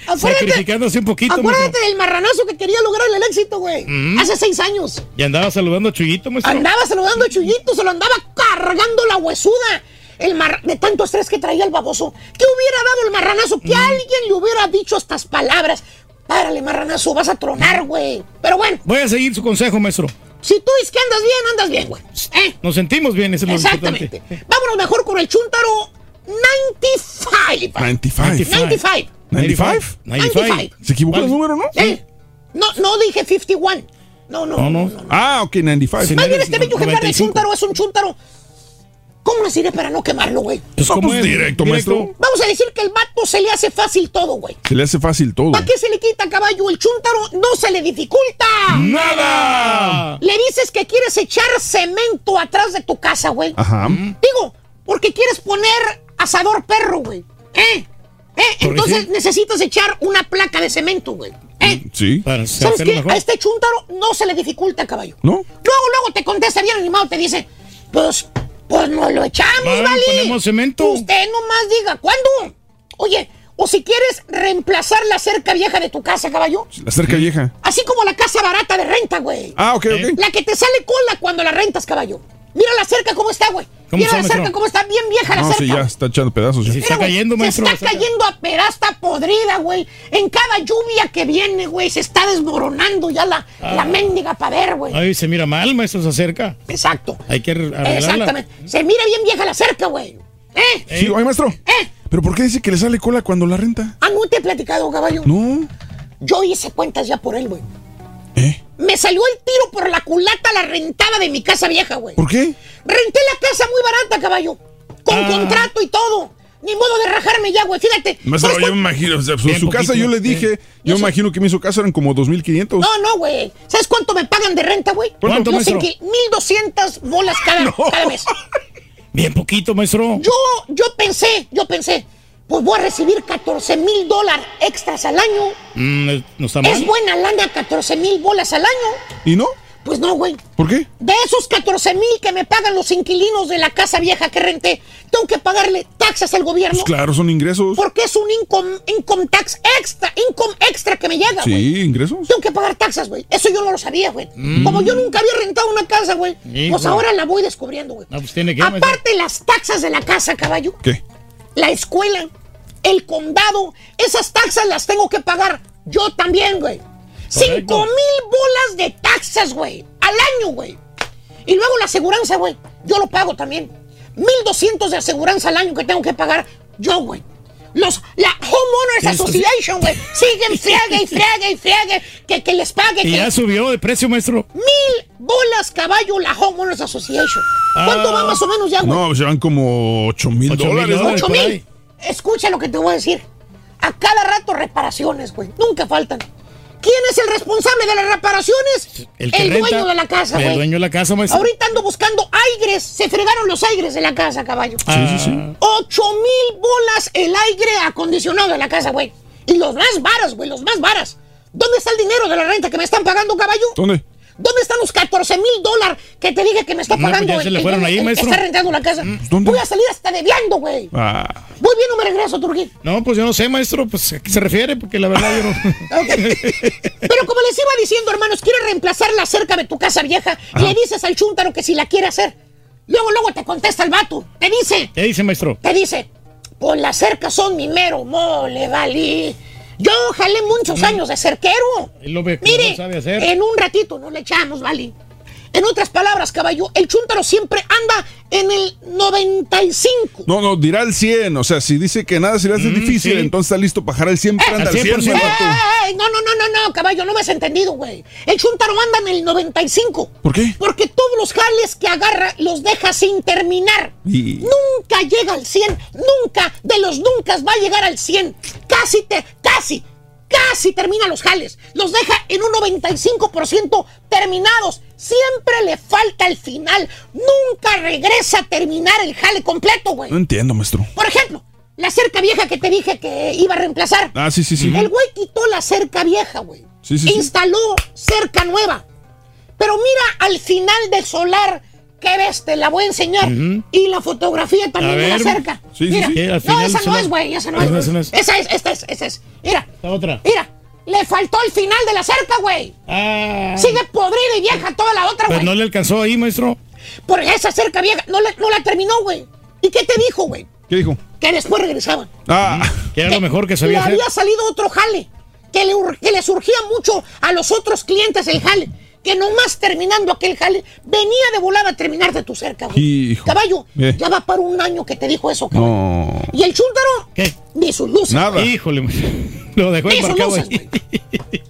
Acuérdate, Sacrificándose un poquito, acuérdate del marranazo que quería lograr el éxito, güey. Mm. Hace seis años. Y andaba saludando a Chuyito, maestro. Andaba saludando a Chuyito, se lo andaba cargando la huesuda. El mar... De tanto estrés que traía el baboso. ¿Qué hubiera dado el marranazo? Mm. Que alguien le hubiera dicho estas palabras. Párale, marranazo, vas a tronar, güey. Pero bueno, Voy a seguir su consejo, maestro. si tú dices que andas bien, andas bien, güey. ¿Eh? Nos sentimos bien, eso es lo Exactamente. importante. Vámonos mejor con el chuntaro 95. 95. 95. 95. 95. Se equivocó el número, ¿no? ¿Eh? No, no dije 51. No, no. No, no. Ah, ok, 95. Más bien este bello ejemplar de chúntaro es un chúntaro. ¿Cómo les diré para no quemarlo, güey? Pues, No, ¿cómo pues, es? directo, maestro. Vamos a decir que el vato se le hace fácil todo, güey. Se le hace fácil todo. ¿Para qué se le quita caballo? El chúntaro no se le dificulta. ¡Nada! Le dices que quieres echar cemento atrás de tu casa, güey. Ajá. Digo, porque quieres poner asador perro, güey. ¿Eh? ¿Eh? Entonces necesitas echar una placa de cemento, güey. ¿Eh? Sí. Para ¿Sabes qué? mejor. A este chúntaro no se le dificulta, caballo. ¿No? Luego, luego te contesta bien animado, te dice, pues, pues no lo echamos, Vale, ¿vale? ponemos cemento. Usted nomás diga, ¿cuándo? Oye, o si quieres reemplazar la cerca vieja de tu casa, caballo. La cerca vieja. Así como la casa barata de renta, güey. Ah, ok, ok. La que te sale cola cuando la rentas, caballo. Mira la cerca cómo está, güey. ¿Cómo Mira está, la cerca maestro? cómo está bien vieja la No, cerca. sí, ya está echando pedazos. ya. Mira, güey, se está cayendo a pedazos, está podrida, güey. En cada lluvia que viene, güey, se está desmoronando ya la, Ah. la mendiga pader, güey. Ay, se mira mal, maestro, se acerca. Exacto. Hay que ar- arreglarla. Exactamente. Se mira bien vieja la cerca, güey. ¿Eh? Sí, oye, maestro. ¿Pero por qué dice que le sale cola cuando la renta? Ah, no te he platicado, caballo. No. Yo hice cuentas ya por él, güey. ¿Eh? Me salió el tiro por la culata la rentada de mi casa vieja, güey. ¿Por qué? Renté la casa muy barata, caballo. Con Ah. contrato y todo. Ni modo de rajarme ya, güey. Fíjate. Maestro, ¿sabes yo me imagino, o sea, su, casa yo le dije, yo me imagino que mi su casa eran como 2.500. No, no, güey. ¿Sabes cuánto me pagan de renta, güey? ¿Cuánto, no sé maestro? qué. 1200 bolas cada, [LAUGHS] cada mes. Bien poquito, maestro. Yo, yo pensé, yo pensé, pues voy a recibir 14 mil dólares extras al año. Mm, no está mal. Es buena lana, 14 mil bolas al año. ¿Y no? Pues no, güey. ¿Por qué? De esos 14 mil que me pagan los inquilinos de la casa vieja que renté, tengo que pagarle taxas al gobierno. Pues claro, son ingresos. Porque es un income, income tax extra, income extra que me llega, güey. Sí, ingresos. Tengo que pagar taxas, güey. Eso yo no lo sabía, güey. Mm. Como yo nunca había rentado una casa, güey. Pues ahora la voy descubriendo, güey. No, pues tiene que. maestro. Aparte las taxas de la casa, caballo. ¿Qué? La escuela, el condado, esas taxas las tengo que pagar yo también, güey. Cinco mil bolas de taxas, güey. Al año, güey. Y luego la aseguranza, güey. Yo lo pago también. Mil doscientos de aseguranza al año que tengo que pagar yo, güey. Los, la Homeowners. Association, güey. [LAUGHS] Siguen friegue y friegue y friegue. Que, que les pague. Y que- ya subió de precio, maestro. Mil bolas caballo la Homeowners Association. ¿Cuánto Ah. va más o menos ya, güey? No, pues llevan como 8 mil Ocho mil dólares. ¿no? dólares. Ocho por mil. ahí. Escucha lo que te voy a decir. A cada rato reparaciones, güey. Nunca faltan. ¿Quién es el responsable de las reparaciones? El que renta, dueño de la casa, El güey. dueño de la casa, maestro. Ahorita ando buscando aires. Se fregaron los aires de la casa, caballo. Ah, Sí, sí, sí. Ocho mil bolas el aire acondicionado de la casa, güey. Y los más varas, güey, los más varas. ¿Dónde está el dinero de la renta que me están pagando, caballo? ¿Dónde? ¿Dónde están los 14 mil dólares que te dije que me está No, pues pagando? ya se le fueron el- ahí, el maestro. está rentando la casa. ¿dónde? Voy a salir hasta debiando, güey. Ah, Muy bien, no me regreso, Turquín. No, pues yo no sé, maestro. Pues a qué se refiere, porque la verdad yo no. [LAUGHS] Pero como les iba diciendo, hermanos, quiere reemplazar la cerca de tu casa vieja y le dices al chúntaro que si la quiere hacer. Luego, luego te contesta el vato. Te dice, ¿Qué dice, maestro? te dice, pues las cercas son mi mero mole, vale. Yo jalé muchos años de cerquero. Él lo ve que Mire, no sabe hacer. en un ratito nos le echamos, vale. En otras palabras, caballo, el chúntaro siempre anda en el 95. no, no, dirá el 100. O sea, si dice que nada se le hace Mm, difícil, sí. entonces está listo para jalar el 100. pero al anda al 100, 100%. vato. ¡Ey! No, no, no, no, no, caballo, no me has entendido, güey. El chúntaro anda en el 95. ¿Por qué? Porque todos los jales que agarra los deja sin terminar. Y- Nunca llega al 100. Nunca de los nunca va a llegar al 100. Casi te, casi, casi termina los jales. Los deja en un 95% terminados. Siempre le falta el final. Nunca regresa a terminar el jale completo, güey. No entiendo, maestro. Por ejemplo, la cerca vieja que te dije que iba a reemplazar. Ah, sí, sí, sí. El güey quitó la cerca vieja, güey. Sí, sí, sí. Instaló cerca nueva. Pero mira al final del solar que ves, te la voy a enseñar. Y la fotografía también de la cerca. Sí, sí, mira. sí. Sí, al No, esa no es, güey, esa no Esa es. no es. Esa es, esta es, esa es. Mira, La otra. mira. Le faltó el final de la cerca, güey. Ah. Sigue podrida y vieja toda la otra, Pues güey. no le alcanzó ahí, maestro. Por esa cerca vieja no, la- no la terminó, güey. ¿Y qué te dijo, güey? ¿Qué dijo? Que después regresaban. Ah, Que era lo mejor que sabía le hacer. había salido otro jale, que le, que le surgía mucho a los otros clientes el jale, que nomás terminando aquel jale, venía de volar a terminar de tu cerca, güey. Hijo. Caballo, Eh. ya va para un año que te dijo eso, caballo. no. Y el chúntaro, ¿Qué? ni sus luces. Nada. Híjole, [LAUGHS] lo dejó Ni sus luces, güey. [LAUGHS]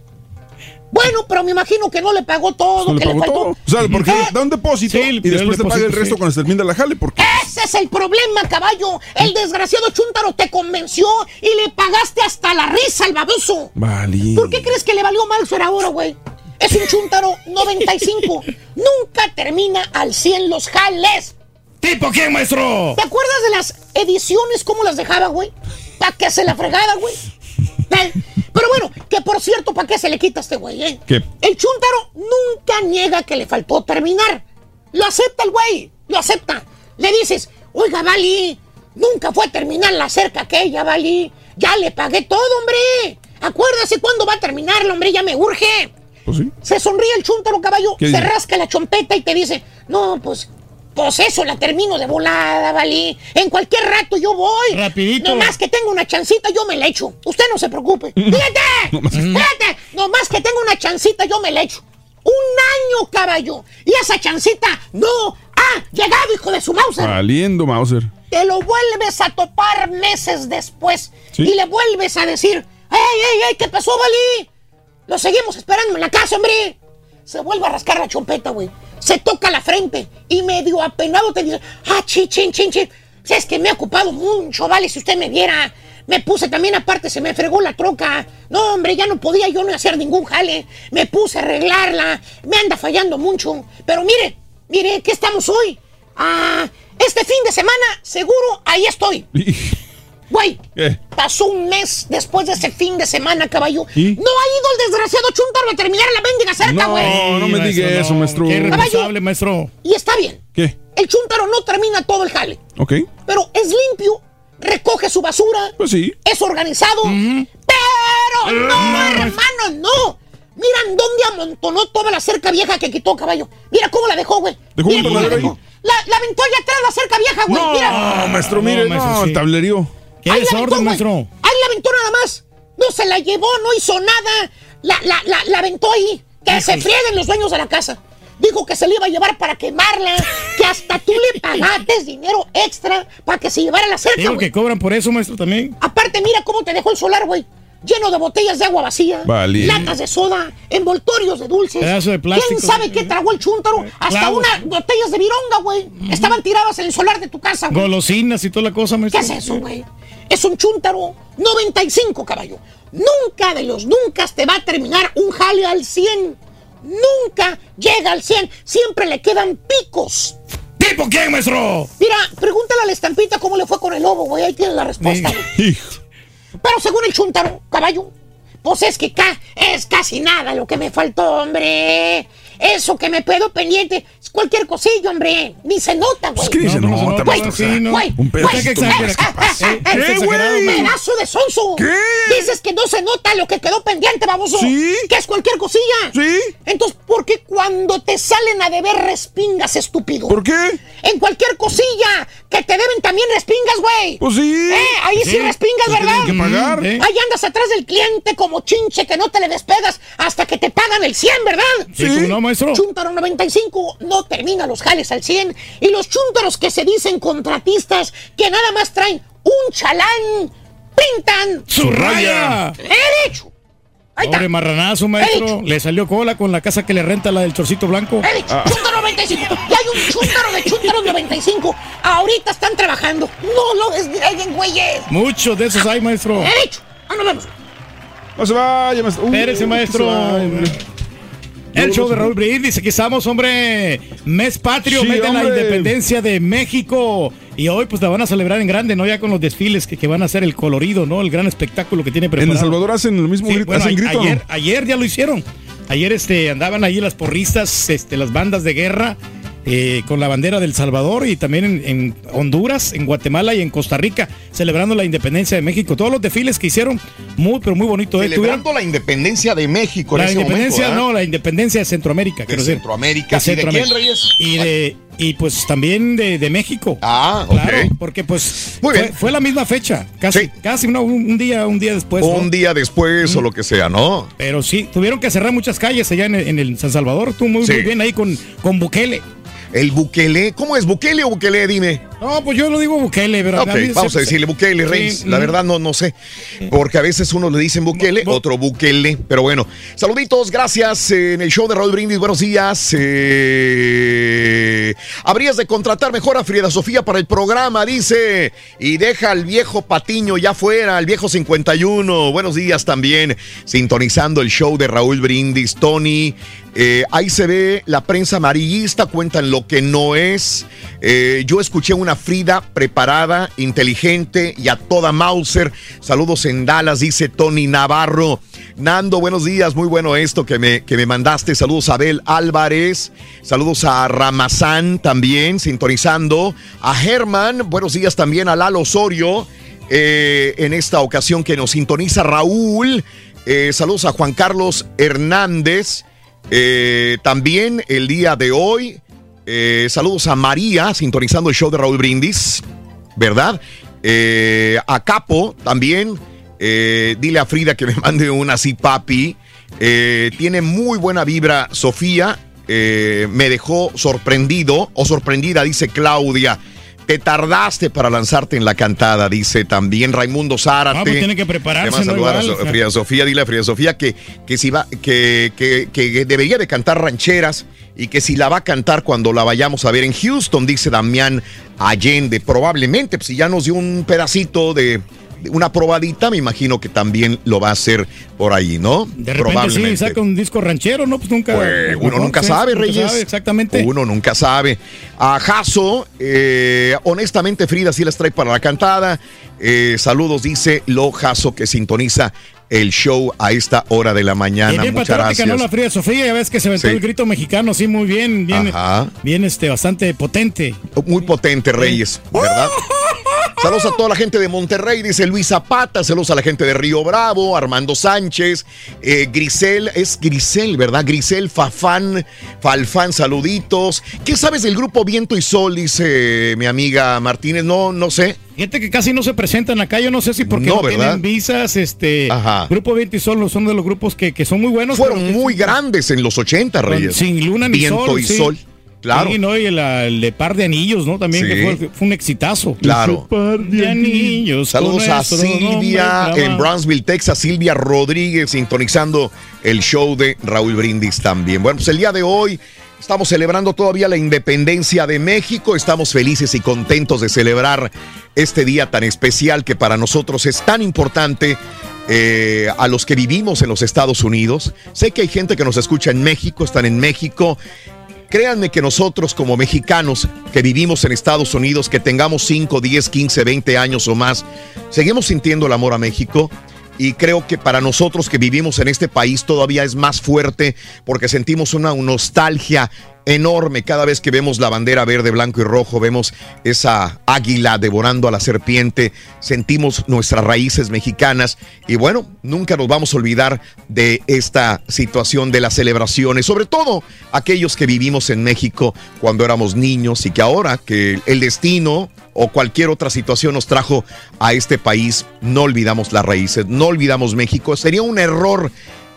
Bueno, pero me imagino que no le pagó todo, le que pagó le faltó. todo. O sea, porque Eh, da un depósito Sí, y después te paga el resto sí. cuando se termina la jale. Porque Ese es el problema, caballo. El desgraciado chúntaro te convenció y le pagaste hasta la risa al baboso. Vale. ¿Por qué crees que le valió mal su ahora, güey? Es un chúntaro 95. Nunca termina al 100 los jales. ¿Tipo quién, maestro? ¿Te acuerdas de las ediciones cómo las dejaba, güey? ¿Para qué se la fregada, güey? Eh, Pero bueno, que por cierto, ¿para qué se le quita a este güey, eh? ¿Qué? El chúntaro nunca niega que le faltó terminar. Lo acepta el güey, lo acepta. Le dices, oiga, Vali, nunca fue a terminar la cerca aquella, Vali. Ya le pagué todo, hombre. Acuérdase cuándo va a terminarlo, hombre, ya me urge. Pues sí. Se sonríe el chúntaro caballo, ¿Qué se dice? rasca la chompeta y te dice, no, pues, pues eso la termino de volada, ¿vale? En cualquier rato yo voy. Rapidito. Nomás que tengo una chancita, yo me la echo. Usted no se preocupe. Fíjate, fíjate, nomás que tengo una chancita, yo me la echo. Un año, caballo. Y esa chancita no ha llegado, hijo de su Mauser. Valiendo, Mauser. Te lo vuelves a topar meses después. ¿Sí? Y le vuelves a decir, ¡Ey, ey, ey! ¿Qué pasó, Vali? Lo seguimos esperando en la casa, hombre. Se vuelve a rascar la chompeta, güey. Se toca la frente y medio apenado te dice, ¡Ah, chin, chin, chin, chin! Si es que me he ocupado mucho, vale, si usted me viera. Me puse también aparte, se me fregó la troca. No, hombre, ya no podía yo no hacer ningún jale. Me puse a arreglarla. Me anda fallando mucho. Pero mire, mire, ¿qué estamos hoy? Ah, este fin de semana, seguro, ahí estoy. [LAUGHS] Güey, ¿Qué? pasó un mes después de ese fin de semana, caballo. ¿Y? No ha ido el desgraciado Chuntaro a terminar la mendiga cerca, güey. No, no me maestro, diga eso, no. maestro. Qué Caballo. maestro. Y está bien. ¿Qué? El Chuntaro no termina todo el jale, ¿Ok? pero es limpio, recoge su basura, Pues sí. es organizado. Pero no, hermano, no. Miran dónde amontonó toda la cerca vieja que quitó, caballo. Mira cómo la dejó, güey. ¿Dejó Mira un cómo la tablero dejó. La, la aventó allá atrás la cerca vieja, güey. Mira. No, maestro, mire, No, maestro, no, sí. tablerío. Qué Ahí la aventó, desorden, maestro. Ahí la aventó nada más. No se la llevó, no hizo nada. La, la, la, la aventó ahí. Que se frieguen los dueños de la casa. Dijo que se la iba a llevar para quemarla. [LAUGHS] Que hasta tú le pagaste dinero extra para que se llevara la cerca, Digo que cobran por eso, maestro, también. Aparte, mira cómo te dejó el solar, güey. Lleno de botellas de agua vacía, Vale. latas de soda, envoltorios de dulces. Pedazo de plástico. ¿Quién sabe qué tragó el chúntaro? Hasta Clavos. unas botellas de vironga, güey. Estaban tiradas en el solar de tu casa, güey. Golosinas y toda la cosa, ¿Qué maestro. es eso, güey? Es un chúntaro 95, caballo. Nunca de los nunca te va a terminar un jale al 100. Nunca llega al 100. Siempre le quedan picos. ¿Tipo quién, maestro? Mira, pregúntale a la estampita cómo le fue con el lobo, güey. Ahí tienes la respuesta. [LAUGHS] Pero según el chúntaro, caballo, pues es que ca- es casi nada lo que me faltó, hombre. Eso que me quedó pendiente cualquier cosilla, hombre. Ni se nota, güey. Pues que ni se No, no, nota, no, Güey, Un ¿qué eh, Eh, ¿Qué, güey? maestro. Pedazo de sonso. ¿Qué? Dices que no se nota lo que quedó pendiente, baboso. Sí. Que es cualquier cosilla. Sí. Entonces, ¿por qué cuando te salen a deber respingas, estúpido? ¿Por qué? En cualquier cosilla que te deben también respingas, güey. Pues sí. Eh, ahí sí, Sí. respingas, Pues ¿verdad? que pagar. Ahí andas atrás del cliente como chinche que no te le despegas hasta que te pagan el 100, ¿verdad? Sí, ¿cómo no, maestro? Chúntaro 95 no termina los jales al 100. Y los chúntaros que se dicen contratistas que nada más traen un chalán, pintan ¡Su raya! He dicho. Ahí está. Pobre marranazo, maestro. Le salió cola con la casa que le renta la del chorcito blanco. He dicho, chúntaro 95. Y hay un chúntaro de chúntaros 95. Ahorita están trabajando. No lo desgreguen, güeyes. Muchos de esos hay, maestro. Dicho. Ah, nos vemos. No se vaya, maestro. Uy, Espérese, maestro. se vaya, hombre. El show de. Raúl Brindis, aquí estamos, hombre. Mes patrio, Sí, mes de la independencia de México. Y hoy, pues la van a celebrar en grande, ¿no? Ya con los desfiles que, que van a hacer el colorido, ¿no? El gran espectáculo que tiene En preparado. El Salvador hacen lo mismo, Sí, grito, bueno, hacen a- grito. ayer, ayer ya lo hicieron. Ayer este, andaban ahí las porristas, este, las bandas de guerra. Eh, con la bandera del Salvador y también en, en Honduras, en Guatemala y en Costa Rica, celebrando la independencia de México. Todos los desfiles que hicieron, muy, pero muy bonito. ¿eh? Tuvieron- Celebrando la independencia de México la ese independencia, no, la independencia de Centroamérica. De. Centroamérica. De ¿Y de quién. Reyes? Y de y pues también de, de México. Ah, Claro, porque pues Muy fue, bien. fue la misma fecha, casi, Sí. casi no, un, un día, un día después. ¿no? Un día después o lo que sea, ¿no? Pero sí, tuvieron que cerrar muchas calles allá en el, en el San Salvador. Estuvo muy, Sí. muy bien ahí con, con Bukele. El Bukele, ¿cómo es Bukele o Bukele? Dime. No, pues yo lo digo Bukele, pero Ok, vamos a decirle Bukele, Reyes. Sí, La verdad no, no sé. Porque a veces uno le dicen Bukele, otro Bukele. Pero bueno, saluditos, gracias eh, en el show de Raúl Brindis. Buenos días. Eh, habrías de contratar mejor a Frida Sofía para el programa, dice. Y deja al viejo Patiño ya fuera, al viejo 51. Buenos días también. Sintonizando el show de Raúl Brindis, Tony. Eh, ahí se ve la prensa amarillista, cuentan lo que no es. Eh, yo escuché una Frida preparada, inteligente y a toda Mauser. Saludos en Dallas, dice Tony Navarro. Nando, buenos días, muy bueno esto que me, que me mandaste. Saludos a Abel Álvarez, saludos a Ramazán también, sintonizando. A Germán, buenos días también a Lalo Osorio. eh, en esta ocasión que nos sintoniza Raúl. Eh, saludos a Juan Carlos Hernández. También el día de hoy, eh, saludos a María, sintonizando el show de Raúl Brindis, ¿verdad? Eh, a Capo también, eh, dile a Frida que me [LAUGHS] mande una así, papi. Tiene muy buena vibra, Sofía. me dejó sorprendido o sorprendida, dice Claudia. Te tardaste para lanzarte en la cantada, dice también Raimundo Zárate. Ah, pues tiene que prepararse, Te va a ¿no? saludar a So- Frida Sofía, dile a Frida Sofía que, que si va, que, que, que debería de cantar rancheras y que si la va a cantar cuando la vayamos a ver en Houston, dice Damián Allende. Probablemente, pues si ya nos dio un pedacito de, una probadita, me imagino que también lo va a hacer por ahí, ¿no? De repente sí, saca un disco ranchero, ¿no? Pues nunca. Pues, uno nunca sí, sabe, nunca Reyes. sabe, exactamente. Uno nunca sabe. A Jaso, eh, honestamente, Frida sí las trae para la cantada. Eh, saludos, dice Lo Jaso, que sintoniza el show a esta hora de la mañana. bien Muchas gracias. La Frida Sofía, ya ves que se aventó Sí. el grito mexicano, sí, muy bien, bien, Ajá. bien, este, bastante potente. Muy potente, Reyes, ¿verdad? [LAUGHS] Saludos a toda la gente de Monterrey, dice Luis Zapata. Saludos a la gente de Río Bravo, Armando Sánchez, eh, Grisel, es Grisel, ¿verdad? Grisel, Fafán, Falfán, saluditos. ¿Qué sabes del grupo Viento y Sol? Dice mi amiga Martínez. No, no sé. Gente que casi no se presentan acá, yo no sé si porque No, no, tienen visas, este, Ajá. Grupo 20 y Sol son de los grupos que, que son muy buenos. Fueron muy grandes en los 80, con- Reyes. Sin luna ni Viento sol. y sí. Sol. Claro. Sí, ¿no? Y el, el de Par de Anillos, ¿no? También Sí. que fue, fue un exitazo. Claro. Par de anillos. Saludos a Silvia nombre, en. Brownsville, Texas. Silvia Rodríguez sintonizando el show de Raúl Brindis también. Bueno, pues el día de hoy estamos celebrando todavía la independencia de México. Estamos felices y contentos de celebrar este día tan especial que para nosotros es tan importante. eh, a los que vivimos en los Estados Unidos. Sé que hay gente que nos escucha en México, están en México. Créanme que nosotros como mexicanos que vivimos en Estados Unidos, que tengamos 5, 10, 15, 20 años o más, seguimos sintiendo el amor a México. Y creo que para nosotros que vivimos en este país todavía es más fuerte porque sentimos una nostalgia enorme. Cada vez que vemos la bandera verde, blanco y rojo, vemos esa águila devorando a la serpiente, sentimos nuestras raíces mexicanas. Y bueno, nunca nos vamos a olvidar de esta situación de las celebraciones, sobre todo aquellos que vivimos en México cuando éramos niños y que ahora que el destino o cualquier otra situación nos trajo a este país, no olvidamos las raíces, no olvidamos México, sería un error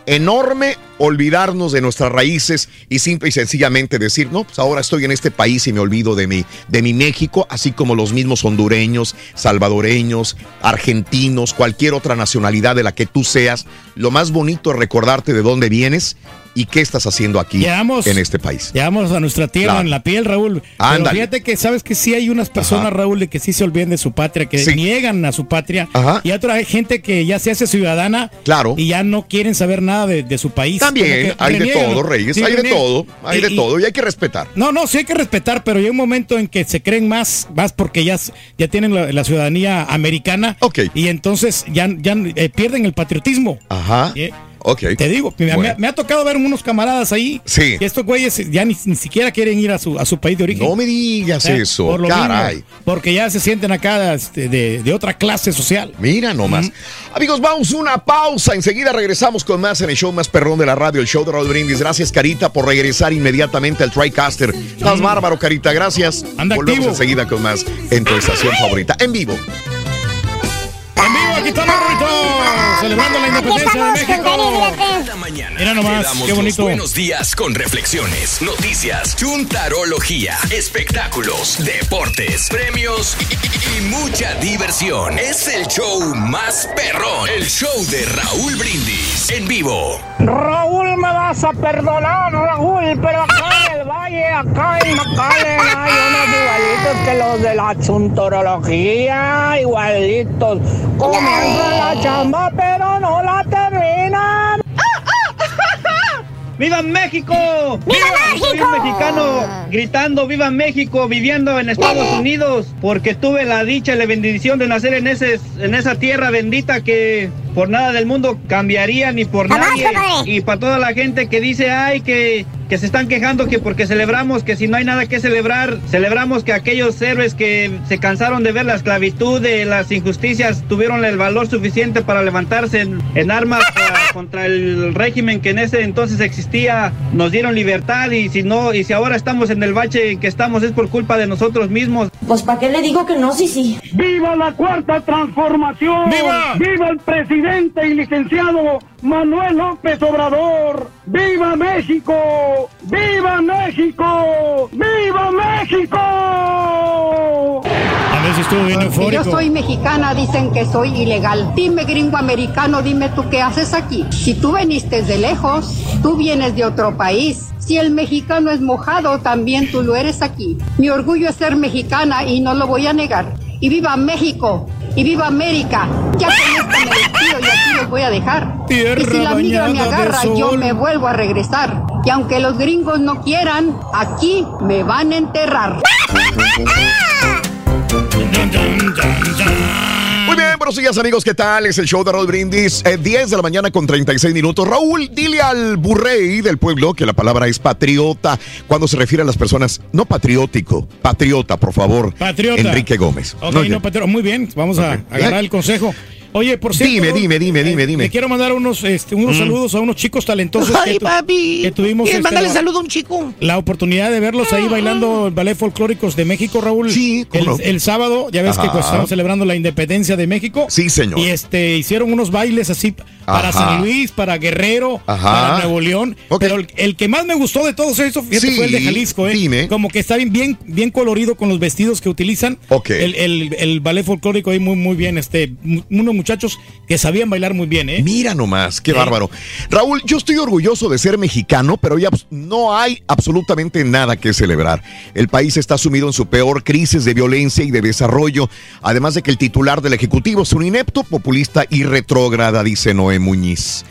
enorme olvidarnos de nuestras raíces y simple y sencillamente decir, no, pues ahora estoy en este país y me olvido de mi, de mi México, así como los mismos hondureños, salvadoreños, argentinos, cualquier otra nacionalidad de la que tú seas. Lo más bonito es recordarte de dónde vienes y qué estás haciendo aquí Llevamos- en este país. Llevamos a nuestra tierra en la piel, Raúl. Pero fíjate que sabes que sí hay unas personas, Ajá. Raúl, que sí se olvidan de su patria, que Sí. niegan a su patria. Ajá. Y otra gente que ya se hace ciudadana Claro. y ya no quieren saber nada de, de su país. También hay de todo, Reyes, Sí, hay de todo, hay Y- de todo y hay que respetar. No, no, sí hay que respetar, pero hay un momento en que se creen más, más porque ya, ya tienen la, la ciudadanía americana. Y entonces ya, ya eh, pierden el patriotismo. Ajá. Eh, Te digo, me, Bueno. me ha tocado ver unos camaradas ahí. Sí. Que estos güeyes ya ni, ni siquiera quieren ir a su, a su país de origen. No me digas eso, por caray. mismo, porque ya se sienten acá este, de, de otra clase social. Mira nomás. Amigos, vamos a una pausa. Enseguida regresamos con más en el show más perrón de la radio, el show de Raúl Brindis. Gracias, Carita, por regresar inmediatamente al TriCaster. Estás bárbaro, Carita. Gracias. Anda Volvemos activo. enseguida con más en tu estación favorita. En vivo. Estamos, Rorrito, celebrando la independencia de México. Mira Te nomás, qué bonito. buenos días con reflexiones, noticias, chuntarología, espectáculos, deportes, premios y, y- y mucha diversión. Es el show más perrón, el show de Raúl Brindis en vivo. Raúl, me vas a perdonar, Raúl, pero acá en el valle, acá en McAllen, hay unos igualitos que los de la chuntorología, igualitos. Comienzan la chamba, pero no la terminan. [LAUGHS] ¡Viva México! ¡Viva México! Soy un mexicano gritando ¡Viva México! viviendo en Estados Unidos porque tuve la dicha y la bendición de nacer en, ese, en esa tierra bendita que por nada del mundo cambiaría ni por nadie. Y para toda la gente que dice, ay, que, que se están quejando que porque celebramos, que si no hay nada que celebrar, celebramos que aquellos héroes que se cansaron de ver la esclavitud, de las injusticias, tuvieron el valor suficiente para levantarse en, en armas [LAUGHS] para- contra el régimen que en ese entonces existía, nos dieron libertad y si no, y si ahora estamos en el bache en que estamos es por culpa de nosotros mismos. Pues ¿para qué le digo que no? Sí, sí. ¡Viva la cuarta transformación! ¡Viva! ¡Viva el presidente y licenciado Manuel López Obrador! ¡Viva México! ¡Viva México! ¡Viva México! A ver si estuvo bien eufórico. yo soy mexicana, dicen que soy ilegal. Dime, gringo americano, dime tú qué haces aquí. Si tú veniste de lejos, tú vienes de otro país. Si el mexicano es mojado, también tú lo eres aquí. Mi orgullo es ser mexicana y no lo voy a negar. Y viva México. Y viva América. Ya con esto me despido y aquí los voy a dejar. Tierra y si la migra me agarra, yo me vuelvo a regresar. Y aunque los gringos no quieran, aquí me van a enterrar. Muy bien, buenos días amigos, ¿qué tal? Es el show de Raúl Brindis, eh, 10 de la mañana con 36 minutos. Raúl, dile al burrey del pueblo que la palabra es patriota cuando se refiere a las personas, no patriótico, patriota, por favor. Patriota. Enrique Gómez. Ok, No, no, patrón, muy bien, vamos a agarrar el consejo. Oye, por cierto. Dime, dime, dime, dime, eh, dime. Le quiero mandar unos, este, unos Mm. saludos a unos chicos talentosos Ay, que, tu- papi. que tuvimos. ¿Quieres este, mandarle la- saludo a un chico? La oportunidad de verlos ahí bailando el ballet folclóricos de México, Raúl. Sí, el, no. el sábado, ya ves que pues, estaban celebrando la independencia de México. Sí, señor. Y este hicieron unos bailes así para Ajá. San Luis, para Guerrero, Ajá. para Nuevo León. Pero el, el que más me gustó de todos esos, fíjate, Sí, fue el de Jalisco, ¿eh? dime. Como que está bien, bien, bien colorido con los vestidos que utilizan. Ok. El, el- el ballet folclórico ahí muy, muy bien. Este, unos muchachos que sabían bailar muy bien, ¿eh? Mira nomás, qué bárbaro. Raúl, yo estoy orgulloso de ser mexicano, pero ya no hay absolutamente nada que celebrar. El país está sumido en su peor crisis de violencia y de desarrollo, además de que el titular del Ejecutivo es un inepto, populista y retrógrada, dice Noé Muñiz.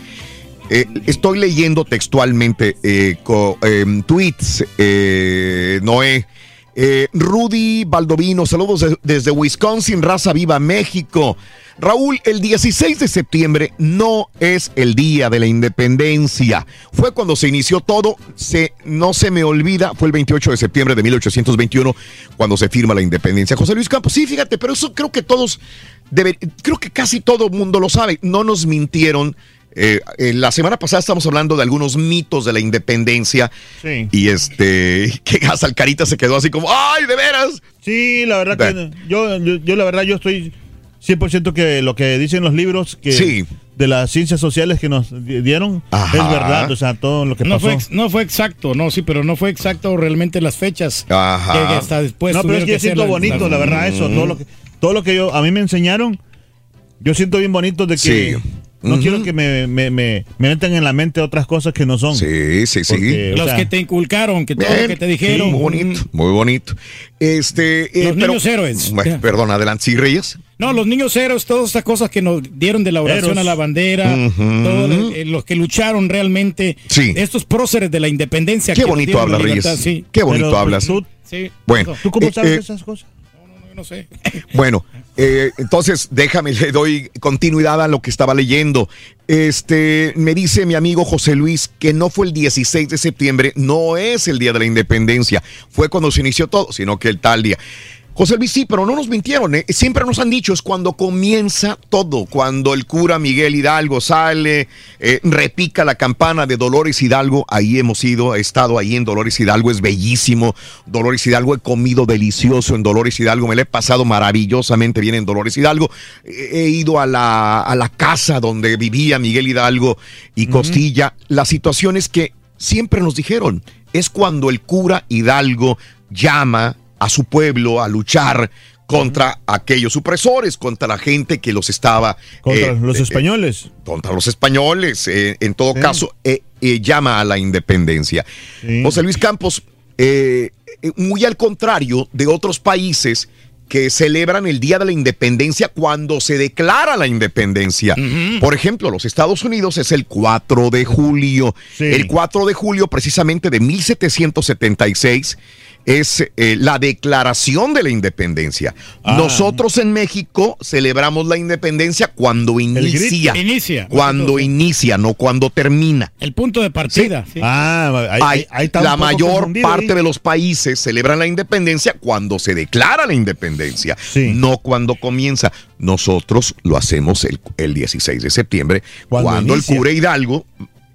Eh, estoy leyendo textualmente eh, co- em, tweets, eh, Noé. Eh, Rudy Baldovino, saludos de- desde Wisconsin, raza viva México. Raúl, el 16 de septiembre no es el día de la independencia. Fue cuando se inició todo, se, no se me olvida, fue el 28 de septiembre de 1821 cuando se firma la independencia. José Luis Campos, sí, fíjate, pero eso creo que todos, creo que casi todo mundo lo sabe. No nos mintieron. Eh, eh, la semana pasada estamos hablando de algunos mitos de la independencia. Sí. Y este, [LAUGHS] que hasta el carita se quedó así como, ¡ay, de veras! Sí, la verdad Ve. que yo, yo, yo la verdad yo estoy 100% que lo que dicen los libros que Sí. de las ciencias sociales que nos di- dieron Ajá. es verdad, o sea, todo lo que No pasó. fue, no fue exacto, no, sí, pero no fue exacto realmente las fechas. Ajá. Que, que hasta después no, pero es que yo siento las- bonito, las- la verdad, eso, todo lo que todo lo que yo a mí me enseñaron, yo siento bien bonito de que Sí. No quiero que me, me, me, me metan en la mente otras cosas que no son. Sí, sí, sí. Porque, Los sea, que te inculcaron, que todo Bien, lo que te dijeron. sí, muy bonito, muy bonito. Este, eh, Los pero- niños héroes. Bueno, perdón, adelante, sí, Reyes. No, los niños héroes, todas estas cosas que nos dieron de la oración Héroes. a la bandera, todos eh, los que lucharon realmente, Sí. estos próceres de la independencia. Qué que bonito dieron habla, la Reyes. sí. Qué bonito Pero, hablas. tú- sí, Bueno. ¿Tú cómo eh, sabes eh, esas cosas? No sé. Bueno, eh, entonces déjame, le doy continuidad a lo que estaba leyendo. Este, me dice mi amigo José Luis que no fue el 16 de septiembre, no es el día de la independencia, fue cuando se inició todo, sino que el tal día. José Luis, sí, pero no nos mintieron, ¿eh? siempre nos han dicho, es cuando comienza todo, cuando el cura Miguel Hidalgo sale, eh, repica la campana de Dolores Hidalgo, ahí hemos ido, he estado ahí en Dolores Hidalgo, es bellísimo, Dolores Hidalgo, he comido delicioso en Dolores Hidalgo, me la he pasado maravillosamente bien en Dolores Hidalgo, he ido a la, a la casa donde vivía Miguel Hidalgo y Costilla, la situación es que siempre nos dijeron, es cuando el cura Hidalgo llama a su pueblo a luchar contra aquellos opresores, contra la gente que los estaba... Contra eh, los eh, españoles. contra los españoles, eh, en todo caso, eh, eh, llama a la independencia. José Luis Campos, muy al contrario de otros países que celebran el Día de la Independencia cuando se declara la independencia. Por ejemplo, los Estados Unidos es el 4 de julio. El 4 de julio precisamente de 1776 es eh, la declaración de la independencia. Ah. Nosotros en México celebramos la independencia cuando inicia. Inicia. Cuando inicia, no cuando termina. El punto de partida. sí. Ah, ahí, Hay- ahí- está la mayor parte ahí. de los países celebran la independencia cuando se declara la independencia, no cuando comienza. Nosotros lo hacemos el, el 16 de septiembre, Cuando el cura Hidalgo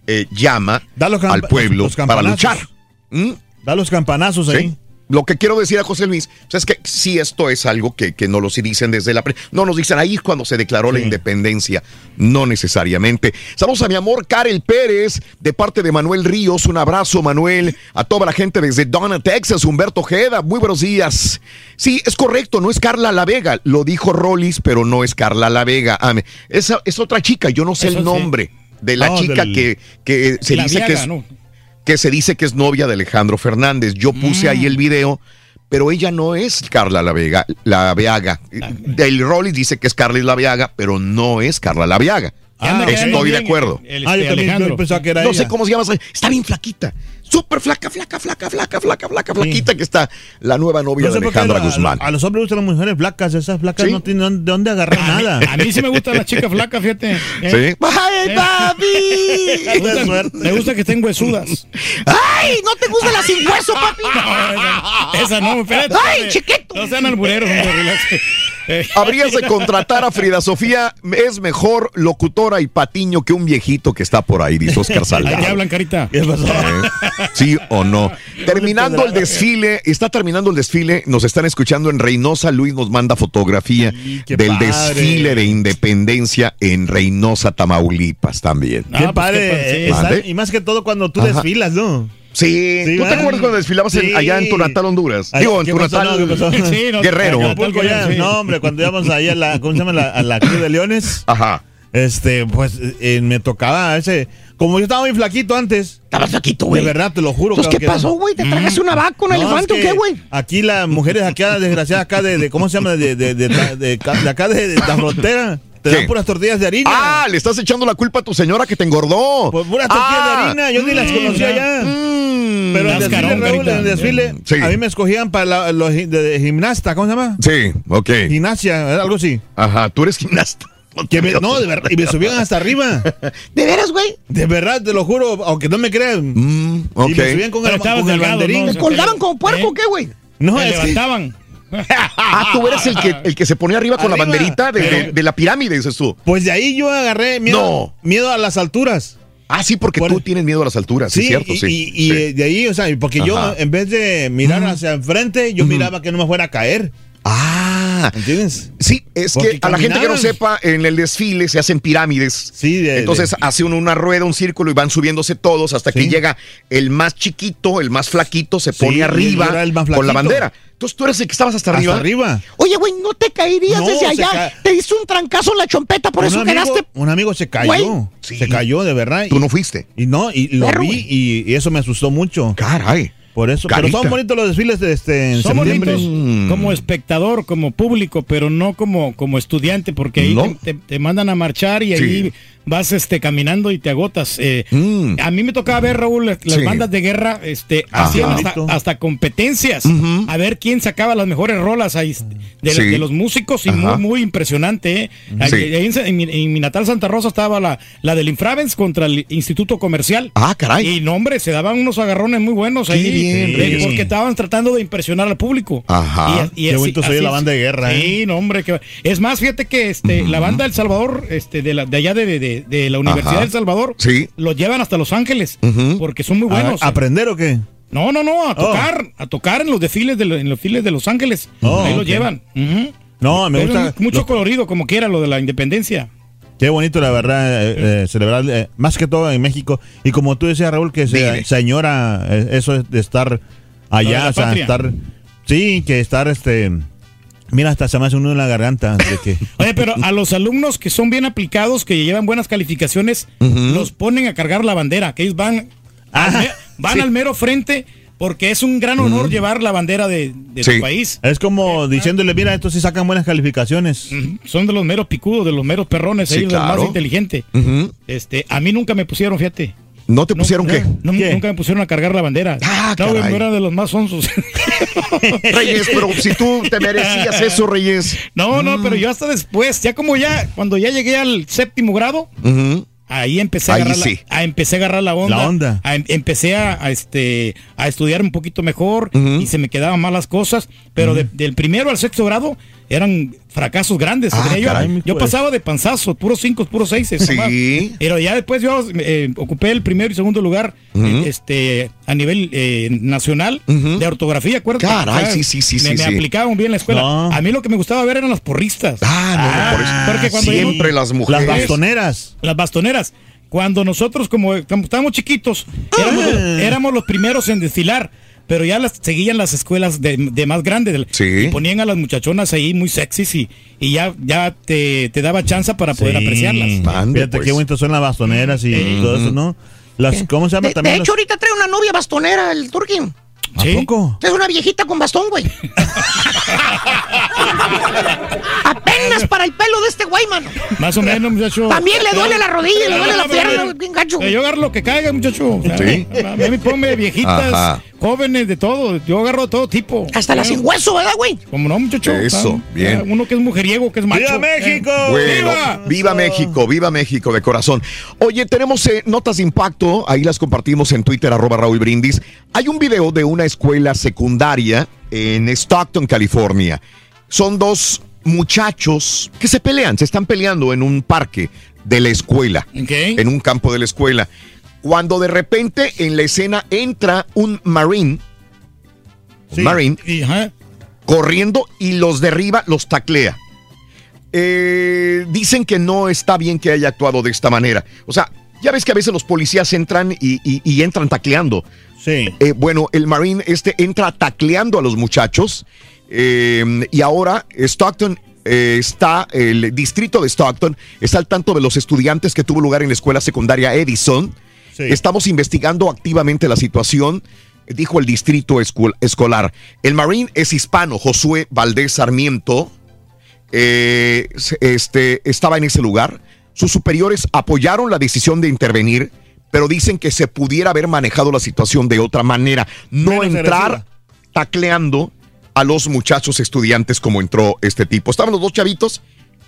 eh, llama al pueblo para luchar. ¿Mm? Da los campanazos ahí. Lo que quiero decir a José Luis o sea, es que si esto es algo que, que no lo sí dicen desde la... pre- No nos dicen ahí es cuando se declaró la independencia, no necesariamente. Saludos a mi amor Karel Pérez, de parte de Manuel Ríos. Un abrazo, Manuel. A toda la gente desde Donna, Texas. Humberto Ojeda, muy buenos días. Sí, es correcto, no es Carla La Vega. Lo dijo Rollis, pero no es Carla La Vega. Ah, esa es otra chica, yo no sé Eso el sí. nombre de la chica del- que, que se La dice que es ¿no? Que se dice que es novia de Alejandro Fernández. Yo puse Mm. ahí el video, pero ella no es Carla La Vega, La Viaga. Del Rollis dice que es Carla La Viaga, pero no es Carla La Viaga. Quedando Estoy de acuerdo. el- el, Alejandro. no sé cómo se llama. Está bien flaquita. Súper flaca, flaca, flaca, flaca, flaca, flaca, flaquita que está la nueva novia No sé de Alejandra a, Guzmán. a- a los hombres gustan las mujeres flacas. Esas flacas Sí. no tienen de dónde agarrar nada. A mí sí me gustan las chicas flacas, fíjate. Sí. ¡Ay, papi! Me gusta, me gusta que estén huesudas. ¡Ay! ¿No te gusta la sin hueso, papi? [LAUGHS] esa, esa no, espérate. ¡Ay, chiquito! No sean albureros, hombre. Eh, [LAUGHS] Habrías de contratar a Frida Sofía. Es mejor locutora y patiño que un viejito que está por ahí, dice Oscar [LAUGHS] Salgado. te hablan, carita. ¿Qué pasó? ¿Eh? ¿Sí o no? [LAUGHS] Terminando el desfile, está terminando el desfile, nos están escuchando en Reynosa, Luis nos manda fotografía qué del padre. desfile de independencia en Reynosa, Tamaulipas también. Qué Ah, pues, padre. qué está- y más que todo cuando tú Ajá. desfilas, ¿no? Sí, Sí, ¿tú te acuerdas cuando desfilabas en- allá en tu natal Honduras? Ay, Digo, en ¿qué tu natal. Sí, no, Guerrero. Sí. No, hombre, cuando íbamos ahí a la, ¿cómo se llama? La- a la Cruz de Leones. Ajá. Este, pues eh, me tocaba ese. Como yo estaba muy flaquito antes. Estabas flaquito, De güey. verdad, te lo juro. Entonces, ¿qué pasó, güey? ¿Te tragaste una vaca, un No, elefante o es que qué, güey? Aquí las mujeres aquí desgraciadas acá de, de- ¿cómo se llama? De, de, de, de- de- de acá de, de la frontera. Te ¿Qué? dan puras tortillas de harina. Ah, le estás echando la culpa a tu señora que te engordó. Pues puras tortillas Ah. de harina. Yo ni las conocía ya. Mm. Pero en el desfile, Cascarón, Raúl, carita. en el desfile, Sí. a mí me escogían para la- los de, de gimnasta, ¿cómo se llama? Sí, ok. Gimnasia, algo así. Ajá, tú eres gimnasta. [LAUGHS] Que me- no, de verdad, y me subían hasta arriba. [LAUGHS] ¿De veras, güey? De verdad, te lo juro, aunque no me crean. Mm, ok. Y me subían con Pero el, con el delgado, banderín. ¿no? ¿Te colgaban como puerco ¿Eh? o qué, güey? No, es que- levantaban. Ah, tú eres el que, el que se ponía arriba con la banderita de, de- la pirámide, dices tú. pues de ahí yo agarré miedo, No. miedo a las alturas. Ah, sí, porque Por- tú tienes miedo a las alturas, sí, Sí, cierto, y, sí. y- y, Sí. de ahí, o sea, porque yo en vez de mirar hacia enfrente, yo miraba que no me fuera a caer. Ah, ¿Entiendes? sí, es Porque que a la gente que no sepa, en el desfile se hacen pirámides. Sí, de- Entonces de- hace uno una rueda, un círculo y van subiéndose todos hasta que llega el más chiquito, el más flaquito, se pone arriba el más con la bandera. Entonces tú eres el que estabas hasta, hasta arriba. arriba. Oye, güey, ¿no te caerías No, desde allá? Te hizo un trancazo en la chompeta, por un eso amigo, quedaste... Un amigo se cayó. Sí. Se cayó, de verdad. Tú no fuiste. y no, y lo vi y, y eso me asustó mucho. Caray. Por eso. Carita. Pero son bonitos los desfiles de este, en Son septiembre. bonitos Mm. como espectador, como público, pero no como, como estudiante, porque ahí No. te, te- te mandan a marchar y ahí. Vas este, caminando y te agotas. Eh, Mm. A mí me tocaba ver, Raúl, las, Sí. bandas de guerra este, hacían hasta, hasta competencias a ver quién sacaba las mejores rolas ahí de, Sí. de los músicos y muy, muy impresionante. ¿eh? Ahí- Sí. ahí en, en mi, en mi natal Santa Rosa estaba la, la del Infravens contra el Instituto Comercial. Ah, caray. Y no, hombre, se daban unos agarrones muy buenos Qué ahí. bien, eh, porque estaban tratando de impresionar al público. Ajá. Y, y Qué bonito soy así- la banda de guerra, ¿eh? Sí, no, hombre. que- es más, fíjate que este, la banda del Salvador, este, de, la, de allá de, de- de la Universidad Ajá. del Salvador, Sí. los llevan hasta Los Ángeles. Porque son muy buenos. ¿A, ¿Aprender o qué? no, no, no, a tocar, a tocar en los desfiles de, en los desfiles de Los Ángeles. Oh, Ahí los ok. llevan. No, me Pero gusta. Mucho lo- colorido, como quiera, lo de la independencia. Qué bonito, la verdad, eh, eh, celebrar, eh, más que todo en México. Y como tú decías, Raúl, que se, señora, eso de estar allá, de o sea, patria. estar. Sí, que estar este. Mira, hasta se me hace uno en la garganta. De que, [LAUGHS] Oye, pero a los alumnos que son bien aplicados, que llevan buenas calificaciones, los ponen a cargar la bandera, que ellos van, al, me- van sí. al mero frente, porque es un gran honor llevar la bandera de, de Sí. tu país. es como diciéndole, mira, estos sí sacan buenas calificaciones. Son de los meros picudos, de los meros perrones, Sí, ellos los claro. más inteligentes. Este, a mí nunca me pusieron, fíjate. ¿No te pusieron No, qué? no, ¿Qué? Nunca me pusieron a cargar la bandera. Ah, no, caray. no era de los más sonsos. [LAUGHS] Reyes, pero si tú te merecías [LAUGHS] eso, Reyes. no, Mm. no, pero yo hasta después, ya como ya, cuando ya llegué al séptimo grado. Ahí empecé a Ahí agarrar, sí. la, a, empecé a agarrar la onda. La onda. a- em- empecé a, a, este, a estudiar un poquito mejor y se me quedaban más las cosas. Pero de- del primero al sexto grado eran fracasos grandes. Ah, yo. caray, mi yo pues. pasaba de panzazo, puros cinco, puros seis. Sí. Pero ya después yo eh, ocupé el primero y segundo lugar eh, este, a nivel eh, nacional de ortografía, acuérdate. Caray, sí, sí, sí, Me, sí, me sí. aplicaban bien en la escuela. No. A mí lo que me gustaba ver eran las porristas. Ah, no, eso. porque cuando Siempre yo- las Las mujeres. bastoneras. las bastoneras. Cuando nosotros, como, como estábamos chiquitos, éramos, Ah. éramos los primeros en desfilar, pero ya las seguían las escuelas de, de más grandes. Sí. Y ponían a las muchachonas ahí muy sexys y, y ya, ya te, te daba chance para poder Sí. apreciarlas. Ande, Fíjate pues. qué bonitas son las bastoneras y todo eso, ¿no? Las, ¿Cómo se llama De, también? de las- hecho, ahorita trae una novia bastonera, el Turquín. ¿A poco? Es una viejita con bastón, güey. [LAUGHS] Apenas para el pelo de este güey, mano. Más o menos, muchacho. También le duele la rodilla, le duele la pierna, bien gacho. Eh, Yo agarro lo que caiga, muchacho. O sea, Sí. A mí ponme viejitas, Ajá. Jóvenes, de todo. Yo agarro de todo tipo. Hasta la sin hueso, ¿verdad, güey? Como no, muchacho. Eso, bien. Uno que es mujeriego, que es macho. ¡Viva México! Bueno, ¡Viva! viva México, viva México de corazón. Oye, tenemos eh, notas de impacto, ahí las compartimos en Twitter, arroba Raúl Brindis. Hay un video de una escuela secundaria en Stockton, California. Son dos muchachos que se pelean, se están peleando en un parque de la escuela, en un campo de la escuela. Cuando de repente en la escena entra un marine, Sí. marine, Y, corriendo y los derriba, los taclea. Eh, dicen que no está bien que haya actuado de esta manera. O sea, ya ves que a veces los policías entran y, y- y entran tacleando. Sí. Eh, bueno, el Marine este entra tacleando a los muchachos eh, y ahora Stockton eh, está, el distrito de Stockton está al tanto de los estudiantes que tuvo lugar en la escuela secundaria Edison. Sí. Estamos investigando activamente la situación, dijo el distrito escol- escolar. El Marine es hispano, Josué Valdés Sarmiento, eh, este, estaba en ese lugar. Sus superiores apoyaron la decisión de intervenir, pero dicen que se pudiera haber manejado la situación de otra manera. No Menos entrar agresiva. tacleando a los muchachos estudiantes como entró este tipo. Estaban los dos chavitos,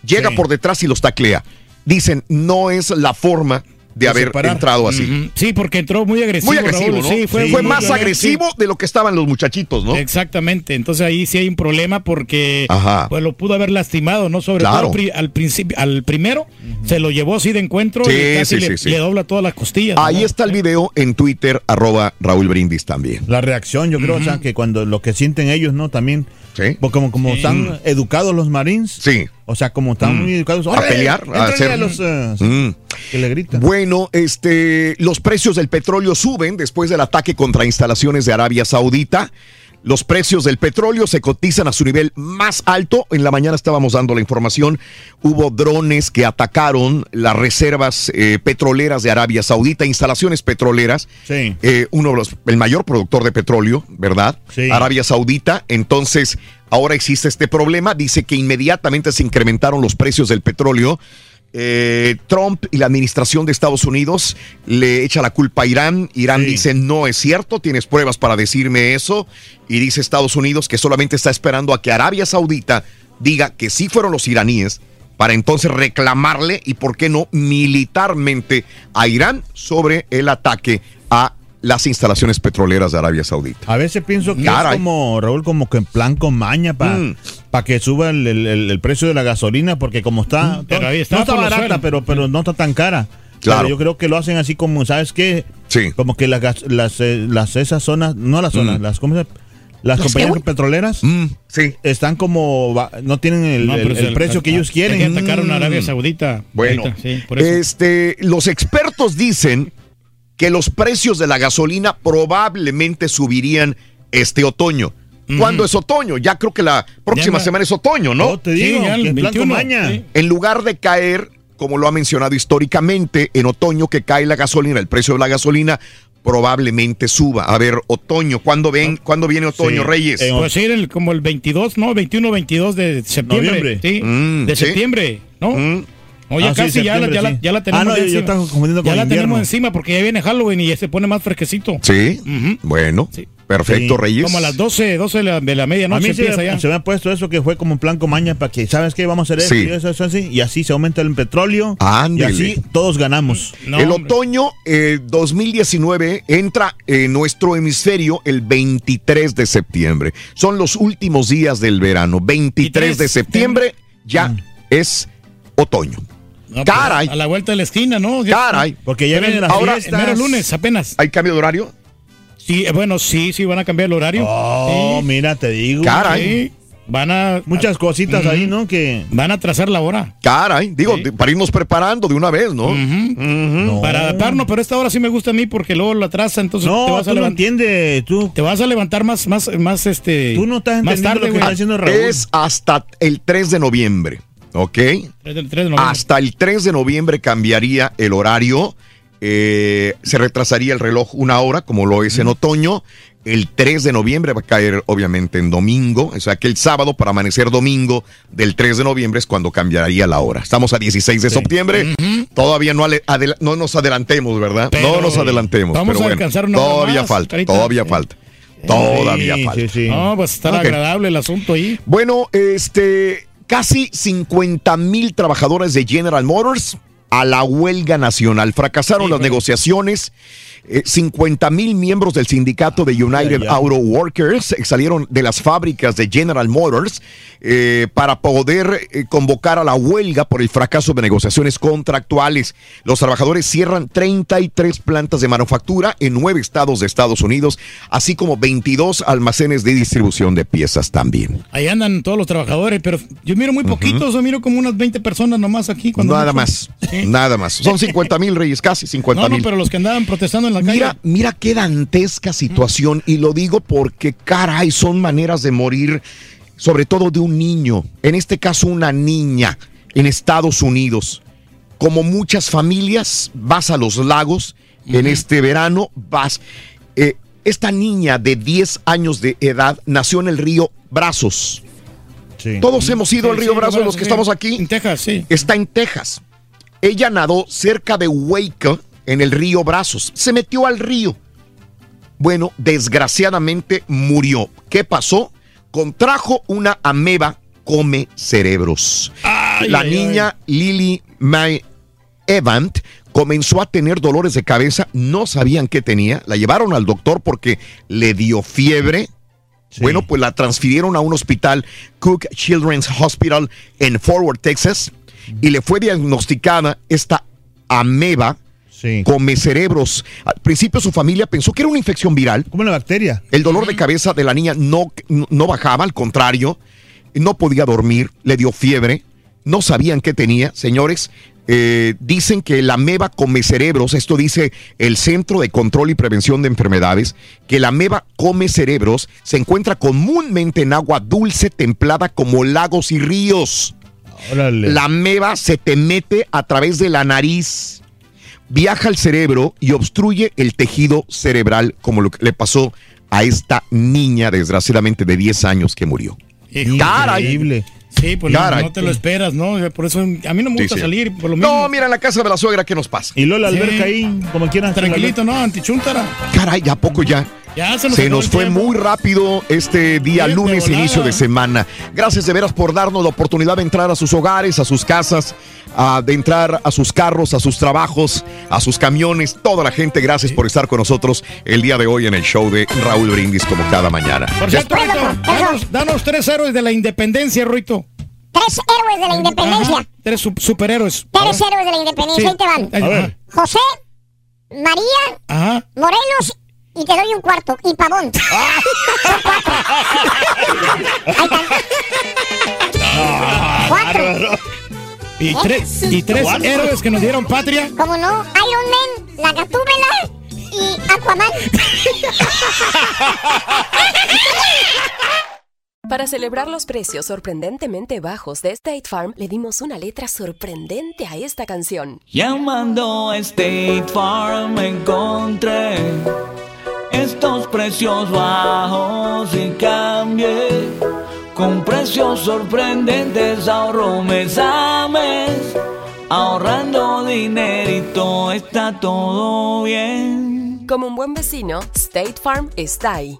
llega Sí. por detrás y los taclea. Dicen, no es la forma de, haber separar. entrado así. Sí, porque entró muy agresivo. Muy agresivo, Raúl. ¿no? Sí, fue, fue muy más agresivo de lo que estaban los muchachitos, ¿no? Exactamente, entonces ahí sí hay un problema porque Ajá. pues lo pudo haber lastimado, ¿no? Sobre Claro. todo al, pri- al principio, al primero se lo llevó así de encuentro Sí, y casi sí, le, sí, sí. le dobla todas las costillas. Ahí ¿no? está el video en Twitter, arroba Raúl Brindis también. La reacción, yo creo, o sea, que cuando lo que sienten ellos, ¿no? También, Sí. porque como, como Sí. están educados los Marines, Sí. o sea, como están Mm. muy educados, A pelear, a hacer- a los, eh, Mm. que le gritan. Bueno, este, los precios del petróleo suben después del ataque contra instalaciones de Arabia Saudita. Los precios del petróleo se cotizan a su nivel más alto. En la mañana estábamos dando la información. Hubo drones que atacaron las reservas eh, petroleras de Arabia Saudita, instalaciones petroleras. Sí. Eh, uno de los, el mayor productor de petróleo, ¿verdad? Sí. Arabia Saudita. Entonces, ahora existe este problema. Dice que inmediatamente se incrementaron los precios del petróleo. Eh, Trump y la administración de Estados Unidos le echa la culpa a Irán. Irán Sí. dice no es cierto, tienes pruebas para decirme eso. Y dice Estados Unidos que solamente está esperando a que Arabia Saudita diga que sí fueron los iraníes para entonces reclamarle y por qué no militarmente a Irán sobre el ataque a las instalaciones petroleras de Arabia Saudita. A veces pienso que Caray. es como, Raúl, como que en plan con maña para Mm. Que suba el, el- el- el precio de la gasolina, porque como está, pero ahí está no está barata, pero, pero no está tan cara. Claro. Pero yo creo que lo hacen así como, ¿sabes qué? Sí. Como que las, gas- las, eh, las esas zonas, no las zonas, Mm. las, ¿cómo se- las ¿Las compañías petroleras Mm, sí. están como, no tienen el, No, el- precio que ellos quieren. Que atacaron a Mm. Arabia Saudita. Bueno, Ahorita, sí, por eso. este, los expertos dicen que los precios de la gasolina probablemente subirían este otoño. ¿Cuándo es otoño? Ya creo que la próxima Ya, semana es otoño, ¿no? No, te digo, Sí, ya el que en plan con 21, maña. sí. En lugar de caer, como lo ha mencionado históricamente, en otoño que cae la gasolina, el precio de la gasolina probablemente suba. A ver, otoño, ¿cuándo, ven, ¿cuándo viene otoño, Sí. Reyes? En- Pues sí, el- como el 22, ¿no? 21, 22 de septiembre. Noviembre. Sí, Mm, de sí. septiembre, ¿no? Mm, ya Ah, sí, casi, ya, la, ya, la, ya la tenemos Ah, no, yo- yo encima. Ya la invierno. tenemos encima porque ya viene Halloween y ya se pone más fresquecito. sí, bueno, Sí. Perfecto, Sí. Reyes. Como a las 12, 12 de la, de la A medianoche mí se, empieza ya. se me ha puesto eso que fue como en plan con maña para que, ¿sabes qué? Vamos a hacer Sí. y eso, eso, así, y así se aumenta el petróleo. Y así todos ganamos. No, el hombre. otoño eh, 2019 entra en nuestro hemisferio el 23 de septiembre. Son los últimos días del verano. 23 de 23 septiembre ya Mm. es otoño. No, pues, Caray. A la vuelta de la esquina, ¿no? Caray. Porque ya vienen las ahora- fiestas. El mero lunes apenas. ¿Hay cambio de horario? Sí, eh, bueno, sí, sí, van a cambiar el horario. Oh, Sí, mira, te digo. Caray. sí. Van a. Muchas cositas ahí, ¿no? Que Van a trazar la hora. Caray, digo, Sí. para irnos preparando de una vez, ¿no? Para adaptarnos, pero esta hora sí me gusta a mí porque luego la traza, entonces no, te vas a tú no entiendes. Tú, Te vas a levantar más, más, más, este. tú no estás más entendiendo tarde, lo que está diciendo Raúl. Es hasta el 3 de noviembre, ¿ok? Tres de- tres de noviembre. Hasta el 3 de noviembre cambiaría el horario. Eh, se retrasaría el reloj una hora, como lo es en otoño. El 3 de noviembre va a caer obviamente en domingo, o sea que el sábado para amanecer domingo del 3 de noviembre es cuando cambiaría la hora. Estamos a 16 de septiembre, todavía no, no nos adelantemos, ¿verdad? Pero, no nos adelantemos. vamos pero a bueno, alcanzar una hora todavía más, falta, Carita. todavía falta. Todavía Sí, falta. No, pues estar Ok. agradable el asunto ahí. Bueno, este, casi 50 mil trabajadores de General Motors a la huelga nacional. Fracasaron las negociaciones. 50 mil miembros del sindicato de United ay. Auto Workers eh, salieron de las fábricas de General Motors eh, para poder eh, convocar a la huelga por el fracaso de negociaciones contractuales. Los trabajadores cierran 33 plantas de manufactura en nueve estados de Estados Unidos, así como 22 almacenes de distribución de piezas también. Ahí andan todos los trabajadores, pero yo miro muy poquitos, yo miro como unas 20 personas nomás aquí. cuando Nada mucho. más, Sí. nada más. Son 50 mil reyes, casi 50 [LAUGHS] No, no, mil. pero los que andaban protestando en la calle. Mira, mira qué dantesca situación y lo digo porque caray, son maneras de morir, sobre todo de un niño, en este caso una niña en Estados Unidos. Como muchas familias, vas a los lagos en este verano, vas. eh, esta niña de 10 años de edad nació en el río Brazos. Todos hemos ido Sí, al río sí, Brazos, los que estamos aquí. En Texas, sí. Está en Texas. Ella nadó cerca de Waco, en el río Brazos. Se metió al río. Bueno, desgraciadamente murió. ¿Qué pasó? Contrajo una ameba come cerebros. La ay, niña Lily Mae Evant comenzó a tener dolores de cabeza, no sabían qué tenía, la llevaron al doctor porque le dio fiebre. Bueno, pues la transfirieron a un hospital, Cook Children's Hospital en Forward, Texas, y le fue diagnosticada esta ameba come cerebros. Al principio su familia pensó que era una infección viral. Como una bacteria. El dolor de cabeza de la niña no, no bajaba, al contrario, no podía dormir, le dio fiebre, no sabían qué tenía, señores. eh, dicen que la ameba come cerebros, esto dice el Centro de Control y Prevención de Enfermedades, que la ameba come cerebros se encuentra comúnmente en agua dulce templada como lagos y ríos. La ameba se te mete a través de la nariz, viaja al cerebro y obstruye el tejido cerebral, como lo que le pasó a esta niña, desgraciadamente de 10 años, que murió. Caray. Increíble. Sí, pues no, Caray. no te lo esperas, ¿no? Por eso a mí no me gusta sí. salir, por lo mismo. No, mira, en la casa de la suegra, ¿qué nos pasa? Y luego la Sí. alberca ahí, como quieran. Tranquilito, ¿no? Antichuntara. Caray, ¿a poco ya? Ya se nos Se fue tiempo. muy rápido este día lunes, inicio de semana. Gracias de veras por darnos la oportunidad de entrar a sus hogares, a sus casas, a- de entrar a sus carros, a sus trabajos, a sus camiones. Toda la gente, gracias por estar con nosotros el día de hoy en el show de Raúl Brindis, como cada mañana. Por cierto, Ruito, danos, danos tres héroes de la independencia, Ruito. Tres héroes de la independencia. Ajá, tres su- superhéroes. Tres héroes de la independencia. Sí. Ahí te van. Ahí- A ver. José, María, Ajá. Morelos y te doy un cuarto. Y Pavón. [LAUGHS] Ahí están. Cuatro. Y tres, y tres héroes que nos dieron patria. ¿Cómo no? Iron Man, la Gatúbela y Aquaman. Para celebrar los precios sorprendentemente bajos de State Farm, le dimos una letra sorprendente a esta canción. Llamando a State Farm encontré estos precios bajos y cambié. Con precios sorprendentes ahorro mes a mes. Ahorrando dinerito está todo bien. Como un buen vecino, State Farm está ahí.